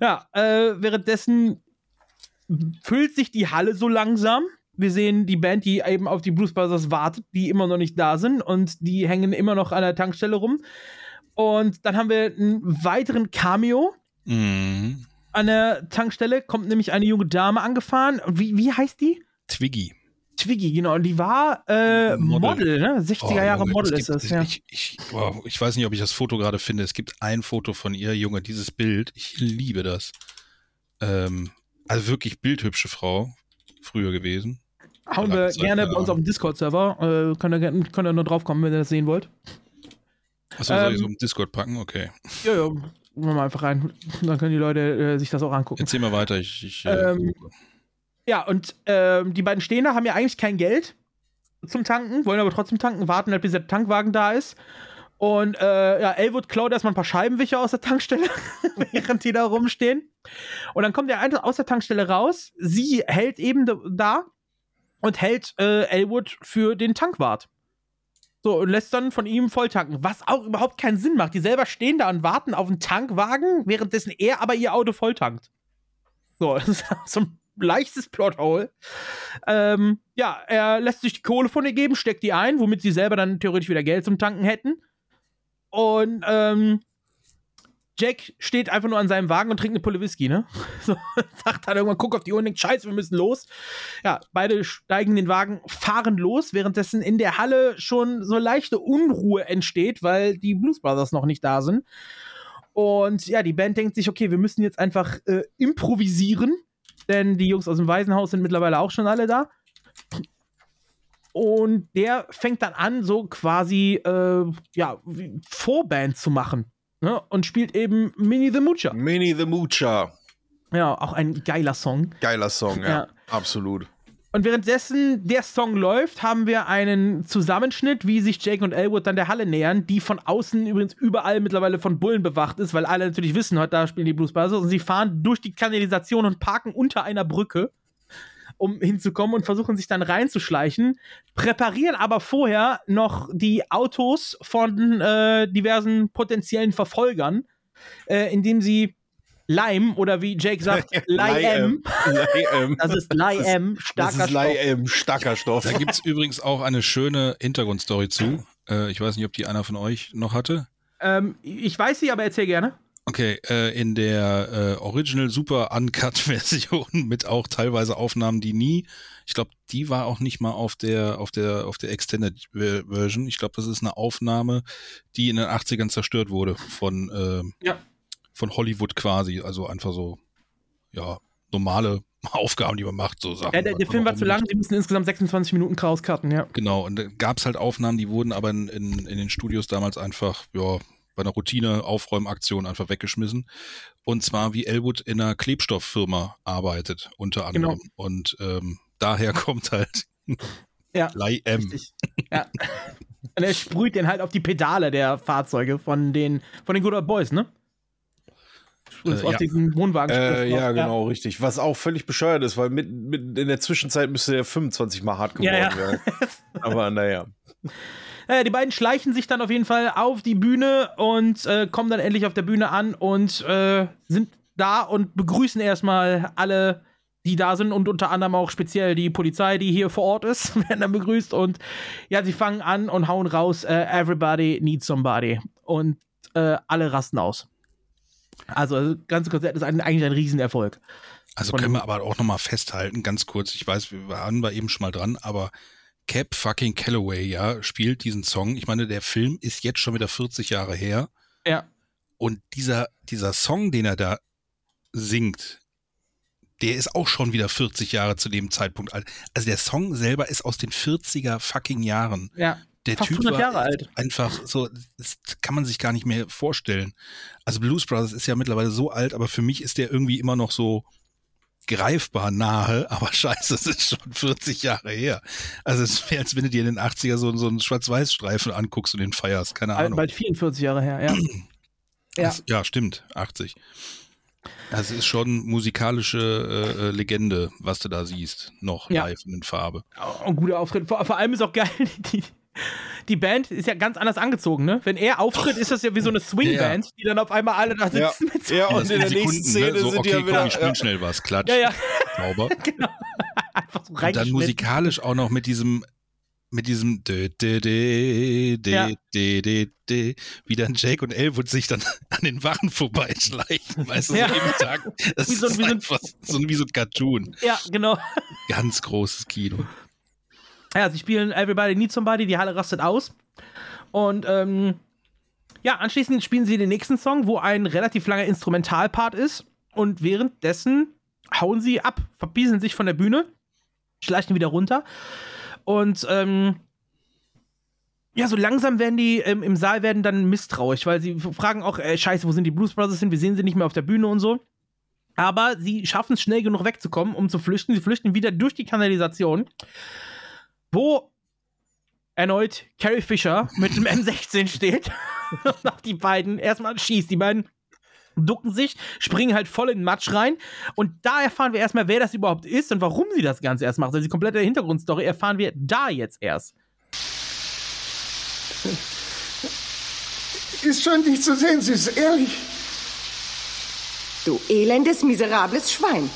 Speaker 1: Ja, äh, währenddessen füllt sich die Halle so langsam. Wir sehen die Band, die eben auf die Blues Brothers wartet, die immer noch nicht da sind und die hängen immer noch an der Tankstelle rum. Und dann haben wir einen weiteren Cameo
Speaker 5: Mhm.
Speaker 1: An der Tankstelle. Kommt nämlich eine junge Dame angefahren. Wie, wie heißt die?
Speaker 5: Twiggy.
Speaker 1: Twiggy, genau. Und die war äh, Model.
Speaker 5: Model.
Speaker 1: ne? 60er
Speaker 5: Oh,
Speaker 1: Jahre
Speaker 5: Junge,
Speaker 1: Model
Speaker 5: es
Speaker 1: ist
Speaker 5: gibt-
Speaker 1: das, ja.
Speaker 5: Ich, ich, wow, ich weiß nicht, ob ich das Foto gerade finde. Es gibt ein Foto von ihr, Junge, dieses Bild. Ich liebe das. Ähm, also wirklich bildhübsche Frau. Früher gewesen.
Speaker 1: Hauen wir gerne bei uns auf dem Discord-Server. Äh, könnt, ihr, könnt ihr nur drauf kommen, wenn ihr das sehen wollt.
Speaker 5: Achso, soll ich so
Speaker 1: Ähm,
Speaker 5: im Discord packen? Okay.
Speaker 1: Ja, ja, machen wir mal einfach rein. Dann können die Leute äh, sich das auch angucken.
Speaker 5: Erzähl mal weiter. Ich, ich, äh,
Speaker 1: Ähm, ja, und ähm, die beiden stehen da, haben ja eigentlich kein Geld zum Tanken, wollen aber trotzdem tanken, warten halt, bis der Tankwagen da ist. Und äh, ja, Elwood klaut erstmal ein paar Scheibenwischer aus der Tankstelle, während die da rumstehen. Und dann kommt der eine aus der Tankstelle raus. Sie hält eben da- da und hält äh, Elwood für den Tankwart. So, und lässt dann von ihm voll tanken. Was auch überhaupt keinen Sinn macht. Die selber stehen da und warten auf einen Tankwagen, währenddessen er aber ihr Auto voll tankt. So, das ist so ein leichtes Plothole. Ähm, ja, er lässt sich die Kohle von ihr geben, steckt die ein, womit sie selber dann theoretisch wieder Geld zum Tanken hätten. Und ähm, Jack steht einfach nur an seinem Wagen und trinkt eine Pulle Whisky, ne? So, sagt dann irgendwann, guck auf die Uhr und denkt, scheiße, wir müssen los. Ja, beide steigen in den Wagen, fahren los, währenddessen in der Halle schon so leichte Unruhe entsteht, weil die Blues Brothers noch nicht da sind. Und ja, die Band denkt sich, okay, wir müssen jetzt einfach äh, improvisieren, denn die Jungs aus dem Waisenhaus sind mittlerweile auch schon alle da. Und der fängt dann an, so quasi äh, ja, Vorband zu machen. Ne? Und spielt eben Mini the Moocher.
Speaker 2: Mini the Moocher.
Speaker 1: Ja, auch ein geiler Song.
Speaker 2: Geiler Song, ja.
Speaker 1: Ja.
Speaker 2: Absolut.
Speaker 1: Und währenddessen der Song läuft, haben wir einen Zusammenschnitt, wie sich Jake und Elwood dann der Halle nähern, die von außen übrigens überall mittlerweile von Bullen bewacht ist, weil alle natürlich wissen, heute da spielen die Blues Brothers und sie fahren durch die Kanalisation und parken unter einer Brücke, um hinzukommen und versuchen sich dann reinzuschleichen, präparieren aber vorher noch die Autos von äh, diversen potenziellen Verfolgern, äh, indem sie Lime oder wie Jake sagt, Lime. Das ist Lime, starker
Speaker 2: Das ist
Speaker 1: Stoff.
Speaker 2: Lime, starker Stoff.
Speaker 5: Da gibt es übrigens auch eine schöne Hintergrundstory zu. Äh, ich weiß nicht, ob die einer von euch noch hatte.
Speaker 1: Ähm, ich weiß sie, aber erzähl gerne.
Speaker 5: Okay, äh, in der äh, Original Super Uncut Version mit auch teilweise Aufnahmen, die nie, ich glaube, die war auch nicht mal auf der auf der auf der Extended Ver- Version. Ich glaube, das ist eine Aufnahme, die in den 80ern zerstört wurde von äh,
Speaker 1: Ja.
Speaker 5: von Hollywood quasi, also einfach so ja, normale Aufgaben, die man macht, so Sachen.
Speaker 1: Ja, der, der Film war zu lang, die mussten insgesamt 26 Minuten rauscutten, ja.
Speaker 5: Genau, und da gab es halt Aufnahmen, die wurden aber in, in, in den Studios damals einfach, ja, bei einer Routine-Aufräumaktion einfach weggeschmissen. Und zwar wie Elwood in einer Klebstofffirma arbeitet, unter anderem.
Speaker 1: Genau.
Speaker 5: Und ähm, daher kommt halt
Speaker 1: Ja.
Speaker 5: Lei M.
Speaker 1: Ja. Und er sprüht den halt auf die Pedale der Fahrzeuge von den, von den Good Old Boys, ne?
Speaker 2: Äh,
Speaker 1: auf
Speaker 2: ja.
Speaker 1: diesen Wohnwagen.
Speaker 2: Äh, ja, genau, richtig. Was auch völlig bescheuert ist, weil mit, mit in der Zwischenzeit müsste er 25 Mal hart geworden
Speaker 1: Ja, ja.
Speaker 2: werden. Aber naja.
Speaker 1: Naja, die beiden schleichen sich dann auf jeden Fall auf die Bühne und äh, kommen dann endlich auf der Bühne an und äh, sind da und begrüßen erstmal alle, die da sind und unter anderem auch speziell die Polizei, die hier vor Ort ist, werden dann begrüßt und ja, sie fangen an und hauen raus, äh, everybody needs somebody und äh, alle rasten aus. Also das ganze Konzert ist ein, eigentlich ein Riesenerfolg.
Speaker 5: Also können wir aber auch nochmal festhalten, ganz kurz, ich weiß, wir waren da eben schon mal dran, aber Cap fucking Calloway, ja, spielt diesen Song. Ich meine, der Film ist jetzt schon wieder 40 Jahre her.
Speaker 1: Ja.
Speaker 5: Und dieser, dieser Song, den er da singt, der ist auch schon wieder 40 Jahre zu dem Zeitpunkt alt. Also der Song selber ist aus den 40er fucking Jahren.
Speaker 1: Ja.
Speaker 5: Der
Speaker 1: Fast
Speaker 5: Typ
Speaker 1: 100
Speaker 5: war
Speaker 1: Jahre alt.
Speaker 5: einfach so, das kann man sich gar nicht mehr vorstellen. Also Blues Brothers ist ja mittlerweile so alt, aber für mich ist der irgendwie immer noch so greifbar nahe, aber scheiße, es ist schon 40 Jahre her. Also es wäre, als wenn du dir in den 80er so, so einen Schwarz-Weiß-Streifen anguckst und den feierst, keine Ahnung.
Speaker 1: bald 44 Jahre her, ja. ja.
Speaker 5: Das, ja, stimmt, 80. Das ist schon musikalische äh, äh, Legende, was du da siehst, noch
Speaker 1: Ja.
Speaker 5: live in Farbe.
Speaker 1: ein guter Auftritt. Vor, vor allem ist auch geil, die, die Band ist ja ganz anders angezogen, ne? Wenn er auftritt, ist das ja wie so eine Swingband, die dann auf einmal alle da
Speaker 2: Ja,
Speaker 1: sitzen. mit so-
Speaker 2: ja und in der
Speaker 5: Sekunden,
Speaker 2: nächsten Szene
Speaker 5: ne? so,
Speaker 2: sind
Speaker 5: okay,
Speaker 2: die ja
Speaker 5: komm,
Speaker 2: wieder.
Speaker 5: ich spiel
Speaker 2: ja.
Speaker 5: schnell was, klatsch,
Speaker 1: Ja, ja.
Speaker 5: sauber.
Speaker 1: Einfach so
Speaker 5: Und dann musikalisch auch noch mit diesem, mit diesem dö, dö, dö, dö,
Speaker 1: Ja.
Speaker 5: dö, dö, dö, wie dann Jake und Elwood sich dann an den Wachen vorbeischleichen, weißt du,
Speaker 1: Ja.
Speaker 5: so jeden Tag. Das
Speaker 1: Wie so-
Speaker 5: ist
Speaker 1: wie so ein-
Speaker 5: einfach so wie so ein Cartoon.
Speaker 1: Ja, genau.
Speaker 5: Ganz großes Kino.
Speaker 1: Ja, sie spielen Everybody Needs Somebody, die Halle rastet aus. Und ähm, ja, anschließend spielen sie den nächsten Song, wo ein relativ langer Instrumentalpart ist. Und währenddessen hauen sie ab, verbiesen sich von der Bühne, schleichen wieder runter. Und ähm, ja, so langsam werden die ähm, im Saal werden dann misstrauisch, weil sie fragen auch, äh, scheiße, wo sind die Blues Brothers hin? Wir sehen sie nicht mehr auf der Bühne und so. Aber sie schaffen es schnell genug wegzukommen, um zu flüchten. Sie flüchten wieder durch die Kanalisation, wo erneut Carrie Fisher mit dem M16 steht und auf die beiden erstmal schießt. Die beiden ducken sich, springen halt voll in den Matsch rein. Und da erfahren wir erstmal, wer das überhaupt ist und warum sie das Ganze erst macht. Also die komplette Hintergrundstory erfahren wir da jetzt erst.
Speaker 7: Ist schon nicht zu sehen, Süß, ehrlich.
Speaker 15: Du elendes, miserables Schwein.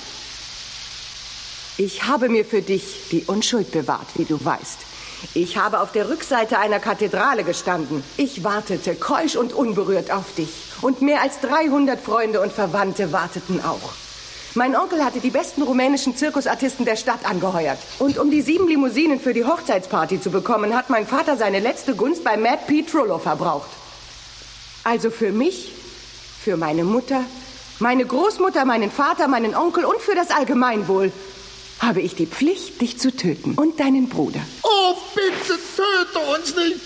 Speaker 15: Ich habe mir für dich die Unschuld bewahrt, wie du weißt. Ich habe auf der Rückseite einer Kathedrale gestanden. Ich wartete keusch und unberührt auf dich. Und mehr als 300 Freunde und Verwandte warteten auch. Mein Onkel hatte die besten rumänischen Zirkusartisten der Stadt angeheuert. Und um die sieben Limousinen für die Hochzeitsparty zu bekommen, hat mein Vater seine letzte Gunst bei Matt P. Trullo verbraucht. Also für mich, für meine Mutter, meine Großmutter, meinen Vater, meinen Onkel und für das Allgemeinwohl habe ich die Pflicht, dich zu töten und deinen Bruder.
Speaker 16: Oh, bitte töte uns nicht.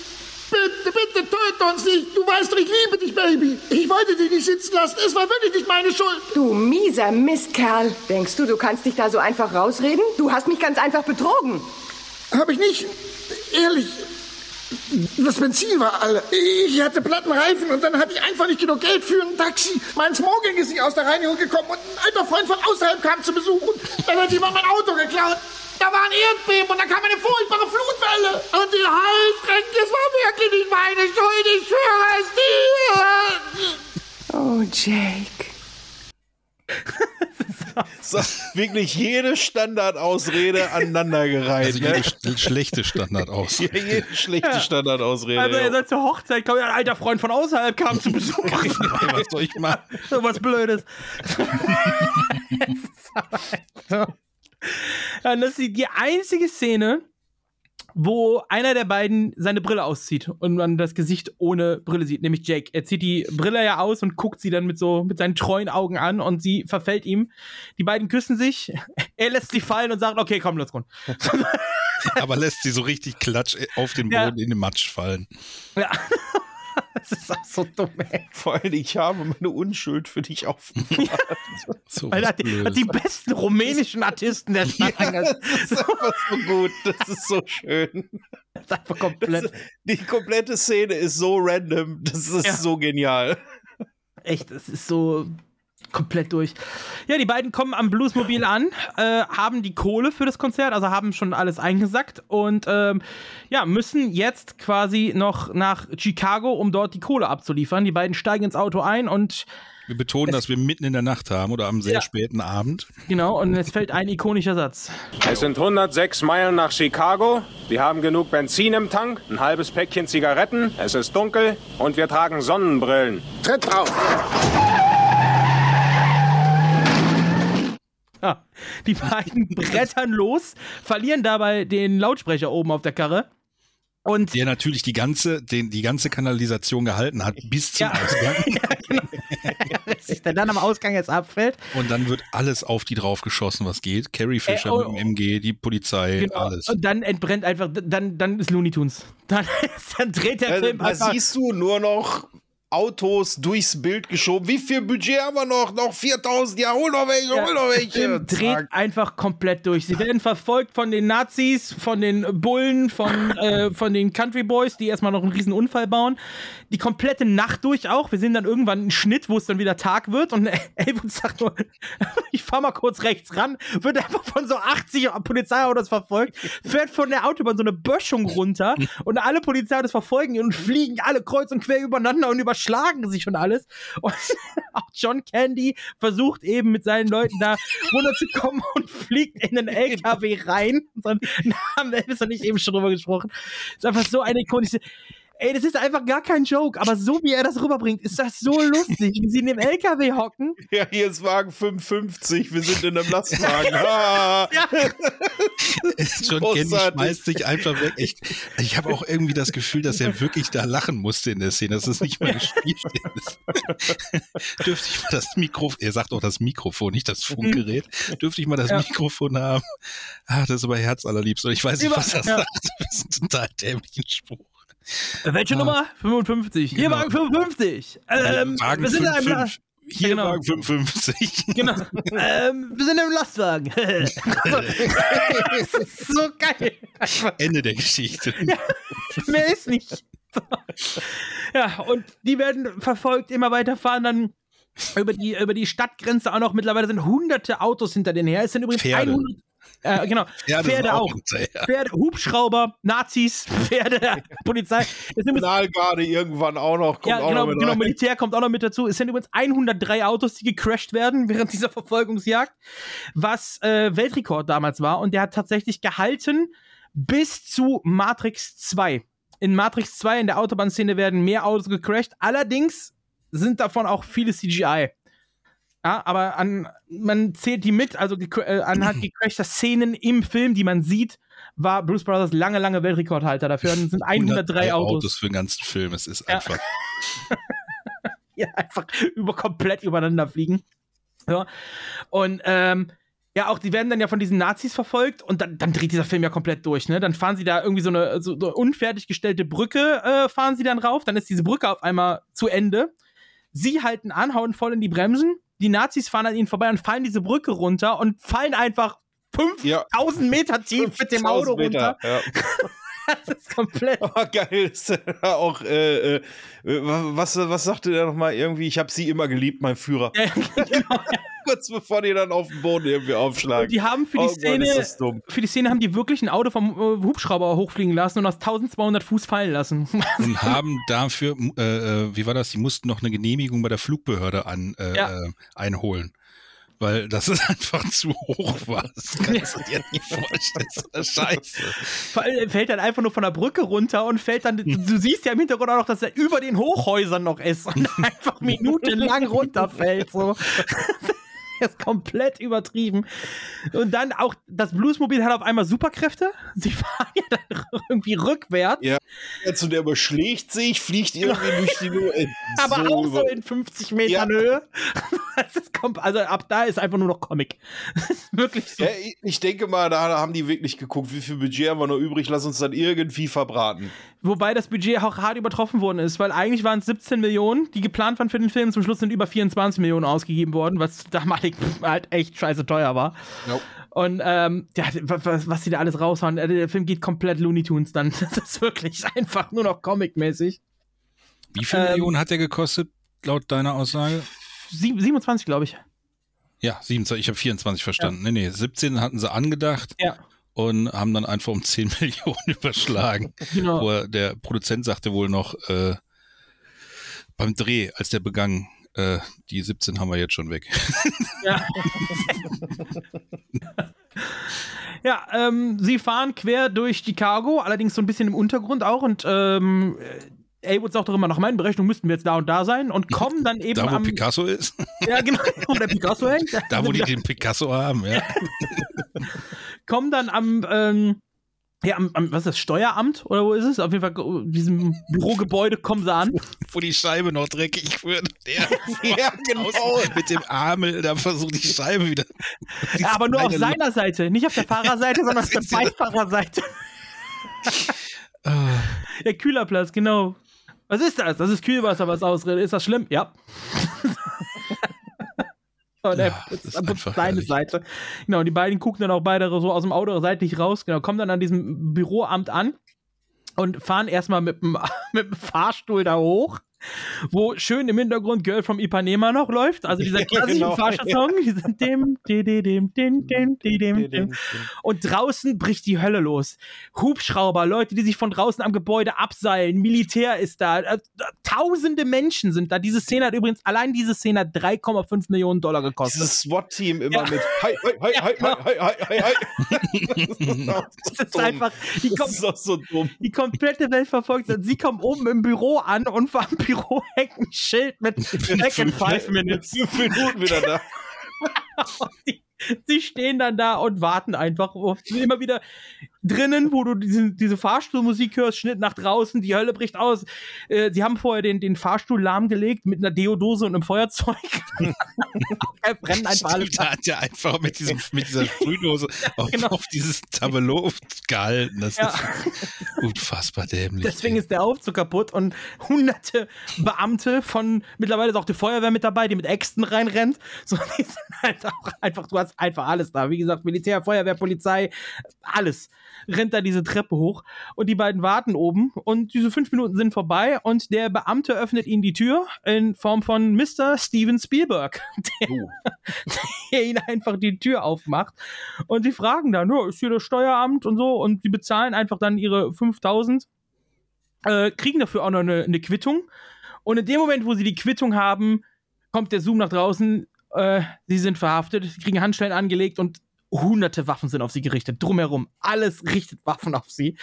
Speaker 16: Bitte, bitte töte uns nicht. Du weißt doch, ich liebe dich, Baby. Ich wollte dich nicht sitzen lassen. Es war wirklich nicht meine Schuld.
Speaker 15: Du mieser Mistkerl. Denkst du, du kannst dich da so einfach rausreden? Du hast mich ganz einfach betrogen.
Speaker 16: Hab ich nicht. Ehrlich. Das Benzin war alle. Ich hatte platten Reifen und dann hatte ich einfach nicht genug Geld für ein Taxi. Mein Smoking ist nicht aus der Reinigung gekommen und ein alter Freund von außerhalb kam zu Besuch und dann hat jemand mein Auto geklaut. Da war ein Erdbeben und dann kam eine furchtbare Flutwelle. Und die Heilstrecke, es war wirklich nicht meine Schuld. Ich schwöre es dir.
Speaker 15: Oh, Jake.
Speaker 2: So, wirklich jede Standardausrede aneinandergereiht.
Speaker 5: Also
Speaker 2: ne?
Speaker 5: jede sch schlechte Standardausrede.
Speaker 2: Ja, jede schlechte Standardausrede.
Speaker 1: Also er
Speaker 2: ja.
Speaker 1: soll zur Hochzeit kommen, ja, ein alter Freund von außerhalb kam zu Besuch.
Speaker 5: Was soll ich machen?
Speaker 1: so was Blödes. Ja, das ist die einzige Szene, wo einer der beiden seine Brille auszieht und man das Gesicht ohne Brille sieht, nämlich Jake. Er zieht die Brille ja aus und guckt sie dann mit so mit seinen treuen Augen an und sie verfällt ihm. Die beiden küssen sich. Er lässt sie fallen und sagt, okay, komm, los, rund.
Speaker 5: Aber lässt sie so richtig klatsch auf den
Speaker 1: Ja.
Speaker 5: Boden in den Matsch fallen.
Speaker 1: Ja. Das ist auch so dumm, ey.
Speaker 2: Vor allem, ich habe meine Unschuld für dich aufbewahrt.
Speaker 5: So
Speaker 1: hat, die- hat die besten rumänischen Artisten der Stadt
Speaker 2: Ja, das ist einfach so gut. Das ist so schön.
Speaker 1: Das ist einfach komplett.
Speaker 2: Das, die komplette Szene ist so random. Das ist
Speaker 1: Ja.
Speaker 2: so genial.
Speaker 1: Echt, es ist so komplett durch. Ja, die beiden kommen am Bluesmobil an, äh, haben die Kohle für das Konzert, also haben schon alles eingesackt und ähm, ja, müssen jetzt quasi noch nach Chicago, um dort die Kohle abzuliefern. Die beiden steigen ins Auto ein und
Speaker 5: Wir betonen, dass wir mitten in der Nacht haben oder am sehr
Speaker 1: Ja.
Speaker 5: späten Abend.
Speaker 1: genau, und es fällt ein ikonischer Satz.
Speaker 3: Es sind 106 Meilen nach Chicago. Wir haben genug Benzin im Tank, ein halbes Päckchen Zigaretten. Es ist dunkel und wir tragen Sonnenbrillen.
Speaker 7: Tritt drauf.
Speaker 1: Ja, die beiden brettern los, verlieren dabei den Lautsprecher oben auf der Karre. Und
Speaker 5: Der natürlich die ganze, den, die ganze Kanalisation gehalten hat bis zum
Speaker 1: Ja.
Speaker 5: Ausgang.
Speaker 1: sich der dann am Ausgang jetzt abfällt.
Speaker 5: Und dann wird alles auf die draufgeschossen, was geht. Carrie Fisher
Speaker 1: Äh, oh,
Speaker 5: mit dem MG, die Polizei,
Speaker 1: Genau.
Speaker 5: alles.
Speaker 1: Und dann entbrennt einfach, dann, dann ist Looney Tunes. Dann, dann dreht der
Speaker 2: Da,
Speaker 1: Film
Speaker 2: da
Speaker 1: einfach.
Speaker 2: siehst du nur noch Autos durchs Bild geschoben. Wie viel Budget haben wir noch? Noch 4000. Ja, hol noch welche, hol noch welche.
Speaker 1: Dreht einfach komplett durch. Sie werden verfolgt von den Nazis, von den Bullen, von, äh, von den Country Boys, die erstmal noch einen riesen Unfall bauen. Die komplette Nacht durch auch. Wir sehen dann irgendwann einen Schnitt, wo es dann wieder Tag wird und Elwood sagt nur, ich fahr mal kurz rechts ran, wird einfach von so 80 Polizeiautos verfolgt, fährt von der Autobahn so eine Böschung runter und alle Polizeiautos verfolgen ihn und fliegen alle kreuz und quer übereinander und überschlagen sich und alles. Und auch John Candy versucht eben mit seinen Leuten da runterzukommen und fliegt in den LKW rein. So einen Namen Elvis und ich eben schon drüber gesprochen. ist einfach so eine ikonische. Ey, das ist einfach gar kein Joke, aber so wie er das rüberbringt, ist das so lustig, wie sie in dem LKW hocken.
Speaker 2: Ja, hier ist Wagen 55. Wir sind in einem Lastwagen. Ah.
Speaker 5: John Candy schmeißt sich einfach weg. Ich, ich habe auch irgendwie das Gefühl, dass er wirklich da lachen musste in der Szene, dass es nicht mal gespielt ist. Dürfte ich mal das Mikrofon, er sagt auch das Mikrofon, nicht das Funkgerät. Dürfte ich mal das
Speaker 1: Ja.
Speaker 5: Mikrofon haben? Ah, das ist aber herzallerliebst. Und ich weiß nicht,
Speaker 1: Über-
Speaker 5: was er
Speaker 1: ja.
Speaker 5: sagt. Das ist ein total dämlichen Spruch.
Speaker 1: Welche Nummer? 55. Hier
Speaker 5: Genau.
Speaker 1: Wagen 55. Ähm,
Speaker 5: Wagen
Speaker 1: wir sind in einem La
Speaker 5: 55. Hier
Speaker 1: Genau.
Speaker 5: Wagen 55.
Speaker 1: Genau. ähm, wir sind im Lastwagen. das ist so geil.
Speaker 5: Ende der Geschichte.
Speaker 1: Mehr ist nicht. ja, und die werden verfolgt, immer weiter fahren, dann über die, über die Stadtgrenze auch noch. Mittlerweile sind hunderte Autos hinter denen her. Es sind übrigens
Speaker 5: Pferde.
Speaker 1: 100. Äh, genau,
Speaker 5: Pferde
Speaker 1: Pferde,
Speaker 5: auch
Speaker 1: auch. Pferde, Hubschrauber, Nazis, Pferde, Polizei.
Speaker 2: Signalgarde irgendwann auch noch. Kommt
Speaker 1: ja,
Speaker 2: auch
Speaker 1: genau,
Speaker 2: noch mit
Speaker 1: genau
Speaker 2: rein.
Speaker 1: Militär kommt auch noch mit dazu. Es sind übrigens 103 Autos, die gecrashed werden während dieser Verfolgungsjagd, was äh, Weltrekord damals war. Und der hat tatsächlich gehalten bis zu Matrix 2. In Matrix 2 in der Autobahnszene werden mehr Autos gecrashed. Allerdings sind davon auch viele CGI. Ja, aber an, man zählt die mit, also äh, anhand gecrashter Szenen im Film, die man sieht, war Bruce Brothers lange, lange Weltrekordhalter dafür. Und sind 103 Autos.
Speaker 5: Autos für den ganzen Film. Es ist
Speaker 1: Ja.
Speaker 5: einfach.
Speaker 1: ja, einfach über komplett übereinander fliegen. Ja. Und ähm, ja, auch die werden dann ja von diesen Nazis verfolgt und dann, dann dreht dieser Film ja komplett durch, ne? Dann fahren sie da irgendwie so eine, so, so unfertig gestellte Brücke, äh, fahren sie dann rauf, dann ist diese Brücke auf einmal zu Ende. Sie halten an, hauen voll in die Bremsen. Die Nazis fahren an ihnen vorbei und fallen diese Brücke runter und fallen einfach 5000 Meter tief mit dem
Speaker 2: 5000
Speaker 1: Auto runter.
Speaker 2: Ja.
Speaker 1: Das ist komplett.
Speaker 2: Oh, geil ist auch, äh, äh, was, was sagte der nochmal irgendwie? Ich habe sie immer geliebt, mein Führer. Kurz bevor die dann auf den Boden irgendwie aufschlagen.
Speaker 1: Und die haben für die
Speaker 2: Oh Gott,
Speaker 1: Szene,
Speaker 2: dumm.
Speaker 1: für die Szene haben die wirklich ein Auto vom äh, Hubschrauber hochfliegen lassen und aus 1200 Fuß fallen lassen.
Speaker 5: und haben dafür, äh, äh, wie war das, die mussten noch eine Genehmigung bei der Flugbehörde an, äh,
Speaker 1: Ja.
Speaker 5: einholen. Weil das ist einfach zu hoch war. Das kannst du dir nicht vorstellen. Das scheiße.
Speaker 1: Vor allem fällt dann einfach nur von der Brücke runter und fällt dann, du siehst ja im Hintergrund auch noch, dass er über den Hochhäusern noch ist und einfach minutenlang runterfällt. So. Ist komplett übertrieben. Und dann auch, das Bluesmobil hat auf einmal Superkräfte. Sie fahren ja dann irgendwie rückwärts.
Speaker 2: Ja, jetzt und der überschlägt sich, fliegt irgendwie durch die Lu äh,
Speaker 1: Aber
Speaker 2: so
Speaker 1: auch so in 50 Metern Höhe. Ist kom- also ab da ist einfach nur noch Comic. Wirklich so.
Speaker 2: Ja, ich- denke mal, da haben die wirklich geguckt, wie viel Budget haben wir noch übrig, lass uns dann irgendwie verbraten.
Speaker 1: Wobei das Budget auch hart übertroffen worden ist, weil eigentlich waren es 17 Millionen, die geplant waren für den Film. Zum Schluss sind über 24 Millionen ausgegeben worden, was damalig halt echt scheiße teuer war. Und ähm, ja, was, was sie da alles raushauen, äh, der Film geht komplett Looney Tunes dann. Das ist wirklich einfach nur noch Comic-mäßig.
Speaker 5: Wie viele
Speaker 1: Ähm,
Speaker 5: Millionen hat der gekostet, laut deiner Aussage?
Speaker 1: Sie- 27, glaube ich.
Speaker 5: Ja, 27, ich habe 24 verstanden. Nee, nee, 17 hatten sie angedacht
Speaker 1: Ja.
Speaker 5: und haben dann einfach um 10 Millionen überschlagen.
Speaker 1: Genau.
Speaker 5: Er- der Produzent sagte wohl noch äh, beim Dreh, als der begann, äh, die 17 haben wir jetzt schon weg.
Speaker 1: Ja. ja, ähm, sie fahren quer durch Chicago, allerdings so ein bisschen im Untergrund auch und ähm, Elwood sagt doch immer, nach meinen Berechnungen müssten wir jetzt da und da sein und kommen dann eben
Speaker 5: da, wo
Speaker 1: am...
Speaker 5: Picasso ist,
Speaker 1: Ja, genau, wo der Picasso hängt.
Speaker 5: da, wo die den Picasso haben, ja.
Speaker 1: kommen dann am, ähm, ja, am, am, was ist das, Steueramt oder wo ist es? Auf jeden Fall, äh, diesem Bürogebäude kommen sie an.
Speaker 5: wo die Scheibe noch dreckig wird. Der
Speaker 2: Ja, genau.
Speaker 5: mit dem Armel, da versucht die Scheibe wieder.
Speaker 1: Ja, aber nur auf seiner Seite, nicht auf der Fahrerseite, sondern auf der Beifahrerseite.
Speaker 5: Ah.
Speaker 1: Der Kühlerplatz, genau. Was ist das? Das ist Kühlwasser, was ausredet. Ist das schlimm? Ja. Und er
Speaker 5: Ja, das ist einfach
Speaker 1: seine
Speaker 5: herrlich.
Speaker 1: Seite. Genau, und die beiden gucken dann auch beide so aus dem Auto seitlich raus. Genau, kommen dann an diesem Büroamt an und fahren erstmal mit dem, mit dem Fahrstuhl da hoch, wo schön im Hintergrund Girl from Ipanema noch läuft. Also dieser klassische
Speaker 2: genau.
Speaker 1: ja, genau, Fascha-Song. Und draußen bricht die Hölle los. Hubschrauber, Leute, die sich von draußen am Gebäude abseilen, Militär ist da. Äh, äh, tausende Menschen sind da. Diese Szene hat übrigens, allein diese Szene hat 3,5 Millionen Dollar gekostet.
Speaker 2: Dieses SWAT-Team immer
Speaker 1: ja.
Speaker 2: mit hi, hi, hi, hi, hi, hi, hi,
Speaker 1: Das ist einfach, die, kom
Speaker 2: so dumm.
Speaker 1: die komplette Welt verfolgt. Sie kommen oben im Büro an und verabschieden dem Büro hängt ein Schild mit Back in five minutes.
Speaker 2: Fünf Minuten wieder da.
Speaker 1: sie, sie stehen dann da und warten einfach. Immer wieder drinnen, wo du diese, diese Fahrstuhlmusik hörst, Schnitt nach draußen, die Hölle bricht aus. Äh, sie haben vorher den, den Fahrstuhl lahmgelegt mit einer Deodose und einem Feuerzeug. er brennen einfach alles.
Speaker 5: Da hat er einfach mit, diesem, mit dieser Sprühdose auf,
Speaker 1: genau.
Speaker 5: auf dieses Tableau gehalten. Das
Speaker 1: Ja.
Speaker 5: ist unfassbar dämlich.
Speaker 1: Deswegen ist der Aufzug kaputt und hunderte Beamte von, mittlerweile ist auch die Feuerwehr mit dabei, die mit Äxten reinrennt. So, die sind halt auch einfach, du hast einfach alles da. Wie gesagt, Militär, Feuerwehr, Polizei, alles. Rennt da diese Treppe hoch und die beiden warten oben und diese fünf Minuten sind vorbei und der Beamte öffnet ihnen die Tür in Form von Mr. Steven Spielberg, der, der ihnen einfach die Tür aufmacht und sie fragen dann, ja, ist hier das Steueramt und so und sie bezahlen einfach dann ihre 5000 äh, kriegen dafür auch noch eine, eine Quittung. Und in dem Moment, wo sie die Quittung haben, kommt der Zoom nach draußen. Äh, sie sind verhaftet, sie kriegen Handschellen angelegt und hunderte Waffen sind auf sie gerichtet. Drumherum. Alles richtet Waffen auf sie.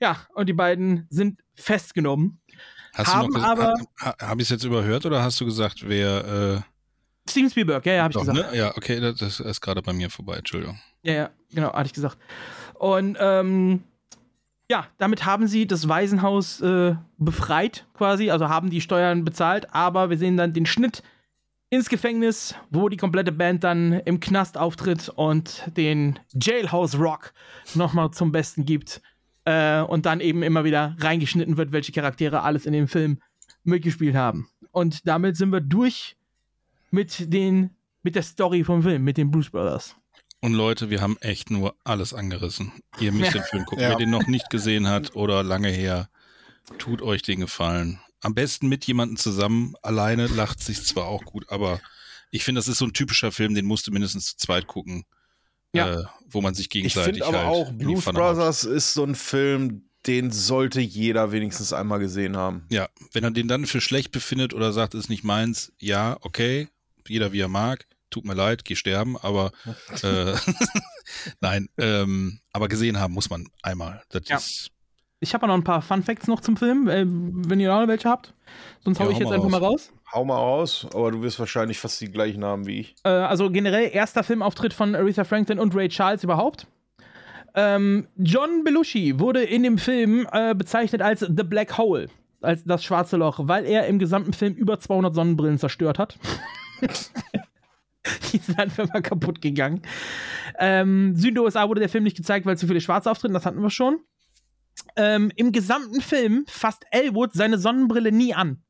Speaker 1: Ja, und die beiden sind festgenommen.
Speaker 5: Hast
Speaker 1: haben
Speaker 5: du noch
Speaker 1: aber-
Speaker 5: ha, ha, Habe ich es jetzt überhört oder hast du gesagt, wer. Äh,
Speaker 1: Steven Spielberg, ja, ja, hab ich gesagt.
Speaker 5: ne? Ja, okay, das, das ist gerade bei mir vorbei, Entschuldigung.
Speaker 1: Ja, ja, genau, hatte ich gesagt. Und ähm, ja, damit haben sie das Waisenhaus äh, befreit, quasi, also haben die Steuern bezahlt, aber wir sehen dann den Schnitt ins Gefängnis, wo die komplette Band dann im Knast auftritt und den Jailhouse Rock nochmal zum Besten gibt. Äh, und dann eben immer wieder reingeschnitten wird, welche Charaktere alles in dem Film mitgespielt haben. Und damit sind wir durch mit den mit der Story vom Film, mit den Blues Brothers.
Speaker 5: Und Leute, wir haben echt nur alles angerissen. Ihr müsst
Speaker 1: Ja.
Speaker 5: den Film gucken.
Speaker 2: Ja.
Speaker 5: Wer den noch nicht gesehen hat oder lange her, tut euch den Gefallen. Am besten mit jemandem zusammen. Alleine lacht sich zwar auch gut, aber ich finde, das ist so ein typischer Film, den musst du mindestens zu zweit gucken.
Speaker 1: Ja.
Speaker 5: Äh, wo man sich
Speaker 2: Ich
Speaker 5: gegenseitig
Speaker 2: finde aber
Speaker 5: halt
Speaker 2: auch, Blues. Brothers ist so ein Film, den sollte jeder wenigstens einmal gesehen haben.
Speaker 5: Ja, wenn er den dann für schlecht befindet oder sagt, ist nicht meins, ja, okay, jeder wie er mag. tut mir leid, geh sterben, aber äh, nein, ähm, aber gesehen haben muss man einmal. Das
Speaker 1: Ja.
Speaker 5: ist
Speaker 1: Ich habe noch ein paar Fun Facts noch zum Film, äh, wenn ihr noch welche habt. Sonst hau
Speaker 2: Ja,
Speaker 1: ich
Speaker 2: hau
Speaker 1: jetzt
Speaker 2: mal
Speaker 1: einfach
Speaker 2: raus.
Speaker 1: mal raus.
Speaker 2: Hau mal raus, aber du wirst wahrscheinlich fast die gleichen haben wie ich.
Speaker 1: Äh, also generell erster Filmauftritt von Aretha Franklin und Ray Charles überhaupt. Ähm, John Belushi wurde in dem Film äh, bezeichnet als The Black Hole, als das schwarze Loch, weil er im gesamten Film über 200 Sonnenbrillen zerstört hat. Die sind einfach mal kaputt gegangen. Ähm, Süd-USA wurde der Film nicht gezeigt, weil zu viele Schwarze auftreten, das hatten wir schon. Ähm, Im gesamten Film fasst Elwood seine Sonnenbrille nie an.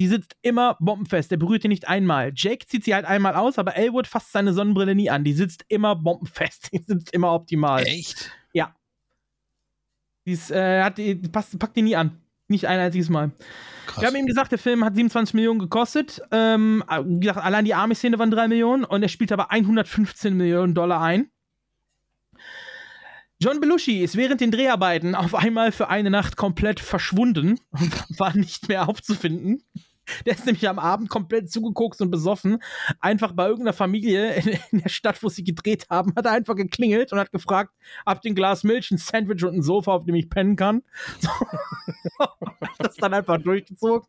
Speaker 1: Die sitzt immer bombenfest, der berührt die nicht einmal. Jake zieht sie halt einmal aus, aber Elwood fasst seine Sonnenbrille nie an. Die sitzt immer bombenfest, die sitzt immer optimal.
Speaker 5: Echt?
Speaker 1: Ja. Die, ist, äh, hat, die passt, packt die nie an. Nicht ein einziges Mal. Wir haben eben gesagt, der Film hat 27 Millionen gekostet. Ähm, wie gesagt, allein die Army-Szene waren 3 Millionen und er spielt aber 115 Millionen Dollar ein. John Belushi ist während den Dreharbeiten auf einmal für eine Nacht komplett verschwunden und war nicht mehr aufzufinden. Der ist nämlich am Abend komplett zugeguckt und besoffen. Einfach bei irgendeiner Familie in, in der Stadt, wo sie gedreht haben, hat er einfach geklingelt und hat gefragt, habt ihr ein Glas Milch, ein Sandwich und ein Sofa, auf dem ich pennen kann? So. das dann einfach durchgezogen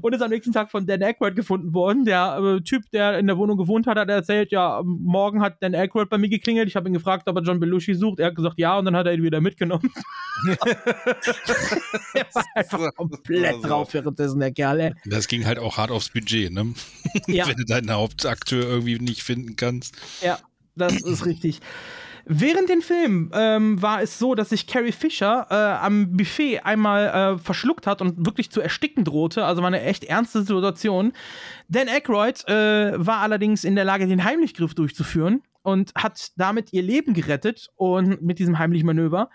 Speaker 1: und ist am nächsten Tag von Dan Aykroyd gefunden worden. Der äh, Typ, der in der Wohnung gewohnt hat, hat erzählt, ja, morgen hat Dan Aykroyd bei mir geklingelt. Ich habe ihn gefragt, ob er John Belushi sucht. Er hat gesagt, ja, und dann hat er ihn wieder mitgenommen. er war einfach komplett drauf währenddessen, der Kerl, ey.
Speaker 5: Das ging halt auch hart aufs Budget, ne?
Speaker 1: Ja.
Speaker 5: Wenn du deinen Hauptakteur irgendwie nicht finden kannst.
Speaker 1: Ja, das ist richtig. Während dem Film ähm, war es so, dass sich Carrie Fisher äh, am Buffet einmal äh, verschluckt hat und wirklich zu ersticken drohte. Also war eine echt ernste Situation. Dan Aykroyd äh, war allerdings in der Lage, den Heimlichgriff durchzuführen und hat damit ihr Leben gerettet und mit diesem heimlichen Manöver.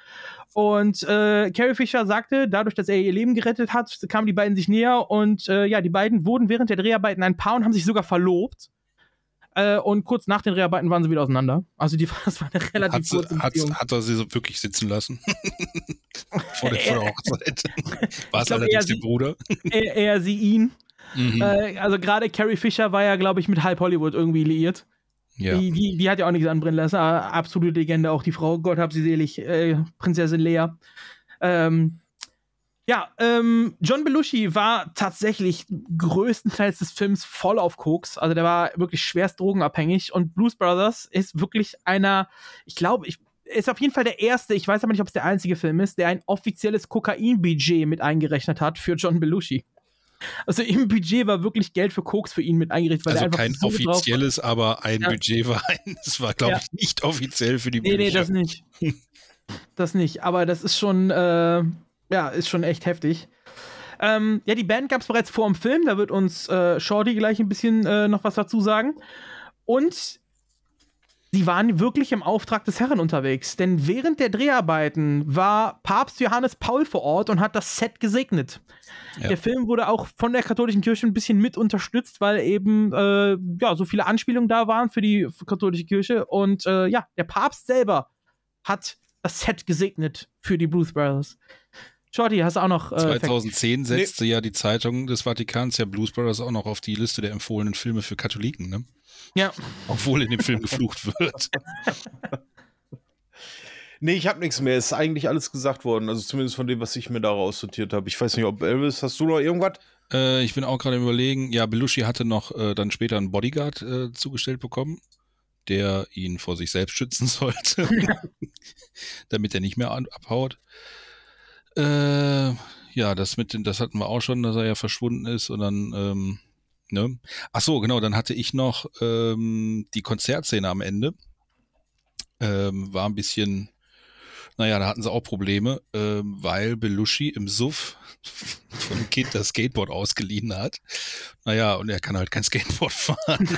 Speaker 1: Und äh, Carrie Fisher sagte, dadurch, dass er ihr Leben gerettet hat, kamen die beiden sich näher und äh, ja, die beiden wurden während der Dreharbeiten ein Paar und haben sich sogar verlobt. Äh, und kurz nach den Dreharbeiten waren sie wieder auseinander. Also die, das war eine relativ
Speaker 5: Hat, sie-
Speaker 1: kurze
Speaker 5: hat,
Speaker 1: Beziehung.
Speaker 5: hat er sie so wirklich sitzen lassen? vor, der, vor der Hochzeit. War es allerdings der Bruder?
Speaker 1: er, er sie ihn.
Speaker 5: Mhm.
Speaker 1: Äh, also gerade Carrie Fisher war ja, glaube ich, mit Halb Hollywood irgendwie liiert.
Speaker 5: Ja.
Speaker 1: Die, die, die hat ja auch nichts anbrennen lassen. Absolute Legende, auch die Frau, Gott hab sie selig, äh, Prinzessin Lea. Ähm, ja, ähm, John Belushi war tatsächlich größtenteils des Films voll auf Koks. Also der war wirklich schwerst drogenabhängig. Und Blues Brothers ist wirklich einer, ich glaube, ich ist auf jeden Fall der erste, ich weiß aber nicht, ob es der einzige Film ist, der ein offizielles Kokain-Budget mit eingerechnet hat für John Belushi. Also im Budget war wirklich Geld für Koks für ihn mit eingerechnet, weil
Speaker 5: Also
Speaker 1: er einfach
Speaker 5: kein
Speaker 1: so
Speaker 5: offizielles, aber ein
Speaker 1: Ja.
Speaker 5: Budget war ein. Es war, glaube
Speaker 1: Ja.
Speaker 5: ich, nicht offiziell für die
Speaker 1: Nee, nee,
Speaker 5: Bücher.
Speaker 1: das nicht. Das nicht. Aber das ist schon, äh, ja, ist schon echt heftig. Ähm, ja, die Band gab es bereits vor dem Film. Da wird uns äh, Shorty gleich ein bisschen äh, noch was dazu sagen. Und sie waren wirklich im Auftrag des Herren unterwegs. Denn während der Dreharbeiten war Papst Johannes Paul vor Ort und hat das Set gesegnet.
Speaker 5: Ja.
Speaker 1: Der Film wurde auch von der katholischen Kirche ein bisschen mit unterstützt, weil eben äh, ja, so viele Anspielungen da waren für die katholische Kirche. Und äh, ja, der Papst selber hat das Set gesegnet für die Blues Brothers. Shorty, hast du auch noch. Äh, Facts?
Speaker 5: 2010 setzte ja die Zeitung des Vatikans ja Blues Brothers auch noch auf die Liste der empfohlenen Filme für Katholiken, ne?
Speaker 1: Ja.
Speaker 5: Obwohl in dem Film geflucht wird.
Speaker 2: Nee, ich habe nichts mehr. Es ist eigentlich alles gesagt worden. Also zumindest von dem, was ich mir da raussortiert habe. Ich weiß nicht, ob Elvis, hast du noch irgendwas?
Speaker 5: Äh, ich bin auch gerade im Überlegen, ja, Belushi hatte noch äh, dann später einen Bodyguard äh, zugestellt bekommen, der ihn vor sich selbst schützen sollte, damit er nicht mehr abhaut. Äh, ja, das mit den, das hatten wir auch schon, dass er ja verschwunden ist und dann, ähm, ne? Ach so, genau, dann hatte ich noch ähm, die Konzertszene am Ende. Ähm, war ein bisschen, naja, da hatten sie auch Probleme, ähm, weil Belushi im Suff von einem Kind das Skateboard ausgeliehen hat. Naja, und er kann halt kein Skateboard fahren.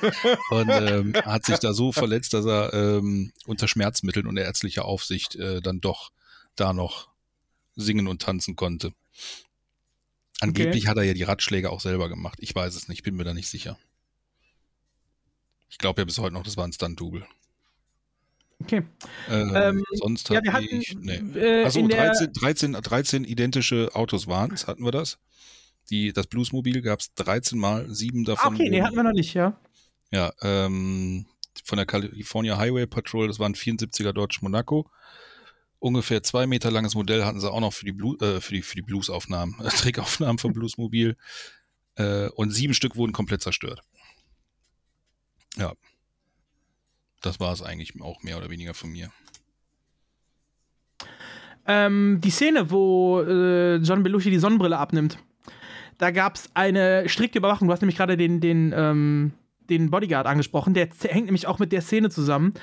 Speaker 5: und ähm, hat sich da so verletzt, dass er ähm, unter Schmerzmitteln und ärztlicher Aufsicht äh, dann doch da noch singen und tanzen konnte. Angeblich
Speaker 1: Okay.
Speaker 5: hat er ja die Ratschläge auch selber gemacht. Ich weiß es nicht, bin mir da nicht sicher. Ich glaube ja bis heute noch, das war ein Stunt-Double.
Speaker 1: Okay.
Speaker 5: Ähm,
Speaker 1: Ähm,
Speaker 5: sonst
Speaker 1: ja,
Speaker 5: hatte ich. Nee.
Speaker 1: äh,
Speaker 5: Achso,
Speaker 1: in der-
Speaker 5: 13, 13, 13 identische Autos waren es, hatten wir das. Die, das Bluesmobil gab es 13 Mal, sieben
Speaker 1: Ah,
Speaker 5: davon.
Speaker 1: okay, nee, hatten wir noch nicht, ja.
Speaker 5: Ja, ähm, von der California Highway Patrol, das war ein 74er Dodge Monaco. Ungefähr zwei Meter langes Modell hatten sie auch noch für die, Blu äh, für die, für die Bluesaufnahmen, äh, Trickaufnahmen vom Bluesmobil. Äh, und sieben Stück wurden komplett zerstört. Ja. Das war es eigentlich auch mehr oder weniger von mir.
Speaker 1: Ähm, die Szene, wo äh, John Belushi die Sonnenbrille abnimmt, da gab es eine strikte Überwachung. Du hast nämlich gerade den, den, ähm, den Bodyguard angesprochen. Der hängt nämlich auch mit der Szene zusammen,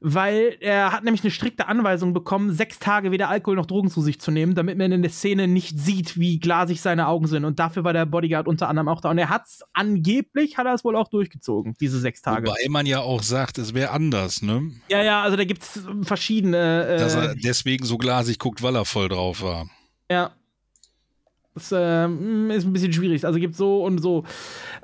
Speaker 1: weil er hat nämlich eine strikte Anweisung bekommen, sechs Tage weder Alkohol noch Drogen zu sich zu nehmen, damit man in der Szene nicht sieht, wie glasig seine Augen sind. Und dafür war der Bodyguard unter anderem auch da. Und er hat es angeblich, hat er es wohl auch durchgezogen, diese sechs Tage.
Speaker 5: Wobei man ja auch sagt, es wäre anders, ne?
Speaker 1: Ja, ja, also da gibt es verschiedene. Äh,
Speaker 5: Dass er deswegen so glasig guckt, weil er voll drauf war.
Speaker 1: Ja. Das ähm, ist ein bisschen schwierig. Also gibt so und so.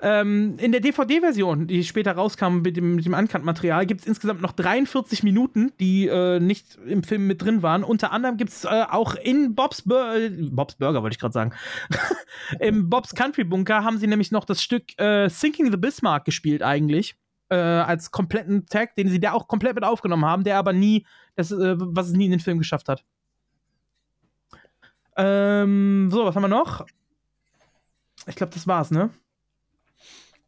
Speaker 1: Ähm, in der DVD-Version, die später rauskam mit dem, mit dem Uncut-Material, gibt es insgesamt noch 43 Minuten, die äh, nicht im Film mit drin waren. Unter anderem gibt es äh, auch in Bob's, Bur äh, Bob's Burger, wollte ich gerade sagen. Im Bob's Country Bunker haben sie nämlich noch das Stück äh, Sinking the Bismarck gespielt, eigentlich. Äh, als kompletten Tag, den sie da auch komplett mit aufgenommen haben, der aber nie, das, äh, was es nie in den Film geschafft hat. Ähm, so, was haben wir noch? Ich glaube, das war's, ne?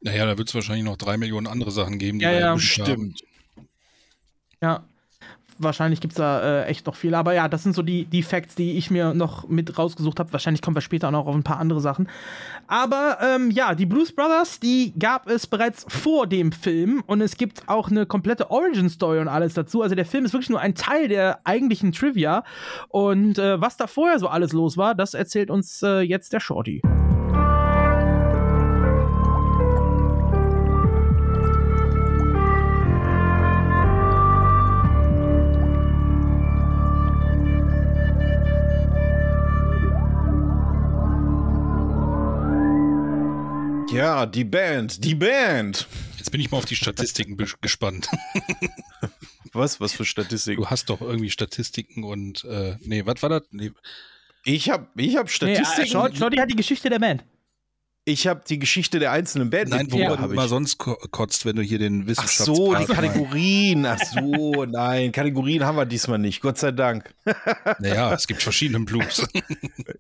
Speaker 5: Naja, da wird es wahrscheinlich noch drei Millionen andere Sachen geben, die
Speaker 1: Ja,
Speaker 5: wir
Speaker 1: ja,
Speaker 5: haben.
Speaker 1: Ja. Wahrscheinlich gibt es da äh, echt noch viel. Aber ja, das sind so die, die Facts, die ich mir noch mit rausgesucht habe. Wahrscheinlich kommen wir später auch noch auf ein paar andere Sachen. Aber ähm, ja, die Blues Brothers, die gab es bereits vor dem Film. Und es gibt auch eine komplette Origin-Story und alles dazu. Also der Film ist wirklich nur ein Teil der eigentlichen Trivia. Und äh, was da vorher so alles los war, das erzählt uns äh, jetzt der Shorty.
Speaker 2: Ja, die Band, die Band.
Speaker 5: Jetzt bin ich mal auf die Statistiken gespannt.
Speaker 2: Was? Was für Statistiken?
Speaker 5: Du hast doch irgendwie Statistiken und äh, nee, was war das? Nee.
Speaker 2: Ich habe ich hab Statistiken.
Speaker 1: Nee, äh, Shorty hat die Geschichte der Band.
Speaker 2: Ich habe die Geschichte der einzelnen Band.
Speaker 5: Nein, wo
Speaker 2: Ja,
Speaker 5: du
Speaker 2: ich.
Speaker 5: sonst ko kotzt, wenn du hier den
Speaker 2: Ach
Speaker 5: Wissenschaftspart
Speaker 2: so, die. Kategorien. Ach so, nein, Kategorien haben wir diesmal nicht. Gott sei Dank.
Speaker 5: Naja, es gibt verschiedene Blues.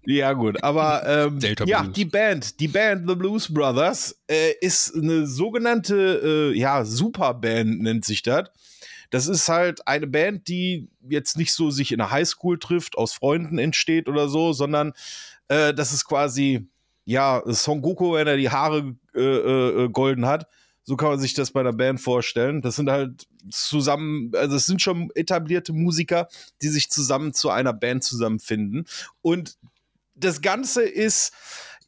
Speaker 2: Ja, gut, aber ähm, ja,
Speaker 5: Blues.
Speaker 2: die Band, die Band The Blues Brothers äh, ist eine sogenannte äh, ja, Superband, nennt sich das. Das ist halt eine Band, die jetzt nicht so sich in der Highschool trifft, aus Freunden entsteht oder so, sondern äh, das ist quasi, ja, Son Goku, wenn er die Haare äh, äh, golden hat. So kann man sich das bei der Band vorstellen. Das sind halt zusammen, also es sind schon etablierte Musiker, die sich zusammen zu einer Band zusammenfinden. Und das Ganze ist,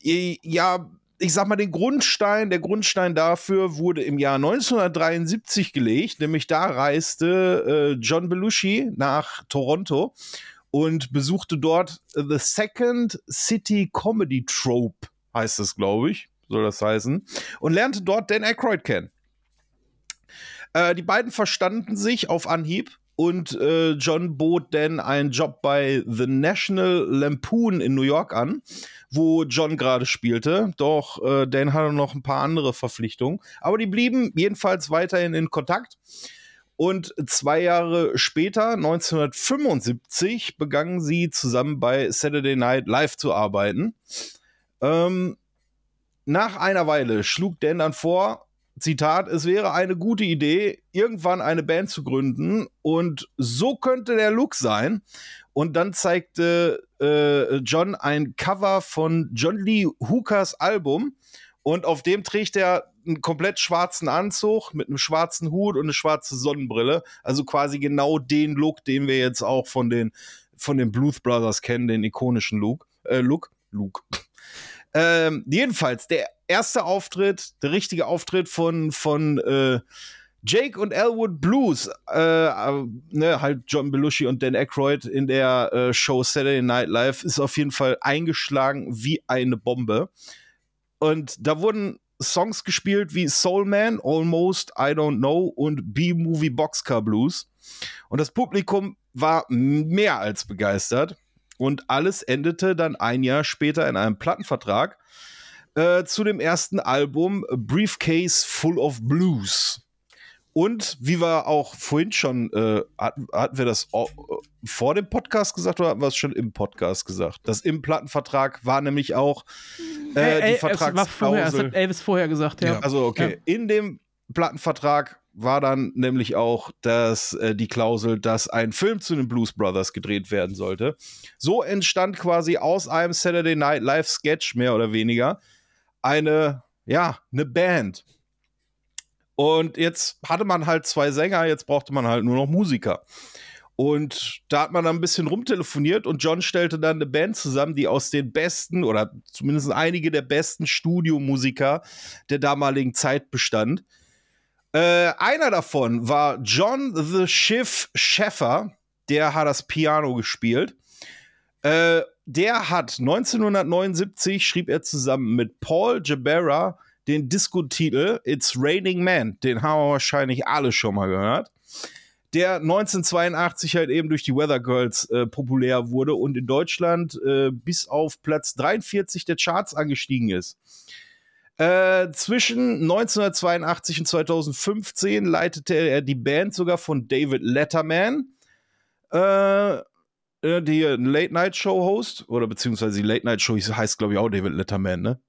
Speaker 2: äh, ja, ich sag mal, den Grundstein, der Grundstein dafür wurde im Jahr 1973 gelegt, nämlich da reiste äh, John Belushi nach Toronto und besuchte dort The Second City Comedy Trope, heißt es, glaube ich, soll das heißen, und lernte dort Dan Aykroyd kennen. Äh, die beiden verstanden sich auf Anhieb und äh, John bot Dan einen Job bei The National Lampoon in New York an, wo John gerade spielte. Doch äh, Dan hatte noch ein paar andere Verpflichtungen. Aber die blieben jedenfalls weiterhin in Kontakt. Und zwei Jahre später, 1975, begannen sie zusammen bei Saturday Night Live zu arbeiten. Ähm, nach einer Weile schlug Dan dann vor, Zitat, es wäre eine gute Idee, irgendwann eine Band zu gründen und so könnte der Look sein. Und dann zeigte äh, John ein Cover von John Lee Hookers Album und auf dem trägt er einen komplett schwarzen Anzug mit einem schwarzen Hut und eine schwarze Sonnenbrille. Also quasi genau den Look, den wir jetzt auch von den, von den Blues Brothers kennen, den ikonischen Look. Äh, Look? Luke. Ähm, jedenfalls, der erste Auftritt, der richtige Auftritt von, von äh, Jake und Elwood Blues, äh, äh, ne, halt John Belushi und Dan Aykroyd in der äh, Show Saturday Night Live, ist auf jeden Fall eingeschlagen wie eine Bombe. Und da wurden Songs gespielt wie Soul Man, Almost, I Don't Know und B-Movie Boxcar Blues. Und das Publikum war mehr als begeistert. Und alles endete dann ein Jahr später in einem Plattenvertrag. äh, zu dem ersten Album Briefcase Full of Blues. Und wie wir auch vorhin schon, äh, hatten, hatten wir das äh, vor dem Podcast gesagt oder hatten wir es schon im Podcast gesagt? Das im Plattenvertrag war nämlich auch äh,
Speaker 17: Ey, ey,
Speaker 2: die
Speaker 17: vorher, das
Speaker 2: Vertragsklausel.
Speaker 17: hat Elvis vorher gesagt, ja.
Speaker 2: Also okay, in dem Plattenvertrag war dann nämlich auch das, äh, die Klausel, dass ein Film zu den Blues Brothers gedreht werden sollte. So entstand quasi aus einem Saturday Night Live Sketch mehr oder weniger eine, ja, eine Band. Und jetzt hatte man halt zwei Sänger, jetzt brauchte man halt nur noch Musiker. Und da hat man dann ein bisschen rumtelefoniert und John stellte dann eine Band zusammen, die aus den besten oder zumindest einige der besten Studiomusiker der damaligen Zeit bestand. Äh, einer davon war John the Schiff Sheffer, der hat das Piano gespielt. Äh, der hat 1979 schrieb er zusammen mit Paul Jabera den Disco-Titel It's Raining Man. Den haben wir wahrscheinlich alle schon mal gehört. Der 1982 halt eben durch die Weather Girls äh, populär wurde und in Deutschland äh, bis auf Platz 43 der Charts angestiegen ist. Äh, zwischen 1982 und 2015 leitete er die Band sogar von David Letterman, äh, äh, die Late Night Show Host, oder beziehungsweise die Late Night Show heißt, glaube ich, auch David Letterman, ne?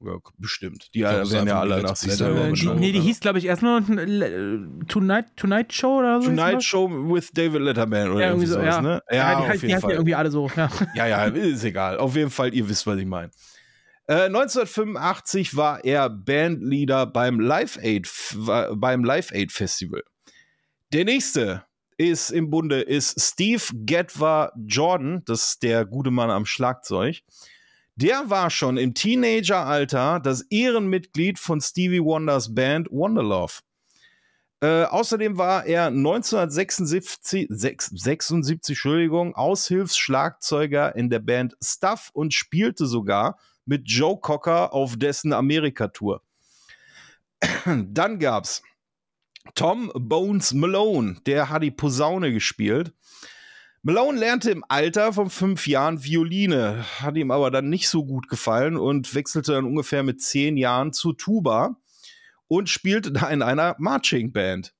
Speaker 2: Ja, bestimmt. Die
Speaker 5: ist
Speaker 2: werden ja alle nach sich selber
Speaker 17: Äh, nee, die hieß, glaube ich, erstmal äh, Tonight, Tonight Show oder so.
Speaker 2: Tonight Show with David Letterman oder
Speaker 17: Ja,
Speaker 2: irgendwie
Speaker 17: irgendwie so,
Speaker 2: sowas,
Speaker 17: ja.
Speaker 2: ne?
Speaker 17: Ja, die,
Speaker 2: auf
Speaker 17: die
Speaker 2: jeden
Speaker 17: heißen ja
Speaker 2: Fall.
Speaker 17: irgendwie alle so, ja.
Speaker 2: Ja, ja, ist egal. Auf jeden Fall, ihr wisst, was ich meine. Äh, 1985 war er Bandleader beim Live Aid, beim Live Aid Festival. Der nächste ist im Bunde ist Steve Getwa Jordan, das ist der gute Mann am Schlagzeug. Der war schon im Teenageralter das Ehrenmitglied von Stevie Wonders Band Wonderlove. Äh, außerdem war er 1976 sechs- 76, Entschuldigung, Aushilfsschlagzeuger in der Band Stuff und spielte sogar mit Joe Cocker auf dessen Amerika-Tour. Dann gab's Tom Bones Malone, der hat die Posaune gespielt. Malone lernte im Alter von fünf Jahren Violine, hat ihm aber dann nicht so gut gefallen und wechselte dann ungefähr mit zehn Jahren zur Tuba und spielte da in einer Marching Band.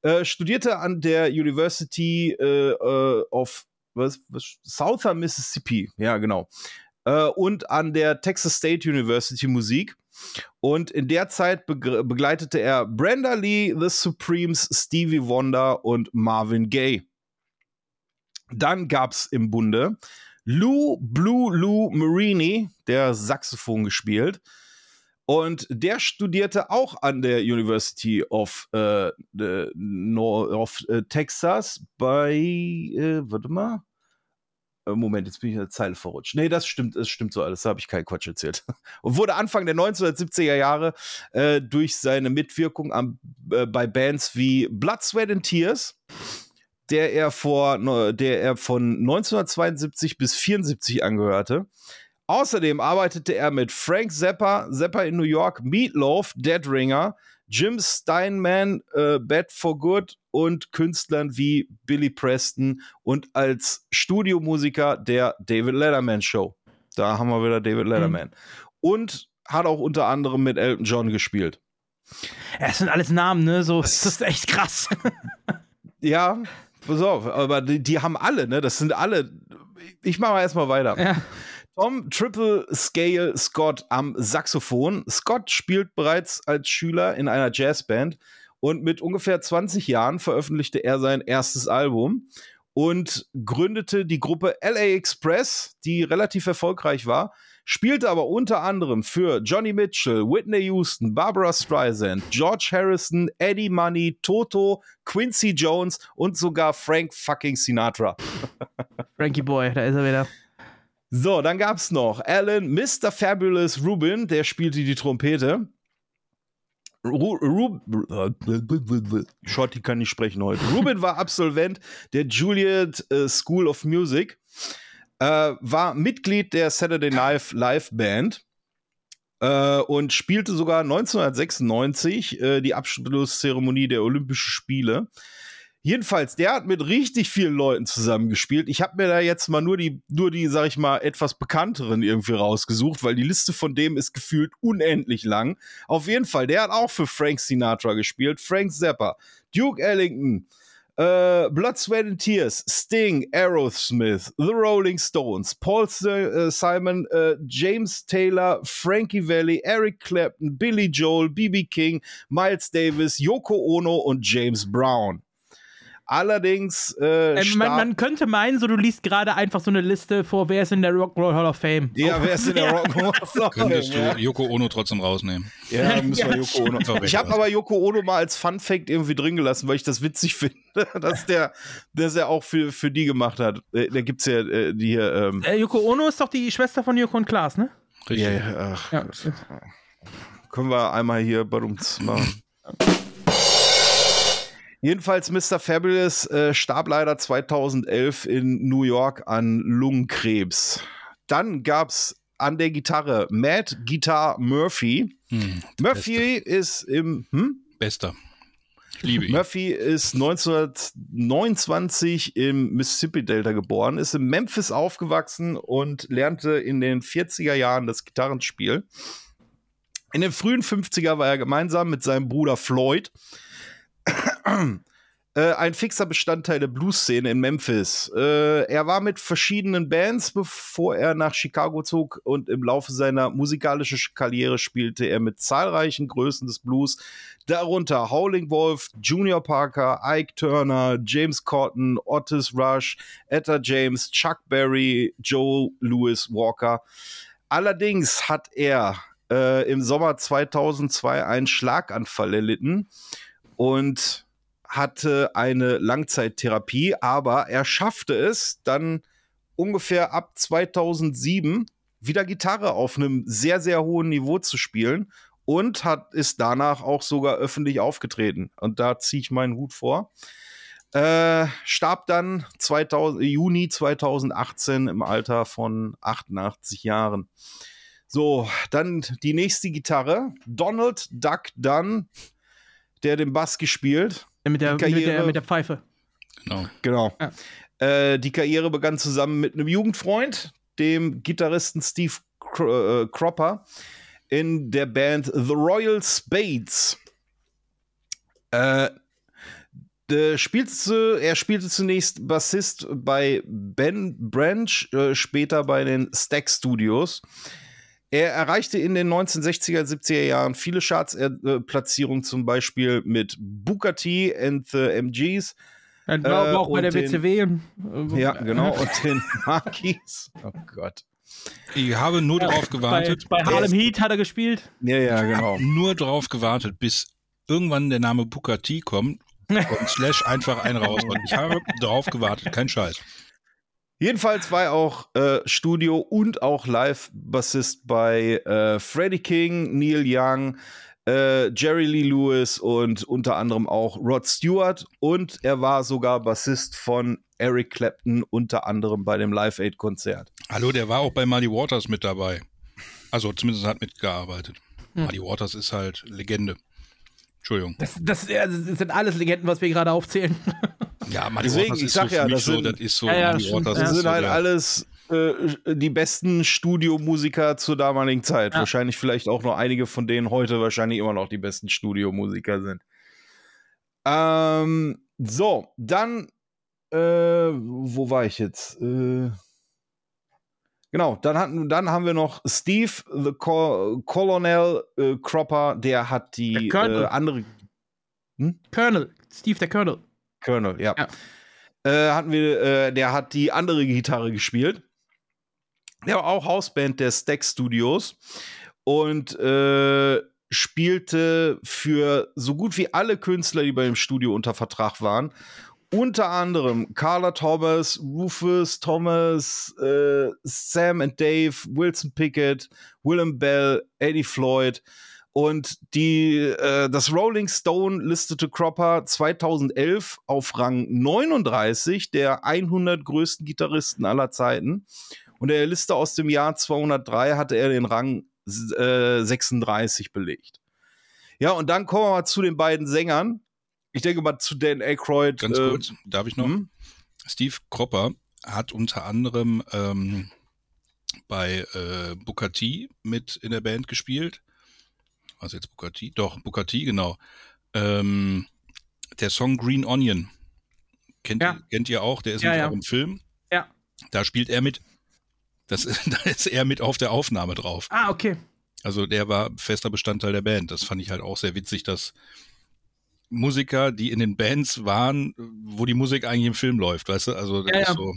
Speaker 2: Äh, studierte an der University äh, äh, of was, was, Southern Mississippi, ja genau, äh, und an der Texas State University Musik. Und in der Zeit begleitete er Brenda Lee, The Supremes, Stevie Wonder und Marvin Gaye. Dann gab's im Bunde Lou Blue Lou Marini, der Saxophon gespielt. Und der studierte auch an der University of, äh, äh, Nor- of äh, Texas bei, äh, warte mal. Äh, Moment, jetzt bin ich in der Zeile verrutscht. Nee, das stimmt, das stimmt so alles, da habe ich keinen Quatsch erzählt. Und wurde Anfang der 1970er Jahre äh, durch seine Mitwirkung am, äh, bei Bands wie Blood, Sweat and Tears, der er, vor, der er von 1972 bis 74 angehörte. Außerdem arbeitete er mit Frank Zappa, Zappa in New York, Meatloaf, Dead Ringer, Jim Steinman, äh, Bad for Good und Künstlern wie Billy Preston und als Studiomusiker der David Letterman Show. Da haben wir wieder David Letterman. Und hat auch unter anderem mit Elton John gespielt.
Speaker 17: Das sind alles Namen, ne? So, das ist echt krass.
Speaker 2: Ja, pass auf, aber die, die haben alle, ne? Das sind alle. Ich mache mal erstmal weiter. Tom Triple Scale Scott am Saxophon. Scott spielt bereits als Schüler in einer Jazzband und mit ungefähr 20 Jahren veröffentlichte er sein erstes Album und gründete die Gruppe LA Express, die relativ erfolgreich war, spielte aber unter anderem für Johnny Mitchell, Whitney Houston, Barbara Streisand, George Harrison, Eddie Money, Toto, Quincy Jones und sogar Frank fucking Sinatra.
Speaker 17: Frankie Boy, da ist er wieder.
Speaker 2: So, dann gab's noch Alan Mr. Fabulous Rubin, der spielte die Trompete. Shorty kann nicht sprechen heute. Rubin war Absolvent der Juilliard äh, School of Music, äh, war Mitglied der Saturday Night Live Band äh, und spielte sogar 1996 äh, die Abschlusszeremonie der Olympischen Spiele. Jedenfalls, der hat mit richtig vielen Leuten zusammengespielt. Ich habe mir da jetzt mal nur die, nur die, sag ich mal, etwas bekannteren irgendwie rausgesucht, weil die Liste von dem ist gefühlt unendlich lang. Auf jeden Fall, der hat auch für Frank Sinatra gespielt. Frank Zappa, Duke Ellington, äh, Blood, Sweat and Tears, Sting, Aerosmith, The Rolling Stones, Paul äh, Simon, äh, James Taylor, Frankie Valli, Eric Clapton, Billy Joel, B.B. King, Miles Davis, Yoko Ono und James Brown. Allerdings. Äh,
Speaker 17: ähm, man, man, könnte meinen, so du liest gerade einfach so eine Liste vor, wer ist in der Rock'n'Roll Hall of Fame.
Speaker 2: Ja, wer ist in der Rock'n'Roll Hall of Fame?
Speaker 5: Könntest du Yoko Ono trotzdem rausnehmen.
Speaker 2: Ja, müssen wir Yoko Ono. Ich habe aber Yoko Ono mal als Fun Fact irgendwie drin gelassen, weil ich das witzig finde, dass der, dass er auch für, für die gemacht hat. Äh, da gibt's ja äh, die hier. Ähm
Speaker 17: äh, Yoko Ono ist doch die Schwester von Joko und Klaas, ne?
Speaker 2: Richtig. Ja, ja, ach, ja. Können wir einmal hier bei uns machen. Jedenfalls Mr. Fabulous äh, starb leider 2011 in New York an Lungenkrebs. Dann gab es an der Gitarre Matt Guitar Murphy. Hm, Murphy Beste. ist im hm?
Speaker 5: Bester.
Speaker 2: Murphy ist 1929 im Mississippi-Delta geboren, ist in Memphis aufgewachsen und lernte in den 40er Jahren das Gitarrenspiel. In den frühen 50er war er gemeinsam mit seinem Bruder Floyd äh, ein fixer Bestandteil der Blues-Szene in Memphis. Äh, er war mit verschiedenen Bands, bevor er nach Chicago zog und im Laufe seiner musikalischen Karriere spielte er mit zahlreichen Größen des Blues, darunter Howling Wolf, Junior Parker, Ike Turner, James Cotton, Otis Rush, Etta James, Chuck Berry, Joe Louis Walker. Allerdings hat er äh, im Sommer 2002 einen Schlaganfall erlitten und hatte eine Langzeittherapie, aber er schaffte es dann ungefähr ab 2007 wieder Gitarre auf einem sehr, sehr hohen Niveau zu spielen und hat, ist danach auch sogar öffentlich aufgetreten. Und da ziehe ich meinen Hut vor. Äh, starb dann 2000, Juni 2018 im Alter von 88 Jahren. So, dann die nächste Gitarre. Donald Duck Dunn der den Bass gespielt.
Speaker 17: Mit der, Karriere, mit der, mit der Pfeife.
Speaker 2: Genau. Genau. Ja. Äh, die Karriere begann zusammen mit einem Jugendfreund, dem Gitarristen Steve Cro äh, Cropper, in der Band The Royal Spades. Äh, spielte, er spielte zunächst Bassist bei Ben Branch, äh, später bei den Stack Studios. Er erreichte in den 1960er, 70er Jahren viele Charts-Platzierungen, zum Beispiel mit Booker T and the MGs.
Speaker 17: Ein äh, auch bei der den, WCW.
Speaker 2: Ja, genau. Und den Marquis. Oh Gott.
Speaker 5: Ich habe nur darauf gewartet.
Speaker 17: Bei, bei Harlem Heat hat er gespielt.
Speaker 2: Ja, ja, genau.
Speaker 5: Nur darauf gewartet, bis irgendwann der Name Booker T kommt und Slash einfach einen raus. Und ich habe darauf gewartet, kein Scheiß.
Speaker 2: Jedenfalls war er auch äh, Studio- und auch Live-Bassist bei äh, Freddie King, Neil Young, äh, Jerry Lee Lewis und unter anderem auch Rod Stewart. Und er war sogar Bassist von Eric Clapton, unter anderem bei dem Live Aid-Konzert.
Speaker 5: Hallo, der war auch bei Muddy Waters mit dabei. Also zumindest hat mitgearbeitet. Hm. Muddy Waters ist halt Legende. Entschuldigung.
Speaker 17: Das, das, das, sind alles Legenden, was wir gerade aufzählen.
Speaker 5: Ja, Muddy Deswegen,
Speaker 2: Waters ich sag ja, das, sind, das ist so. Ja, ja, das sind halt alles äh, die besten Studiomusiker zur damaligen Zeit. Ja. Wahrscheinlich vielleicht auch noch einige von denen heute wahrscheinlich immer noch die besten Studiomusiker sind. Ähm, so, dann, äh, wo war ich jetzt? Äh, genau, dann, hatten, dann haben wir noch Steve, the Co Colonel äh, Cropper, der hat die
Speaker 17: der
Speaker 2: äh, andere.
Speaker 17: Hm? Colonel, Steve der Colonel.
Speaker 2: Colonel, ja. ja. Äh, hatten wir, äh, der hat die andere Gitarre gespielt. Der war auch Hausband der Stack Studios und äh, spielte für so gut wie alle Künstler, die bei dem Studio unter Vertrag waren. Unter anderem Carla Thomas, Rufus Thomas, äh, Sam and Dave, Wilson Pickett, Willem Bell, Eddie Floyd. Und die, äh, das Rolling Stone listete Cropper 2011 auf Rang 39 der 100 größten Gitarristen aller Zeiten. Und der Liste aus dem Jahr 203 hatte er den Rang äh, 36 belegt. Ja, und dann kommen wir mal zu den beiden Sängern. Ich denke mal zu Dan Aykroyd.
Speaker 5: Ganz
Speaker 2: äh,
Speaker 5: kurz, darf ich noch?
Speaker 2: hm?
Speaker 5: Steve Cropper hat unter anderem ähm, bei äh, Booker T mit in der Band gespielt. Was jetzt Booker T? Doch, Booker T, genau. Ähm, der Song Green Onion. Kennt,
Speaker 1: Ja.
Speaker 5: ihr, kennt ihr auch? Der ist
Speaker 1: Ja, ja.
Speaker 5: auch im Film.
Speaker 1: Ja.
Speaker 5: Da spielt er mit. Das, da ist er mit auf der Aufnahme drauf.
Speaker 1: Ah, okay.
Speaker 5: Also der war fester Bestandteil der Band. Das fand ich halt auch sehr witzig, dass Musiker, die in den Bands waren, wo die Musik eigentlich im Film läuft, weißt du? Also das
Speaker 1: Ja,
Speaker 5: ist
Speaker 1: ja.
Speaker 5: so.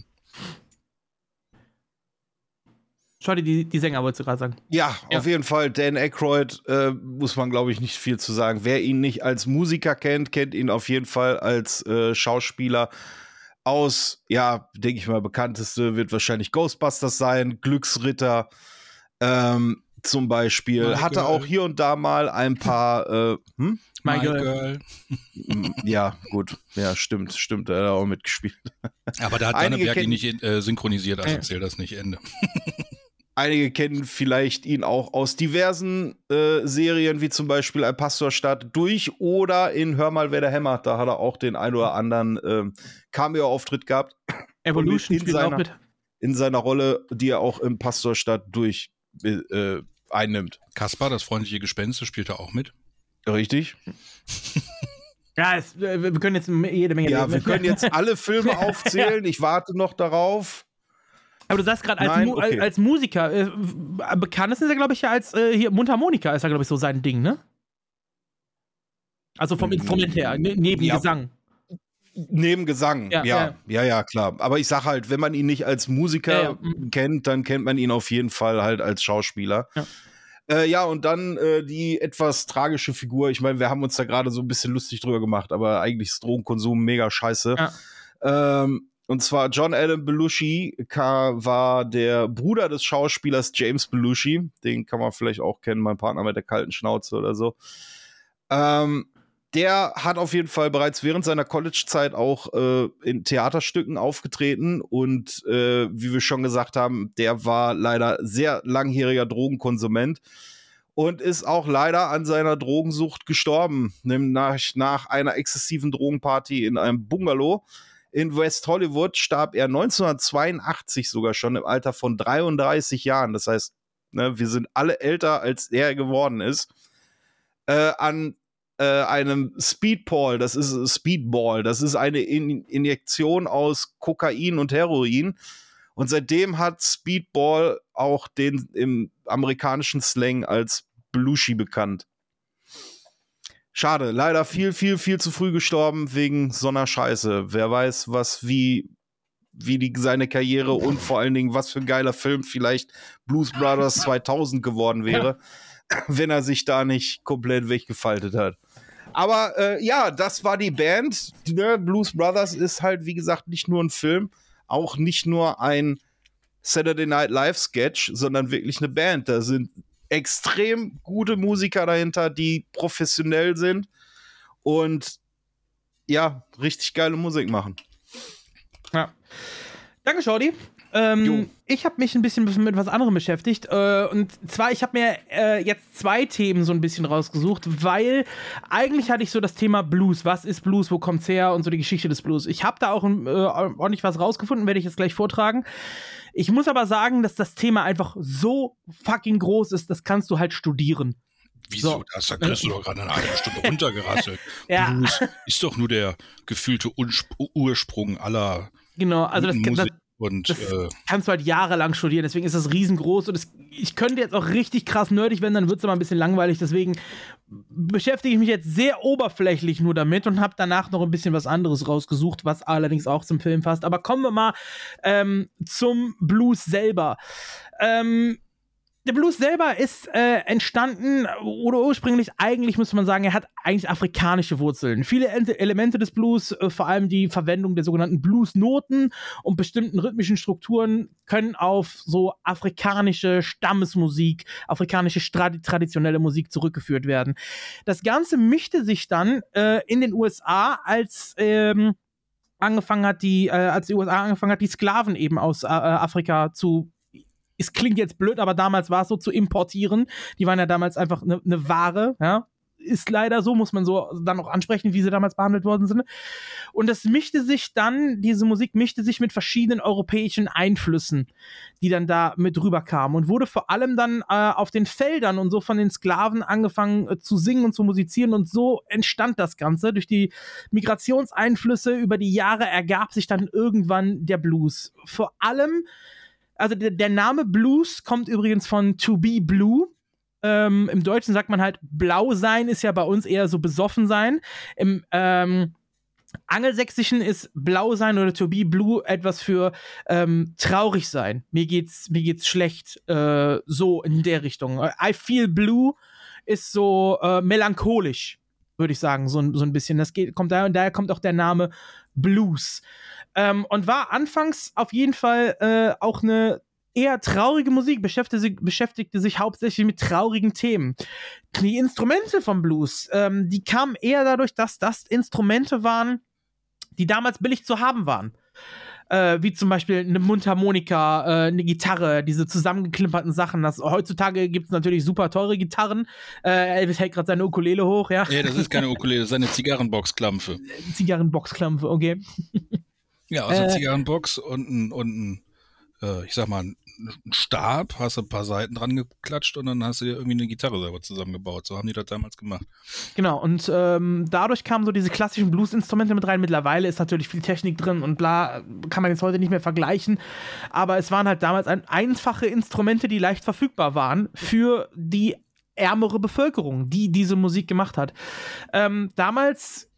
Speaker 1: Schade, die, die Sänger wolltest du gerade sagen.
Speaker 2: Ja, auf jeden Fall. Dan Aykroyd äh, muss man, glaube ich, nicht viel zu sagen. Wer ihn nicht als Musiker kennt, kennt ihn auf jeden Fall als äh, Schauspieler aus, ja, denke ich mal, bekannteste wird wahrscheinlich Ghostbusters sein, Glücksritter ähm, zum Beispiel. Hatte
Speaker 5: Girl.
Speaker 2: auch hier und da mal ein paar, äh, hm?
Speaker 1: My
Speaker 5: My
Speaker 1: Girl.
Speaker 5: Girl.
Speaker 2: Ja, gut. Ja, stimmt, stimmt. Er hat auch mitgespielt.
Speaker 5: Aber da hat Danneberg ihn nicht äh, synchronisiert, also
Speaker 2: Ja.
Speaker 5: zählt das nicht Ende.
Speaker 2: Einige kennen vielleicht ihn auch aus diversen äh, Serien, wie zum Beispiel Ein Pastor startet durch oder in Hör mal, wer der hämmert. Da hat er auch den ein oder anderen ähm, Cameo-Auftritt gehabt.
Speaker 1: Evolution
Speaker 2: in
Speaker 1: spielt auch
Speaker 2: seiner,
Speaker 1: mit.
Speaker 2: in seiner Rolle, die er auch im Pastor stadt durch äh, einnimmt.
Speaker 5: Kaspar, das freundliche Gespenst, spielt er auch mit.
Speaker 2: Richtig?
Speaker 1: Ja, es, äh, wir können jetzt jede Menge
Speaker 2: Ja,
Speaker 1: reden.
Speaker 2: wir können jetzt alle Filme aufzählen. Ich warte noch darauf.
Speaker 1: Aber du sagst gerade, als, Mu
Speaker 2: okay.
Speaker 1: als Musiker, äh, am bekanntesten ist er, glaube ich, ja als äh, hier Mundharmonika ist er, glaube ich, so sein Ding, ne? Also vom Instrument her, ne, neben
Speaker 2: Ja.
Speaker 1: Gesang.
Speaker 2: Neben Gesang,
Speaker 1: Ja,
Speaker 2: ja,
Speaker 1: ja.
Speaker 2: ja, klar. Aber ich sag halt, wenn man ihn nicht als Musiker
Speaker 1: mhm.
Speaker 2: kennt, dann kennt man ihn auf jeden Fall halt als Schauspieler.
Speaker 1: Ja.
Speaker 2: Äh, ja, und dann äh, die etwas tragische Figur. Ich meine, wir haben uns da gerade so ein bisschen lustig drüber gemacht, aber eigentlich ist Drogenkonsum mega scheiße. Ähm, und zwar John Adam Belushi war der Bruder des Schauspielers James Belushi. Den kann man vielleicht auch kennen, mein Partner mit der kalten Schnauze oder so. Ähm, der hat auf jeden Fall bereits während seiner College-Zeit auch äh, in Theaterstücken aufgetreten und äh, wie wir schon gesagt haben, der war leider sehr langjähriger Drogenkonsument und ist auch leider an seiner Drogensucht gestorben, nach, nach einer exzessiven Drogenparty in einem Bungalow. In West Hollywood starb er 1982 sogar schon im Alter von 33 Jahren. Das heißt, ne, wir sind alle älter, als er geworden ist. Äh, an äh, einem Speedball, das ist Speedball, das ist eine In Injektion aus Kokain und Heroin. Und seitdem hat Speedball auch den im amerikanischen Slang als Belushi bekannt. Schade, leider viel, viel, viel zu früh gestorben wegen so einer Scheiße. Wer weiß, was, wie, wie die, seine Karriere und vor allen Dingen, was für ein geiler Film vielleicht Blues Brothers 2000 geworden wäre, wenn er sich da nicht komplett weggefaltet hat. Aber äh, ja, das war die Band. Ne? Blues Brothers ist halt, wie gesagt, nicht nur ein Film, auch nicht nur ein Saturday Night Live Sketch, sondern wirklich eine Band. Da sind extrem gute Musiker dahinter, die professionell sind und ja, richtig geile Musik machen.
Speaker 1: Ja. Danke, Shorty. Ähm, ich habe mich ein bisschen mit was anderem beschäftigt. Äh, und zwar, ich habe mir äh, jetzt zwei Themen so ein bisschen rausgesucht, weil eigentlich hatte ich so das Thema Blues. Was ist Blues? Wo kommt's her? Und so die Geschichte des Blues. Ich habe da auch äh, ordentlich was rausgefunden, werde ich jetzt gleich vortragen. Ich muss aber sagen, dass das Thema einfach so fucking groß ist, das kannst du halt studieren.
Speaker 5: Wieso?
Speaker 1: So.
Speaker 5: Das, da kriegst du doch gerade eine halbe Stunde runtergerasselt.
Speaker 1: Ja.
Speaker 5: Blues ist doch nur der gefühlte Ursprung aller
Speaker 1: Genau, also das, das,
Speaker 5: und
Speaker 1: das
Speaker 5: äh,
Speaker 1: kannst du halt jahrelang studieren, deswegen ist das riesengroß und es, ich könnte jetzt auch richtig krass nerdig werden, dann wird es aber ein bisschen langweilig, deswegen beschäftige ich mich jetzt sehr oberflächlich nur damit und habe danach noch ein bisschen was anderes rausgesucht, was allerdings auch zum Film passt. Aber kommen wir mal ähm, zum Blues selber. Ähm, der Blues selber ist äh, entstanden oder ursprünglich eigentlich muss man sagen, er hat eigentlich afrikanische Wurzeln. Viele Ente- Elemente des Blues, äh, vor allem die Verwendung der sogenannten Bluesnoten und bestimmten rhythmischen Strukturen können auf so afrikanische Stammesmusik, afrikanische traditionelle Musik zurückgeführt werden. Das Ganze mischte sich dann äh, in den USA als ähm, angefangen hat, die, äh, als die USA angefangen hat, die Sklaven eben aus äh, Afrika zu es klingt jetzt blöd, aber damals war es so zu importieren. Die waren ja damals einfach eine ne Ware, ja. ist leider so, muss man so dann auch ansprechen, wie sie damals behandelt worden sind. Und das mischte sich dann, diese Musik mischte sich mit verschiedenen europäischen Einflüssen, die dann da mit rüberkamen und wurde vor allem dann äh, auf den Feldern und so von den Sklaven angefangen äh, zu singen und zu musizieren und so entstand das Ganze. Durch die Migrationseinflüsse über die Jahre ergab sich dann irgendwann der Blues. Vor allem also der, der, Name Blues kommt übrigens von To Be Blue. Ähm, Im Deutschen sagt man halt, blau sein ist ja bei uns eher so besoffen sein. Im ähm, Angelsächsischen ist blau sein oder to be blue etwas für ähm, traurig sein. Mir geht's, mir geht's schlecht, äh, so in der Richtung. I feel blue ist so äh, melancholisch, würde ich sagen, so, so ein bisschen. Das geht, kommt daher und daher kommt auch der Name Blues. Ähm, und war anfangs auf jeden Fall äh, auch eine eher traurige Musik, beschäftigte, beschäftigte sich hauptsächlich mit traurigen Themen. Die Instrumente vom Blues, ähm, die kamen eher dadurch, dass das Instrumente waren, die damals billig zu haben waren. Äh, wie zum Beispiel eine Mundharmonika, äh, eine Gitarre, diese zusammengeklimperten Sachen. Das, heutzutage gibt es natürlich super teure Gitarren. Äh, Elvis hält gerade seine Ukulele hoch, ja.
Speaker 5: Nee, das ist keine Ukulele, das ist eine Zigarrenboxklampfe.
Speaker 1: Zigarrenboxklampfe, okay.
Speaker 5: Ja, also äh, Zigarrenbox und ein, und ein äh, ich sag mal, ein Stab, hast ein paar Seiten dran geklatscht und dann hast du dir irgendwie eine Gitarre selber zusammengebaut. So haben die das damals gemacht.
Speaker 1: Genau, und ähm, dadurch kamen so diese klassischen Blues-Instrumente mit rein. Mittlerweile ist natürlich viel Technik drin und bla, kann man jetzt heute nicht mehr vergleichen. Aber es waren halt damals ein, einfache Instrumente, die leicht verfügbar waren für die ärmere Bevölkerung, die diese Musik gemacht hat. Ähm, damals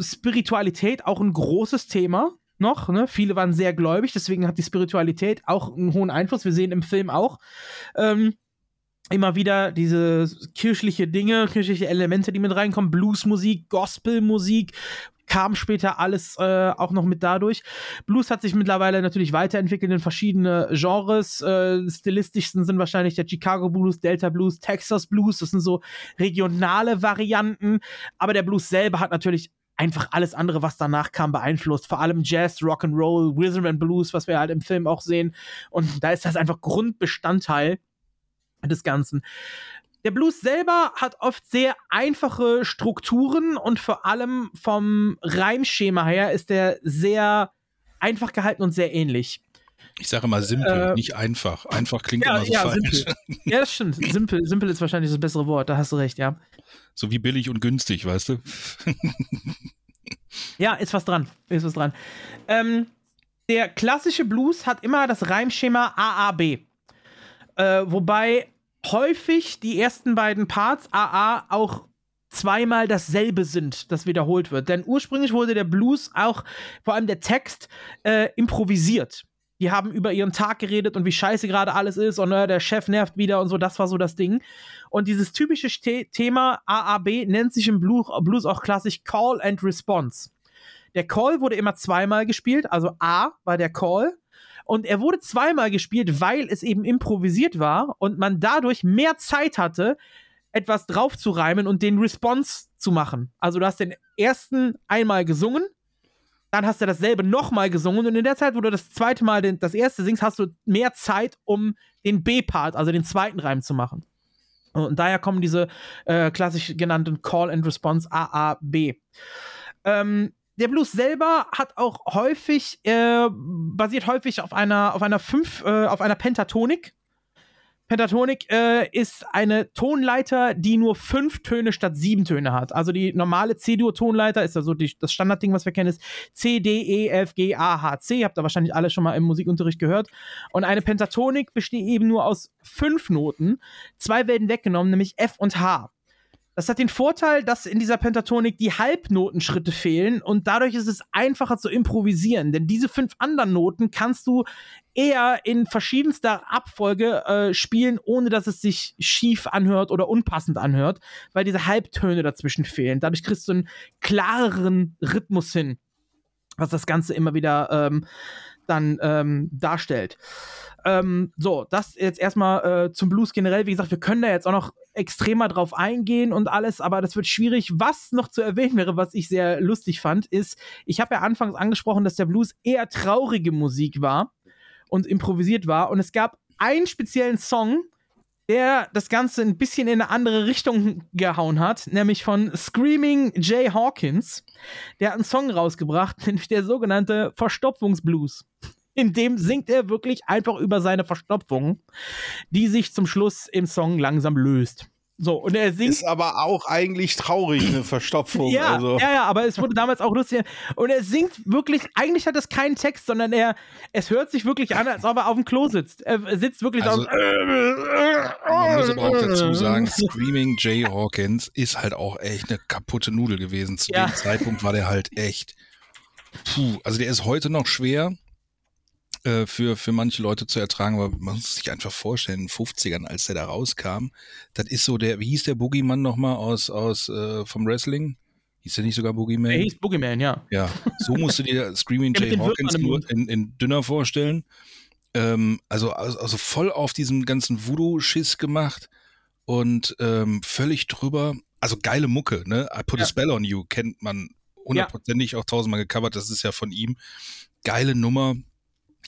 Speaker 1: Spiritualität auch ein großes Thema noch. Ne? Viele waren sehr gläubig, deswegen hat die Spiritualität auch einen hohen Einfluss. Wir sehen im Film auch ähm, immer wieder diese kirchliche Dinge, kirchliche Elemente, die mit reinkommen. Bluesmusik, Gospelmusik, kam später alles äh, auch noch mit dadurch. Blues hat sich mittlerweile natürlich weiterentwickelt in verschiedene Genres. Äh, stilistischsten sind wahrscheinlich der Chicago Blues, Delta Blues, Texas Blues. Das sind so regionale Varianten. Aber der Blues selber hat natürlich einfach alles andere, was danach kam, beeinflusst. Vor allem Jazz, Rock'n'Roll, Rhythm and Blues, was wir halt im Film auch sehen. Und da ist das einfach Grundbestandteil des Ganzen. Der Blues selber hat oft sehr einfache Strukturen und vor allem vom Reimschema her ist er sehr einfach gehalten und sehr ähnlich.
Speaker 5: Ich sage immer simpel, äh, nicht einfach. Einfach klingt ja, immer so
Speaker 1: ja,
Speaker 5: falsch.
Speaker 1: Simpel. Ja, das stimmt. Simpel, simpel ist wahrscheinlich das bessere Wort, da hast du recht, ja.
Speaker 5: So wie billig und günstig, weißt du?
Speaker 1: ja, ist was dran. Ist was dran. Ähm, der klassische Blues hat immer das Reimschema AAB. Äh, wobei häufig die ersten beiden Parts AA auch zweimal dasselbe sind, das wiederholt wird. Denn ursprünglich wurde der Blues auch, vor allem der Text, äh, improvisiert die haben über ihren Tag geredet und wie scheiße gerade alles ist und äh, der Chef nervt wieder und so, das war so das Ding. Und dieses typische The Thema AAB nennt sich im Blues, Blues auch klassisch Call and Response. Der Call wurde immer zweimal gespielt, also A war der Call. Und er wurde zweimal gespielt, weil es eben improvisiert war und man dadurch mehr Zeit hatte, etwas draufzureimen und den Response zu machen. Also du hast den ersten einmal gesungen dann hast du dasselbe nochmal gesungen und in der Zeit, wo du das zweite Mal den, das erste singst, hast du mehr Zeit, um den B-Part, also den zweiten Reim zu machen. Und daher kommen diese äh, klassisch genannten Call and Response AAB. Ähm, der Blues selber hat auch häufig, äh, basiert häufig auf einer, auf einer fünf, äh, auf einer Pentatonik. Pentatonik äh, ist eine Tonleiter, die nur fünf Töne statt sieben Töne hat. Also die normale C-Dur-Tonleiter ist also die, das Standardding, was wir kennen, ist C, D, E, F, G, A, H, C. Habt ihr wahrscheinlich alle schon mal im Musikunterricht gehört. Und eine Pentatonik besteht eben nur aus fünf Noten. Zwei werden weggenommen, nämlich F und H. Das hat den Vorteil, dass in dieser Pentatonik die Halbnotenschritte fehlen und dadurch ist es einfacher zu improvisieren, denn diese fünf anderen Noten kannst du eher in verschiedenster Abfolge äh, spielen, ohne dass es sich schief anhört oder unpassend anhört, weil diese Halbtöne dazwischen fehlen. Dadurch kriegst du einen klareren Rhythmus hin, was das Ganze immer wieder ähm, dann ähm, darstellt. Ähm, so, das jetzt erstmal äh, zum Blues generell. Wie gesagt, wir können da jetzt auch noch extremer drauf eingehen und alles, aber das wird schwierig. Was noch zu erwähnen wäre, was ich sehr lustig fand, ist, ich habe ja anfangs angesprochen, dass der Blues eher traurige Musik war und improvisiert war. Und es gab einen speziellen Song, der das Ganze ein bisschen in eine andere Richtung gehauen hat, nämlich von Screaming Jay Hawkins. Der hat einen Song rausgebracht, nämlich der sogenannte Verstopfungsblues. In dem singt er wirklich einfach über seine Verstopfung, die sich zum Schluss im Song langsam löst. So, und er singt.
Speaker 2: Ist aber auch eigentlich traurig, eine Verstopfung.
Speaker 1: Ja,
Speaker 2: also.
Speaker 1: ja, ja, aber es wurde damals auch lustig. Und er singt wirklich, eigentlich hat es keinen Text, sondern er, es hört sich wirklich an, als ob er auf dem Klo sitzt. Er sitzt wirklich
Speaker 5: Also,
Speaker 1: auf.
Speaker 5: Man muss aber auch dazu sagen, Screaming Jay Hawkins ist halt auch echt eine kaputte Nudel gewesen. Zu
Speaker 1: Ja.
Speaker 5: dem Zeitpunkt war der halt echt. Puh, also der ist heute noch schwer äh, für, für manche Leute zu ertragen, aber man muss sich einfach vorstellen, in den 50ern, als der da rauskam, das ist so der, wie hieß der Boogeyman nochmal aus, aus äh, vom Wrestling? Hieß der nicht sogar Boogeyman?
Speaker 1: Er hieß Boogeyman, ja.
Speaker 5: Ja, so musst du dir Screaming Jay Hawkins nur in, in dünner vorstellen. Ähm, also, also, also voll auf diesem ganzen Voodoo-Schiss gemacht und ähm, völlig drüber. Also geile Mucke, ne? I Put a
Speaker 1: Ja.
Speaker 5: Spell on You kennt man hundertprozentig auch tausendmal gecovert. Das ist ja von ihm. Geile Nummer.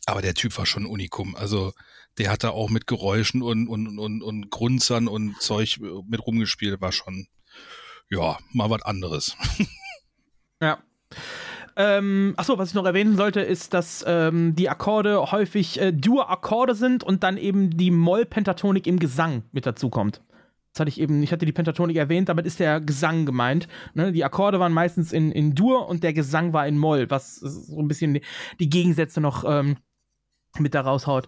Speaker 5: Aber der Typ war schon ein Unikum. Also der hat da auch mit Geräuschen und, und, und, und Grunzern und Zeug mit rumgespielt. War schon, ja, mal was anderes.
Speaker 1: Ja. Ähm, achso, was ich noch erwähnen sollte, ist, dass ähm, die Akkorde häufig äh, Dur-Akkorde sind und dann eben die Moll-Pentatonik im Gesang mit dazukommt. Das hatte ich eben, ich hatte die Pentatonik erwähnt, damit ist der Gesang gemeint. Ne? Die Akkorde waren meistens in, in Dur und der Gesang war in Moll, was so ein bisschen die, die Gegensätze noch ähm, mit da raushaut.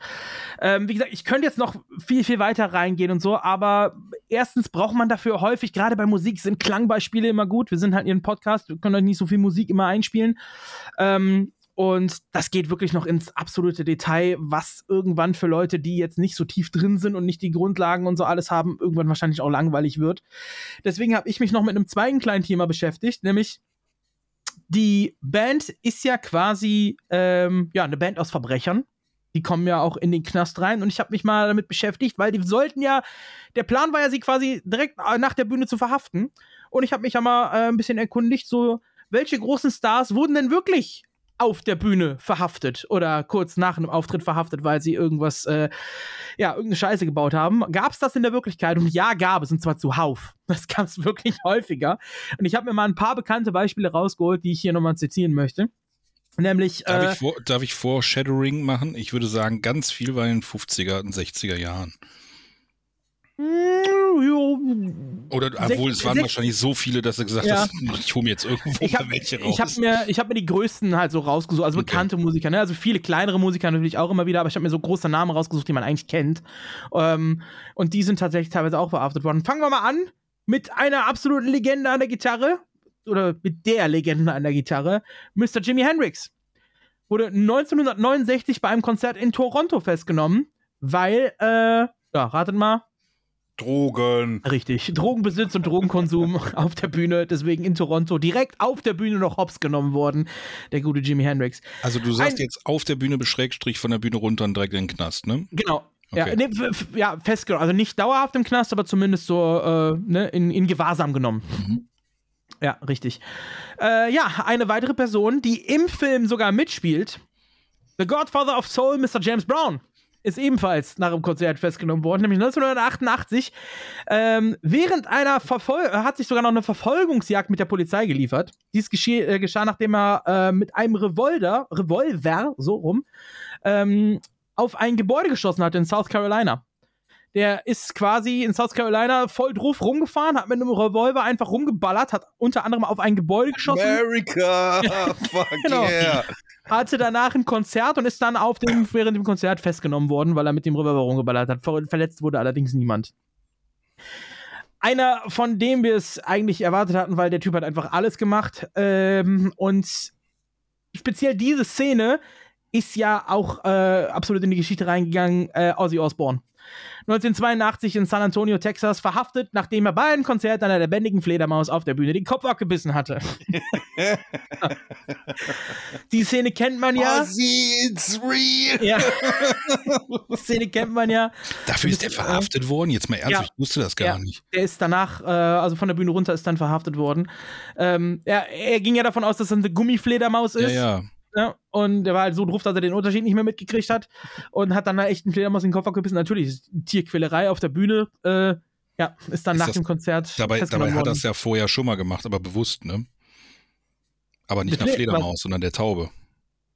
Speaker 1: Ähm, wie gesagt, ich könnte jetzt noch viel, viel weiter reingehen und so, aber erstens braucht man dafür häufig, gerade bei Musik sind Klangbeispiele immer gut. Wir sind halt hier ein Podcast, wir können euch nicht so viel Musik immer einspielen. Ähm, und das geht wirklich noch ins absolute Detail, was irgendwann für Leute, die jetzt nicht so tief drin sind und nicht die Grundlagen und so alles haben, irgendwann wahrscheinlich auch langweilig wird. Deswegen habe ich mich noch mit einem zweiten kleinen Thema beschäftigt, nämlich die Band ist ja quasi ähm, ja, eine Band aus Verbrechern. Die kommen ja auch in den Knast rein und ich habe mich mal damit beschäftigt, weil die sollten ja, der Plan war ja, sie quasi direkt äh, nach der Bühne zu verhaften. Und ich habe mich ja mal äh, ein bisschen erkundigt, so, welche großen Stars wurden denn wirklich auf der Bühne verhaftet oder kurz nach einem Auftritt verhaftet, weil sie irgendwas, äh, ja, irgendeine Scheiße gebaut haben. Gab es das in der Wirklichkeit? Und ja, gab es, und zwar zuhauf. Das gab es wirklich häufiger. Und ich habe mir mal ein paar bekannte Beispiele rausgeholt, die ich hier nochmal zitieren möchte. Nämlich.
Speaker 5: Darf,
Speaker 1: äh,
Speaker 5: ich vor, darf ich Foreshadowing machen? Ich würde sagen, ganz viel war in den 50er und 60er Jahren. Oder, obwohl es waren wahrscheinlich so viele, dass du gesagt
Speaker 1: Ja.
Speaker 5: hast, ich hole mir jetzt irgendwo
Speaker 1: ich habe
Speaker 5: mal welche raus.
Speaker 1: ich hab mir, ich hab mir die größten halt so rausgesucht, also bekannte Musiker, ne? also viele kleinere Musiker natürlich auch immer wieder, aber ich habe mir so große Namen rausgesucht, die man eigentlich kennt. Ähm, und die sind tatsächlich teilweise auch verhaftet worden. Fangen wir mal an mit einer absoluten Legende an der Gitarre, oder mit der Legende an der Gitarre, Mr. Jimi Hendrix. Wurde 1969 bei einem Konzert in Toronto festgenommen, weil, äh, ja, ratet mal,
Speaker 2: Drogen.
Speaker 1: Richtig. Drogenbesitz und Drogenkonsum auf der Bühne, deswegen in Toronto direkt auf der Bühne noch hops genommen worden, der gute Jimi Hendrix.
Speaker 5: also du sagst
Speaker 1: Ein-
Speaker 5: jetzt auf der Bühne beschrägstrich von der Bühne runter und direkt in den Knast, ne?
Speaker 1: Genau. Ja,
Speaker 5: Okay.
Speaker 1: nee, f- f- ja, festgenommen. Also nicht dauerhaft im Knast, aber zumindest so äh, ne, in, in Gewahrsam genommen.
Speaker 5: Mhm.
Speaker 1: Ja, richtig. Äh, ja, eine weitere Person, die im Film sogar mitspielt, The Godfather of Soul, Mr. James Brown, ist ebenfalls nach dem Konzert festgenommen worden, nämlich 1988. Ähm, während einer Verfol er hat sich sogar noch eine Verfolgungsjagd mit der Polizei geliefert. Dies äh, geschah, nachdem er äh, mit einem Revolver, Revolver, so rum, ähm, auf ein Gebäude geschossen hatte in South Carolina. Der ist quasi in South Carolina voll drauf rumgefahren, hat mit einem Revolver einfach rumgeballert, hat unter anderem auf ein Gebäude geschossen.
Speaker 2: America! Fuck
Speaker 1: Genau.
Speaker 2: yeah!
Speaker 1: Hatte danach ein Konzert und ist dann auf dem, während dem Konzert festgenommen worden, weil er mit dem Revolver rumgeballert hat. Ver verletzt wurde allerdings niemand. Einer, von dem wir es eigentlich erwartet hatten, weil der Typ hat einfach alles gemacht. Ähm, und speziell diese Szene ist ja auch äh, absolut in die Geschichte reingegangen, äh, Ozzy Osbourne. 1982 in San Antonio, Texas, verhaftet, nachdem er bei einem Konzert einer lebendigen Fledermaus auf der Bühne den Kopf abgebissen hatte. Die Szene kennt man ja.
Speaker 2: Ozzy, it's real!
Speaker 1: Ja. Die Szene kennt man ja.
Speaker 5: Dafür ist er verhaftet worden? Jetzt mal ernsthaft,
Speaker 1: Ja.
Speaker 5: ich wusste das gar
Speaker 1: ja,
Speaker 5: nicht.
Speaker 1: Der ist danach, äh, also von der Bühne runter, ist dann verhaftet worden. Ähm, er, er ging ja davon aus, dass es eine Gummifledermaus ist.
Speaker 5: ja.
Speaker 1: Ja, und der war halt so drauf, dass er den Unterschied nicht mehr mitgekriegt hat und hat dann da echt einen Fledermaus in den Kopf gebissen. Natürlich, Tierquälerei auf der Bühne, äh, ja, ist dann
Speaker 5: Ist
Speaker 1: nach
Speaker 5: das-
Speaker 1: dem Konzert.
Speaker 5: Dabei, dabei hat er es ja vorher schon mal gemacht, aber bewusst, ne? Aber nicht nach
Speaker 1: Le-
Speaker 5: Fledermaus, sondern der Taube.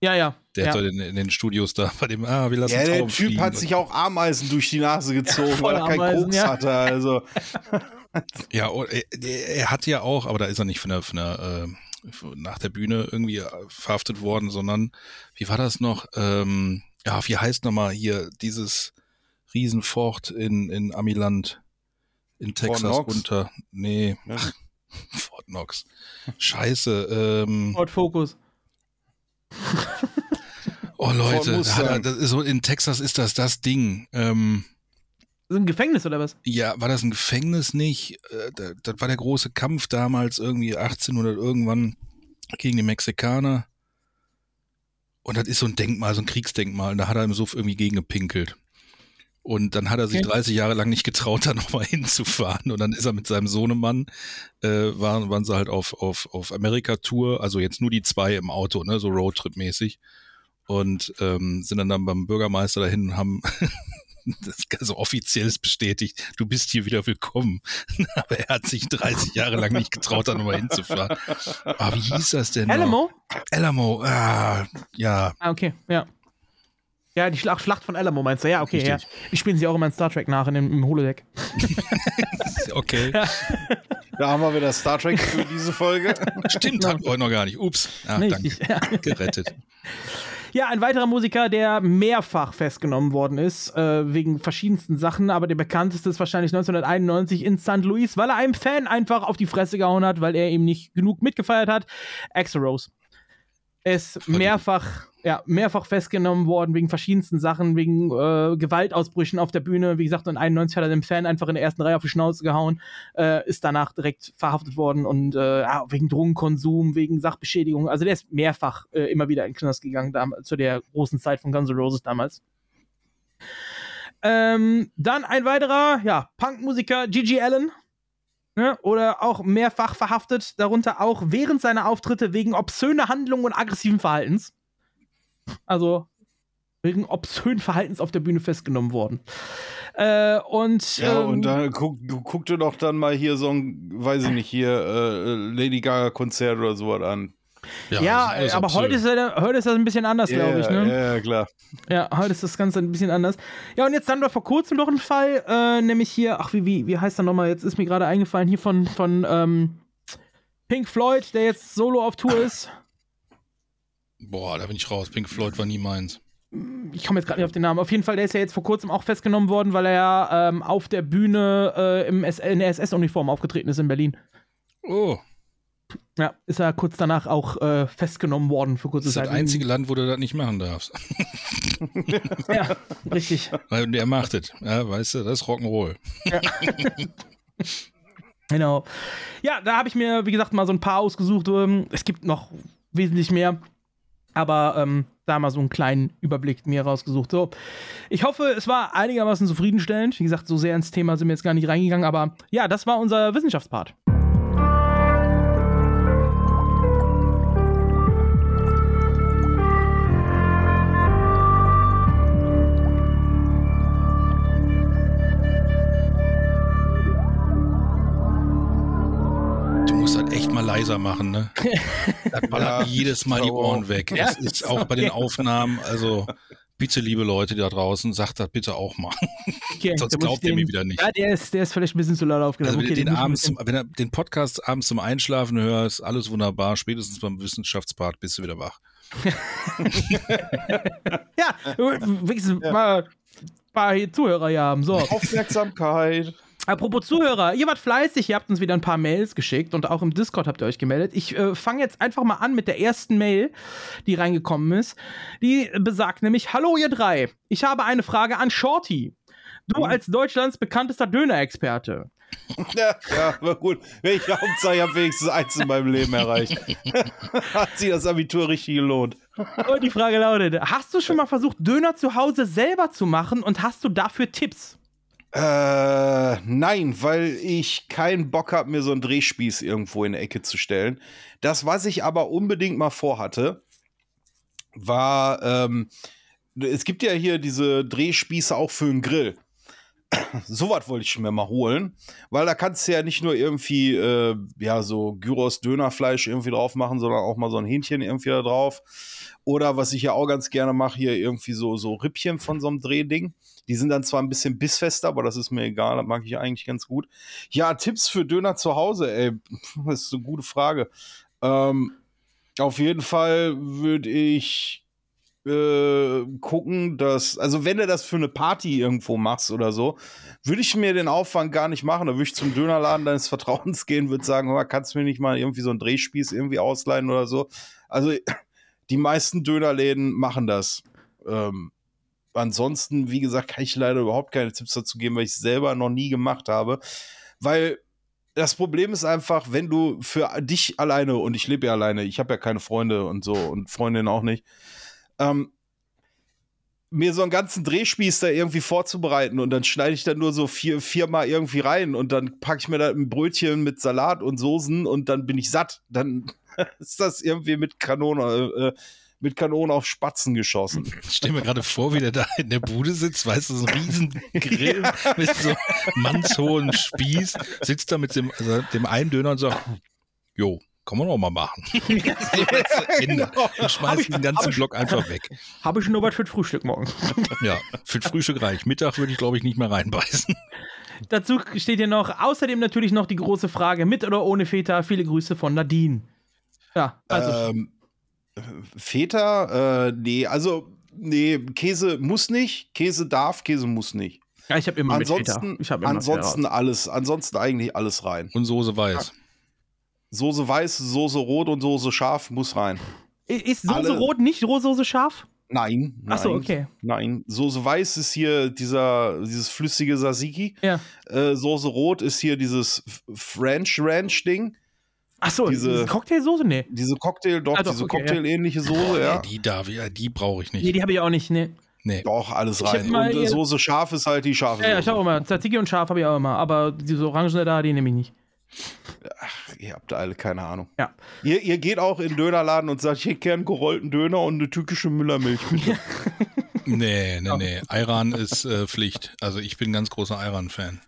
Speaker 1: Ja, ja.
Speaker 5: Der
Speaker 1: ja.
Speaker 5: hat in, in den Studios da bei dem, ah, wir lassen
Speaker 2: Ja, der
Speaker 5: Tauben
Speaker 2: Typ
Speaker 5: fliegen.
Speaker 2: hat sich auch Ameisen durch die Nase gezogen,
Speaker 1: voll
Speaker 2: weil er keinen
Speaker 1: Ameisen,
Speaker 2: Koks
Speaker 1: ja.
Speaker 2: hatte. Also,
Speaker 5: Ja, oh, er, er hat ja auch, aber da ist er nicht von der, von der äh, nach der Bühne irgendwie äh, verhaftet worden, sondern wie war das noch? Ähm, ja, wie heißt nochmal hier dieses Riesenfort in, in Amiland in Texas
Speaker 2: Knox?
Speaker 5: unter. Nee,
Speaker 2: Ja.
Speaker 5: ach, Fort Knox. Scheiße. Ähm,
Speaker 1: Ford Focus.
Speaker 5: oh Leute, das ist so, in Texas ist das das Ding. Ähm,
Speaker 1: Ist ein Gefängnis oder was?
Speaker 5: Ja, war das ein Gefängnis nicht? Äh, da- Das war der große Kampf damals, irgendwie 1800 irgendwann gegen die Mexikaner. Und das ist so ein Denkmal, so ein Kriegsdenkmal. Und da hat er im Suff irgendwie gegen gepinkelt. Und dann hat er sich
Speaker 1: Okay.
Speaker 5: 30 Jahre lang nicht getraut, da nochmal hinzufahren. Und dann ist er mit seinem Sohnemann, äh, waren, waren sie halt auf, auf, auf Amerika-Tour, also jetzt nur die zwei im Auto, ne, so Roadtrip-mäßig. Und ähm, sind dann, dann beim Bürgermeister dahin und haben das so offiziell ist bestätigt, du bist hier wieder willkommen. Aber er hat sich 30 Jahre lang nicht getraut, da nochmal hinzufahren. Aber wie hieß das denn? noch?
Speaker 1: Alamo?
Speaker 5: Alamo, ah, ja.
Speaker 1: Ah, okay, ja. Ja, die Schlacht, Schlacht von Alamo meinst du? Ja, okay, ja.
Speaker 5: Richtig.
Speaker 1: Die spielen sie auch immer in Star Trek nach, in dem, im Holodeck.
Speaker 5: Okay.
Speaker 2: da haben wir wieder Star Trek für diese Folge.
Speaker 5: Stimmt, hatten wir heute noch gar nicht. Ups. Ah,
Speaker 1: Richtig,
Speaker 5: danke. Gerettet.
Speaker 1: Ja, ein weiterer Musiker, der mehrfach festgenommen worden ist, äh, wegen verschiedensten Sachen, aber der bekannteste ist wahrscheinlich 1991 in St. Louis, weil er einem Fan einfach auf die Fresse gehauen hat, weil er ihm nicht genug mitgefeiert hat. Axel Rose. Ist mehrfach, ja, mehrfach festgenommen worden wegen verschiedensten Sachen, wegen äh, Gewaltausbrüchen auf der Bühne. Wie gesagt, in 91 hat er dem Fan einfach in der ersten Reihe auf die Schnauze gehauen, äh, ist danach direkt verhaftet worden und äh, wegen Drogenkonsum, wegen Sachbeschädigung. Also der ist mehrfach äh, immer wieder in den Knast gegangen, dam- zu der großen Zeit von Guns N' Roses damals. Ähm, dann ein weiterer, ja, Punkmusiker Gigi Allen. Ne, oder auch mehrfach verhaftet, darunter auch während seiner Auftritte wegen obszöner Handlungen und aggressiven Verhaltens. Also wegen obszönen Verhaltens auf der Bühne festgenommen worden. Äh, und,
Speaker 2: Ja,
Speaker 1: ähm,
Speaker 2: und dann guck, du guck dir doch dann mal hier so ein, weiß ich nicht, hier äh, Lady Gaga Konzert oder sowas an.
Speaker 1: ja, äh, aber heute ist, er, heute ist das ein bisschen anders,
Speaker 2: Ja,
Speaker 1: glaube ich. Ne?
Speaker 2: Ja, ja, klar.
Speaker 1: Ja, heute ist das Ganze ein bisschen anders. Ja, und jetzt dann doch vor kurzem noch ein Fall, äh, nämlich hier, ach, wie, wie, wie heißt er nochmal? Jetzt ist mir gerade eingefallen, hier von, von ähm, Pink Floyd, der jetzt solo auf Tour ist.
Speaker 5: Boah, da bin ich raus. Pink Floyd war nie meins.
Speaker 1: Ich komme jetzt gerade nicht auf den Namen. Auf jeden Fall, der ist ja jetzt vor kurzem auch festgenommen worden, weil er ja ähm, auf der Bühne äh, im S in der SS-Uniform aufgetreten ist in Berlin.
Speaker 5: Oh.
Speaker 1: Ja, ist er kurz danach auch äh, festgenommen worden für kurze
Speaker 5: Das ist
Speaker 1: Zeit.
Speaker 5: das einzige Land, wo du das nicht machen darfst.
Speaker 1: Ja, richtig.
Speaker 5: Weil der macht es. Ja, weißt du, das ist Rock'n'Roll.
Speaker 1: Ja. Genau. Ja, da habe ich mir, wie gesagt, mal so ein paar ausgesucht. Ähm, Es gibt noch wesentlich mehr. Aber ähm, da mal so einen kleinen Überblick mir rausgesucht. So, ich hoffe, es war einigermaßen zufriedenstellend. Wie gesagt, so sehr ins Thema sind wir jetzt gar nicht reingegangen. Aber ja, das war unser Wissenschaftspart.
Speaker 5: Mal leiser machen, ne? Das ballert
Speaker 2: Ja,
Speaker 5: jedes Mal die. Ohren weg.
Speaker 1: Ja,
Speaker 5: Es ist auch bei den Aufnahmen, also bitte, liebe Leute da draußen, sagt das bitte auch mal.
Speaker 1: Okay,
Speaker 5: Sonst glaubt ihr mir wieder nicht.
Speaker 1: Ja, der ist, der ist vielleicht ein bisschen zu laut aufgenommen.
Speaker 5: Also wenn,
Speaker 1: okay,
Speaker 5: du den abends, wenn du den Podcast abends zum Einschlafen hörst, alles wunderbar. Spätestens beim Wissenschaftspart bist du wieder wach.
Speaker 1: Ja, wenigstens mal ein paar Zuhörer hier haben. So.
Speaker 2: Aufmerksamkeit.
Speaker 1: Apropos Zuhörer, ihr wart fleißig, ihr habt uns wieder ein paar Mails geschickt und auch im Discord habt ihr euch gemeldet. Ich äh, fange jetzt einfach mal an mit der ersten Mail, die reingekommen ist. Die besagt nämlich: Hallo, ihr drei. Ich habe eine Frage an Shorty. Du als Deutschlands bekanntester Döner-Experte.
Speaker 2: Ja, ja, war gut. Welche Hauptsache, ich habe wenigstens eins in meinem Leben erreicht. Hat sich das Abitur richtig gelohnt.
Speaker 1: Und die Frage lautet: Hast du schon mal versucht, Döner zu Hause selber zu machen und hast du dafür Tipps?
Speaker 2: Äh, nein, weil ich keinen Bock habe, mir so einen Drehspieß irgendwo in die Ecke zu stellen. Das, was ich aber unbedingt mal vorhatte, war, ähm, es gibt ja hier diese Drehspieße auch für den Grill. Sowas wollte ich mir mal holen, weil da kannst du ja nicht nur irgendwie, äh, ja, so Gyros Dönerfleisch irgendwie drauf machen, sondern auch mal so ein Hähnchen irgendwie da drauf. Oder was ich ja auch ganz gerne mache, hier irgendwie so, so Rippchen von so einem Drehding. Die sind dann zwar ein bisschen bissfester, aber das ist mir egal, das mag ich eigentlich ganz gut. Ja, Tipps für Döner zu Hause, ey, das ist eine gute Frage. Ähm, auf jeden Fall würde ich äh, gucken, dass, also wenn du das für eine Party irgendwo machst oder so, würde ich mir den Aufwand gar nicht machen. Da würde ich zum Dönerladen deines Vertrauens gehen, würde sagen, mal, kannst du mir nicht mal irgendwie so einen Drehspieß irgendwie ausleihen oder so. Also die meisten Dönerläden machen das. Ähm, ansonsten, wie gesagt, kann ich leider überhaupt keine Tipps dazu geben, weil ich es selber noch nie gemacht habe. Weil das Problem ist einfach, wenn du für dich alleine, und ich lebe ja alleine, ich habe ja keine Freunde und so und Freundinnen auch nicht, ähm, mir so einen ganzen Drehspieß da irgendwie vorzubereiten und dann schneide ich dann nur so vier, viermal irgendwie rein und dann packe ich mir da ein Brötchen mit Salat und Soßen und dann bin ich satt. Dann ist das irgendwie mit Kanone, äh, mit Kanonen auf Spatzen geschossen.
Speaker 5: Ich stelle mir gerade vor, wie der da in der Bude sitzt, weißt du, so ein riesen Grill mit so mannshohen Spieß, sitzt da mit dem, also dem einen Döner und sagt, jo, kann man auch mal machen. Ende. Und schmeißt den ganzen Block einfach weg.
Speaker 17: Habe ich nur was für das Frühstück morgen.
Speaker 5: Ja, für das Frühstück reicht. Mittag würde ich, glaube ich, nicht mehr reinbeißen.
Speaker 17: Dazu steht hier noch, außerdem natürlich noch die große Frage, mit oder ohne Feta, viele Grüße von Nadine. Ja, also.
Speaker 2: Ähm, Feta, äh, nee, also, nee, Käse muss nicht, Käse darf, Käse muss nicht.
Speaker 17: Ja, ich habe immer
Speaker 2: ansonsten,
Speaker 17: mit Feta. Ich hab immer
Speaker 2: ansonsten
Speaker 17: Feta.
Speaker 2: alles, ansonsten eigentlich alles rein.
Speaker 5: Und Soße weiß.
Speaker 2: Soße weiß, Soße rot und Soße scharf muss rein.
Speaker 17: Ist Soße
Speaker 2: Alle-
Speaker 17: rot nicht Soße scharf?
Speaker 2: Nein, nein.
Speaker 17: Ach so, okay.
Speaker 2: Nein, Soße weiß ist hier dieser, dieses flüssige Tzatziki.
Speaker 17: Ja.
Speaker 2: Äh, Soße rot ist hier dieses French Ranch Ding.
Speaker 17: Ach so, diese Cocktailsoße? Nee.
Speaker 2: Diese Cocktail, doch,
Speaker 17: Ah, doch,
Speaker 2: diese
Speaker 17: okay, ja.
Speaker 2: Cocktail-ähnliche Soße,
Speaker 5: Oh,
Speaker 2: ja.
Speaker 5: nee, die darf ich, ja, die brauche ich nicht.
Speaker 17: Nee, die habe ich auch nicht, nee.
Speaker 5: Nee.
Speaker 2: Doch, alles rein. Und äh, Soße scharf ist halt die scharfe
Speaker 17: Ja, ja, ich
Speaker 2: Soße.
Speaker 17: auch immer. Tzatziki und scharf habe ich auch immer. Aber diese Orangene da, die nehme ich nicht.
Speaker 2: Ihr habt alle keine Ahnung.
Speaker 17: Ja.
Speaker 2: Ihr, ihr geht auch in den Dönerladen und sagt, ich hätte gern gerollten Döner und eine türkische Müllermilch. bitte.
Speaker 5: Nee, nee, nee. Ayran ist äh, Pflicht. Also ich bin ganz großer Ayran-Fan.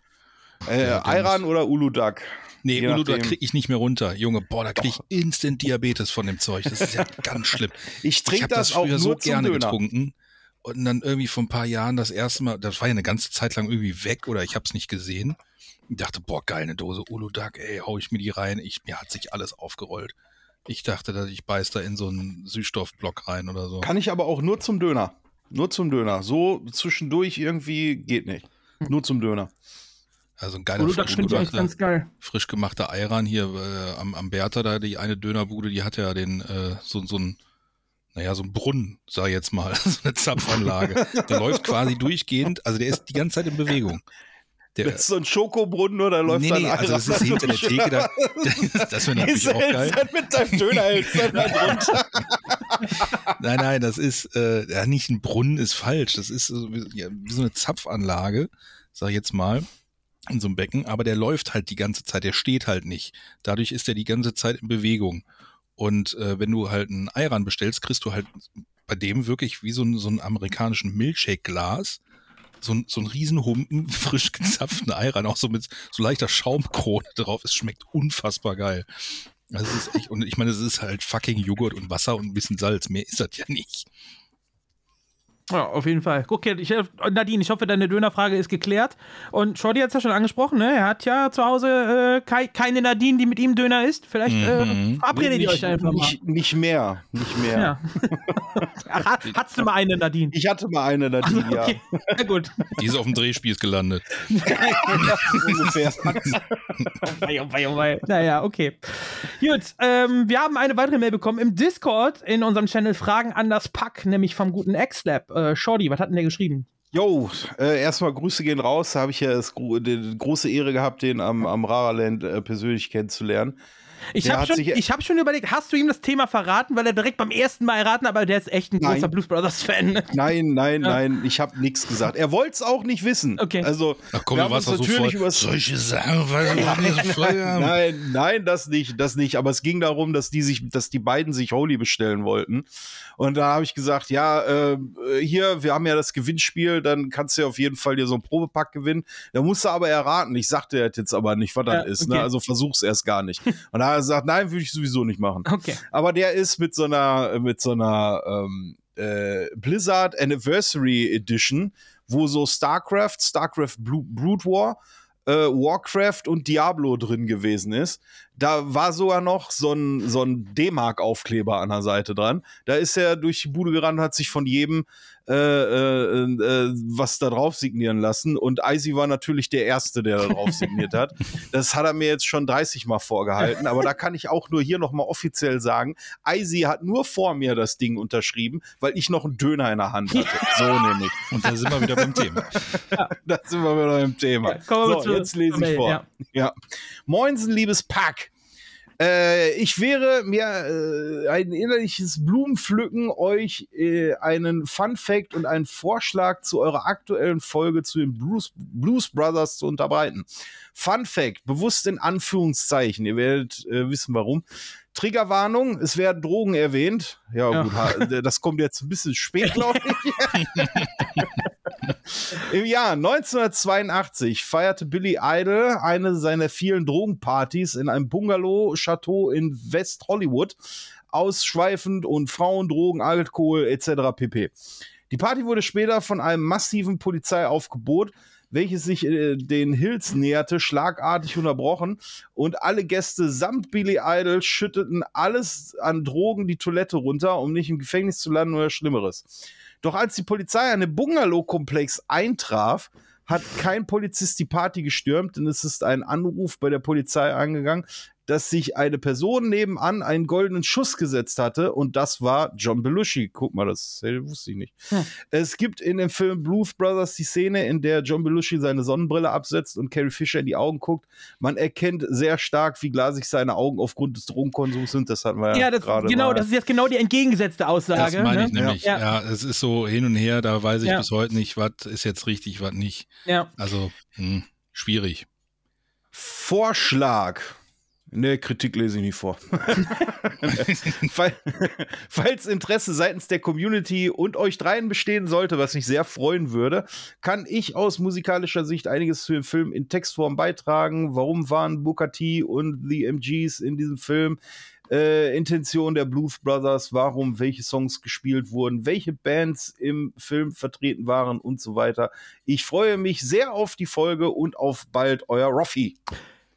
Speaker 2: äh,
Speaker 5: Ja,
Speaker 2: Ayran oder Uludag?
Speaker 5: Nee,
Speaker 2: Je
Speaker 5: da kriege ich nicht mehr runter. Junge, boah, da kriege ich instant Diabetes von dem Zeug. Das ist ja ganz schlimm.
Speaker 2: Ich trinke
Speaker 5: hab
Speaker 2: das, auch
Speaker 5: früher
Speaker 2: nur
Speaker 5: so
Speaker 2: zum
Speaker 5: gerne
Speaker 2: Döner.
Speaker 5: getrunken. Und dann irgendwie vor ein paar Jahren das erste Mal, das war ja eine ganze Zeit lang irgendwie weg oder ich habe es nicht gesehen. Ich dachte, boah, geil, eine Dose Uludag, ey, hau ich mir die rein. Ich, mir hat sich alles aufgerollt. Ich dachte, dass ich beiß da in so einen Süßstoffblock rein oder so.
Speaker 2: Kann ich aber auch nur zum Döner. Nur zum Döner. So zwischendurch irgendwie geht nicht. Nur zum Döner.
Speaker 5: Also ein geiler frisch
Speaker 17: finde ich ganz geil.
Speaker 5: frisch gemachter Ayran hier äh, am, am Bertha, da die eine Dönerbude, die hat ja den, äh, so, so ein, naja, so ein Brunnen, sag ich jetzt mal, so eine Zapfanlage. Der läuft quasi durchgehend, also der ist die ganze Zeit in Bewegung. Der,
Speaker 2: Das ist so ein Schokobrunnen oder läuft
Speaker 5: nee,
Speaker 2: dann
Speaker 5: nee, also das ist hinter der Theke, da, das wäre natürlich
Speaker 2: Ist
Speaker 5: auch geil.
Speaker 2: dann mit deinem Döner hältst dann.
Speaker 5: Nein, nein, das ist äh, ja, nicht ein Brunnen, ist falsch. Das ist so wie, ja, wie so eine Zapfanlage, sag ich jetzt mal, in so einem Becken. Aber der läuft halt die ganze Zeit, der steht halt nicht. Dadurch ist er die ganze Zeit in Bewegung. Und äh, wenn du halt einen Ayran bestellst, kriegst du halt bei dem wirklich wie so, ein, so einen amerikanischen Milkshake-Glas. So ein, so ein Riesenhumpen, frisch gezapften Ayran, auch so mit so leichter Schaumkrone drauf. Es schmeckt unfassbar geil. Also es ist echt, und ich meine, es ist halt fucking Joghurt und Wasser und ein bisschen Salz. Mehr ist das ja nicht.
Speaker 17: Ja, auf jeden Fall. Okay, ich, Nadine, ich hoffe, deine Dönerfrage ist geklärt. Und Shorty hat es ja schon angesprochen, ne? Er hat ja zu Hause äh, kei keine Nadine, die mit ihm Döner isst. Vielleicht äh,
Speaker 2: Mhm.
Speaker 17: verabredet ihr euch
Speaker 2: Nicht-
Speaker 17: einfach mal.
Speaker 2: Nicht, nicht mehr. Nicht mehr.
Speaker 17: Ja. Ach, hat- hattest du mal eine Nadine?
Speaker 2: Ich hatte mal eine Nadine,
Speaker 17: Okay, na gut.
Speaker 5: Die ist auf dem Drehspieß gelandet.
Speaker 2: ja. Ungefähr.
Speaker 17: Wei, oh wei, oh wei. Naja, okay. Gut, ähm, wir haben eine weitere Mail bekommen im Discord in unserem Channel Fragen an das Pack, nämlich vom guten X-Lab. Äh, Shorty, was hat denn der geschrieben?
Speaker 2: Jo, äh, erstmal Grüße gehen raus. Da habe ich ja die große Ehre gehabt, den am, am Raraland äh, persönlich kennenzulernen.
Speaker 1: Ich habe
Speaker 2: hat
Speaker 1: schon, ich hab schon überlegt, hast du ihm das Thema verraten, weil er direkt beim ersten Mal erraten, aber der ist echt ein
Speaker 2: Nein.
Speaker 1: großer Blues Brothers Fan.
Speaker 2: Nein, nein,
Speaker 1: Ja.
Speaker 2: nein, ich habe nichts gesagt. Er wollte es auch nicht wissen.
Speaker 1: Okay.
Speaker 2: Also,
Speaker 5: Ach komm,
Speaker 2: wir
Speaker 5: du
Speaker 2: haben uns natürlich übers-
Speaker 5: Solche Sachen, weil wir haben.
Speaker 2: Nein, nein, das nicht, das nicht. Aber es ging darum, dass die sich, dass die beiden sich Holy bestellen wollten. Und da habe ich gesagt, ja, äh, hier, wir haben ja das Gewinnspiel, dann kannst du ja auf jeden Fall dir so ein Probepack gewinnen. Da musst du aber erraten. Ich sagte jetzt aber nicht, was das
Speaker 1: Ja,
Speaker 2: ist.
Speaker 1: okay.
Speaker 2: Ne? Also versuch's erst gar nicht. Und da er gesagt, nein, würde ich sowieso nicht machen.
Speaker 1: Okay.
Speaker 2: Aber der ist mit so einer, mit so einer ähm, äh, Blizzard Anniversary Edition, wo so StarCraft, StarCraft Brood War, äh, Warcraft und Diablo drin gewesen ist. Da war sogar noch so ein, so ein D-Mark-Aufkleber an der Seite dran. Da ist er durch die Bude gerannt, hat sich von jedem äh, äh, äh, was da drauf signieren lassen. Und Icy war natürlich der Erste, der da drauf signiert hat. Das hat er mir jetzt schon 30 Mal vorgehalten. Aber da kann ich auch nur hier nochmal offiziell sagen, Icy hat nur vor mir das Ding unterschrieben, weil ich noch einen Döner in der Hand hatte. So nämlich.
Speaker 5: Und da sind wir wieder beim Thema.
Speaker 2: Da sind wir wieder im Thema.
Speaker 1: kommen wir
Speaker 2: so,
Speaker 1: zu-
Speaker 2: jetzt lese ich vor.
Speaker 1: ja.
Speaker 2: Ja. Moinsen, liebes Pack. Äh, ich wäre mir äh, ein innerliches Blumenpflücken, euch äh, einen Fun Fact und einen Vorschlag zu eurer aktuellen Folge zu den Blues, Blues Brothers zu unterbreiten. Fun Fact, bewusst in Anführungszeichen, ihr werdet äh, wissen warum. Triggerwarnung, es werden Drogen erwähnt. Ja,
Speaker 1: Ja.
Speaker 2: gut, das kommt jetzt ein bisschen spät, glaube ich. Im Jahr 1982 feierte Billy Idol eine seiner vielen Drogenpartys in einem Bungalow-Chateau in West Hollywood, ausschweifend und Frauen, Drogen, Alkohol etc. pp. Die Party wurde später von einem massiven Polizeiaufgebot, welches sich äh, den Hills näherte, schlagartig unterbrochen und alle Gäste samt Billy Idol schütteten alles an Drogen die Toilette runter, um nicht im Gefängnis zu landen oder Schlimmeres. Doch als die Polizei an den Bungalow-Komplex eintraf, hat kein Polizist die Party gestürmt, denn es ist ein Anruf bei der Polizei angegangen, dass sich eine Person nebenan einen goldenen Schuss gesetzt hatte und das war John Belushi. Guck mal, das wusste ich nicht. Es gibt in dem Film Blues Brothers die Szene, in der John Belushi seine Sonnenbrille absetzt und Carrie Fisher in die Augen guckt. Man erkennt sehr stark, wie glasig seine Augen aufgrund des Drogenkonsums sind. Das hatten wir ja,
Speaker 1: Ja, das,
Speaker 2: gerade
Speaker 1: genau,
Speaker 2: mal.
Speaker 1: das ist jetzt genau die entgegengesetzte Aussage.
Speaker 5: Das meine ich
Speaker 1: ne?
Speaker 5: nämlich.
Speaker 1: Ja.
Speaker 5: Ja. es ist so hin und her, da weiß ich
Speaker 1: Ja.
Speaker 5: bis heute nicht, was ist jetzt richtig, was nicht.
Speaker 1: Ja.
Speaker 5: Also, hm, schwierig.
Speaker 2: Vorschlag. Ne, Kritik lese ich nicht vor. Fall, falls Interesse seitens der Community und euch dreien bestehen sollte, was mich sehr freuen würde, kann ich aus musikalischer Sicht einiges zu dem Film in Textform beitragen. Warum waren Booker T und The MGs in diesem Film? Äh, Intention der Blues Brothers, warum welche Songs gespielt wurden, welche Bands im Film vertreten waren und so weiter. Ich freue mich sehr auf die Folge und auf bald euer Roffi.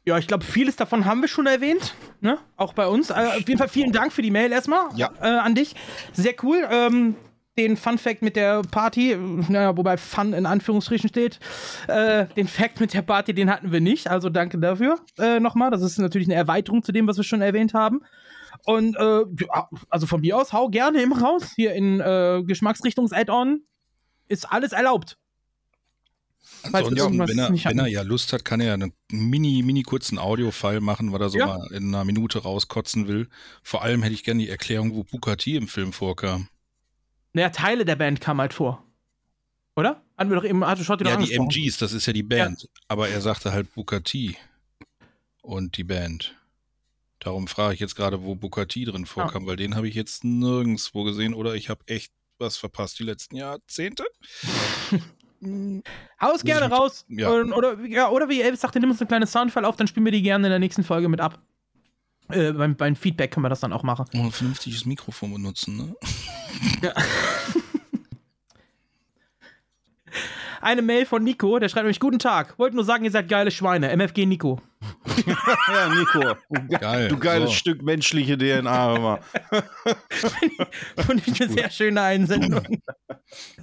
Speaker 1: Ja, ich glaube, vieles davon haben wir schon erwähnt, ne? Auch bei uns. Äh, auf jeden Fall vielen Dank für die Mail erstmal
Speaker 2: Ja.
Speaker 1: äh, an dich. Sehr cool. Ähm, den Fun Fact mit der Party, naja, wobei Fun in Anführungsstrichen steht, äh, den Fact mit der Party, den hatten wir nicht. Also danke dafür äh, nochmal. Das ist natürlich eine Erweiterung zu dem, was wir schon erwähnt haben. Und äh, also von mir aus, hau gerne immer raus. Hier in äh, Geschmacksrichtungs-Add-on ist alles erlaubt.
Speaker 5: Ansonsten,
Speaker 1: irgendwas
Speaker 5: wenn er, wenn er ja Lust hat, kann er ja einen mini, mini kurzen Audio-File machen, weil er so
Speaker 1: Ja.
Speaker 5: mal in einer Minute rauskotzen will. Vor allem hätte ich gerne die Erklärung, wo T im Film vorkam.
Speaker 1: Naja, Teile der Band kamen halt vor. Oder? Hatten wir doch eben, hatte doch
Speaker 5: Ja, die. MGs, das ist ja die Band. Aber er sagte halt T und die Band. Darum frage ich jetzt gerade, wo T drin vorkam, weil den habe ich jetzt nirgendwo gesehen oder ich habe echt was verpasst die letzten Jahrzehnte.
Speaker 1: Haus gerne raus.
Speaker 5: Ja.
Speaker 1: Und, oder, ja, oder wie Elvis sagte, nimm uns eine kleine Soundfile auf, dann spielen wir die gerne in der nächsten Folge mit ab. Äh, beim, beim Feedback können wir das dann auch machen.
Speaker 5: Ein vernünftiges Mikrofon benutzen, ne?
Speaker 1: Eine Mail von Nico, der schreibt nämlich: Guten Tag, wollte nur sagen, ihr seid geile Schweine. MFG Nico.
Speaker 2: ja, Nico. Du,
Speaker 5: Geil,
Speaker 2: du geiles
Speaker 5: so.
Speaker 2: Stück menschliche DNA, hör mal.
Speaker 1: Finde ich eine sehr schöne Einsendung.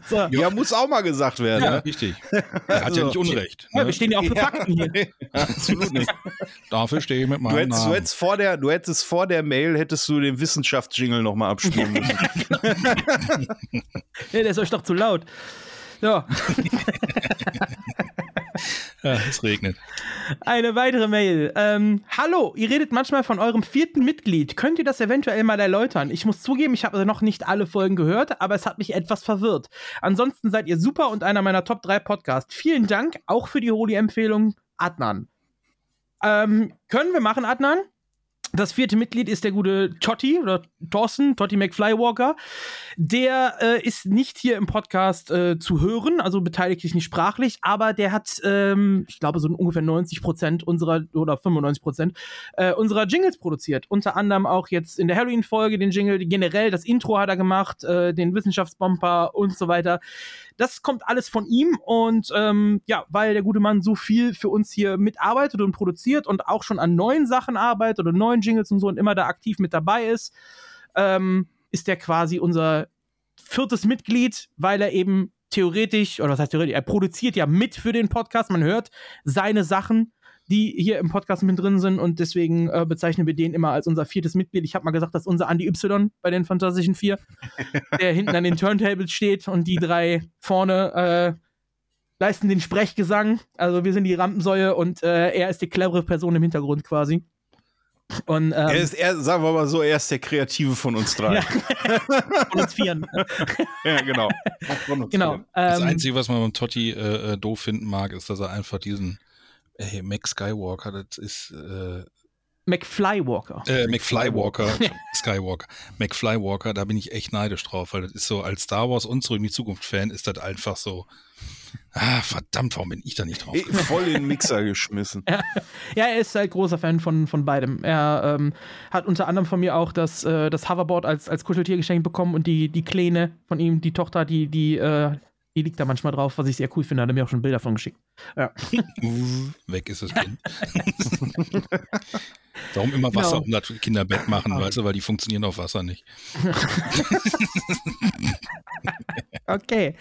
Speaker 1: So.
Speaker 2: Ja, muss auch mal gesagt werden.
Speaker 5: Ja,
Speaker 2: ne?
Speaker 5: richtig. Er hat ja nicht Unrecht.
Speaker 1: Ja,
Speaker 5: Ne?
Speaker 1: wir stehen ja auch für Fakten hier.
Speaker 2: Absolut nicht.
Speaker 5: Dafür stehe ich mit
Speaker 2: Du
Speaker 5: meinem
Speaker 2: hättest, du,
Speaker 5: Namen.
Speaker 2: hättest vor der, du hättest vor der Mail hättest du den Wissenschaftsjingle noch mal abspielen müssen.
Speaker 1: Ja, der ist euch doch zu laut. Ja.
Speaker 5: ja, es regnet.
Speaker 1: Eine weitere Mail. Ähm, Hallo, ihr redet manchmal von eurem vierten Mitglied. Könnt ihr das eventuell mal erläutern? Ich muss zugeben, ich habe noch nicht alle Folgen gehört, aber es hat mich etwas verwirrt. Ansonsten seid ihr super und einer meiner Top 3 Podcasts. Vielen Dank auch für die Holi-Empfehlung, Adnan. Ähm, können wir machen, Adnan? Das vierte Mitglied ist der gute Totti oder Thorsten, Totti McFlywalker. Der äh, ist nicht hier im Podcast äh, zu hören, also beteiligt sich nicht sprachlich, aber der hat, ähm, ich glaube, so ungefähr 90 Prozent unserer oder 95 Prozent äh, unserer Jingles produziert. Unter anderem auch jetzt in der Halloween-Folge den Jingle, generell das Intro hat er gemacht, äh, den Wissenschaftsbomber und so weiter. Das kommt alles von ihm und ähm, ja, weil der gute Mann so viel für uns hier mitarbeitet und produziert und auch schon an neuen Sachen arbeitet oder neuen Jingles und so und immer da aktiv mit dabei ist, ähm, ist der quasi unser viertes Mitglied, weil er eben theoretisch, oder was heißt theoretisch, er produziert ja mit für den Podcast, man hört seine Sachen, die hier im Podcast mit drin sind und deswegen äh, bezeichnen wir den immer als unser viertes Mitglied. Ich habe mal gesagt, das ist unser Andy Y bei den Fantastischen Vier, der hinten an den Turntables steht und die drei vorne äh, leisten den Sprechgesang. Also wir sind die Rampensäue und äh, er ist die clevere Person im Hintergrund quasi. Und, ähm,
Speaker 2: er ist, er, sagen wir mal so, er ist der Kreative von uns drei.
Speaker 1: Ja. von uns Vieren.
Speaker 2: ja, genau.
Speaker 1: Von uns genau.
Speaker 5: Vieren. Das
Speaker 1: Ähm,
Speaker 5: Einzige, was man beim Totti äh, äh, doof finden mag, ist, dass er einfach diesen ey, Mac Skywalker, das ist äh,
Speaker 1: McFlywalker.
Speaker 5: Äh, McFlywalker, Skywalker. McFlywalker, da bin ich echt neidisch drauf, weil das ist so, als Star Wars und zurück in die Zukunft-Fan ist das einfach so. Ah, verdammt, warum bin ich da nicht drauf?
Speaker 2: Voll in den Mixer geschmissen.
Speaker 1: Ja. ja, er ist halt großer Fan von, von beidem. Er ähm, hat unter anderem von mir auch das, äh, das Hoverboard als, als Kuscheltier geschenkt bekommen und die, die Kleine von ihm, die Tochter, die, die, äh, die liegt da manchmal drauf, was ich sehr cool finde. Hat er mir auch schon Bilder von geschickt. Ja.
Speaker 5: Weg ist das Kind. Warum immer Wasser
Speaker 1: Genau.
Speaker 5: um das Kinderbett machen, weißt du, weil die funktionieren auf Wasser nicht.
Speaker 1: Okay.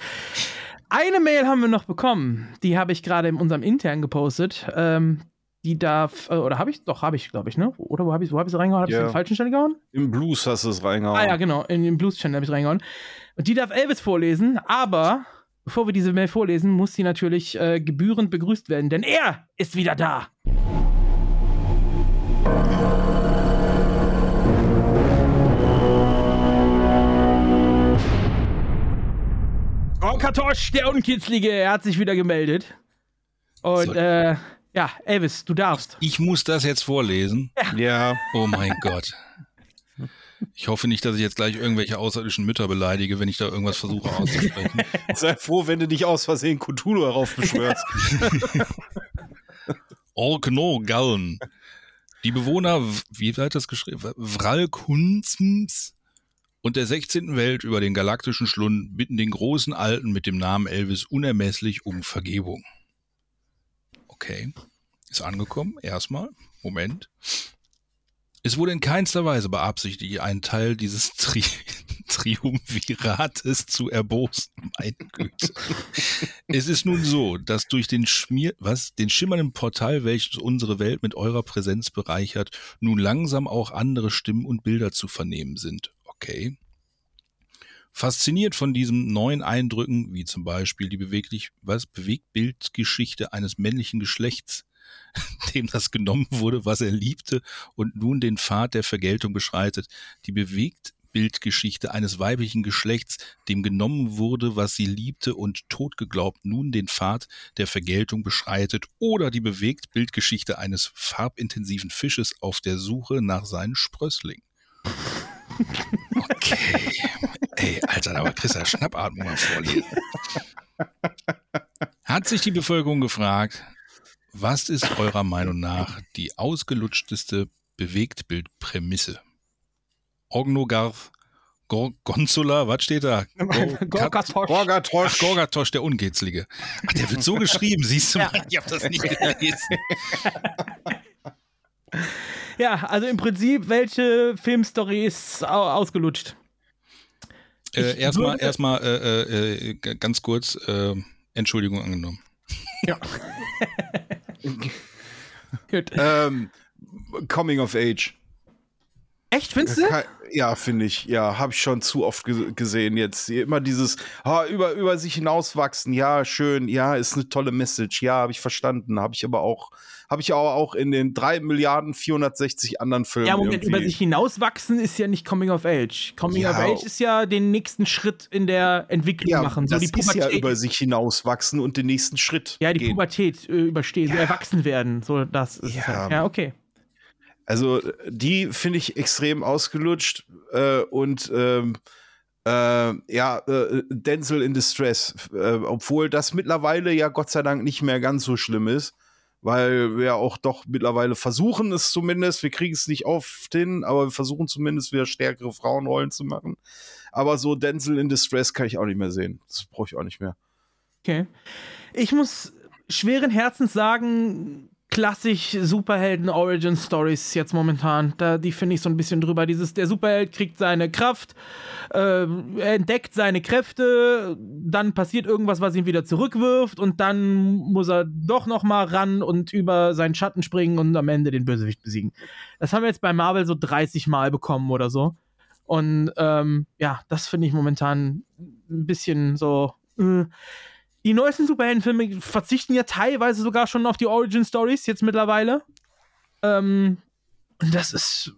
Speaker 1: Eine Mail haben wir noch bekommen. Die habe ich gerade in unserem intern gepostet. Ähm, die darf, äh, oder habe ich? Doch, habe ich, glaube ich, ne? Oder wo habe ich, wo hab ich sie reingehauen? Habe ich sie in den falschen Stelle gehauen?
Speaker 2: Im Blues hast du es reingehauen.
Speaker 1: Ah ja, genau, in den Blues-Channel habe ich reingehauen. Und die darf Elvis vorlesen, aber bevor wir diese Mail vorlesen, muss sie natürlich äh, gebührend begrüßt werden, denn er ist wieder da. Ronkatosch, der Unkitzlige, er hat sich wieder gemeldet. Und äh, ja, Elvis, du darfst.
Speaker 5: Ich muss das jetzt vorlesen.
Speaker 2: Ja.
Speaker 5: Oh mein Gott. Ich hoffe nicht, dass ich jetzt gleich irgendwelche außerirdischen Mütter beleidige, wenn ich da irgendwas versuche auszusprechen.
Speaker 2: Sei froh, wenn du dich aus Versehen Cthulhu heraufbeschwörst.
Speaker 5: Orkno Gallen. Die Bewohner, wie wird das geschrieben? Vralkunzms und der 16. Welt über den galaktischen Schlund bitten den großen Alten mit dem Namen Elvis unermesslich um Vergebung. Okay. Ist angekommen. Erstmal. Moment. Es wurde in keinster Weise beabsichtigt, einen Teil dieses Tri Triumvirates zu erbosen. Meine Güte. Es ist nun so, dass durch den Schmier, was, den schimmernden Portal, welches unsere Welt mit eurer Präsenz bereichert, nun langsam auch andere Stimmen und Bilder zu vernehmen sind. Okay. Fasziniert von diesen neuen Eindrücken, wie zum Beispiel die beweglich, was, Bewegtbildgeschichte eines männlichen Geschlechts, dem das genommen wurde, was er liebte und nun den Pfad der Vergeltung beschreitet, die Bewegtbildgeschichte eines weiblichen Geschlechts, dem genommen wurde, was sie liebte und tot geglaubt, nun den Pfad der Vergeltung beschreitet, oder die Bewegtbildgeschichte eines farbintensiven Fisches auf der Suche nach seinen Sprössling. Okay. Ey, Alter, aber Christa, Schnappatmung mal vorlesen. Hat sich die Bevölkerung gefragt, was ist eurer Meinung nach die ausgelutschteste Bewegtbildprämisse? Ognogarth Gor Gonzola, was steht da? Gor-
Speaker 1: Gorgatosch.
Speaker 2: Gorgatosch.
Speaker 5: Gorgatosch, der Ungetzlige. Ach, der wird so geschrieben, siehst du mal, ich habe das nicht gelesen.
Speaker 1: Ja, also im Prinzip, welche Filmstory ist au ausgelutscht?
Speaker 5: Äh, erstmal, erstmal äh, äh, g- ganz kurz äh, Entschuldigung angenommen.
Speaker 1: Ja. Gut.
Speaker 2: ähm, Coming of Age.
Speaker 1: Echt, findest du?
Speaker 2: Ja, finde ich. Ja, habe ich schon zu oft ge gesehen jetzt. Immer dieses ah, über, über sich hinauswachsen. Ja, schön. Ja, ist eine tolle Message. Ja, habe ich verstanden. Habe ich aber auch, habe ich aber auch in den 3 Milliarden 460 anderen Filmen.
Speaker 1: Ja, Moment,
Speaker 2: irgendwie.
Speaker 1: über sich hinauswachsen ist ja nicht Coming of Age. Coming
Speaker 2: Ja.
Speaker 1: of Age ist ja den nächsten Schritt in der Entwicklung
Speaker 2: ja,
Speaker 1: machen. So
Speaker 2: das
Speaker 1: die
Speaker 2: ist ja über sich hinauswachsen und den nächsten Schritt.
Speaker 1: ja, die
Speaker 2: gehen.
Speaker 1: Pubertät äh, überstehen, so erwachsen werden. So, das ist
Speaker 2: Ja.
Speaker 1: ja. Halt. ja, okay.
Speaker 2: Also die finde ich extrem ausgelutscht äh, und ähm, äh, ja, äh, Denzel in Distress, äh, obwohl das mittlerweile ja Gott sei Dank nicht mehr ganz so schlimm ist, weil wir auch doch mittlerweile versuchen es zumindest, wir kriegen es nicht oft hin, aber wir versuchen zumindest wieder stärkere Frauenrollen zu machen. Aber so Denzel in Distress kann ich auch nicht mehr sehen. Das brauche ich auch nicht mehr.
Speaker 1: Okay. Ich muss schweren Herzens sagen, klassisch Superhelden-Origin-Stories jetzt momentan. Da, die finde ich so ein bisschen drüber. Dieses, der Superheld kriegt seine Kraft, äh, entdeckt seine Kräfte, dann passiert irgendwas, was ihn wieder zurückwirft und dann muss er doch noch mal ran und über seinen Schatten springen und am Ende den Bösewicht besiegen. Das haben wir jetzt bei Marvel so 30 Mal bekommen oder so. Und ähm, ja, das finde ich momentan ein bisschen so. Äh, die neuesten Superheldenfilme verzichten ja teilweise sogar schon auf die Origin Stories jetzt mittlerweile. Ähm, und das ist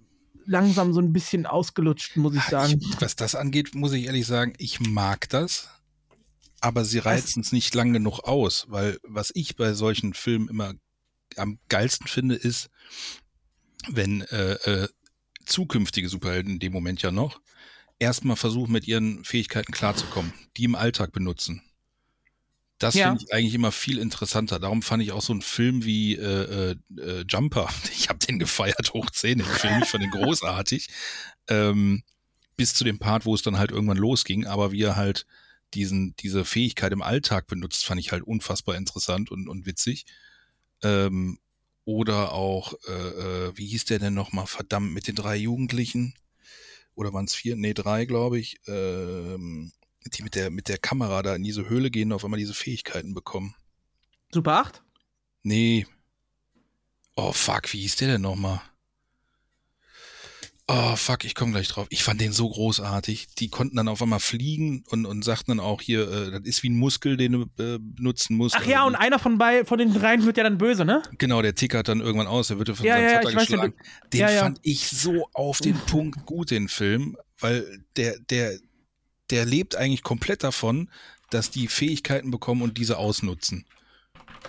Speaker 1: langsam so ein bisschen ausgelutscht, muss ich sagen.
Speaker 5: Ich, was das angeht, muss ich ehrlich sagen, ich mag das, aber sie reizen es nicht lang genug aus, weil was ich bei solchen Filmen immer am geilsten finde, ist, wenn äh, äh, zukünftige Superhelden in dem Moment ja noch erstmal versuchen, mit ihren Fähigkeiten klarzukommen, die im Alltag benutzen. Das
Speaker 1: Ja.
Speaker 5: finde ich eigentlich immer viel interessanter. Darum fand ich auch so einen Film wie äh, äh, äh, Jumper. Ich habe den gefeiert, hoch 10, den Film. Ich fand den großartig. Ähm, bis zu dem Part, wo es dann halt irgendwann losging. Aber wie er halt diesen, diese Fähigkeit im Alltag benutzt, fand ich halt unfassbar interessant und, und witzig. Ähm, oder auch, äh, äh, wie hieß der denn nochmal? Verdammt, mit den drei Jugendlichen? Oder waren es vier? Nee, drei, glaube ich. Ähm, die mit der, mit der Kamera da in diese Höhle gehen und auf einmal diese Fähigkeiten bekommen.
Speaker 1: Super 8?
Speaker 5: Nee. Oh, fuck, wie hieß der denn nochmal? Oh, fuck, ich komme gleich drauf. Ich fand den so großartig. Die konnten dann auf einmal fliegen und, und sagten dann auch hier, äh, das ist wie ein Muskel, den du äh, benutzen musst.
Speaker 1: Ach ja, und einer von, bei, von den dreien wird ja dann böse, ne?
Speaker 5: Genau, der tickert dann irgendwann aus, der wird ja von
Speaker 1: Ja,
Speaker 5: seinem
Speaker 1: ja,
Speaker 5: Vater
Speaker 1: ich weiß, den
Speaker 5: geschlagen. Den
Speaker 1: ja, ja.
Speaker 5: fand ich so auf den Punkt gut, den Film, weil der, der, der lebt eigentlich komplett davon, dass die Fähigkeiten bekommen und diese ausnutzen.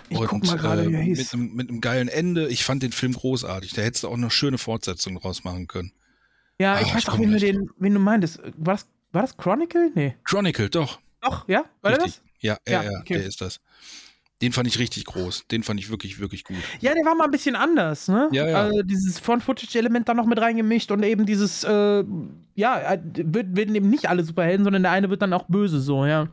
Speaker 1: Ich
Speaker 5: und
Speaker 1: guck mal gerade, wie er
Speaker 5: äh,
Speaker 1: hieß.
Speaker 5: mit, einem, mit einem geilen Ende. Ich fand den Film großartig. Da hättest du auch eine schöne Fortsetzung draus machen können.
Speaker 1: Ja,
Speaker 5: Ah,
Speaker 1: ich weiß
Speaker 5: ich
Speaker 1: auch, wen du, den, wen du meintest. War das, war das Chronicle? Nee.
Speaker 5: Chronicle, doch.
Speaker 1: Doch, ja? War
Speaker 5: Richtig.
Speaker 1: das?
Speaker 5: Ja, ja,
Speaker 1: Ja,
Speaker 5: ja,
Speaker 1: okay.
Speaker 5: der ist das. Den fand ich richtig groß. Den fand ich wirklich, wirklich gut.
Speaker 1: Ja, der war mal ein bisschen anders, ne?
Speaker 5: Ja, ja.
Speaker 1: Also dieses Front-Footage-Element da noch mit reingemischt und eben dieses, äh, ja, äh, wird- werden eben nicht alle Superhelden, sondern der eine wird dann auch böse, so, ja.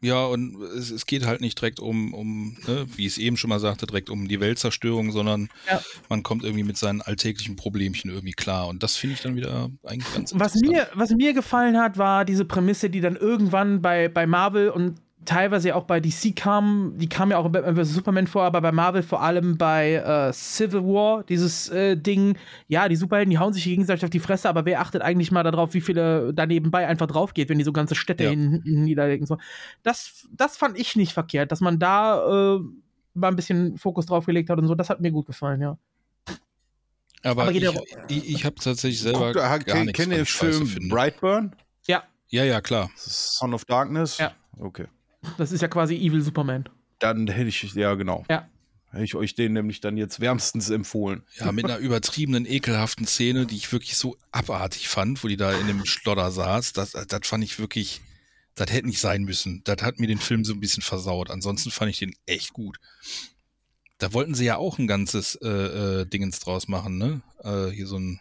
Speaker 5: Ja, und es, es geht halt nicht direkt um, um ne, wie ich es eben schon mal sagte, direkt um die Weltzerstörung, sondern
Speaker 1: Ja.
Speaker 5: man kommt irgendwie mit seinen alltäglichen Problemchen irgendwie klar. Und das finde ich dann wieder eigentlich ganz
Speaker 1: Was mir, was mir gefallen hat, war diese Prämisse, die dann irgendwann bei, bei Marvel und teilweise ja auch bei DC kam, die kam ja auch bei bei Superman vor, aber bei Marvel vor allem bei äh, Civil War, dieses äh, Ding, ja, die Superhelden, die hauen sich gegenseitig auf die Fresse, aber wer achtet eigentlich mal darauf, wie viele da nebenbei einfach drauf geht, wenn die so ganze Städte
Speaker 5: Ja.
Speaker 1: hin, hin niederlegen. So. Das, das fand ich nicht verkehrt, dass man da äh, mal ein bisschen Fokus drauf gelegt hat und so, das hat mir gut gefallen, ja.
Speaker 5: Aber,
Speaker 1: Aber
Speaker 5: ich, ich, ich habe tatsächlich selber
Speaker 2: Guck,
Speaker 5: gar
Speaker 2: kenn-
Speaker 5: nichts
Speaker 2: kennt ihr den Film. Brightburn?
Speaker 1: Ja.
Speaker 5: Ja, ja, klar.
Speaker 2: Son of Darkness?
Speaker 1: Ja.
Speaker 2: Okay.
Speaker 1: Das ist ja quasi Evil Superman.
Speaker 2: Dann hätte ich, ja, genau.
Speaker 1: Ja.
Speaker 2: Hätte ich euch den nämlich dann jetzt wärmstens empfohlen.
Speaker 5: Ja, mit einer übertriebenen, ekelhaften Szene, die ich wirklich so abartig fand, wo die da in dem Schlodder saß. Das, das fand ich wirklich, das hätte nicht sein müssen. Das hat mir den Film so ein bisschen versaut. Ansonsten fand ich den echt gut. Da wollten sie ja auch ein ganzes äh, äh, Dingens draus machen, ne? Äh, hier so ein.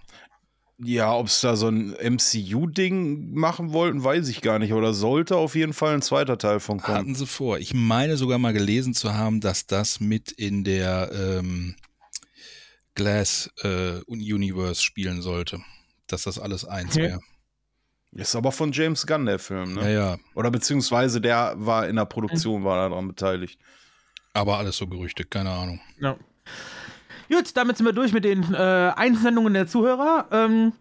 Speaker 2: Ja, ob es da so ein MCU-Ding machen wollten, weiß ich gar nicht. Oder sollte auf jeden Fall ein zweiter Teil von kommen.
Speaker 5: Hatten sie vor. Ich meine sogar mal gelesen zu haben, dass das mit in der ähm, Glass äh, Universe spielen sollte. Dass das alles eins
Speaker 2: Okay.
Speaker 5: wäre.
Speaker 2: Ist aber von James Gunn der Film, ne?
Speaker 5: Ja, ja.
Speaker 2: Oder beziehungsweise der war in der Produktion, war daran beteiligt.
Speaker 5: Aber alles so Gerüchte, keine Ahnung.
Speaker 1: Ja. Gut, damit sind wir durch mit den äh, Einsendungen der Zuhörer. Ähm,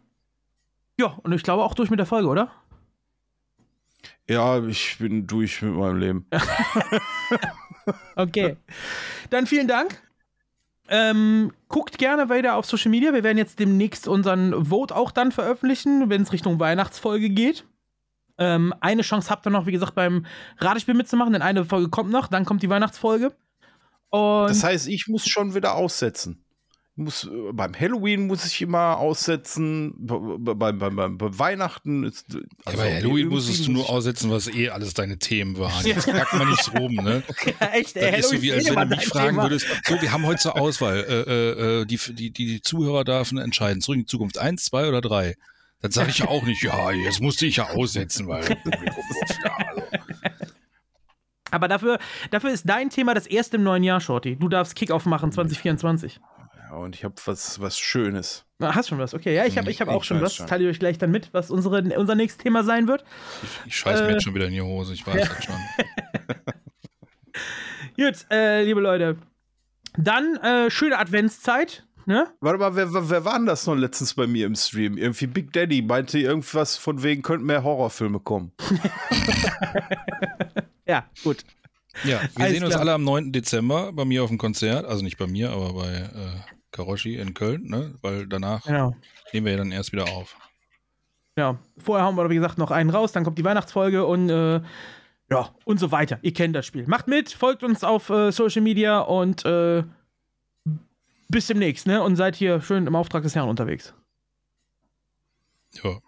Speaker 1: ja, und ich glaube auch durch mit der Folge, oder?
Speaker 2: Ja, ich bin durch mit meinem Leben.
Speaker 1: okay. Dann vielen Dank. Ähm, guckt gerne weiter auf Social Media. Wir werden jetzt demnächst unseren Vote auch dann veröffentlichen, wenn es Richtung Weihnachtsfolge geht. Ähm, eine Chance habt ihr noch, wie gesagt, beim Ratespiel mitzumachen, denn eine Folge kommt noch, dann kommt die Weihnachtsfolge. Und
Speaker 2: Das heißt, ich muss schon wieder aussetzen. Ich Muss, äh, beim Halloween muss ich immer aussetzen, bei, bei, bei, bei, Weihnachten ist.
Speaker 5: Ja,
Speaker 2: also
Speaker 5: bei Halloween musstest du nur aussetzen, was eh alles deine Themen waren. Jetzt packt man nicht rum, ne?
Speaker 1: Ja, echt, ey,
Speaker 5: ist so wie, als
Speaker 1: ist
Speaker 5: wenn du mich fragen
Speaker 1: Thema.
Speaker 5: würdest, so, wir haben heute zur Auswahl, äh, äh, äh, die, die, die Zuhörer dürfen entscheiden, zurück in die Zukunft, eins, zwei oder drei. Dann sage ich ja auch nicht, ja, jetzt musste ich ja aussetzen, weil ja, also.
Speaker 1: Aber dafür, dafür ist dein Thema das erste im neuen Jahr, Shorty. Du darfst Kickoff machen 2024.
Speaker 2: Ja, und ich habe was, was Schönes.
Speaker 1: Ah, hast schon was, okay. Ja, ich habe ich hab auch
Speaker 2: Ich
Speaker 1: schon was.
Speaker 2: schon.
Speaker 1: Teile ich euch gleich dann mit, was unsere, unser nächstes Thema sein wird.
Speaker 5: Ich scheiß mir
Speaker 1: Äh,
Speaker 5: jetzt schon wieder in die Hose, ich weiß
Speaker 1: ja.
Speaker 5: das schon.
Speaker 1: Gut, äh, liebe Leute. Dann äh, schöne Adventszeit. Ne?
Speaker 2: Warte mal, wer, wer, wer war denn das noch letztens bei mir im Stream? Irgendwie Big Daddy meinte irgendwas von wegen, könnten mehr Horrorfilme kommen.
Speaker 1: Ja, gut.
Speaker 5: Ja, wir
Speaker 1: Alles
Speaker 5: sehen uns
Speaker 1: klar.
Speaker 5: alle am 9. Dezember bei mir auf dem Konzert. Also nicht bei mir, aber bei äh, Karoshi in Köln, ne? Weil danach
Speaker 1: Genau.
Speaker 5: nehmen wir ja dann erst wieder auf.
Speaker 1: Ja, vorher haben wir, wie gesagt, noch einen raus, dann kommt die Weihnachtsfolge und äh, ja, und so weiter. Ihr kennt das Spiel. Macht mit, folgt uns auf äh, Social Media und äh, bis demnächst, ne? Und seid hier schön im Auftrag des Herrn unterwegs.
Speaker 5: Ja.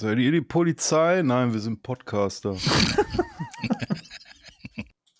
Speaker 2: Seid ihr die Polizei? Nein, wir sind Podcaster.